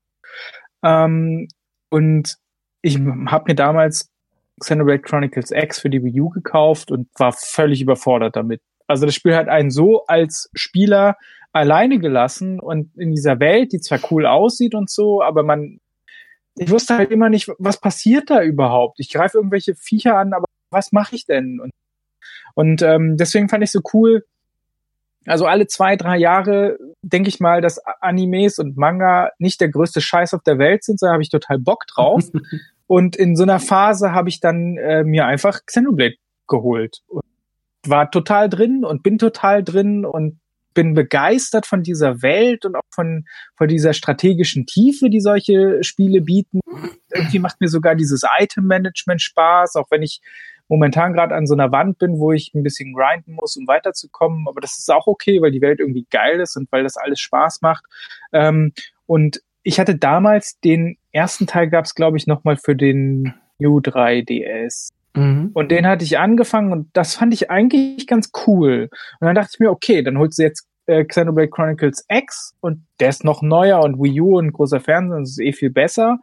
Ähm, und ich habe mir damals Xenoblade Chronicles X für die Wii U gekauft und war völlig überfordert damit. Also das Spiel hat einen so als Spieler alleine gelassen und in dieser Welt, die zwar cool aussieht und so, aber man, ich wusste halt immer nicht, was passiert da überhaupt. Ich greife irgendwelche Viecher an, aber was mache ich denn? Und, und ähm, deswegen fand ich so cool, also alle zwei, drei Jahre denke ich mal, dass Animes und Manga nicht der größte Scheiß auf der Welt sind, sondern habe ich total Bock drauf. <laughs> und in so einer Phase habe ich dann äh, mir einfach Xenoblade geholt und war total drin und bin total drin und bin begeistert von dieser Welt und auch von, von dieser strategischen Tiefe, die solche Spiele bieten. Irgendwie macht mir sogar dieses Item-Management Spaß, auch wenn ich momentan gerade an so einer Wand bin, wo ich ein bisschen grinden muss, um weiterzukommen. Aber das ist auch okay, weil die Welt irgendwie geil ist und weil das alles Spaß macht. Ähm, und ich hatte damals den ersten Teil gab es, glaube ich, nochmal für den New 3DS. Mhm. Und den hatte ich angefangen und das fand ich eigentlich ganz cool. Und dann dachte ich mir, okay, dann holst du jetzt äh, Xenoblade Chronicles X und der ist noch neuer und Wii U und großer Fernseher, das ist eh viel besser.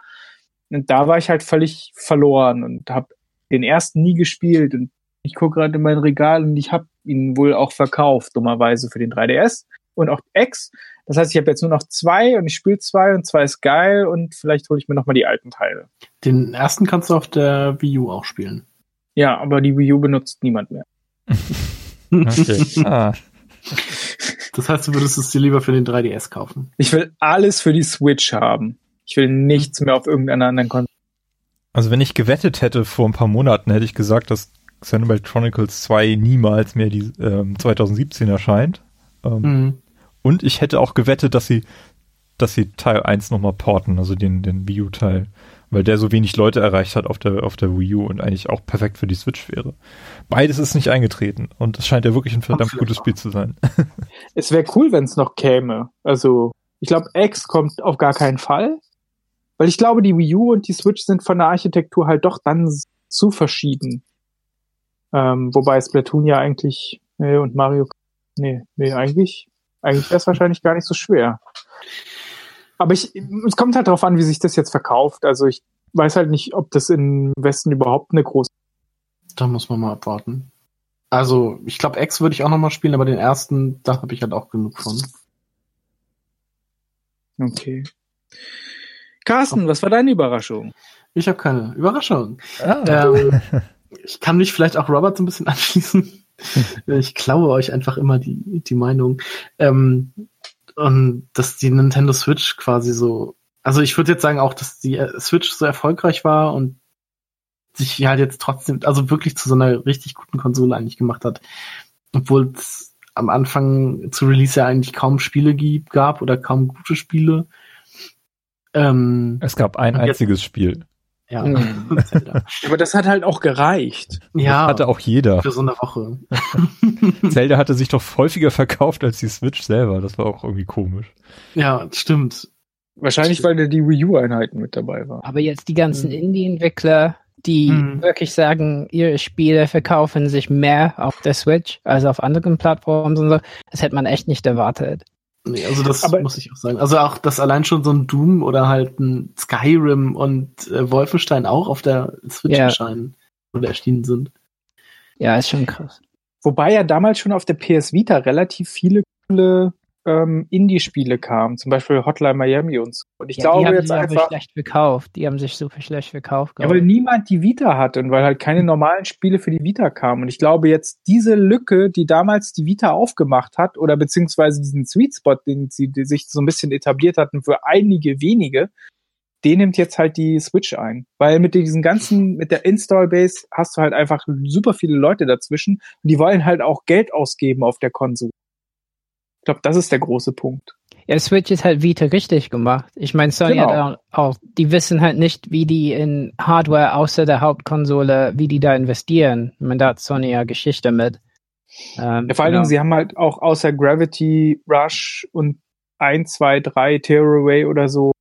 Und da war ich halt völlig verloren und habe den ersten nie gespielt und ich gucke gerade in mein Regal und ich habe ihn wohl auch verkauft, dummerweise für den 3DS und auch X. Das heißt, ich habe jetzt nur noch zwei und ich spiele zwei und zwei ist geil und vielleicht hole ich mir nochmal die alten Teile. Den ersten kannst du auf der Wii U auch spielen. Ja, aber die Wii U benutzt niemand mehr. okay. <laughs> ah. Das heißt, du würdest es dir lieber für den 3DS kaufen. Ich will alles für die Switch haben. Ich will nichts mehr auf irgendeiner anderen Konsole. Also wenn ich gewettet hätte vor ein paar Monaten, hätte ich gesagt, dass Xenoblade Chronicles 2 niemals mehr die ähm, 2017 erscheint. Ähm, mhm. Und ich hätte auch gewettet, dass sie, dass sie Teil 1 nochmal porten, also den, den Wii U-Teil. Weil der so wenig Leute erreicht hat auf der, auf der Wii U und eigentlich auch perfekt für die Switch wäre. Beides ist nicht eingetreten und es scheint ja wirklich ein verdammt gutes Spiel zu sein. es wäre cool, wenn es noch käme. Also, ich glaube, X kommt auf gar keinen Fall. Weil ich glaube, die Wii U und die Switch sind von der Architektur halt doch dann zu verschieden. Ähm, wobei Splatoon ja eigentlich, nee, und Mario, nee, nee, eigentlich, eigentlich wäre es wahrscheinlich gar nicht so schwer. Aber ich, es kommt halt darauf an, wie sich das jetzt verkauft. Also ich weiß halt nicht, ob das im Westen überhaupt eine große. Da muss man mal abwarten. Also, ich glaube, X würde ich auch noch mal spielen, aber den ersten, da habe ich halt auch genug von. Okay. Carsten, was war deine Überraschung? Ich habe keine Überraschung. Ah. Ähm, <laughs> ich kann mich vielleicht auch Robert so ein bisschen <laughs> anschließen. ich klaue euch einfach immer die, die Meinung. Ähm, und dass die Nintendo Switch quasi so, also ich würde jetzt sagen auch, dass die Switch so erfolgreich war und sich halt jetzt trotzdem, also wirklich zu so einer richtig guten Konsole eigentlich gemacht hat. Obwohl es am Anfang zu Release ja eigentlich kaum Spiele gab oder kaum gute Spiele. Ähm, es gab ein einziges jetzt, Spiel. Ja. <laughs> Aber das hat halt auch gereicht. Ja. Das hatte auch jeder. Für so eine Woche. <laughs> <laughs> Zelda hatte sich doch häufiger verkauft als die Switch selber. Das war auch irgendwie komisch. Ja, stimmt. Wahrscheinlich, stimmt. weil da die Wii U-Einheiten mit dabei waren. Aber jetzt die ganzen mhm. Indie-Entwickler, die mhm. wirklich sagen, ihre Spiele verkaufen sich mehr auf der Switch als auf anderen Plattformen und so, das hätte man echt nicht erwartet. Nee, also das aber muss ich auch sagen. Also auch, dass allein schon so ein Doom oder halt ein Skyrim und äh, Wolfenstein auch auf der Switch ja. erscheinen oder erschienen sind. Ja, ist schon krass. Wobei ja damals schon auf der PS Vita relativ viele coole ähm, Indie-Spiele kamen, zum Beispiel Hotline Miami und so. Und ich ja, glaube die haben jetzt sich einfach schlecht verkauft. Die haben sich super schlecht verkauft. Ja, weil niemand die Vita hatte und weil halt keine normalen Spiele für die Vita kamen. Und ich glaube jetzt diese Lücke, die damals die Vita aufgemacht hat oder beziehungsweise diesen Sweet Spot, den sie die sich so ein bisschen etabliert hatten für einige wenige, den nimmt jetzt halt die Switch ein. Weil mit diesen ganzen, mit der Install-Base hast du halt einfach super viele Leute dazwischen und die wollen halt auch Geld ausgeben auf der Konsole. Ich glaube, das ist der große Punkt. Ja, Switch ist halt Vita richtig gemacht. Ich meine, Sony genau. hat auch, die wissen halt nicht, wie die in Hardware außer der Hauptkonsole, wie die da investieren. Ich meine, da hat Sony ja Geschichte mit. Ähm, ja, vor allen Dingen, genau. sie haben halt auch außer Gravity Rush und 1, 2, 3 Tearaway oder so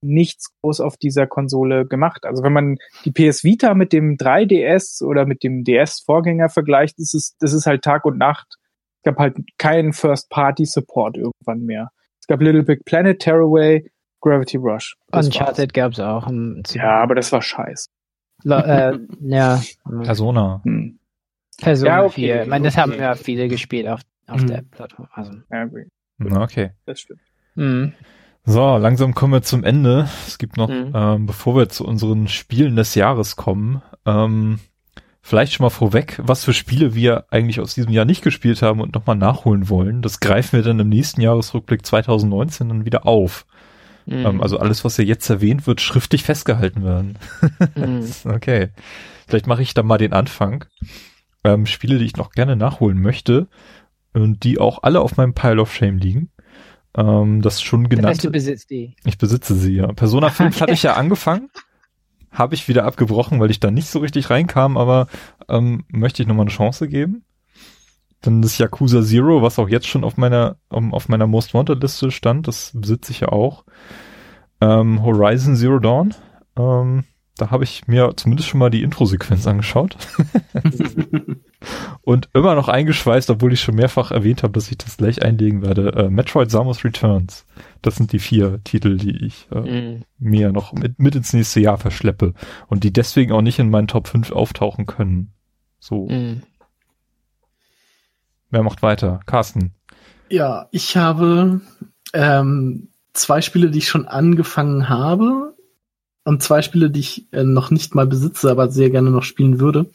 nichts groß auf dieser Konsole gemacht. Also wenn man die PS Vita mit dem 3DS oder mit dem DS-Vorgänger vergleicht, ist es, das ist halt Tag und Nacht. Es gab halt keinen First-Party-Support irgendwann mehr. Es gab Little Big Planet, Tearaway, Gravity Rush. Das Uncharted gab es auch. ja, aber das war scheiße. äh, <laughs> ja. Persona. Hm. Persona ja, okay, 4. Ich meine, das okay. haben ja viele gespielt auf, auf hm. der Plattform. Also. Ja, okay. okay. Das stimmt. Hm. So, langsam kommen wir zum Ende. Es gibt noch, mhm. ähm, bevor wir zu unseren Spielen des Jahres kommen, ähm, vielleicht schon mal vorweg, was für Spiele wir eigentlich aus diesem Jahr nicht gespielt haben und nochmal nachholen wollen. Das greifen wir dann im nächsten Jahresrückblick 2019 dann wieder auf. Mhm. Ähm, also alles, was hier jetzt erwähnt wird, schriftlich festgehalten werden. Mhm. <laughs> okay. Vielleicht mache ich dann mal den Anfang. Ähm, Spiele, die ich noch gerne nachholen möchte und die auch alle auf meinem Pile of Shame liegen. Ähm, das schon genannt. Du besitzt die. Ich besitze sie, ja. Persona 5 <laughs> hatte ich ja angefangen. Habe ich wieder abgebrochen, weil ich da nicht so richtig reinkam, aber ähm, möchte ich nochmal eine Chance geben. Dann das Yakuza Zero, was auch jetzt schon auf meiner, um, auf meiner Most Wanted Liste stand, das besitze ich ja auch. Ähm, Horizon Zero Dawn, ähm, da habe ich mir zumindest schon mal die Intro-Sequenz angeschaut. <laughs> und immer noch eingeschweißt, obwohl ich schon mehrfach erwähnt habe, dass ich das gleich einlegen werde. Äh, Metroid Samus Returns. Das sind die vier Titel, die ich äh, mm. mir noch mit, mit ins nächste Jahr verschleppe und die deswegen auch nicht in meinen Top 5 auftauchen können. So. Mm. Wer macht weiter? Carsten. Ja, ich habe ähm, zwei Spiele, die ich schon angefangen habe, und zwei Spiele, die ich äh, noch nicht mal besitze, aber sehr gerne noch spielen würde.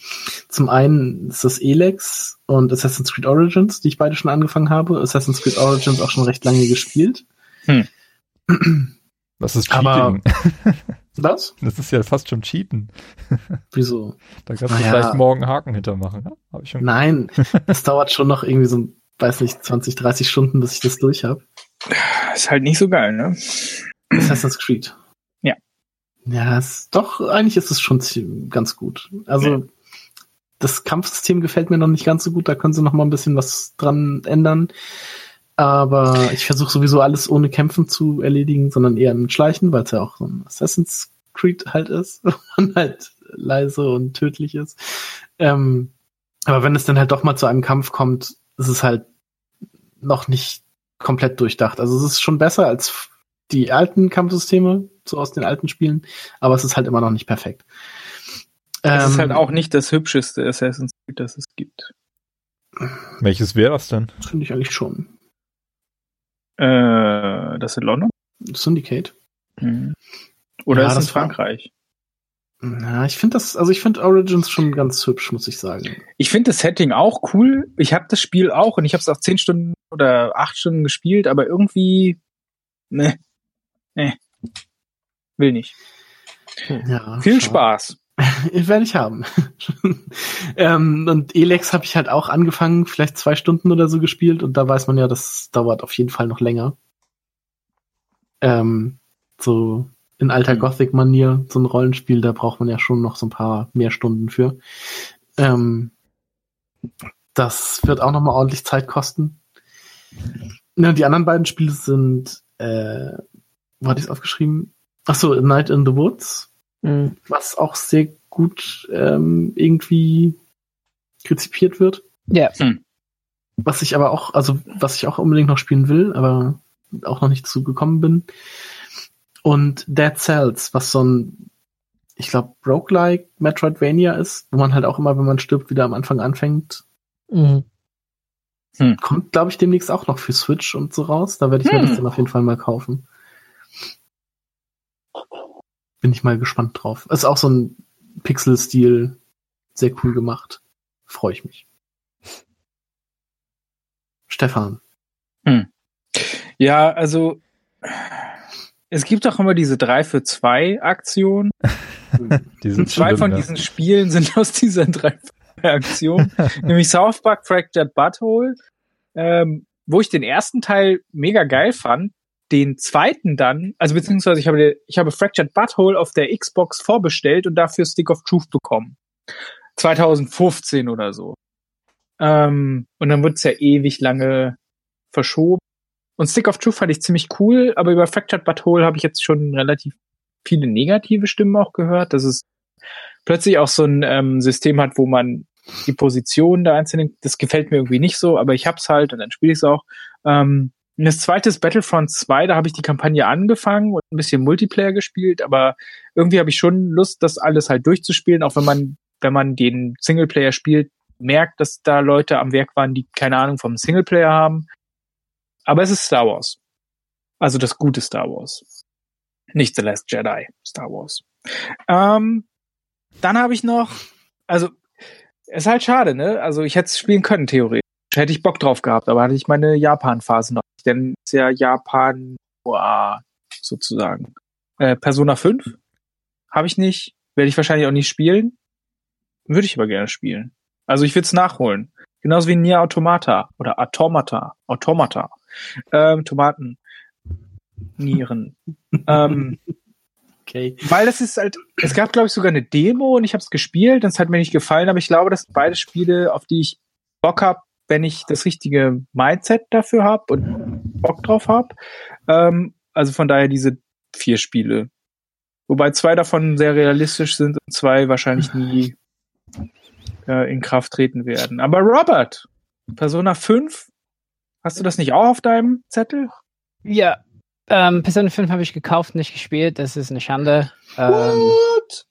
Zum einen ist das Elex und Assassin's Creed Origins, die ich beide schon angefangen habe. Assassin's Creed Origins auch schon recht lange gespielt. Hm. Das ist Cheating. Aber, <laughs> was? Das ist ja fast schon Cheaten. Wieso? Da kannst du naja. vielleicht morgen Haken hintermachen. Ja? Hab ich schon Nein, <laughs> es dauert schon noch irgendwie so, weiß nicht, 20, 30 Stunden, bis ich das durch habe. Ist halt nicht so geil, ne? Assassin's Creed. Ja, es, doch, eigentlich ist es schon ganz gut. Also, ja. das Kampfsystem gefällt mir noch nicht ganz so gut, da können sie noch mal ein bisschen was dran ändern. Aber ich versuche sowieso alles ohne Kämpfen zu erledigen, sondern eher mit Schleichen, weil es ja auch so ein Assassin's Creed halt ist, <laughs> wo man halt leise und tödlich ist. Ähm, aber wenn es dann halt doch mal zu einem Kampf kommt, ist es halt noch nicht komplett durchdacht. Also es ist schon besser als die alten Kampfsysteme, so aus den alten Spielen, aber es ist halt immer noch nicht perfekt. Es ähm, ist halt auch nicht das hübscheste Assassin's Creed, das es gibt. Welches wäre das denn? Das finde ich eigentlich schon. Äh, das in London? Syndicate. Mhm. Oder ja, ist das in Frankreich? Ja, ich finde das, also ich finde Origins schon ganz hübsch, muss ich sagen. Ich finde das Setting auch cool. Ich habe das Spiel auch und ich habe es auch zehn Stunden oder acht Stunden gespielt, aber irgendwie, ne, ne, will nicht. Ja, Viel schade. Spaß. <laughs> Werde ich haben. <laughs> ähm, und Elex habe ich halt auch angefangen, vielleicht zwei Stunden oder so gespielt und da weiß man ja, das dauert auf jeden Fall noch länger. Ähm, so in alter mhm. Gothic-Manier, so ein Rollenspiel, da braucht man ja schon noch so ein paar mehr Stunden für. Ähm, das wird auch nochmal ordentlich Zeit kosten. Ja, die anderen beiden Spiele sind, äh, wo hatte ich es aufgeschrieben? Achso, Night in the Woods, mhm. was auch sehr gut ähm, irgendwie rezipiert wird. Ja. Mhm. Was ich aber auch, also was ich auch unbedingt noch spielen will, aber auch noch nicht dazu gekommen bin. Und Dead Cells, was so ein, ich glaube, Roguelike Metroidvania ist, wo man halt auch immer, wenn man stirbt, wieder am Anfang anfängt. Mhm. Hm. Kommt, glaube ich, demnächst auch noch für Switch und so raus. Da werde ich hm. mir das dann auf jeden Fall mal kaufen. Bin ich mal gespannt drauf. Ist auch so ein Pixel-Stil, sehr cool gemacht. Freue ich mich. Stefan. Hm. Ja, also es gibt doch immer diese 3 für 2 Aktion. Und zwei von diesen Spielen sind aus dieser 3 für 2 Aktion. <laughs> nämlich South Park Fractured Butthole. Ähm, wo ich den ersten Teil mega geil fand, den zweiten dann, also beziehungsweise ich habe, ich habe Fractured Butthole auf der Xbox vorbestellt und dafür Stick of Truth bekommen. 2015 oder so. Ähm, und dann wurde es ja ewig lange verschoben. Und Stick of Truth fand ich ziemlich cool, aber über Fractured Butthole habe ich jetzt schon relativ viele negative Stimmen auch gehört, dass es plötzlich auch so ein ähm, System hat, wo man die Position der einzelnen, das gefällt mir irgendwie nicht so, aber ich hab's halt und dann spiele ich es auch. Ähm, das zweite ist Battlefront 2, da habe ich die Kampagne angefangen und ein bisschen Multiplayer gespielt, aber irgendwie habe ich schon Lust, das alles halt durchzuspielen, auch wenn man, wenn man den Singleplayer spielt, merkt, dass da Leute am Werk waren, die keine Ahnung vom Singleplayer haben. Aber es ist Star Wars. Also das gute Star Wars. Nicht The Last Jedi, Star Wars. Ähm, dann habe ich noch, also ist halt schade, ne? Also ich hätte es spielen können, theoretisch. Hätte ich Bock drauf gehabt, aber hatte ich meine Japan-Phase noch. Denn ist ja Japan boah, sozusagen. Äh, Persona 5 habe ich nicht, werde ich wahrscheinlich auch nicht spielen. Würde ich aber gerne spielen. Also ich will es nachholen. Genauso wie Nier Automata oder Automata. Automata. Ähm, Tomaten. Nieren. <laughs> ähm, okay. Weil das ist halt, es gab glaube ich sogar eine Demo und ich habe es gespielt, das hat mir nicht gefallen, aber ich glaube, das sind beide Spiele, auf die ich Bock habe, wenn ich das richtige Mindset dafür habe und Bock drauf habe. Ähm, also von daher diese vier Spiele. Wobei zwei davon sehr realistisch sind und zwei wahrscheinlich nie äh, in Kraft treten werden. Aber Robert, Persona 5, hast du das nicht auch auf deinem Zettel? Ja, ähm, Persona 5 habe ich gekauft, nicht gespielt. Das ist eine Schande. Ähm, What?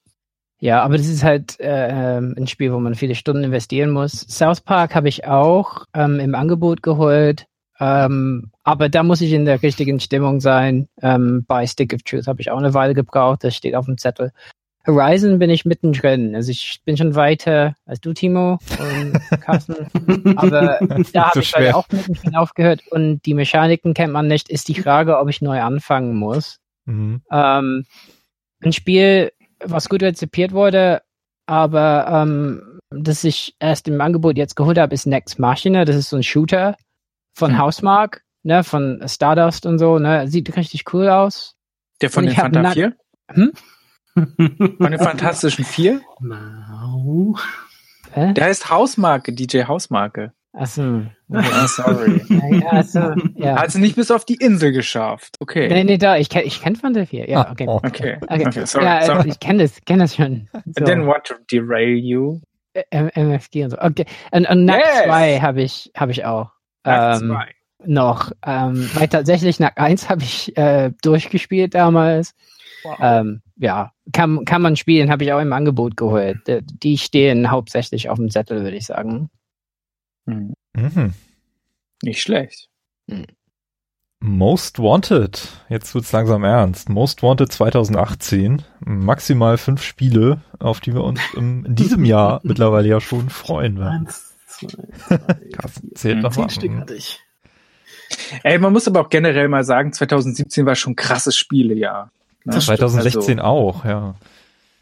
Ja, aber das ist halt äh, ähm, ein Spiel, wo man viele Stunden investieren muss. South Park habe ich auch ähm, im Angebot geholt. Ähm, aber da muss ich in der richtigen Stimmung sein. Ähm, bei Stick of Truth habe ich auch eine Weile gebraucht. Das steht auf dem Zettel. Horizon bin ich mittendrin. Also ich bin schon weiter als du, Timo und <laughs> Carsten. Aber da habe ich halt auch mittendrin aufgehört und die Mechaniken kennt man nicht. Ist die Frage, ob ich neu anfangen muss. Mhm. Ähm, ein Spiel, was gut rezipiert wurde, aber ähm, das ich erst im Angebot jetzt geholt habe, ist Next Machina. Das ist so ein Shooter von mhm. Hausmark, ne, von Stardust und so. Ne, sieht richtig cool aus. Der von den Fanta 4? Hm? Von den Fantastischen Vier? No. Hä? Der heißt Hausmarke, DJ Hausmarke. Achso. Oh, <laughs> sorry. ja, also, ja. Sie nicht bis auf die Insel geschafft. Okay. Nee, nee, da, ich, kenn, ich kenne Fanta 4. Ja, okay. Ah, okay. okay. okay sorry, ja, sorry. ich kenne das, kenn das schon. So. I didn't want to derail you. MFG und so. Okay. Und, und Nack 2 yes. habe ich, hab ich auch. Ähm, noch. Ähm, weil tatsächlich Nack 1 habe ich äh, durchgespielt damals. Wow. Ähm, ja, kann, kann man spielen, habe ich auch im Angebot geholt. Die stehen hauptsächlich auf dem Zettel, würde ich sagen. Mhm. Mhm. Nicht schlecht. Mhm. Most Wanted. Jetzt wird's langsam ernst. Most Wanted 2018. Maximal fünf Spiele, auf die wir uns im, in diesem Jahr <laughs> mittlerweile ja schon freuen werden. Zwei, drei, zählt noch mal. Stück hatte ich. Ey, man muss aber auch generell mal sagen, 2017 war schon ein krasses Spielejahr. Ne? 2016 also, auch, ja.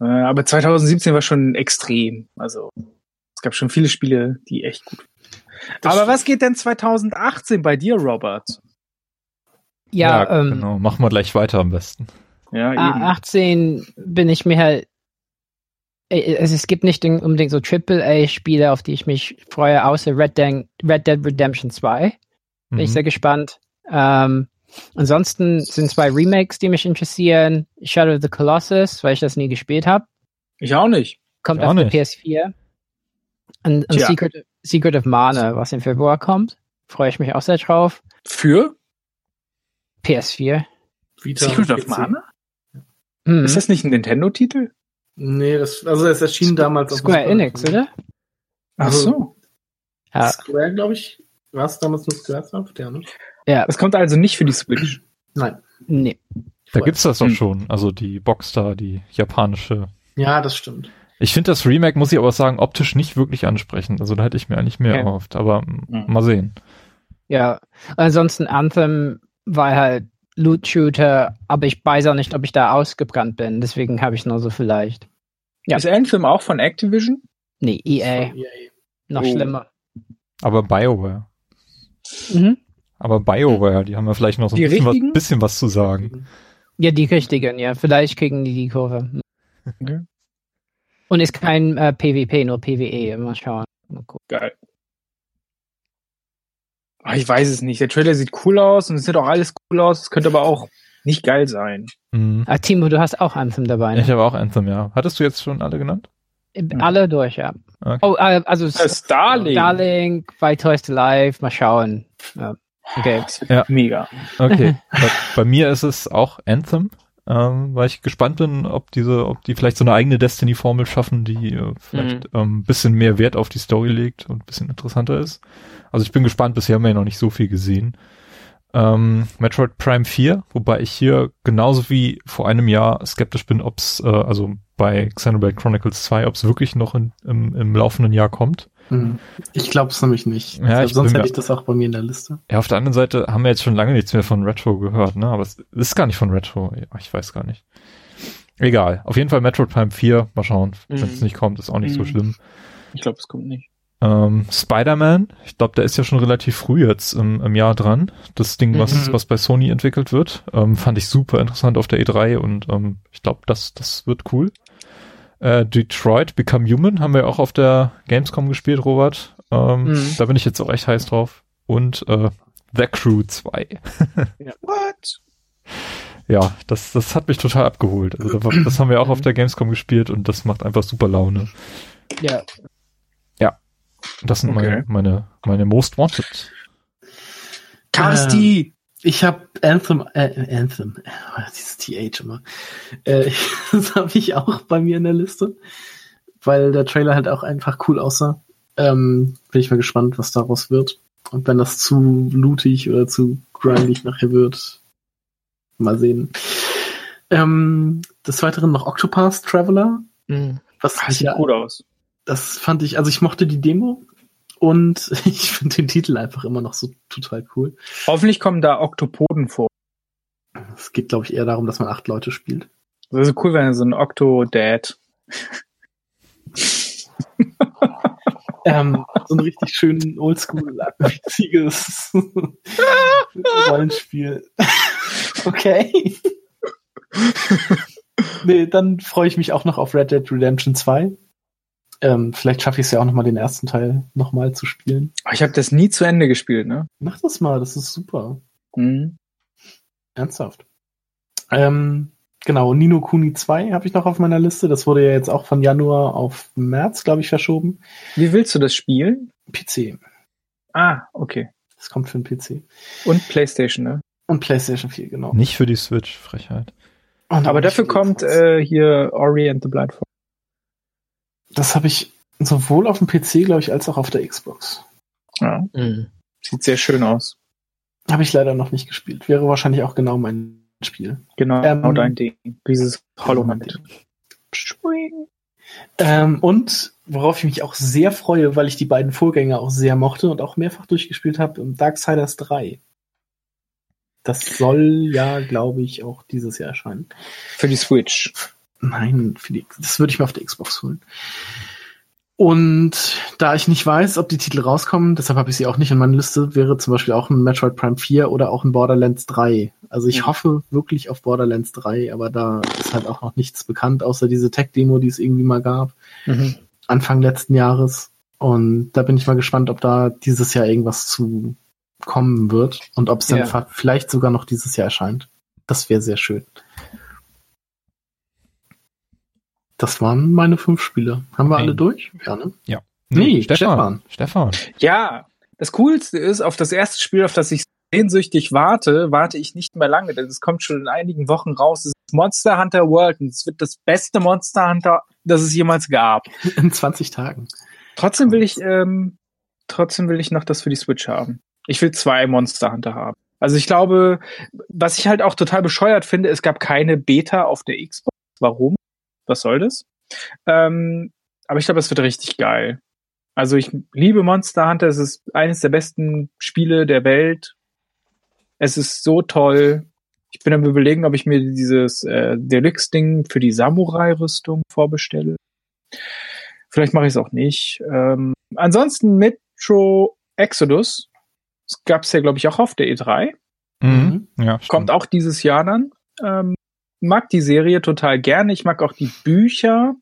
Äh, aber 2017 war schon extrem. Also es gab schon viele Spiele, die echt gut. Das aber was geht denn 2018 bei dir, Robert? Ja, ja ähm, genau. Machen wir gleich weiter am besten. Ja, ah, eben. 18 bin ich mir halt. Also es gibt nicht unbedingt so AAA-Spiele, auf die ich mich freue, außer Red, Dead, Red Dead Redemption 2. Bin mhm. ich sehr gespannt. Ähm, Ansonsten sind zwei Remakes, die mich interessieren. Shadow of the Colossus, weil ich das nie gespielt habe. Ich auch nicht. Kommt auf der PS4. Und, und Secret, Secret of Mana, was im Februar kommt. Freue ich mich auch sehr drauf. Für? PS4. Vita Secret of Mana? Mhm. Ist das nicht ein Nintendo-Titel? Nee, das, also es erschien damals Square Enix, oder? Ach so. Ja. Square, glaube ich, war es damals nur Square? Ja, ne? Ja. Das kommt also nicht für die Switch. Nein. Nee. Da gibt's das doch hm. schon. Also die Boxstar, die japanische. Ja, das stimmt. Ich finde das Remake, muss ich aber sagen, optisch nicht wirklich ansprechend. Also da hätte ich mir eigentlich mehr okay. erhofft. Aber mhm. mal sehen. Ja, ansonsten Anthem war halt Loot-Shooter, aber ich weiß auch nicht, ob ich da ausgebrannt bin. Deswegen habe ich nur so vielleicht. Ja. Ist Anthem auch von Activision? Nee, EA. EA. Noch oh. schlimmer. Aber BioWare. Mhm. Aber BioWare, die haben ja vielleicht noch so ein bisschen was, bisschen was, zu sagen. Ja, die richtigen, ja. Vielleicht kriegen die die Kurve. Okay. Und ist kein äh, PvP, nur PvE. Mal schauen. Mal Geil. Ach, ich weiß es nicht. Der Trailer sieht cool aus und es sieht auch alles cool aus. Es könnte aber auch nicht geil sein. Mhm. Ah, Timo, du hast auch Anthem dabei. Ne? Ich habe auch Anthem, ja. Hattest du jetzt schon alle genannt? Alle durch, ja. Okay. Oh, äh, also äh, Starlink. Starlink bei Toys to Life. Mal schauen. Ja. Okay. Ja. Mega. Okay. <laughs> bei, bei, mir ist es auch Anthem, ähm, weil ich gespannt bin, ob diese, ob die vielleicht so eine eigene Destiny-Formel schaffen, die äh, vielleicht mhm. ähm, bisschen mehr Wert auf die Story legt und bisschen interessanter ist. Also ich bin gespannt, bisher haben wir ja noch nicht so viel gesehen. Ähm, Metroid Prime 4, wobei ich hier genauso wie vor einem Jahr skeptisch bin, ob's, äh, also bei Xenoblade Chronicles 2, ob's wirklich noch in, im, im laufenden Jahr kommt. Hm. Ich glaube es nämlich nicht. Ja, also sonst hätte ich das auch bei mir in der Liste. Ja, auf der anderen Seite haben wir jetzt schon lange nichts mehr von Retro gehört, ne? Aber es ist gar nicht von Retro. Ich weiß gar nicht. Egal. Auf jeden Fall Metroid Prime 4. Mal schauen. Mhm. Wenn es nicht kommt, ist auch nicht mhm. so schlimm. Ich glaube, es kommt nicht. Ähm, Spider-Man, ich glaube, der ist ja schon relativ früh jetzt im, im Jahr dran. Das Ding, was, mhm. was bei Sony entwickelt wird, ähm, fand ich super interessant auf der E3 und ähm, ich glaube, das, das wird cool. Äh, Detroit Become Human haben wir auch auf der Gamescom gespielt, Robert. Ähm, mhm. Da bin ich jetzt auch echt heiß drauf. Und äh, The Crew 2. <laughs> ja. What? Ja, das, das hat mich total abgeholt. Also das haben wir auch auf der Gamescom gespielt und das macht einfach super Laune. Ja, das sind okay. meine, meine, meine Most Wanted. Casti! Ähm, ich habe Anthem, äh, Anthem, oh, dieses TH immer. Äh, <laughs> das habe ich auch bei mir in der Liste, weil der Trailer halt auch einfach cool aussah. Ähm, bin ich mal gespannt, was daraus wird. Und wenn das zu lootig oder zu grindig nachher wird, mal sehen. Ähm, des Weiteren noch Octopath Traveler. Mhm. Was das sieht ja, gut aus das fand ich, also ich mochte die Demo und <laughs> ich finde den Titel einfach immer noch so total cool. Hoffentlich kommen da Oktopoden vor. Es geht, glaube ich, eher darum, dass man acht Leute spielt. Das ist cool, wenn er so ein Octo-Dad. ähm, so ein richtig schön oldschool witziges <laughs> Rollenspiel. <laughs> okay. nee, dann freue ich mich auch noch auf Red Dead Redemption 2. Ähm, vielleicht schaffe ich es ja auch nochmal den ersten Teil nochmal zu spielen. Ich habe das nie zu Ende gespielt, ne? Mach das mal, das ist super. Mhm. Ernsthaft. Ähm, genau, Nino Kuni 2 habe ich noch auf meiner Liste. Das wurde ja jetzt auch von Januar auf März, glaube ich, verschoben. Wie willst du das spielen? PC. Ah, okay. Das kommt für den PC. Und PlayStation, ne? Und PlayStation 4, genau. Nicht für die Switch, Frechheit. Aber dafür kommt äh, hier Ori and the Blind Forest das habe ich sowohl auf dem PC, glaube ich, als auch auf der Xbox. Ja. Mhm. Sieht sehr schön aus. Habe ich leider noch nicht gespielt. Wäre wahrscheinlich auch genau mein Spiel. Genau, ähm, dein Ding. Dieses Hollow Knight. Ähm, und worauf ich mich auch sehr freue, weil ich die beiden Vorgänger auch sehr mochte und auch mehrfach durchgespielt habe, Darksiders 3. Das soll ja, glaube ich, auch dieses Jahr erscheinen. Für die Switch. Nein, die, das würde ich mir auf der Xbox holen. Und da ich nicht weiß, ob die Titel rauskommen, deshalb habe ich sie auch nicht in meiner Liste, wäre zum Beispiel auch ein Metroid Prime 4 oder auch ein Borderlands 3. Also ich ja. hoffe wirklich auf Borderlands 3, aber da ist halt auch noch nichts bekannt, außer diese Tech-Demo, die es irgendwie mal gab. Mhm. Anfang letzten Jahres. Und da bin ich mal gespannt, ob da dieses Jahr irgendwas zu kommen wird und ob es dann ja. vielleicht sogar noch dieses Jahr erscheint. Das wäre sehr schön. Das waren meine fünf Spiele. Haben wir hey. alle durch? Ja, ne? Ja. Nee, nee Stefan. Stefan. Ja, das Coolste ist, auf das erste Spiel, auf das ich sehnsüchtig warte, warte ich nicht mehr lange, denn es kommt schon in einigen Wochen raus. Es ist Monster Hunter World und es wird das beste Monster Hunter, das es jemals gab. In 20 Tagen. Trotzdem will ich, ähm, trotzdem will ich noch das für die Switch haben. Ich will zwei Monster Hunter haben. Also ich glaube, was ich halt auch total bescheuert finde, es gab keine Beta auf der Xbox. Warum? Was soll das? Ähm, aber ich glaube, es wird richtig geil. Also ich liebe Monster Hunter, es ist eines der besten Spiele der Welt. Es ist so toll. Ich bin am überlegen, ob ich mir dieses äh, Deluxe-Ding für die Samurai-Rüstung vorbestelle. Vielleicht mache ich es auch nicht. Ähm, ansonsten Metro Exodus Das gab es ja, glaube ich, auch auf der E3. Mhm. Ja, Kommt auch dieses Jahr dann. Ähm, mag die Serie total gerne. Ich mag auch die Bücher.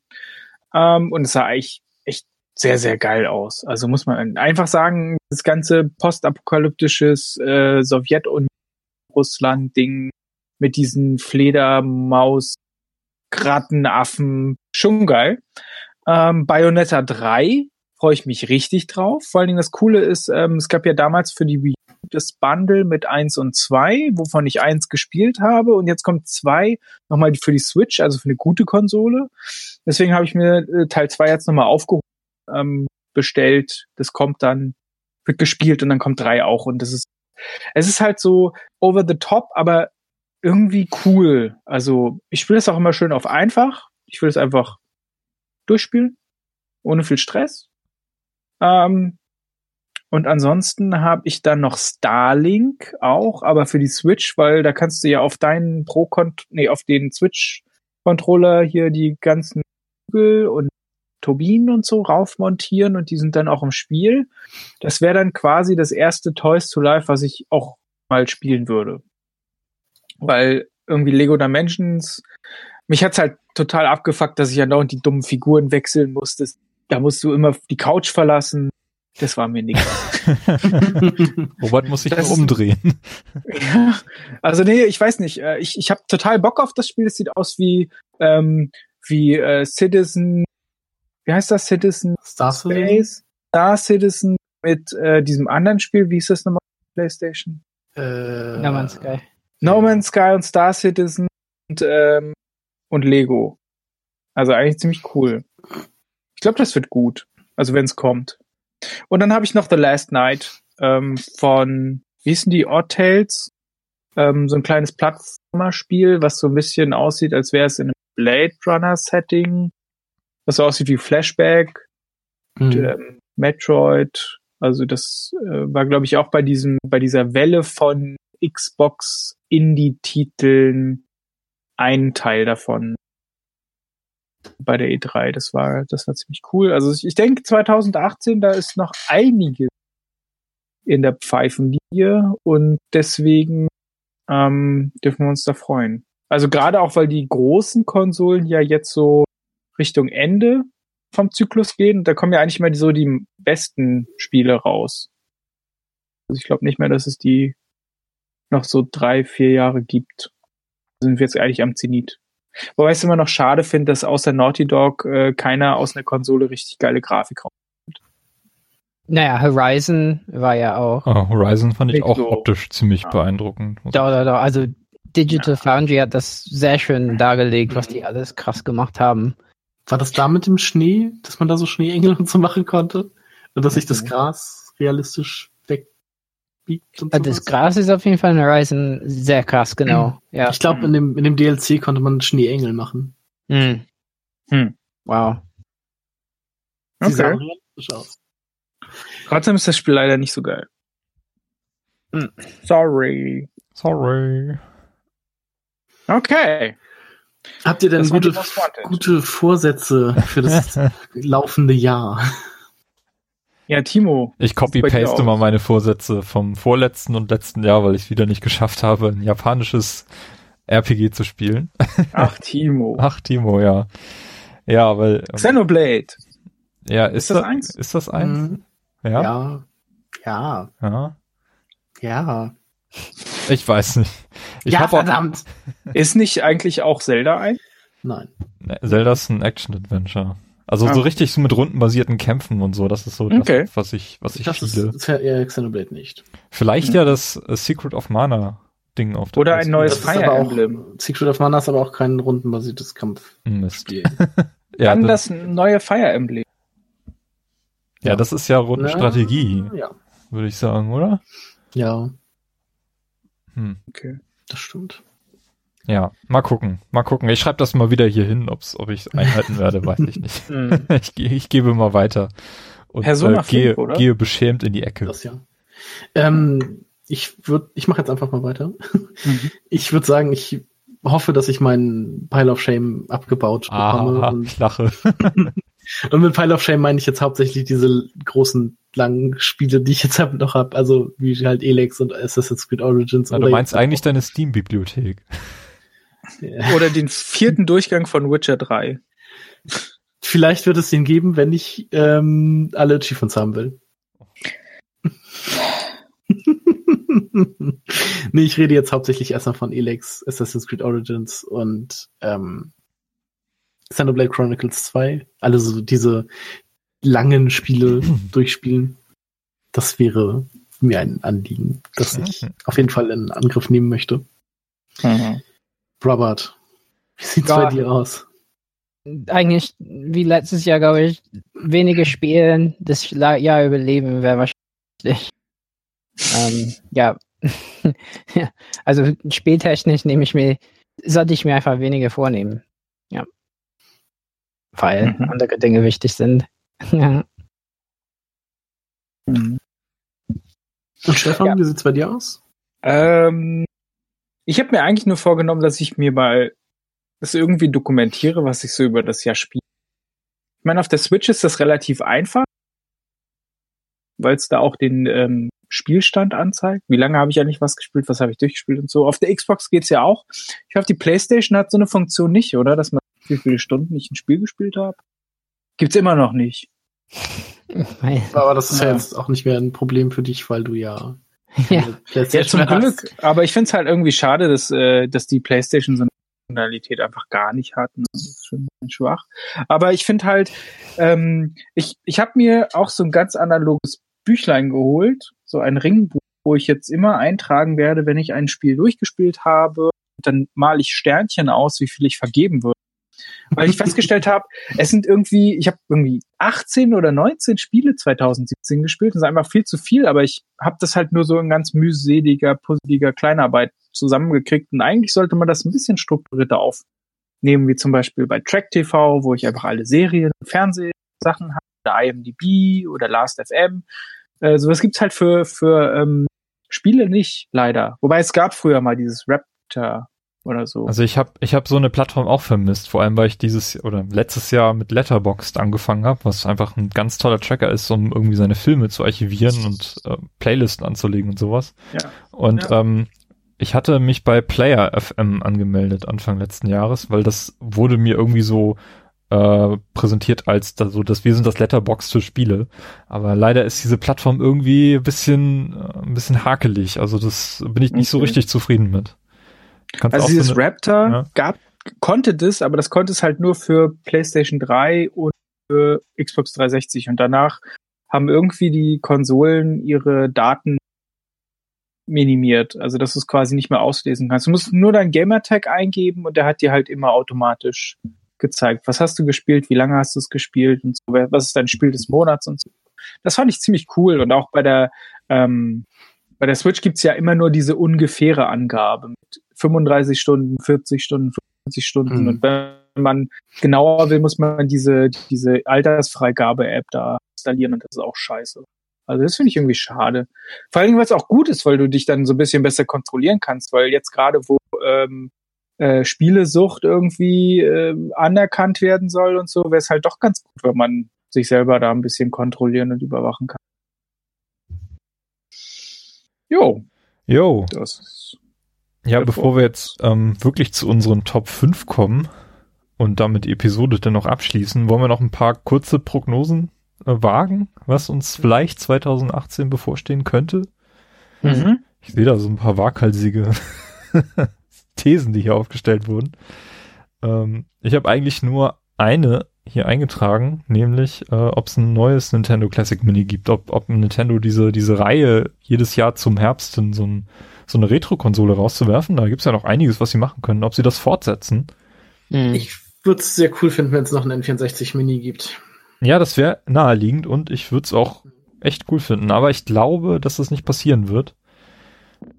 Ähm, und es sah eigentlich echt sehr, sehr geil aus. Also muss man einfach sagen, das ganze postapokalyptisches äh, Sowjetunion, Russland-Ding mit diesen Fledermaus, Rattenaffen, schon geil. Ähm, Bayonetta 3 freue ich mich richtig drauf. Vor allen Dingen das Coole ist, ähm, es gab ja damals für die Wii das Bundle mit 1 und 2, wovon ich 1 gespielt habe und jetzt kommt 2 nochmal für die Switch, also für eine gute Konsole. Deswegen habe ich mir äh, Teil 2 jetzt nochmal aufgehoben, ähm, bestellt. Das kommt dann, wird gespielt und dann kommt 3 auch und das ist, es ist halt so over the top, aber irgendwie cool. Also ich spiele es auch immer schön auf einfach. Ich will es einfach durchspielen, ohne viel Stress. Ähm, und ansonsten habe ich dann noch Starlink auch, aber für die Switch, weil da kannst du ja auf deinen Pro nee, auf den Switch Controller hier die ganzen Flügel und Turbinen und so raufmontieren und die sind dann auch im Spiel. Das wäre dann quasi das erste Toys to Life, was ich auch mal spielen würde. Weil irgendwie Lego Dimensions, mich hat's halt total abgefuckt, dass ich ja dauernd die dummen Figuren wechseln musste. Da musst du immer die Couch verlassen. Das war mir nichts. <laughs> Robert muss sich das, umdrehen. Ja, also nee, ich weiß nicht. Äh, ich, ich habe total Bock auf das Spiel. Es sieht aus wie, ähm, wie äh, Citizen, wie heißt das? Citizen Star Space? Star Citizen mit äh, diesem anderen Spiel. Wie ist das nochmal? PlayStation? Äh, no Man's Sky. No Man's Sky und Star Citizen und, ähm, und Lego. Also eigentlich ziemlich cool. Ich glaube, das wird gut. Also wenn es kommt. Und dann habe ich noch The Last Night ähm, von, wie hießen die, Odd Tales? Ähm, so ein kleines Plattformerspiel, was so ein bisschen aussieht, als wäre es in einem Blade Runner Setting. Was so aussieht wie Flashback. Mhm. Und, ähm, Metroid. Also das äh, war, glaube ich, auch bei diesem, bei dieser Welle von Xbox Indie-Titeln ein Teil davon bei der E3. Das war, das war ziemlich cool. Also ich denke 2018, da ist noch einiges in der Pfeifenlinie und deswegen ähm, dürfen wir uns da freuen. Also gerade auch, weil die großen Konsolen ja jetzt so Richtung Ende vom Zyklus gehen, da kommen ja eigentlich mal so die besten Spiele raus. Also ich glaube nicht mehr, dass es die noch so drei, vier Jahre gibt. Sind wir jetzt eigentlich am Zenit. Wobei ich es immer noch schade finde, dass außer Naughty Dog äh, keiner aus einer Konsole richtig geile Grafik rauskommt. Naja, Horizon war ja auch. Oh, Horizon fand ich auch so. optisch ziemlich ja. beeindruckend. Doch, doch, doch. Also Digital ja. Foundry hat das sehr schön dargelegt, was die alles krass gemacht haben. War das da mit dem Schnee, dass man da so Schneeengel <laughs> und so machen konnte? Und dass sich das Gras realistisch biegt. Und das Gras ist auf jeden Fall in Horizon sehr krass, genau. Mhm. Ja. Ich glaube, in dem, in dem DLC konnte man Schneeengel machen. Mhm. Hm. Wow. Sie okay. sahen realistisch aus. Trotzdem ist das Spiel leider nicht so geil. Hm. Sorry. Sorry. Okay. Habt ihr denn gute, gute Vorsätze für das <laughs> laufende Jahr? Ja, Timo. Ich copy-paste mal meine Vorsätze vom vorletzten und letzten Jahr, weil ich es wieder nicht geschafft habe, ein japanisches RPG zu spielen. Ach, Timo. <laughs> Ach, Timo, ja. Ja, weil. Ähm, Xenoblade. Ja, ist, ist das, das eins? Ist das eins? Mhm. Ja. Ja. Ja. Ja. Ja. Ich weiß nicht. Ich ja, verdammt. ist nicht eigentlich auch Zelda ein? Nein. Zelda ist ein Action-Adventure. Also ah. so richtig so mit rundenbasierten Kämpfen und so, das ist so okay. das, was ich, was ich das spiele. Das ist ja Xenoblade nicht. Vielleicht mhm. ja das uh, Secret of Mana Ding auf der Oder ein neues Fire Emblem. Secret of Mana ist aber auch kein rundenbasiertes Kampfspiel. <laughs> ja, Dann das, das neue Fire Emblem. Ja, das ist ja Rundenstrategie. Ja. Würde ich sagen, oder? Ja. Hm. Okay. Das stimmt. Ja, mal gucken. Mal gucken. Ich schreibe das mal wieder hier hin, ob's, ob ich es einhalten werde, <laughs> weiß ich nicht. Hm. <laughs> ich, ich gebe mal weiter. Und Persona äh, gehe, 5, gehe beschämt in die Ecke. Das ja. Ähm, ich würde, ich mache jetzt einfach mal weiter. Mhm. <laughs> Ich würde sagen, ich hoffe, dass ich meinen Pile of Shame abgebaut bekomme. Ah, und, ich lache. Und mit Pile of Shame meine ich jetzt hauptsächlich diese großen, langen Spiele, die ich jetzt noch habe. Also wie halt Elex und Assassin's Creed Origins. Na, du meinst eigentlich deine Steam-Bibliothek. Ja. <laughs> Oder den vierten Durchgang von Witcher 3. Vielleicht wird es den geben, wenn ich ähm, alle Achievements haben will. <laughs> nee, ich rede jetzt hauptsächlich erstmal von Elex, Assassin's Creed Origins und ähm, Xenoblade Chronicles 2. Alle so diese langen Spiele <clears throat> durchspielen. Das wäre mir ein Anliegen, das ich auf jeden Fall in Angriff nehmen möchte. Mhm. Robert, wie sieht's ja, bei dir aus? Eigentlich wie letztes Jahr, glaube ich, wenige Spielen das Jahr überleben wäre wahrscheinlich. ähm, <laughs> ja. also spieltechnisch nehme ich mir, sollte ich mir einfach weniger vornehmen. Ja. Weil mhm. andere Dinge wichtig sind. <laughs> ja. Mhm. Und Stefan, ja. wie sieht's bei dir aus? Ähm, ich habe mir eigentlich nur vorgenommen, dass ich mir mal das irgendwie dokumentiere, was ich so über das Jahr spiele. Ich meine, auf der Switch ist das relativ einfach, weil es da auch den ähm, Spielstand anzeigt. Wie lange habe ich eigentlich was gespielt, was habe ich durchgespielt und so. Auf der Xbox geht's ja auch. Ich hoffe, die PlayStation hat so eine Funktion nicht, oder? Dass man wie viele Stunden ich ein Spiel gespielt habe. Gibt's immer noch nicht. <laughs> Aber das ist ja. ja jetzt auch nicht mehr ein Problem für dich, weil du ja ja, ja zum Glück. Aber ich finde es halt irgendwie schade, dass, äh, dass die PlayStation so eine Funktionalität einfach gar nicht hat. Ne? Das ist schon schwach. Aber ich finde halt, ähm, ich, ich habe mir auch so ein ganz analoges Büchlein geholt, so ein Ringbuch, wo ich jetzt immer eintragen werde, wenn ich ein Spiel durchgespielt habe. Dann male ich Sternchen aus, wie viel ich vergeben würde weil ich festgestellt habe, es sind irgendwie, ich habe irgendwie 18 oder 19 Spiele 2017 gespielt. Das ist einfach viel zu viel, aber ich habe das halt nur so in ganz mühseliger, puzzeliger Kleinarbeit zusammengekriegt. Und eigentlich sollte man das ein bisschen strukturierter aufnehmen, wie zum Beispiel bei Track TV, wo ich einfach alle Serien, Fernsehsachen habe, oder IMDb oder Last.fm. Äh, sowas gibt's halt für, für ähm, Spiele nicht, leider. Wobei es gab früher mal dieses Raptor oder so. Also ich habe ich hab so eine Plattform auch vermisst, vor allem weil ich dieses oder letztes Jahr mit Letterboxd angefangen habe, was einfach ein ganz toller Tracker ist, um irgendwie seine Filme zu archivieren und äh, Playlisten anzulegen und sowas. Ja. Und ja. ähm, ich hatte mich bei Player FM angemeldet Anfang letzten Jahres, weil das wurde mir irgendwie so äh, präsentiert als da, so, dass wir sind das Letterbox für Spiele. Aber leider ist diese Plattform irgendwie ein bisschen, äh, ein bisschen hakelig. Also das bin ich nicht okay. so richtig zufrieden mit. Kannst also dieses so eine, Raptor ja. gab, konnte das, aber das konnte es halt nur für PlayStation 3 und für Xbox 360 und danach haben irgendwie die Konsolen ihre Daten minimiert, also dass du es quasi nicht mehr auslesen kannst. Du musst nur dein Gamertag eingeben und der hat dir halt immer automatisch gezeigt, was hast du gespielt, wie lange hast du es gespielt und so, was ist dein Spiel des Monats und so. Das fand ich ziemlich cool und auch bei der ähm, bei der Switch gibt's ja immer nur diese ungefähre Angabe mit 35 Stunden, 40 Stunden, 50 Stunden. Mhm. Und wenn man genauer will, muss man diese, diese Altersfreigabe-App da installieren und das ist auch scheiße. Also das finde ich irgendwie schade. Vor allem, weil es auch gut ist, weil du dich dann so ein bisschen besser kontrollieren kannst, weil jetzt gerade, wo ähm, äh, Spielesucht irgendwie äh, anerkannt werden soll und so, wäre es halt doch ganz gut, wenn man sich selber da ein bisschen kontrollieren und überwachen kann. Jo. Jo. Das ja, bevor wir jetzt ähm, wirklich zu unseren Top 5 kommen und damit die Episode dann noch abschließen, wollen wir noch ein paar kurze Prognosen äh, wagen, was uns vielleicht 2018 bevorstehen könnte. Mhm. Ich sehe da so ein paar waghalsige <laughs> Thesen, die hier aufgestellt wurden. Ähm, ich habe eigentlich nur eine hier eingetragen, nämlich äh, ob es ein neues Nintendo Classic Mini gibt, ob, ob Nintendo diese, diese Reihe jedes Jahr zum Herbst in so, ein, so eine Retro-Konsole rauszuwerfen. Da gibt's ja noch einiges, was sie machen können, ob sie das fortsetzen. Mhm. Ich würde es sehr cool finden, wenn es noch ein N64 Mini gibt. Ja, das wäre naheliegend und ich würde es auch echt cool finden. Aber ich glaube, dass das nicht passieren wird.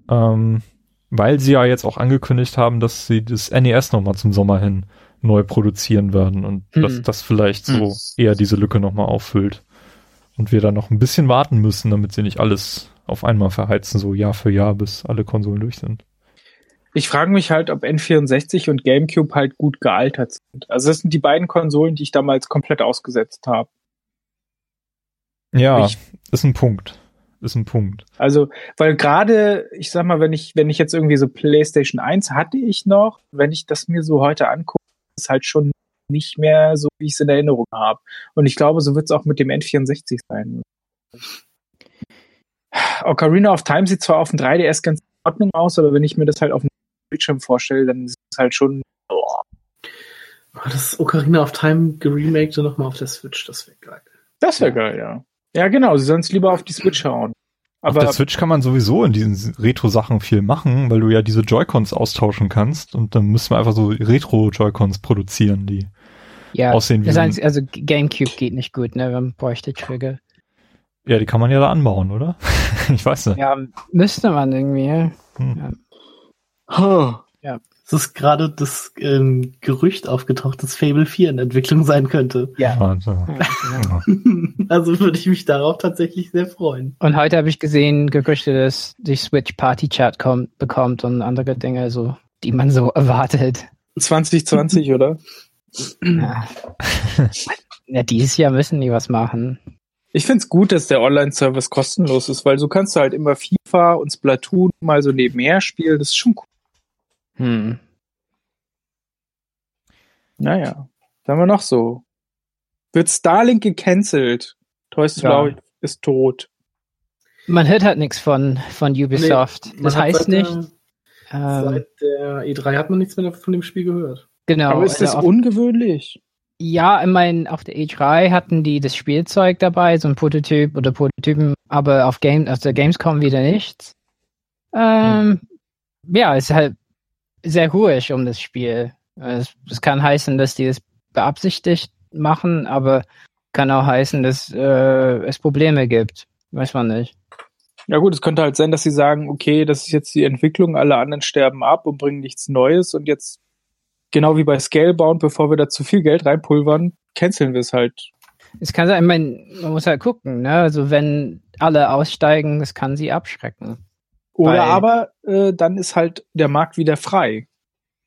Ähm, weil sie ja jetzt auch angekündigt haben, dass sie das NES nochmal zum Sommer hin neu produzieren werden und hm. dass das vielleicht so hm. eher diese Lücke nochmal auffüllt. Und wir dann noch ein bisschen warten müssen, damit sie nicht alles auf einmal verheizen, so Jahr für Jahr, bis alle Konsolen durch sind. Ich frage mich halt, ob N64 und GameCube halt gut gealtert sind. Also das sind die beiden Konsolen, die ich damals komplett ausgesetzt habe. Ja, ich, ist ein Punkt. Ist ein Punkt. Also, weil gerade, ich sag mal, wenn ich, wenn ich jetzt irgendwie so PlayStation 1 hatte ich noch, wenn ich das mir so heute angucke, ist halt schon nicht mehr so, wie ich es in Erinnerung habe. Und ich glaube, so wird es auch mit dem N64 sein. Ocarina of Time sieht zwar auf dem 3DS ganz in Ordnung aus, aber wenn ich mir das halt auf dem Bildschirm vorstelle, dann ist es halt schon. Oh. Das Ocarina of Time geremaked nochmal auf der Switch, das wäre geil. Das wäre geil, ja. Ja, genau, sie sollen es lieber auf die Switch hauen. Aber auf der Switch kann man sowieso in diesen Retro-Sachen viel machen, weil du ja diese Joy-Cons austauschen kannst und dann müssen wir einfach so Retro-Joy-Cons produzieren, die ja, aussehen wie. Das heißt, also GameCube geht nicht gut, ne? Man bräuchte Trigger. Ja, die kann man ja da anbauen, oder? <laughs> ich weiß nicht. Ja, müsste man irgendwie. Hm. Ja. Huh. ja. Es ist gerade das ähm, Gerücht aufgetaucht, dass Fable 4 in Entwicklung sein könnte. Ja. Wahnsinn. <laughs> also würde ich mich darauf tatsächlich sehr freuen. Und heute habe ich gesehen, Gerüchte, dass die Switch Party Chat kommt, bekommt und andere Dinge, so, die man so erwartet. 2020, oder? Ja. <laughs> ja, dieses Jahr müssen die was machen. Ich find's gut, dass der Online-Service kostenlos ist, weil so kannst du halt immer FIFA und Splatoon mal so nebenher spielen. Das ist schon cool. Hm. Naja, was haben wir noch so? Wird Starlink gecancelt? Toy Story ja. ist tot. Man hört halt nichts von, von Ubisoft. Nee, das heißt nicht. Der, ähm, seit der E3 hat man nichts mehr von dem Spiel gehört. Genau. Aber ist das also ungewöhnlich? Ja, ich meine, auf der E3 hatten die das Spielzeug dabei, so ein Prototyp oder Prototypen, aber auf Game, auf der Gamescom wieder nichts. Ähm, hm. Ja, es ist halt sehr ruhig um das Spiel. Es, es, kann heißen, dass die es beabsichtigt machen, aber kann auch heißen, dass äh, es Probleme gibt. Weiß man nicht. Ja gut, es könnte halt sein, dass sie sagen, okay, das ist jetzt die Entwicklung, alle anderen sterben ab und bringen nichts Neues und jetzt genau wie bei Scalebound, bevor wir da zu viel Geld reinpulvern, canceln wir es halt. Es kann sein, man, man muss halt gucken, ne? Also wenn alle aussteigen, das kann sie abschrecken. Oder Weil, aber äh, dann ist halt der Markt wieder frei.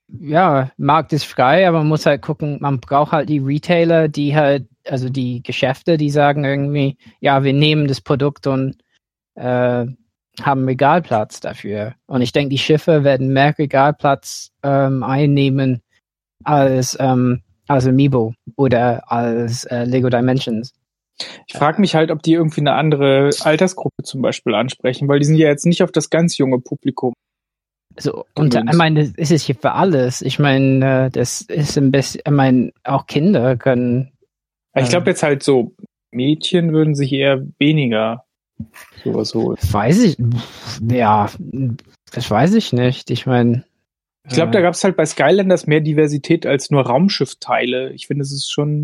Ja, Markt ist frei, aber man muss halt gucken, man braucht halt die Retailer, die halt, also die Geschäfte, die sagen irgendwie, ja, wir nehmen das Produkt und äh, haben Regalplatz dafür. Und ich denke, die Schiffe werden mehr Regalplatz ähm, einnehmen als, ähm, als Amiibo oder als äh, Lego Dimensions. Ich frage mich halt, ob die irgendwie eine andere Altersgruppe zum Beispiel ansprechen, weil die sind ja jetzt nicht auf das ganz junge Publikum. So, und ich meine, das ist hier für alles. Ich meine, äh, das ist ein bisschen, ich meine, auch Kinder können. Ich glaube äh, jetzt halt so, Mädchen würden sich eher weniger sowas holen. Weiß ich, ja, das weiß ich nicht. Ich meine, ich glaube, da gab es halt bei Skylanders mehr Diversität als nur Raumschiffteile. Ich finde, es ist schon,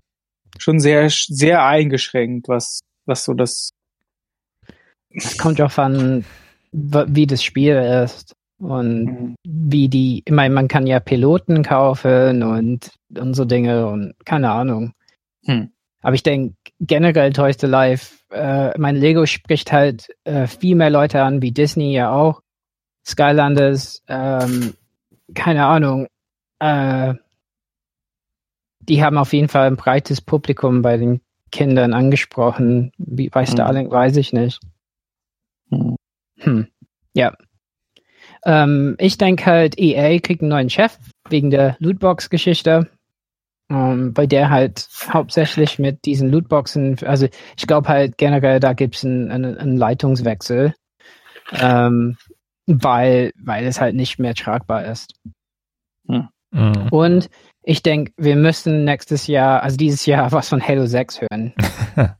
schon sehr, sehr eingeschränkt, was, was so das. Es kommt auch an, wie das Spiel ist und mhm. wie die, ich meine, man kann ja Piloten kaufen und, und so Dinge und keine Ahnung. Hm. Aber ich denke, generell Toys to Life, äh, mein Lego spricht halt äh, viel mehr Leute an, wie Disney ja auch. Skylanders, ähm, keine Ahnung, äh, die haben auf jeden Fall ein breites Publikum bei den Kindern angesprochen. Wie bei Starlink mhm. weiß ich nicht. Mhm. Hm. Ja. Ähm, ich denke halt, EA kriegt einen neuen Chef wegen der Lootbox-Geschichte. Ähm, bei der halt hauptsächlich mit diesen Lootboxen, also ich glaube halt generell, da gibt es einen, einen, einen, Leitungswechsel. Ähm, weil, weil es halt nicht mehr tragbar ist. Hm. Mhm. Und ich denke, wir müssen nächstes Jahr, also dieses Jahr, <laughs> was von Halo 6 hören. <laughs> ja,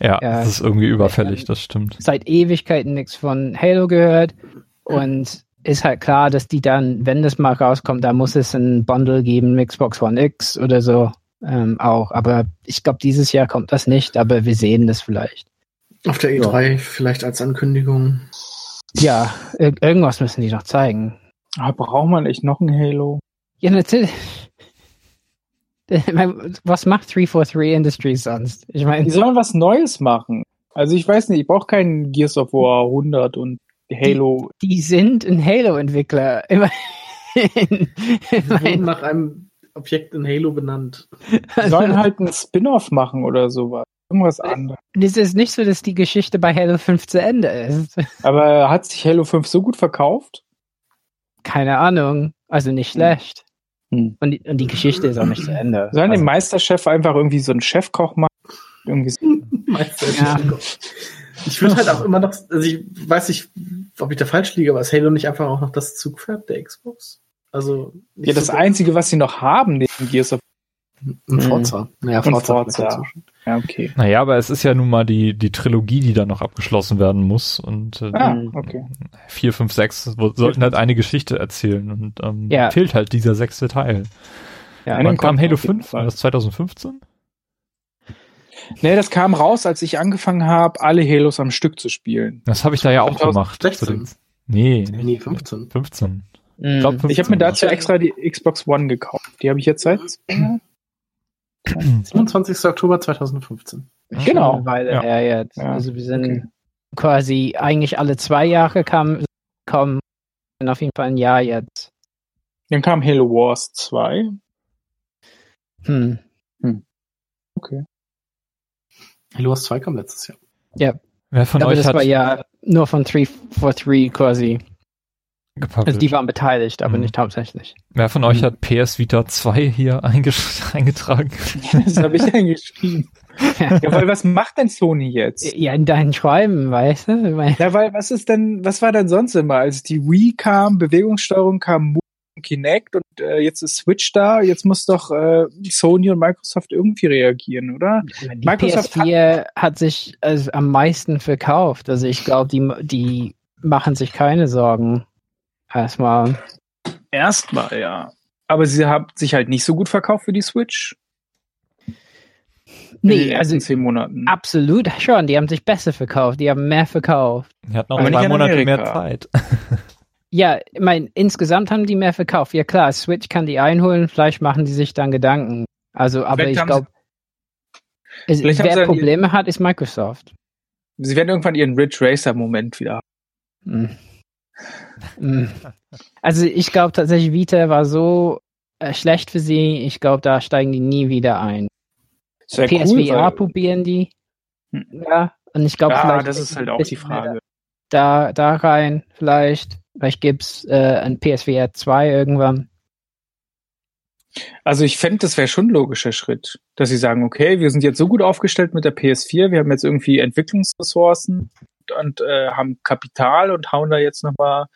ja, das ist irgendwie überfällig, das stimmt. Seit Ewigkeiten nichts von Halo gehört und ist halt klar, dass die dann, wenn das mal rauskommt, da muss es ein Bundle geben, Xbox One X oder so ähm, auch. Aber ich glaube, dieses Jahr kommt das nicht, aber wir sehen das vielleicht. Auf der E3 ja. vielleicht als Ankündigung. Ja, ir irgendwas müssen die noch zeigen. Aber braucht man echt noch ein Halo? Ja, natürlich. <laughs> Was macht 343 Industries sonst? Ich meine, die sollen was Neues machen. Also ich weiß nicht, ich brauche keinen Gears of War 100 und Halo. Die, die sind ein Halo-Entwickler. <laughs> wurden nach einem Objekt in Halo benannt. Die sollen halt einen Spin-off machen oder sowas. Irgendwas Äh, anderes. Es ist nicht so, dass die Geschichte bei Halo 5 zu Ende ist. <laughs> Aber hat sich Halo 5 so gut verkauft? Keine Ahnung. Also nicht schlecht. Hm. Und, die, und die Geschichte ist auch nicht zu Ende. Sollen also, den Meisterchef einfach irgendwie so einen Chefkoch machen? Irgendwie so. <laughs> Ja. Ich würde halt auch immer noch, also ich weiß nicht, ob ich da falsch liege, aber ist Halo nicht einfach auch noch das Zugpferd der Xbox? Also Ja, das so- Einzige, was sie noch haben, neben Gears of ein Forza. Naja, Und Forza. Forza. Ja, okay. Naja, aber es ist ja nun mal die, die Trilogie, die da noch abgeschlossen werden muss. Und äh, Ah, Mhm. okay. 4, 5, 6 wo- sollten halt eine Geschichte erzählen. Und ähm, Ja. fehlt halt dieser sechste Teil. ja, Wann kam Halo auf jeden 5? Fall. War das 2015? Nee, das kam raus, als ich angefangen habe, alle Halos am Stück zu spielen. Das habe ich da ja auch gemacht. 2016. Nee, Nee, 15. 15. Mhm. Ich glaub, Ich habe mir 15. dazu extra die Xbox One gekauft. Die habe ich jetzt seit. <clears throat> <clears throat> 27. Oktober 2015. Schon Genau. Eine Weile Ja. her jetzt. Ja, Also wir sind okay. quasi eigentlich alle zwei Jahre kamen, kommen und auf jeden Fall ein Jahr jetzt. Dann kam Halo Wars 2. Hm. Okay. Halo Wars 2 kam letztes Jahr. Wer von Aber euch das hat war ja nur von 343 quasi. Gepublished? Also die waren beteiligt, aber Mhm. nicht hauptsächlich. Wer von euch Mhm. hat PS Vita 2 hier <laughs> eingetragen? Das habe ich <laughs> eingeschrieben. Ja, weil was macht denn Sony jetzt? Ja, in deinen Schreiben, weißt du? Ja, weil was ist denn, was war denn sonst immer? Als die Wii kam, Bewegungssteuerung kam, Move und Kinect und äh, jetzt ist Switch da, jetzt muss doch äh, Sony und Microsoft irgendwie reagieren, oder? Die Microsoft PS4 hat, sich also am meisten verkauft. Also ich glaube, die, die machen sich keine Sorgen. Erstmal. Erstmal, ja. Aber sie haben sich halt nicht so gut verkauft wie die Switch. in den Nee, ersten also zehn Monaten. absolut <laughs> schon. Die haben sich besser verkauft. Die haben mehr verkauft. Die hatten noch Aber zwei Monate mehr. Zeit. <laughs> Ja, ich meine, insgesamt haben die mehr verkauft. Ja klar, Switch kann die einholen, vielleicht machen die sich dann Gedanken. Also, aber Vielleicht ich glaube, wer Probleme hat, ist Microsoft. Sie werden irgendwann ihren Ridge Racer Moment wieder haben. Hm. Hm. Also ich glaube tatsächlich, Vita war so äh, schlecht für sie. Ich glaube, da steigen die nie wieder ein. Wär PSVR cool, probieren die. Hm. Ja, und ich glaube, Ja, vielleicht das ist halt auch die Frage. Da, da rein, vielleicht. Vielleicht gibt's äh, ein PSVR 2 irgendwann. Also ich fände, das wäre schon ein logischer Schritt, dass sie sagen, okay, wir sind jetzt so gut aufgestellt mit der PS4, wir haben jetzt irgendwie Entwicklungsressourcen und äh, haben Kapital und hauen da jetzt nochmal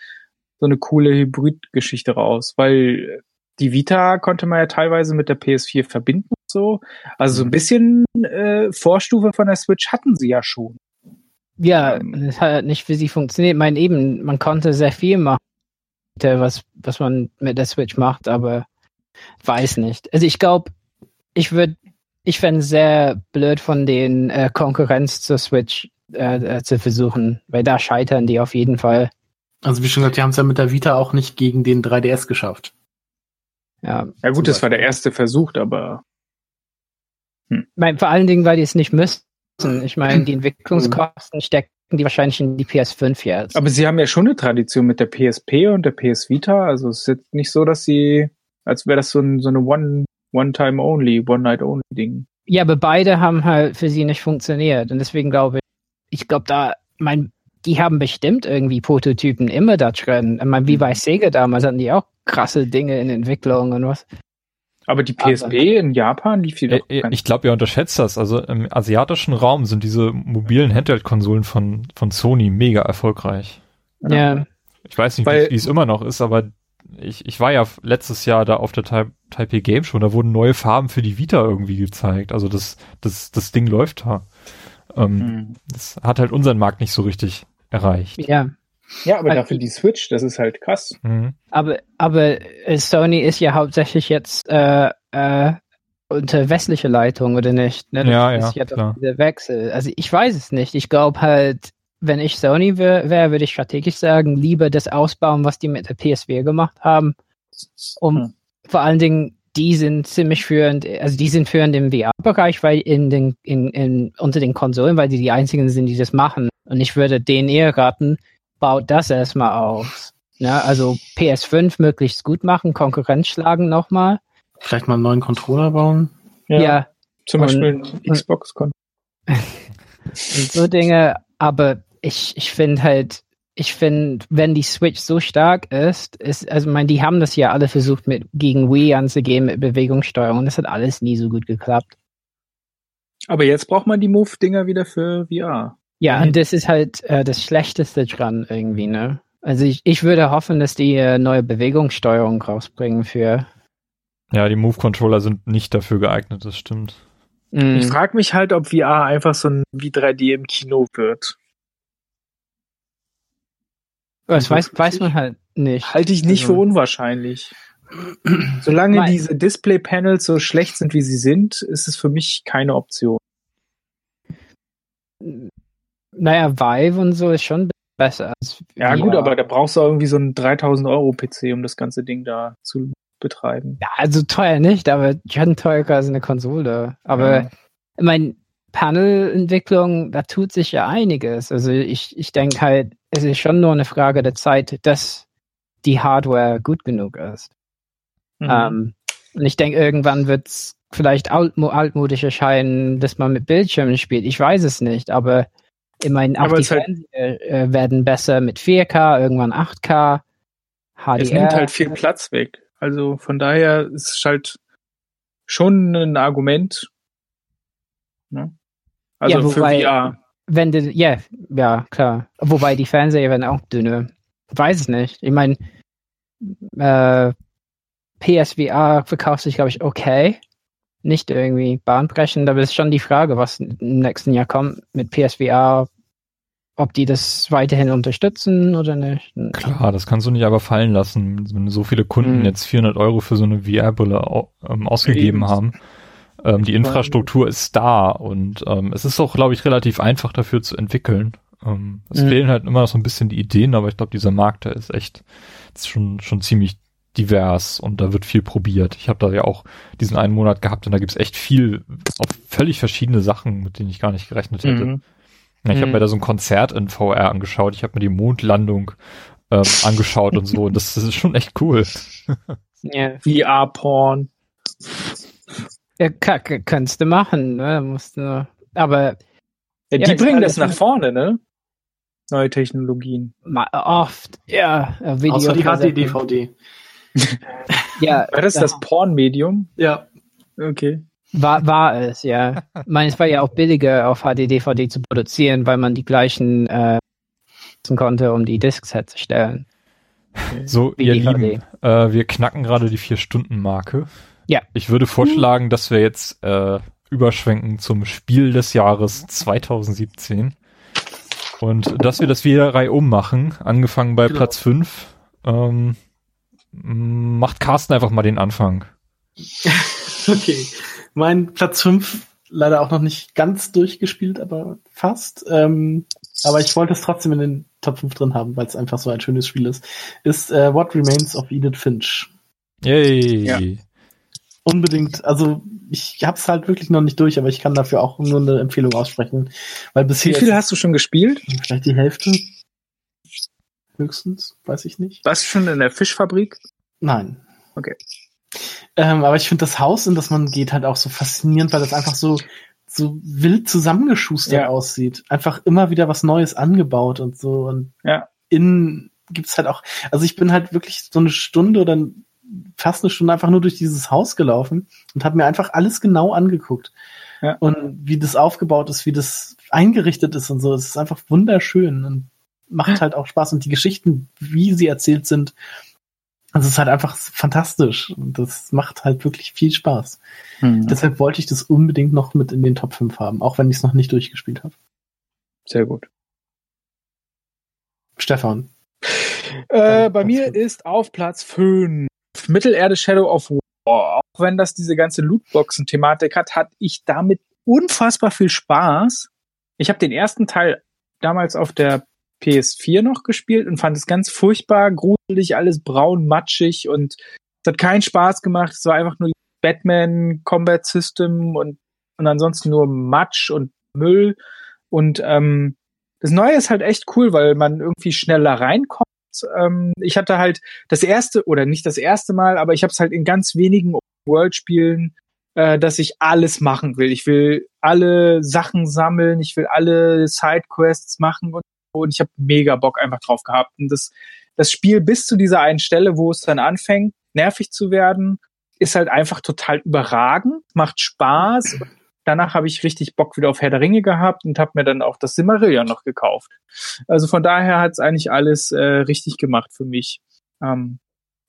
so eine coole Hybrid-Geschichte raus, weil die Vita konnte man ja teilweise mit der PS4 verbinden und so. Also so ein bisschen äh, Vorstufe von der Switch hatten sie ja schon. Ja, es hat halt nicht für sie funktioniert. Ich meine, eben, man konnte sehr viel machen, was, was man mit der Switch macht, aber weiß nicht. Also ich glaube, ich würde, ich fände es sehr blöd von den äh, Konkurrenz zur Switch äh, äh, zu versuchen, weil da scheitern die auf jeden Fall. Also wie schon gesagt, die haben es ja mit der Vita auch nicht gegen den 3DS geschafft. Ja, Ja gut, das war der erste Versuch, aber ich mein, vor allen Dingen, weil die es nicht müssen. Ich meine, die <clears throat> Entwicklungskosten stecken die wahrscheinlich in die PS5 jetzt. aber sie haben ja schon eine Tradition mit der PSP und der PS Vita. Also es ist jetzt nicht so, dass sie, als wäre das so, ein, so eine One One Time Only, One Night Only Ding. Ja, aber beide haben halt für sie nicht funktioniert. Und deswegen glaube ich, ich glaube da, mein, die haben bestimmt irgendwie Prototypen immer da drin. Ich meine, wie bei Sega damals hatten die auch krasse Dinge in Entwicklung und was. Aber die Aber- PSP in Japan lief die Äh, doch. äh, Ich glaube, ihr unterschätzt das. Also im asiatischen Raum sind diese mobilen Handheld-Konsolen von, von Sony mega erfolgreich. Ja, Ich weiß nicht, wie es immer noch ist, aber ich, ich war ja letztes Jahr da auf der Tai- Taipei Game Show, da wurden neue Farben für die Vita irgendwie gezeigt. Also das, das, das Ding läuft da. Ähm, Hm. Das hat halt unseren Markt nicht so richtig erreicht. ja. Ja, aber Also- dafür die Switch, das ist halt krass. Mhm. Aber, aber äh, Sony ist ja hauptsächlich jetzt äh, äh, unter westliche Leitung, oder nicht? Ne? Das Ja, ist ja, doch klar. dieser Wechsel. Also ich weiß es nicht. Ich glaube halt, wenn ich Sony wäre, wär, würde ich strategisch sagen, lieber das ausbauen, was die mit der PSV gemacht haben, um Hm. vor allen Dingen die sind ziemlich führend, also die sind führend im VR-Bereich, weil in den, in, in, unter den Konsolen, weil die die einzigen sind, die das machen. Und ich würde denen eher raten, baut das erstmal aus. Ja, also PS5 möglichst gut machen, Konkurrenz schlagen nochmal. Vielleicht mal einen neuen Controller bauen. Ja. ja. Zum Beispiel und, Xbox. <laughs> Und so Dinge, aber ich, ich finde halt, ich finde, wenn die Switch so stark ist, ist, also mein, die haben das ja alle versucht mit gegen Wii anzugehen mit Bewegungssteuerung und das hat alles nie so gut geklappt. Aber jetzt braucht man die Move-Dinger wieder für VR. Ja, mhm. und das ist halt äh, das Schlechteste dran irgendwie, ne? Also ich, ich würde hoffen, dass die äh, neue Bewegungssteuerung rausbringen für. Ja, die Move-Controller sind nicht dafür geeignet, das stimmt. Mhm. Ich frage mich halt, ob VR einfach so ein wie 3D im Kino wird. Das weiß, weiß man halt nicht. Halte ich nicht also. für unwahrscheinlich. <clears throat> Solange mein, diese Display-Panels so schlecht sind, wie sie sind, ist es für mich keine Option. Naja, Vive und so ist schon besser. Als ja, gut, aber da brauchst du irgendwie so einen 3000 Euro PC, um das ganze Ding da zu betreiben. Ja, also teuer nicht, aber schon teurer als eine Konsole. Aber ja. ich meine, Panel-Entwicklung, da tut sich ja einiges. Also ich, ich denke halt, es ist schon nur eine Frage der Zeit, dass die Hardware gut genug ist. Mhm. Ähm, und ich denke, irgendwann wird es vielleicht altmo altmodisch erscheinen, dass man mit Bildschirmen spielt. Ich weiß es nicht, aber meine, auch die halt Fernseher äh, werden besser mit 4K, irgendwann 8K, HDR. Es nimmt halt viel Platz weg. Also von daher ist es halt schon ein Argument. Ne? Also ja, wobei, für VR. Wenn die, ja, ja, klar. Wobei die Fernseher werden auch dünner. Weiß es nicht. Ich meine, äh, PSVR verkauft sich, glaube ich, okay. Nicht irgendwie bahnbrechend, aber es ist schon die Frage, was im nächsten Jahr kommt mit PSVR, ob die das weiterhin unterstützen oder nicht. Klar, das kannst du nicht aber fallen lassen, wenn so viele Kunden mhm. jetzt 400 Euro für so eine VR-Brille ähm, ausgegeben Eben. haben. Ähm, die Infrastruktur ist da und ähm, es ist auch, glaube ich, relativ einfach dafür zu entwickeln. Ähm, es mhm. fehlen halt immer noch so ein bisschen die Ideen, aber ich glaube, dieser Markt, der ist echt ist schon, schon ziemlich divers und da wird viel probiert. Ich habe da ja auch diesen einen Monat gehabt und da gibt's echt viel auf völlig verschiedene Sachen, mit denen ich gar nicht gerechnet hätte. Mhm. Ich mhm. habe mir da so ein Konzert in VR angeschaut. Ich habe mir die Mondlandung ähm, angeschaut und so. Und das, das ist schon echt cool. <laughs> Ja. VR-Porn. Ja, kannst du machen, ne? Musst du, aber. Ja, die ja, bringen das nach vorne, ne? Neue Technologien. Mal oft, ja. Video Außer die HD-DVD. <laughs> ja. War das das Porn-Medium? Ja. Okay. War, war es, ja. Ich meine, es war ja auch billiger auf HD-DVD zu produzieren, weil man die gleichen äh, konnte, um die Discs herzustellen. So, Wie ihr Lieben, äh, wir knacken gerade die Vier-Stunden-Marke. Ja. Ich würde vorschlagen, dass wir jetzt äh, überschwenken zum Spiel des Jahres 2017. Und dass wir das wieder reihum machen, angefangen bei genau. Platz 5. Ähm, macht Carsten einfach mal den Anfang. <laughs> okay. Mein Platz 5 leider auch noch nicht ganz durchgespielt, aber fast. Ähm, aber ich wollte es trotzdem in den Top 5 drin haben, weil es einfach so ein schönes Spiel ist. Ist äh, What Remains of Edith Finch. Yay. Ja. Unbedingt, also ich hab's halt wirklich noch nicht durch, aber ich kann dafür auch nur eine Empfehlung aussprechen. Weil bisher Wie viel hast du schon gespielt? Vielleicht die Hälfte. Höchstens, weiß ich nicht. Warst du schon in der Fischfabrik? Nein. Okay. Ähm, aber ich finde das Haus, in das man geht, halt auch so faszinierend, weil das einfach so, so wild zusammengeschustert ja. aussieht. Einfach immer wieder was Neues angebaut und so. Und ja. innen gibt's halt auch, also ich bin halt wirklich so eine Stunde oder fast eine Stunde einfach nur durch dieses Haus gelaufen und habe mir einfach alles genau angeguckt. Ja. Und wie das aufgebaut ist, wie das eingerichtet ist und so. Es ist einfach wunderschön und macht halt auch Spaß. Und die Geschichten, wie sie erzählt sind, also es ist halt einfach fantastisch. Und das macht halt wirklich viel Spaß. Mhm. Deshalb wollte ich das unbedingt noch mit in den Top 5 haben, auch wenn ich es noch nicht durchgespielt habe. Sehr gut. Stefan. Äh, bei mir ist auf Platz 5 Mittelerde Shadow of War. Auch wenn das diese ganze Lootboxen-Thematik hat, hatte ich damit unfassbar viel Spaß. Ich habe den ersten Teil damals auf der PS4 noch gespielt und fand es ganz furchtbar, gruselig, alles braun, matschig und es hat keinen Spaß gemacht. Es war einfach nur Batman Combat System und, und ansonsten nur Matsch und Müll. Und ähm, das Neue ist halt echt cool, weil man irgendwie schneller reinkommt Ähm, ich hatte halt das erste, oder nicht das erste Mal, aber ich habe es halt in ganz wenigen World-Spielen, äh, dass ich alles machen will. Ich will alle Sachen sammeln, ich will alle Sidequests machen und, und ich habe mega Bock einfach drauf gehabt. Und das, das Spiel bis zu dieser einen Stelle, wo es dann anfängt, nervig zu werden, ist halt einfach total überragend, macht Spaß danach habe ich richtig Bock wieder auf Herr der Ringe gehabt und habe mir dann auch das Simmerillion noch gekauft. Also von daher hat es eigentlich alles äh, richtig gemacht für mich. Ähm,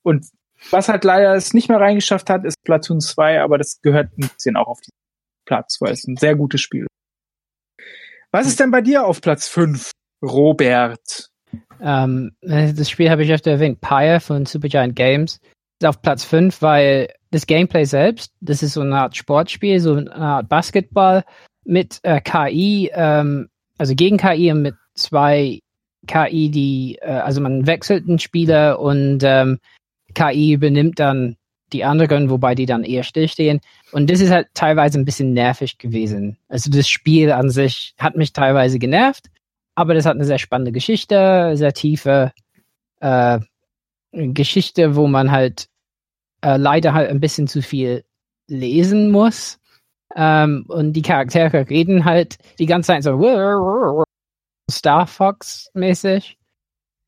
und was halt leider es nicht mehr reingeschafft hat, ist Platoon 2, aber das gehört ein bisschen auch auf den Platz, weil es ein sehr gutes Spiel. Was ist denn bei dir auf Platz 5, Robert? Ähm, das Spiel habe ich öfter erwähnt, Pyre von Supergiant Games auf Platz 5, weil das Gameplay selbst, das ist so eine Art Sportspiel, so eine Art Basketball mit äh, KI, ähm, also gegen KI und mit zwei KI, die, äh, also man wechselt einen Spieler und ähm, KI übernimmt dann die anderen, wobei die dann eher stillstehen. Und das ist halt teilweise ein bisschen nervig gewesen. Also das Spiel an sich hat mich teilweise genervt, aber das hat eine sehr spannende Geschichte, sehr tiefe äh, Geschichte, wo man halt äh, leider halt ein bisschen zu viel lesen muss. Ähm, und die Charaktere reden halt die ganze Zeit so Star Fox mäßig.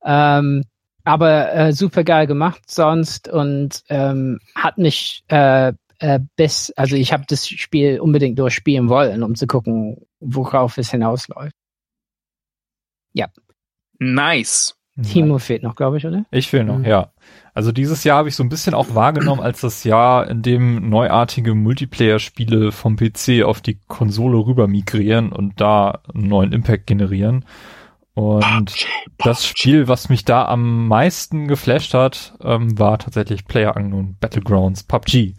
Ähm, aber äh, super geil gemacht sonst und ähm, hat mich äh, äh, bis, also ich habe das Spiel unbedingt durchspielen wollen, um zu gucken, worauf es hinausläuft. Ja. Nice. Timo fehlt noch, glaube ich, oder? Ich fehle noch, mhm. ja. Also dieses Jahr habe ich so ein bisschen auch wahrgenommen als das Jahr, in dem neuartige Multiplayer-Spiele vom PC auf die Konsole rüber migrieren und da einen neuen Impact generieren. Und das Spiel, was mich da am meisten geflasht hat, ähm, war tatsächlich Player Unknown Battlegrounds, PUBG.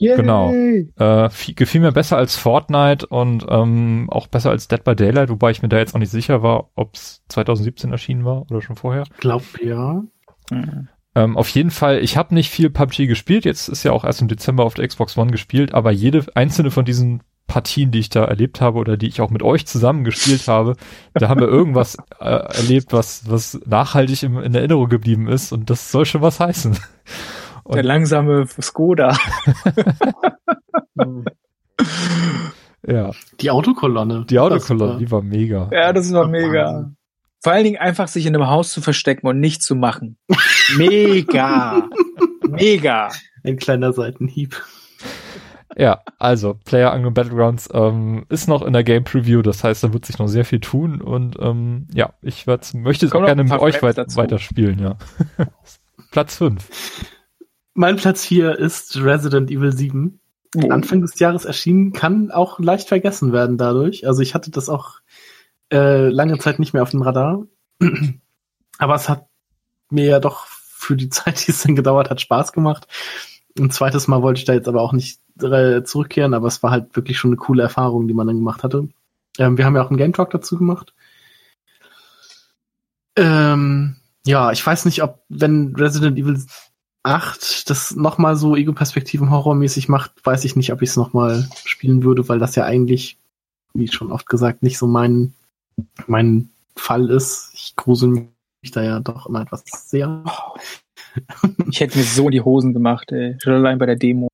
Yay. Genau. Äh, gefiel mir besser als Fortnite und ähm, auch besser als Dead by Daylight, wobei ich mir da jetzt auch nicht sicher war, ob es 2017 erschienen war oder schon vorher. Glaub ja. Mhm. Ähm, auf jeden Fall, ich habe nicht viel PUBG gespielt, jetzt ist ja auch erst im Dezember auf der Xbox One gespielt, aber jede einzelne von diesen Partien, die ich da erlebt habe oder die ich auch mit euch zusammen gespielt habe, da haben wir <laughs> irgendwas äh, erlebt, was, was nachhaltig im, in Erinnerung geblieben ist und das soll schon was heißen. Und Der langsame Skoda. <laughs> ja. Die Autokolonne. Die Autokolonne, die war mega. Ja, das war mega. Vor allen Dingen einfach sich in einem Haus zu verstecken und nichts zu machen. <laughs> Mega. mega. Ein kleiner Seitenhieb. Ja, also Player Unknown Battlegrounds ähm, ist noch in der Game Preview, das heißt, da wird sich noch sehr viel tun und ähm, ja, ich möchte es auch gerne mit euch weit, weiterspielen, ja. <laughs> Platz 5. Mein Platz hier ist Resident Evil 7. Oh. Anfang des Jahres erschienen, kann auch leicht vergessen werden dadurch. Also ich hatte das auch äh, lange Zeit nicht mehr auf dem Radar. <clears throat> Aber es hat mir ja doch für die <laughs> Zeit, die es dann gedauert hat, Spaß gemacht. Ein zweites Mal wollte ich da jetzt aber auch nicht äh, zurückkehren, aber es war halt wirklich schon eine coole Erfahrung, die man dann gemacht hatte. Ähm, wir haben ja auch einen Game Talk dazu gemacht. Ähm, ja, ich weiß nicht, ob wenn Resident Evil 8 das nochmal so Ego-Perspektiven horrormäßig macht, weiß ich nicht, ob ich es nochmal spielen würde, weil das ja eigentlich, wie schon oft gesagt, nicht so mein, mein Fall ist. Ich grusel mich da ja doch immer etwas sehr. Ich hätte mir so in die Hosen gemacht, ey. Schon allein bei der Demo.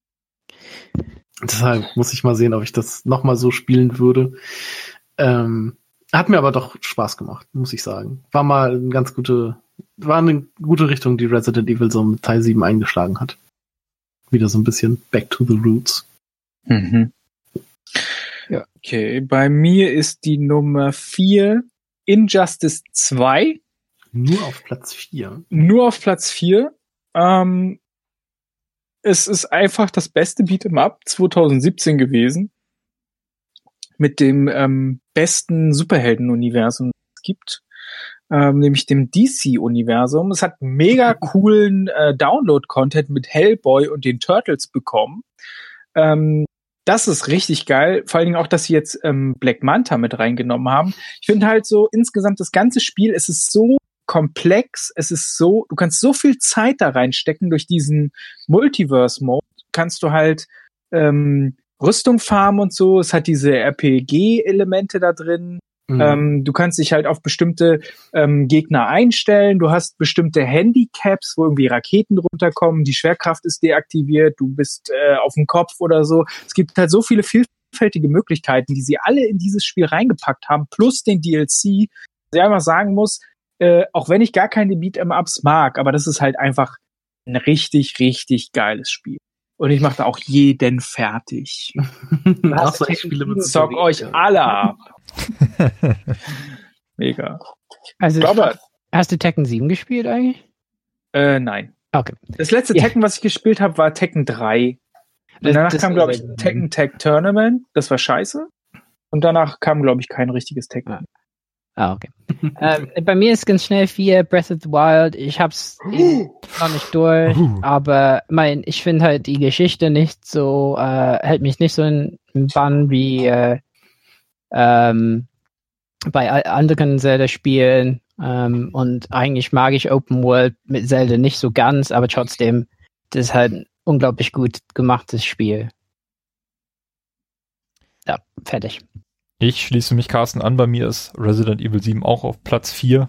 Deshalb muss ich mal sehen, ob ich das nochmal so spielen würde. Ähm, hat mir aber doch Spaß gemacht, muss ich sagen. War mal eine ganz gute war eine gute Richtung, die Resident Evil so mit Teil 7 eingeschlagen hat. Wieder so ein bisschen back to the roots. Mhm. Ja. Okay, bei mir ist die Nummer 4 Injustice 2. Nur auf Platz 4. Nur auf Platz 4. Ähm, es ist einfach das beste Beat'em Up 2017 gewesen. Mit dem ähm, besten Superhelden-Universum, das es gibt ähm, nämlich dem DC-Universum. Es hat mega <laughs> coolen äh, Download-Content mit Hellboy und den Turtles bekommen. Ähm, das ist richtig geil. Vor allen Dingen auch, dass sie jetzt ähm, Black Manta mit reingenommen haben. Ich finde halt so insgesamt das ganze Spiel, es ist so komplex, es ist so, du kannst so viel Zeit da reinstecken durch diesen Multiverse-Mode. Kannst du halt ähm, Rüstung farmen und so. Es hat diese RPG-Elemente da drin Mhm. Ähm, du kannst dich halt auf bestimmte ähm, Gegner einstellen. Du hast bestimmte Handicaps, wo irgendwie Raketen runterkommen. Die Schwerkraft ist deaktiviert. Du bist äh, auf dem Kopf oder so. Es gibt halt so viele vielfältige Möglichkeiten, die sie alle in dieses Spiel reingepackt haben, plus den DLC. Ich einfach sagen muss, äh, auch wenn ich gar keine Beat'em-Ups mag, aber das ist halt einfach ein richtig, richtig geiles Spiel. Und ich mache da auch jeden fertig. <laughs> Was ich spiele mit Zock euch alle ab. <laughs> Mega. Also, glaube, hast du Tekken 7 gespielt eigentlich? Äh, nein. Okay. Das letzte ja. Tekken, was ich gespielt habe, war Tekken 3. Und danach das kam, glaube ich, Tekken Tag Tournament. Das war scheiße. Und danach kam, glaube ich, kein richtiges Tekken. Ah. Okay. äh, bei mir ist ganz schnell vier Breath of the Wild. Ich hab's noch nicht durch, aber mein, ich finde halt die Geschichte nicht so, äh, hält mich nicht so in, in Bann wie äh, ähm, bei anderen Zelda-Spielen. Ähm, und eigentlich mag ich Open World mit Zelda nicht so ganz, aber trotzdem, das ist halt ein unglaublich gut gemachtes Spiel. Ja, fertig. Ich schließe mich Carsten an. Bei mir ist Resident Evil 7 auch auf Platz 4.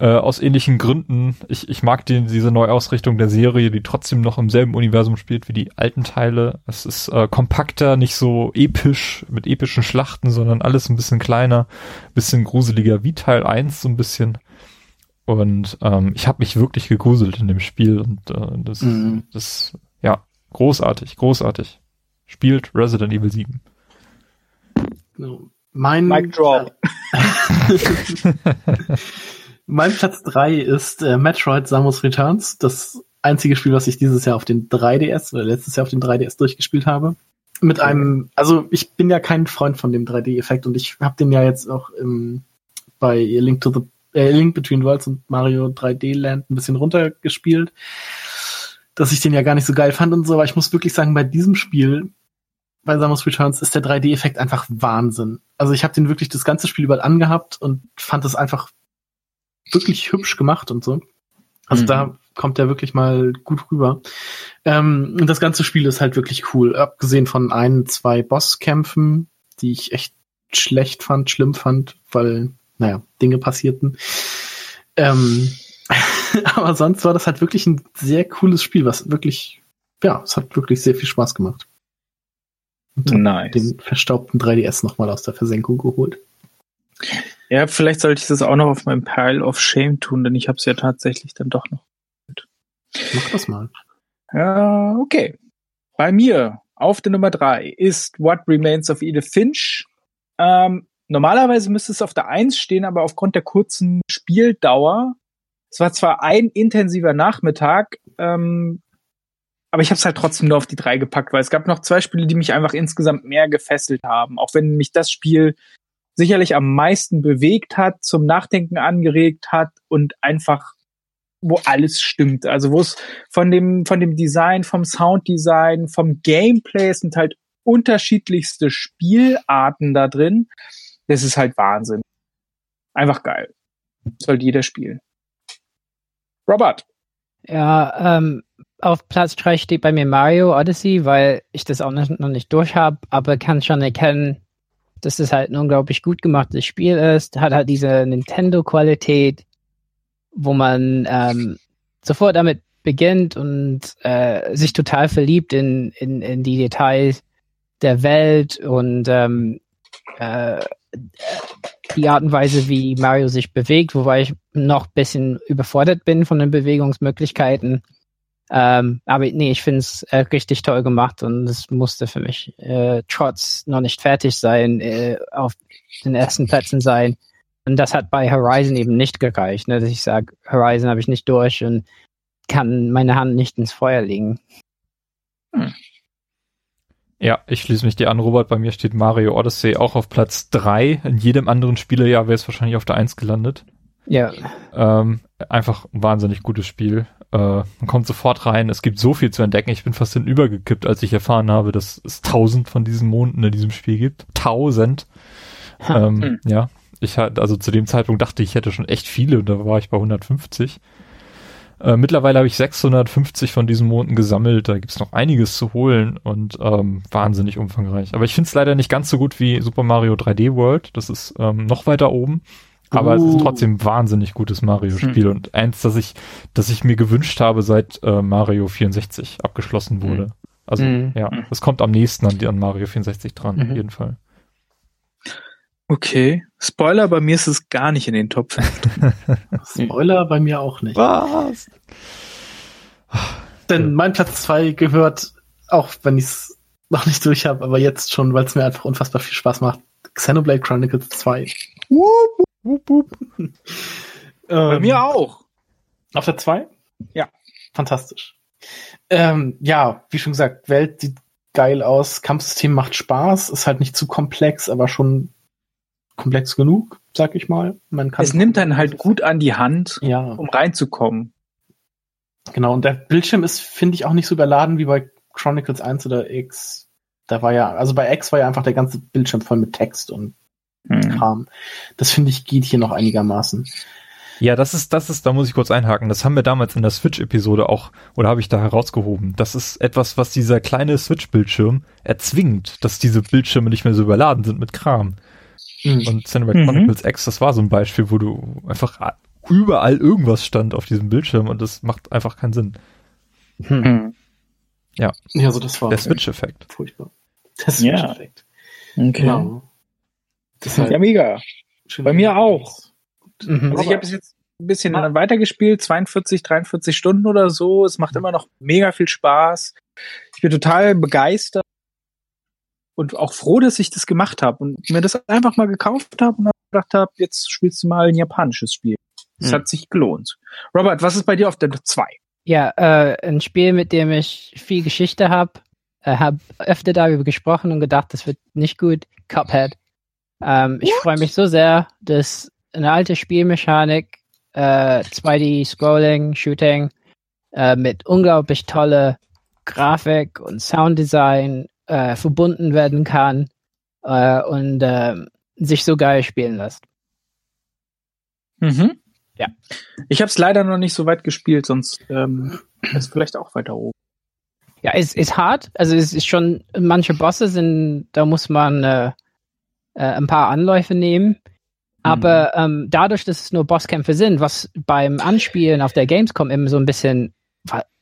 Äh, aus ähnlichen Gründen. Ich, ich mag den, diese Neuausrichtung der Serie, die trotzdem noch im selben Universum spielt wie die alten Teile. Es ist äh, kompakter, nicht so episch mit epischen Schlachten, sondern alles ein bisschen kleiner, bisschen gruseliger wie Teil 1 so ein bisschen. Und ähm, ich habe mich wirklich gegruselt in dem Spiel und äh, das, mhm. das, ja, großartig, großartig. Spielt Resident Evil 7. Mein, Mic Drop. <laughs> mein Platz drei ist äh, Metroid Samus Returns, das einzige Spiel, was ich dieses Jahr auf den 3DS oder letztes Jahr auf den 3DS durchgespielt habe. Mit einem, also ich bin ja kein Freund von dem 3D-Effekt und ich habe den ja jetzt auch im, bei Link to the äh, Link Between Worlds und Mario 3D Land ein bisschen runtergespielt, dass ich den ja gar nicht so geil fand und so, aber ich muss wirklich sagen, bei diesem Spiel bei Samus Returns ist der 3D-Effekt einfach Wahnsinn. Also ich habe den wirklich das ganze Spiel über angehabt und fand es einfach wirklich hübsch gemacht und so. Also mhm. da kommt der wirklich mal gut rüber. Ähm, und das ganze Spiel ist halt wirklich cool. Abgesehen von ein, zwei Bosskämpfen, die ich echt schlecht fand, schlimm fand, weil, naja, Dinge passierten. Ähm, <laughs> aber sonst war das halt wirklich ein sehr cooles Spiel, was wirklich, ja, es hat wirklich sehr viel Spaß gemacht. Und nice. den verstaubten 3DS nochmal aus der Versenkung geholt. Ja, vielleicht sollte ich das auch noch auf meinem Pile of Shame tun, denn ich habe es ja tatsächlich dann doch noch. Mach das mal. Ja, okay. Bei mir auf der Nummer drei ist What Remains of Edith Finch. Ähm, normalerweise müsste es auf der Eins stehen, aber aufgrund der kurzen Spieldauer, es war zwar ein intensiver Nachmittag, ähm, aber ich habe es halt trotzdem nur auf die drei gepackt, weil es gab noch zwei Spiele, die mich einfach insgesamt mehr gefesselt haben. Auch wenn mich das Spiel sicherlich am meisten bewegt hat, zum Nachdenken angeregt hat und einfach wo alles stimmt. Also wo es von dem von dem Design, vom Sounddesign, vom Gameplay sind halt unterschiedlichste Spielarten da drin. Das ist halt Wahnsinn. Einfach geil. Sollte jeder spielen. Robert. Ja, ähm, auf Platz 3 steht bei mir Mario Odyssey, weil ich das auch noch nicht durch habe, aber kann schon erkennen, dass das halt ein unglaublich gut gemachtes Spiel ist. Hat halt diese Nintendo-Qualität, wo man ähm, sofort damit beginnt und äh, sich total verliebt in, in, in die Details der Welt und ähm, äh, die Art und Weise, wie Mario sich bewegt, wobei ich noch ein bisschen überfordert bin von den Bewegungsmöglichkeiten. Ähm, aber nee, ich finde es äh, richtig toll gemacht und es musste für mich äh, trotz noch nicht fertig sein, äh, auf den ersten Plätzen sein. Und das hat bei Horizon eben nicht gereicht, ne? dass ich sage, Horizon habe ich nicht durch und kann meine Hand nicht ins Feuer legen. Hm. Ja, ich schließe mich dir an, Robert. Bei mir steht Mario Odyssey auch auf Platz drei. In jedem anderen Spielerjahr wäre es wahrscheinlich auf der Eins gelandet. Ja. Ähm, einfach ein wahnsinnig gutes Spiel. Äh, man kommt sofort rein. Es gibt so viel zu entdecken. Ich bin fast hinübergekippt, als ich erfahren habe, dass es tausend von diesen Monden in diesem Spiel gibt. Tausend. Ähm, hm. Ja. Ich hatte, also zu dem Zeitpunkt dachte ich, ich hätte schon echt viele und da war ich bei 150. Äh, mittlerweile habe ich 650 von diesen Monden gesammelt. Da gibt's noch einiges zu holen und ähm, wahnsinnig umfangreich. Aber ich finde es leider nicht ganz so gut wie Super Mario 3D World. Das ist ähm, noch weiter oben. Aber uh. es ist uh. trotzdem wahnsinnig gutes Mario-Spiel hm. und eins, das ich, das ich mir gewünscht habe, seit äh, Mario 64 abgeschlossen wurde. Hm. Also hm. ja, es kommt am nächsten an, an Mario 64 dran, mhm. auf jeden Fall. Okay. Spoiler, bei mir ist es gar nicht in den Top 5. <laughs> Spoiler bei mir auch nicht. Was? Denn mein Platz 2 gehört, auch wenn ich es noch nicht durch habe, aber jetzt schon, weil es mir einfach unfassbar viel Spaß macht, Xenoblade Chronicles 2. Wupp, wupp, wupp. bei mir ähm, auch. Auf der 2? Ja. Fantastisch. Ähm, ja, wie schon gesagt, Welt sieht geil aus, Kampfsystem macht Spaß, ist halt nicht zu komplex, aber schon komplex genug, sag ich mal. Man kann es nimmt dann halt gut an die Hand, ja. um reinzukommen. Genau, und der Bildschirm ist, finde ich, auch nicht so überladen wie bei Chronicles 1 oder X. Da war ja, also bei X war ja einfach der ganze Bildschirm voll mit Text und hm. Kram. Das finde ich geht hier noch einigermaßen. Ja, das ist, das ist, da muss ich kurz einhaken. Das haben wir damals in der Switch-Episode auch, oder habe ich da herausgehoben. Das ist etwas, was dieser kleine Switch-Bildschirm erzwingt, dass diese Bildschirme nicht mehr so überladen sind mit Kram. Mhm. Und Cinematic mhm. Chronicles X, das war so ein Beispiel, wo du einfach überall irgendwas stand auf diesem Bildschirm und das macht einfach keinen Sinn. Hm. Mhm. Ja. Ja, so das war der Switch-Effekt. Furchtbar. Der Switch-Effekt. Ja. Okay. Genau. Das ist ja mega. Bei mir auch. Mhm. Also ich habe es jetzt ein bisschen ah. weitergespielt, 42, 43 Stunden oder so. Es macht immer noch mega viel Spaß. Ich bin total begeistert und auch froh, dass ich das gemacht habe und mir das einfach mal gekauft habe und gedacht habe, jetzt spielst du mal ein japanisches Spiel. Das mhm. hat sich gelohnt. Robert, was ist bei dir auf der 2? Ja, äh, ein Spiel, mit dem ich viel Geschichte habe. Äh, habe öfter darüber gesprochen und gedacht, das wird nicht gut. Cuphead. Ähm, ich freue mich so sehr, dass eine alte Spielmechanik, äh, 2D Scrolling, Shooting, äh, mit unglaublich tolle Grafik und Sounddesign äh, verbunden werden kann äh, und äh, sich so geil spielen lässt. Mhm. Ja. Ich habe es leider noch nicht so weit gespielt, sonst ähm, ist vielleicht auch weiter oben. Ja, es ist hart. Also es ist schon, manche Bosse sind, da muss man äh, ein paar Anläufe nehmen. Aber mhm. ähm, dadurch, dass es nur Bosskämpfe sind, was beim Anspielen auf der Gamescom immer so ein bisschen,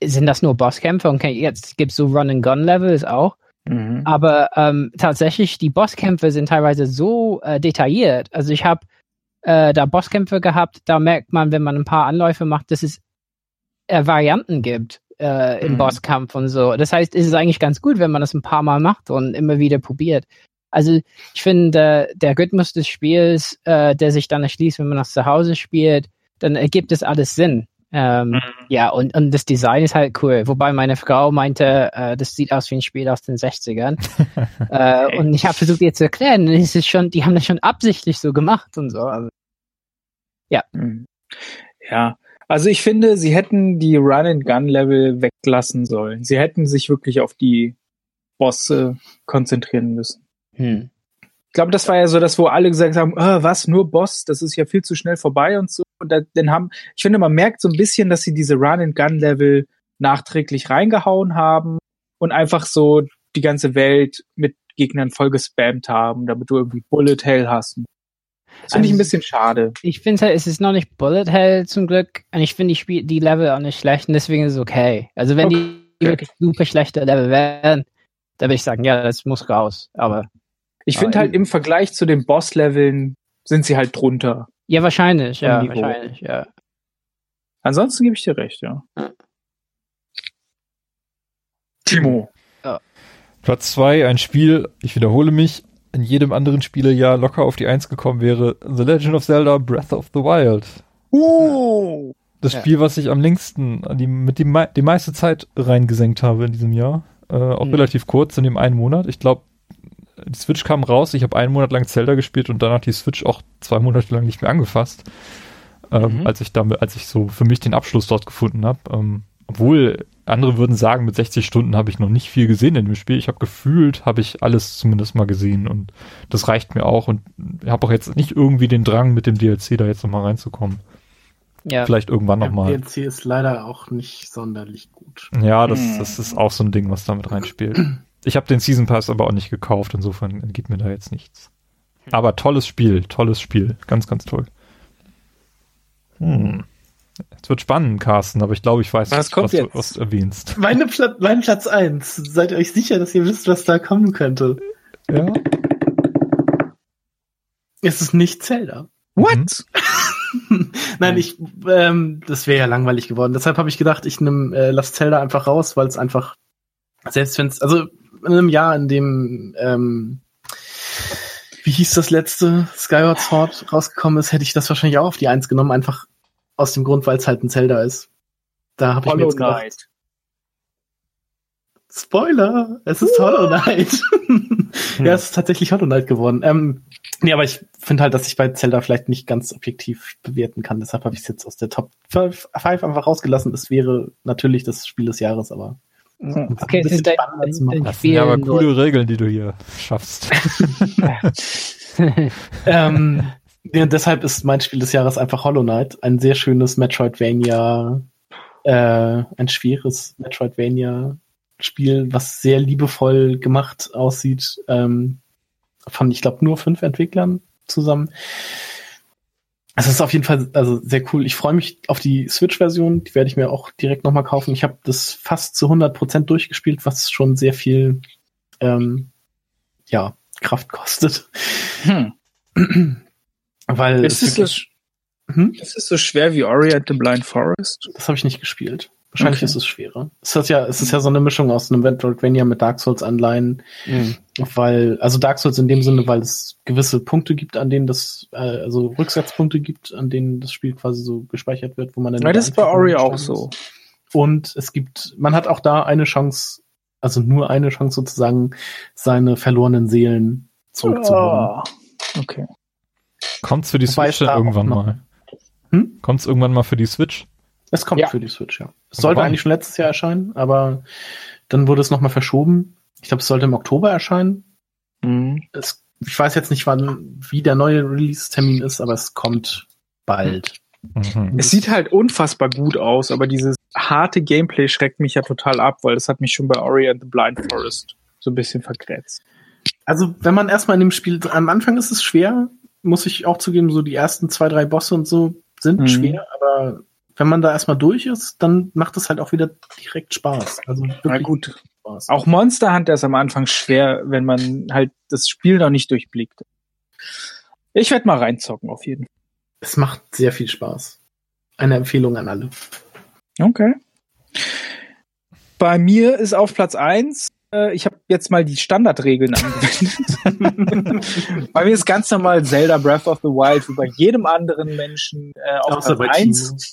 sind das nur Bosskämpfe? Und okay, jetzt gibt's so Run-and-Gun-Levels auch. Mhm. Aber ähm, tatsächlich, die Bosskämpfe sind teilweise so äh, detailliert. Also ich habe äh, da Bosskämpfe gehabt, da merkt man, wenn man ein paar Anläufe macht, dass es äh, Varianten gibt äh, im mhm. Bosskampf und so. Das heißt, es ist eigentlich ganz gut, wenn man das ein paar Mal macht und immer wieder probiert. Also ich finde, äh, der Rhythmus des Spiels, äh, der sich dann erschließt, wenn man das zu Hause spielt, dann ergibt es alles Sinn. Ähm, mhm. Ja, und, und das Design ist halt cool. Wobei meine Frau meinte, äh, das sieht aus wie ein Spiel aus den 60ern. <laughs> äh, und ich habe versucht, ihr zu erklären, es ist schon, die haben das schon absichtlich so gemacht und so. Also, ja. Mhm. Ja, also ich finde, sie hätten die Run-and-Gun-Level weglassen sollen. Sie hätten sich wirklich auf die Bosse konzentrieren müssen. Hm. Ich glaube, das war ja so das, wo alle gesagt haben, oh, was, nur Boss, das ist ja viel zu schnell vorbei und so. Und dann haben, ich finde, man merkt so ein bisschen, dass sie diese Run-and-Gun-Level nachträglich reingehauen haben und einfach so die ganze Welt mit Gegnern voll gespammt haben, damit du irgendwie Bullet Hell hast. Das finde also, ich ein also, bisschen schade. Ich finde halt, es ist noch nicht Bullet Hell zum Glück. Und ich finde die, die Level auch nicht schlecht und deswegen ist es okay. Also wenn okay. die wirklich super schlechte Level wären, dann würde ich sagen, ja, das muss raus. Aber. Ich finde halt im Vergleich zu den Boss-Leveln sind sie halt drunter. Ja, wahrscheinlich, ja, wahrscheinlich, ja. Ansonsten gebe ich dir recht, ja. Timo. Ja. Platz zwei, ein Spiel, ich wiederhole mich, in jedem anderen Spielejahr locker auf die Eins gekommen wäre The Legend of Zelda Breath of the Wild. Oh! Das ja. Spiel, was ich am längsten, die, mit die, die meiste Zeit reingesenkt habe in diesem Jahr. Äh, auch mhm. relativ kurz, in dem einen Monat. Ich glaube, die Switch kam raus, ich habe einen Monat lang Zelda gespielt und danach die Switch auch zwei Monate lang nicht mehr angefasst. Ähm, mhm. als ich damit, als ich so für mich den Abschluss dort gefunden habe. Ähm, obwohl andere würden sagen, mit 60 Stunden habe ich noch nicht viel gesehen in dem Spiel. Ich habe gefühlt, habe ich alles zumindest mal gesehen und das reicht mir auch und habe auch jetzt nicht irgendwie den Drang, mit dem DLC da jetzt nochmal reinzukommen. Ja. Vielleicht irgendwann nochmal. DLC ist leider auch nicht sonderlich gut. Ja, das, hm. das ist auch so ein Ding, was damit <clears throat> reinspielt. Ich habe den Season Pass aber auch nicht gekauft, insofern entgeht mir da jetzt nichts. Aber tolles Spiel, tolles Spiel. Ganz, ganz toll. Hm. Es wird spannend, Carsten, aber ich glaube, ich weiß, was, was, du, was du erwähnst. Meine Pla mein Platz 1. Seid ihr euch sicher, dass ihr wisst, was da kommen könnte? Ja. Es ist nicht Zelda. What? <laughs> Nein, ich, ähm, das wäre ja langweilig geworden. Deshalb habe ich gedacht, ich nehme äh, Lass Zelda einfach raus, weil es einfach, selbst wenn es, also in einem Jahr, in dem, ähm, wie hieß das letzte Skyward Sword rausgekommen ist, hätte ich das wahrscheinlich auch auf die Eins genommen, einfach aus dem Grund, weil es halt ein Zelda ist. Da habe ich mir jetzt gedacht. Spoiler, es ist Hollow Knight. <laughs> ja, es ist tatsächlich Hollow Knight geworden. Ähm, nee, aber ich finde halt, dass ich bei Zelda vielleicht nicht ganz objektiv bewerten kann. Deshalb habe ich es jetzt aus der Top 5 einfach rausgelassen. Es wäre natürlich das Spiel des Jahres, aber. <laughs> Okay, es ist dein, dein, Das sind aber coole Regeln, die du hier schaffst. <laughs> ähm, ja, deshalb ist mein Spiel des Jahres einfach Hollow Knight. Ein sehr schönes Metroidvania, äh, ein schweres Metroidvania Spiel, was sehr liebevoll gemacht aussieht, ähm, von, ich glaube, nur fünf Entwicklern zusammen. Es ist auf jeden Fall also sehr cool. Ich freue mich auf die Switch-Version. Die werde ich mir auch direkt nochmal kaufen. Ich habe das fast zu 100 Prozent durchgespielt, was schon sehr viel ähm, ja, Kraft kostet. Hm. <clears throat> Weil ist es, es, so, hm? ist es so schwer wie Ori at the Blind Forest? Das habe ich nicht gespielt. Wahrscheinlich okay. ist es schwerer. Es ist ja, es ist ja so eine Mischung aus einem Metroidvania mit Dark Souls Anleihen, mhm. weil, also Dark Souls in dem Sinne, weil es gewisse Punkte gibt, an denen das, äh, also Rücksatzpunkte gibt, an denen das Spiel quasi so gespeichert wird, wo man dann. Ja, das ist bei Ori auch so. Und es gibt, man hat auch da eine Chance, also nur eine Chance sozusagen, seine verlorenen Seelen zurückzuholen. Oh, okay. Kommt's für die Switch dann irgendwann mal? Hm? Kommt's irgendwann mal für die Switch? Es kommt ja. für die Switch, ja. Es sollte Warum? eigentlich schon letztes Jahr erscheinen, aber dann wurde es nochmal verschoben. Ich glaube, es sollte im Oktober erscheinen. Mhm. Es, ich weiß jetzt nicht, wann, wie der neue Release-Termin ist, aber es kommt bald. Mhm. Es sieht halt unfassbar gut aus, aber dieses harte Gameplay schreckt mich ja total ab, weil das hat mich schon bei Ori and the Blind Forest so ein bisschen vergrätzt. Also, wenn man erstmal in dem Spiel, am Anfang ist es schwer, muss ich auch zugeben, so die ersten zwei, drei Bosse und so sind mhm. schwer, aber wenn man da erstmal durch ist, dann macht es halt auch wieder direkt Spaß. Also Na gut. Spaß. Auch Monster Hunter ist am Anfang schwer, wenn man halt das Spiel noch nicht durchblickt. Ich werde mal reinzocken, auf jeden Fall. Es macht sehr viel Spaß. Eine Empfehlung an alle. Okay. Bei mir ist auf Platz eins äh, ich habe jetzt mal die Standardregeln angewendet. <laughs> bei mir ist ganz normal Zelda Breath of the Wild wie bei jedem anderen Menschen äh, auf Platz 1. <laughs>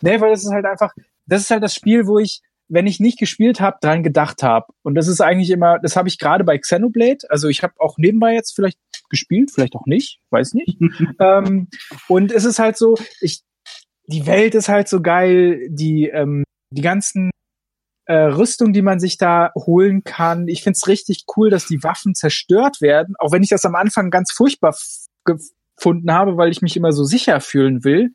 nee, weil das ist halt einfach, das ist halt das Spiel, wo ich, wenn ich nicht gespielt habe, dran gedacht habe. Und das ist eigentlich immer, das habe ich gerade bei Xenoblade. Also ich habe auch nebenbei jetzt vielleicht gespielt, vielleicht auch nicht, weiß nicht. <laughs> ähm, und es ist halt so, ich, die Welt ist halt so geil, die, ähm, die ganzen äh, Rüstung, die man sich da holen kann. Ich find's richtig cool, dass die Waffen zerstört werden, auch wenn ich das am Anfang ganz furchtbar gefunden habe, weil ich mich immer so sicher fühlen will.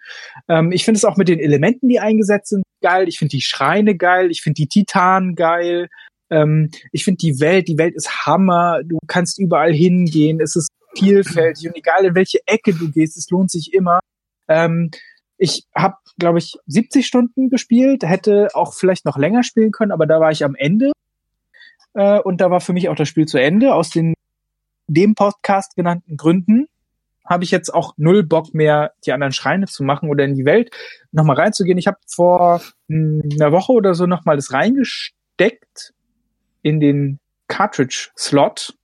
Ähm, ich finde es auch mit den Elementen, die eingesetzt sind, geil. Ich finde die Schreine geil. Ich finde die Titanen geil. Ähm, ich finde die Welt, die Welt ist Hammer. Du kannst überall hingehen. Es ist vielfältig und egal in welche Ecke du gehst, es lohnt sich immer. Ähm, ich habe, glaube ich, 70 Stunden gespielt, hätte auch vielleicht noch länger spielen können, aber da war ich am Ende. Äh, und da war für mich auch das Spiel zu Ende. Aus den dem Podcast genannten Gründen habe ich jetzt auch null Bock mehr, die anderen Schreine zu machen oder in die Welt nochmal reinzugehen. Ich habe vor einer Woche oder so nochmal das reingesteckt in den Cartridge-Slot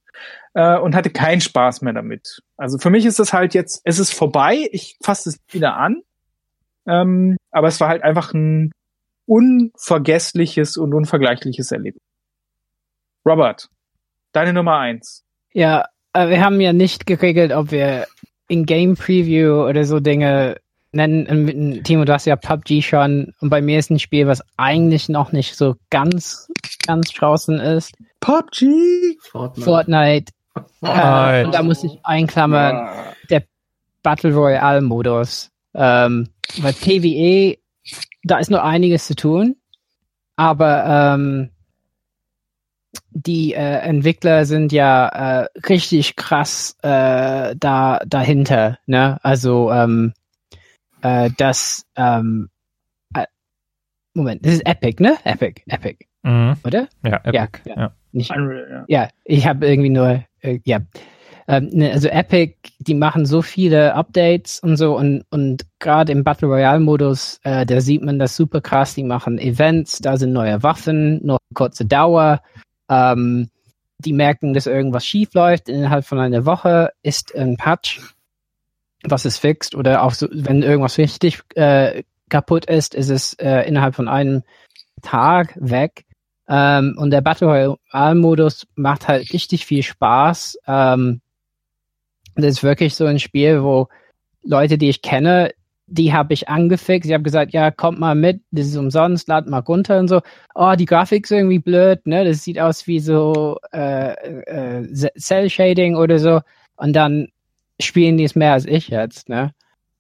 äh, und hatte keinen Spaß mehr damit. Also für mich ist das halt jetzt, es ist vorbei, ich fasse es wieder an ähm, aber es war halt einfach ein unvergessliches und unvergleichliches Erlebnis. Robert, deine Nummer eins. Ja, äh, wir haben ja nicht geregelt, ob wir in Game Preview oder so Dinge nennen. Timo, du hast ja PUBG schon und bei mir ist ein Spiel, was eigentlich noch nicht so ganz, ganz draußen ist. PUBG? Fortnite. Fortnite. Fortnite. Äh, und da muss ich einklammern, ja. der Battle Royale Modus Ähm, weil PvE, da ist noch einiges zu tun, aber ähm, die äh, Entwickler sind ja äh, richtig krass äh, da dahinter. Ne? Also ähm, äh, das ähm, äh, Moment, das ist Epic, ne? Epic, Epic, mhm. oder? Ja, Epic. Ja, ja. Nicht, Unreal, ja. ja ich habe irgendwie nur äh, ja. Ähm, ne, also Epic, die machen so viele Updates und so und, und gerade im Battle Royale Modus, äh, da sieht man das super krass. Die machen Events, da sind neue Waffen, nur kurze Dauer. Ähm, die merken, dass irgendwas schief läuft. Innerhalb von einer Woche ist ein Patch, was es fixt oder auch so, wenn irgendwas richtig äh, kaputt ist, ist es äh, innerhalb von einem Tag weg. Ähm, und der Battle Royale Modus macht halt richtig viel Spaß. Ähm, das ist wirklich so ein Spiel, wo Leute, die ich kenne, die habe ich angefixt. Ich habe gesagt, ja, kommt mal mit, das ist umsonst, lad mal runter und so. Oh, die Grafik ist irgendwie blöd, ne? Das sieht aus wie so äh, äh, Cell Shading oder so. Und dann spielen die es mehr als ich jetzt, ne?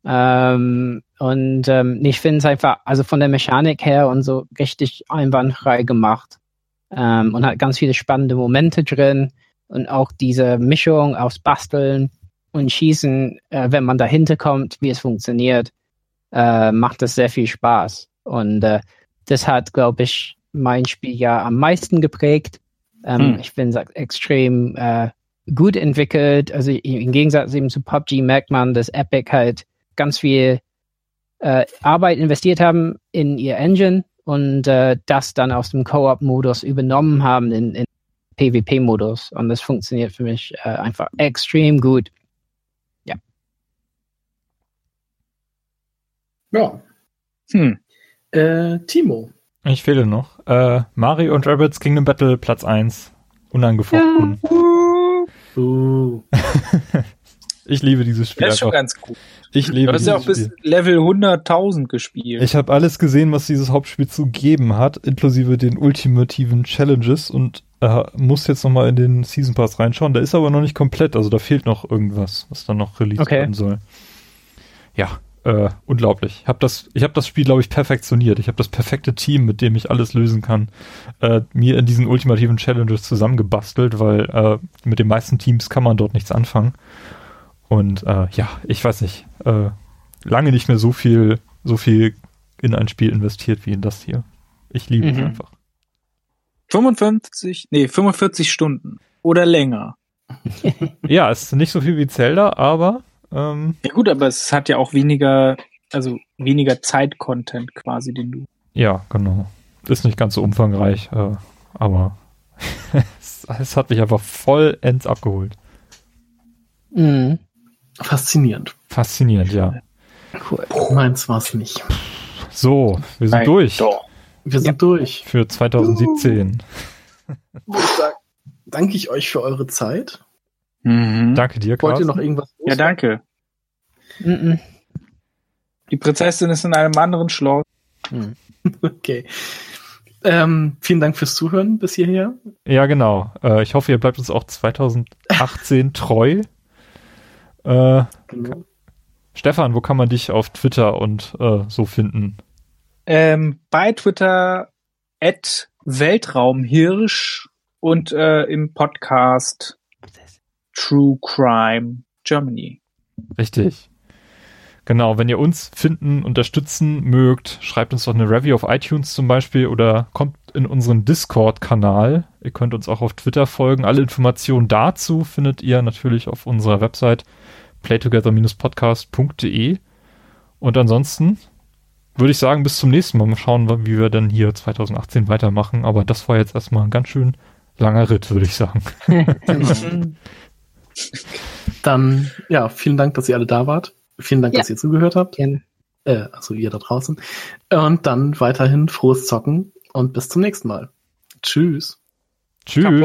Ähm, und ähm, ich finde es einfach, also von der Mechanik her und so richtig einwandfrei gemacht. Ähm, und hat ganz viele spannende Momente drin. Und auch diese Mischung aus Basteln und Schießen, äh, wenn man dahinter kommt, wie es funktioniert, äh, macht es sehr viel Spaß. Und äh, das hat, glaube ich, mein Spiel ja am meisten geprägt. Ähm, hm. Ich finde es extrem äh, gut entwickelt. Also im Gegensatz eben zu PUBG merkt man, dass Epic halt ganz viel äh, Arbeit investiert haben in ihr Engine und äh, das dann aus dem Co-op-Modus übernommen haben in, in PvP-Modus. Und das funktioniert für mich äh, einfach extrem gut. Ja. Hm. Äh, Timo. Ich fehle noch. Äh, Mario und Rabbits Kingdom Battle Platz 1. Unangefochten. Ja. Uh. <laughs> ich liebe dieses Spiel. Das ist schon ganz gut. Ich liebe Du hast ja auch bis Level 100.000 gespielt. Ich habe alles gesehen, was dieses Hauptspiel zu geben hat, inklusive den ultimativen Challenges und äh, muss jetzt nochmal in den Season Pass reinschauen. Der ist aber noch nicht komplett, also da fehlt noch irgendwas, was dann noch released okay. werden soll. Ja, äh, unglaublich. Ich habe das, ich habe das Spiel, glaube ich, perfektioniert. Ich habe das perfekte Team, mit dem ich alles lösen kann, äh, mir in diesen ultimativen Challenges zusammengebastelt, weil äh, mit den meisten Teams kann man dort nichts anfangen. Und äh, ja, ich weiß nicht, äh, lange nicht mehr so viel, so viel in ein Spiel investiert wie in das hier. Ich liebe mhm. es einfach. 55, nee, 45 Stunden oder länger. <laughs> ja, es ist nicht so viel wie Zelda, aber ähm, ja gut, aber es hat ja auch weniger, also weniger Zeit-Content quasi, den du. Ja, genau. Ist nicht ganz so umfangreich, äh, aber <laughs> es, es, hat mich einfach vollends abgeholt. Mhm. Faszinierend. Faszinierend, ja. Cool. Meins war es nicht. So, wir sind Nein, durch. Doch. Wir sind ja. durch. Für 2017. Danke ich euch für eure Zeit. Mhm. Danke dir, Wollt ihr noch irgendwas Ja, danke. Mhm. Die Prinzessin ist in einem anderen Schloss. Mhm. <laughs> Okay. Ähm, vielen Dank fürs Zuhören bis hierher. Ja, genau. Äh, ich hoffe, ihr bleibt uns auch 2018 <laughs> treu. Äh, genau. Stefan, wo kann man dich auf Twitter und äh, so finden? Ähm, bei Twitter at Weltraumhirsch und äh, im Podcast True Crime Germany. Richtig. Genau, wenn ihr uns finden, unterstützen mögt, schreibt uns doch eine Review auf iTunes zum Beispiel oder kommt in unseren Discord-Kanal. Ihr könnt uns auch auf Twitter folgen. Alle Informationen dazu findet ihr natürlich auf unserer Website playtogether-podcast.de. Und ansonsten würde ich sagen, bis zum nächsten Mal. Mal schauen, wie wir dann hier 2018 weitermachen. Aber das war jetzt erstmal ein ganz schön langer Ritt, würde ich sagen. <laughs> <laughs> Dann, ja, vielen Dank, dass ihr alle da wart. Vielen Dank, ja. dass ihr zugehört habt. Gerne. Äh, also ihr da draußen. Und dann weiterhin frohes Zocken und bis zum nächsten Mal. Tschüss. Tschüss. <laughs>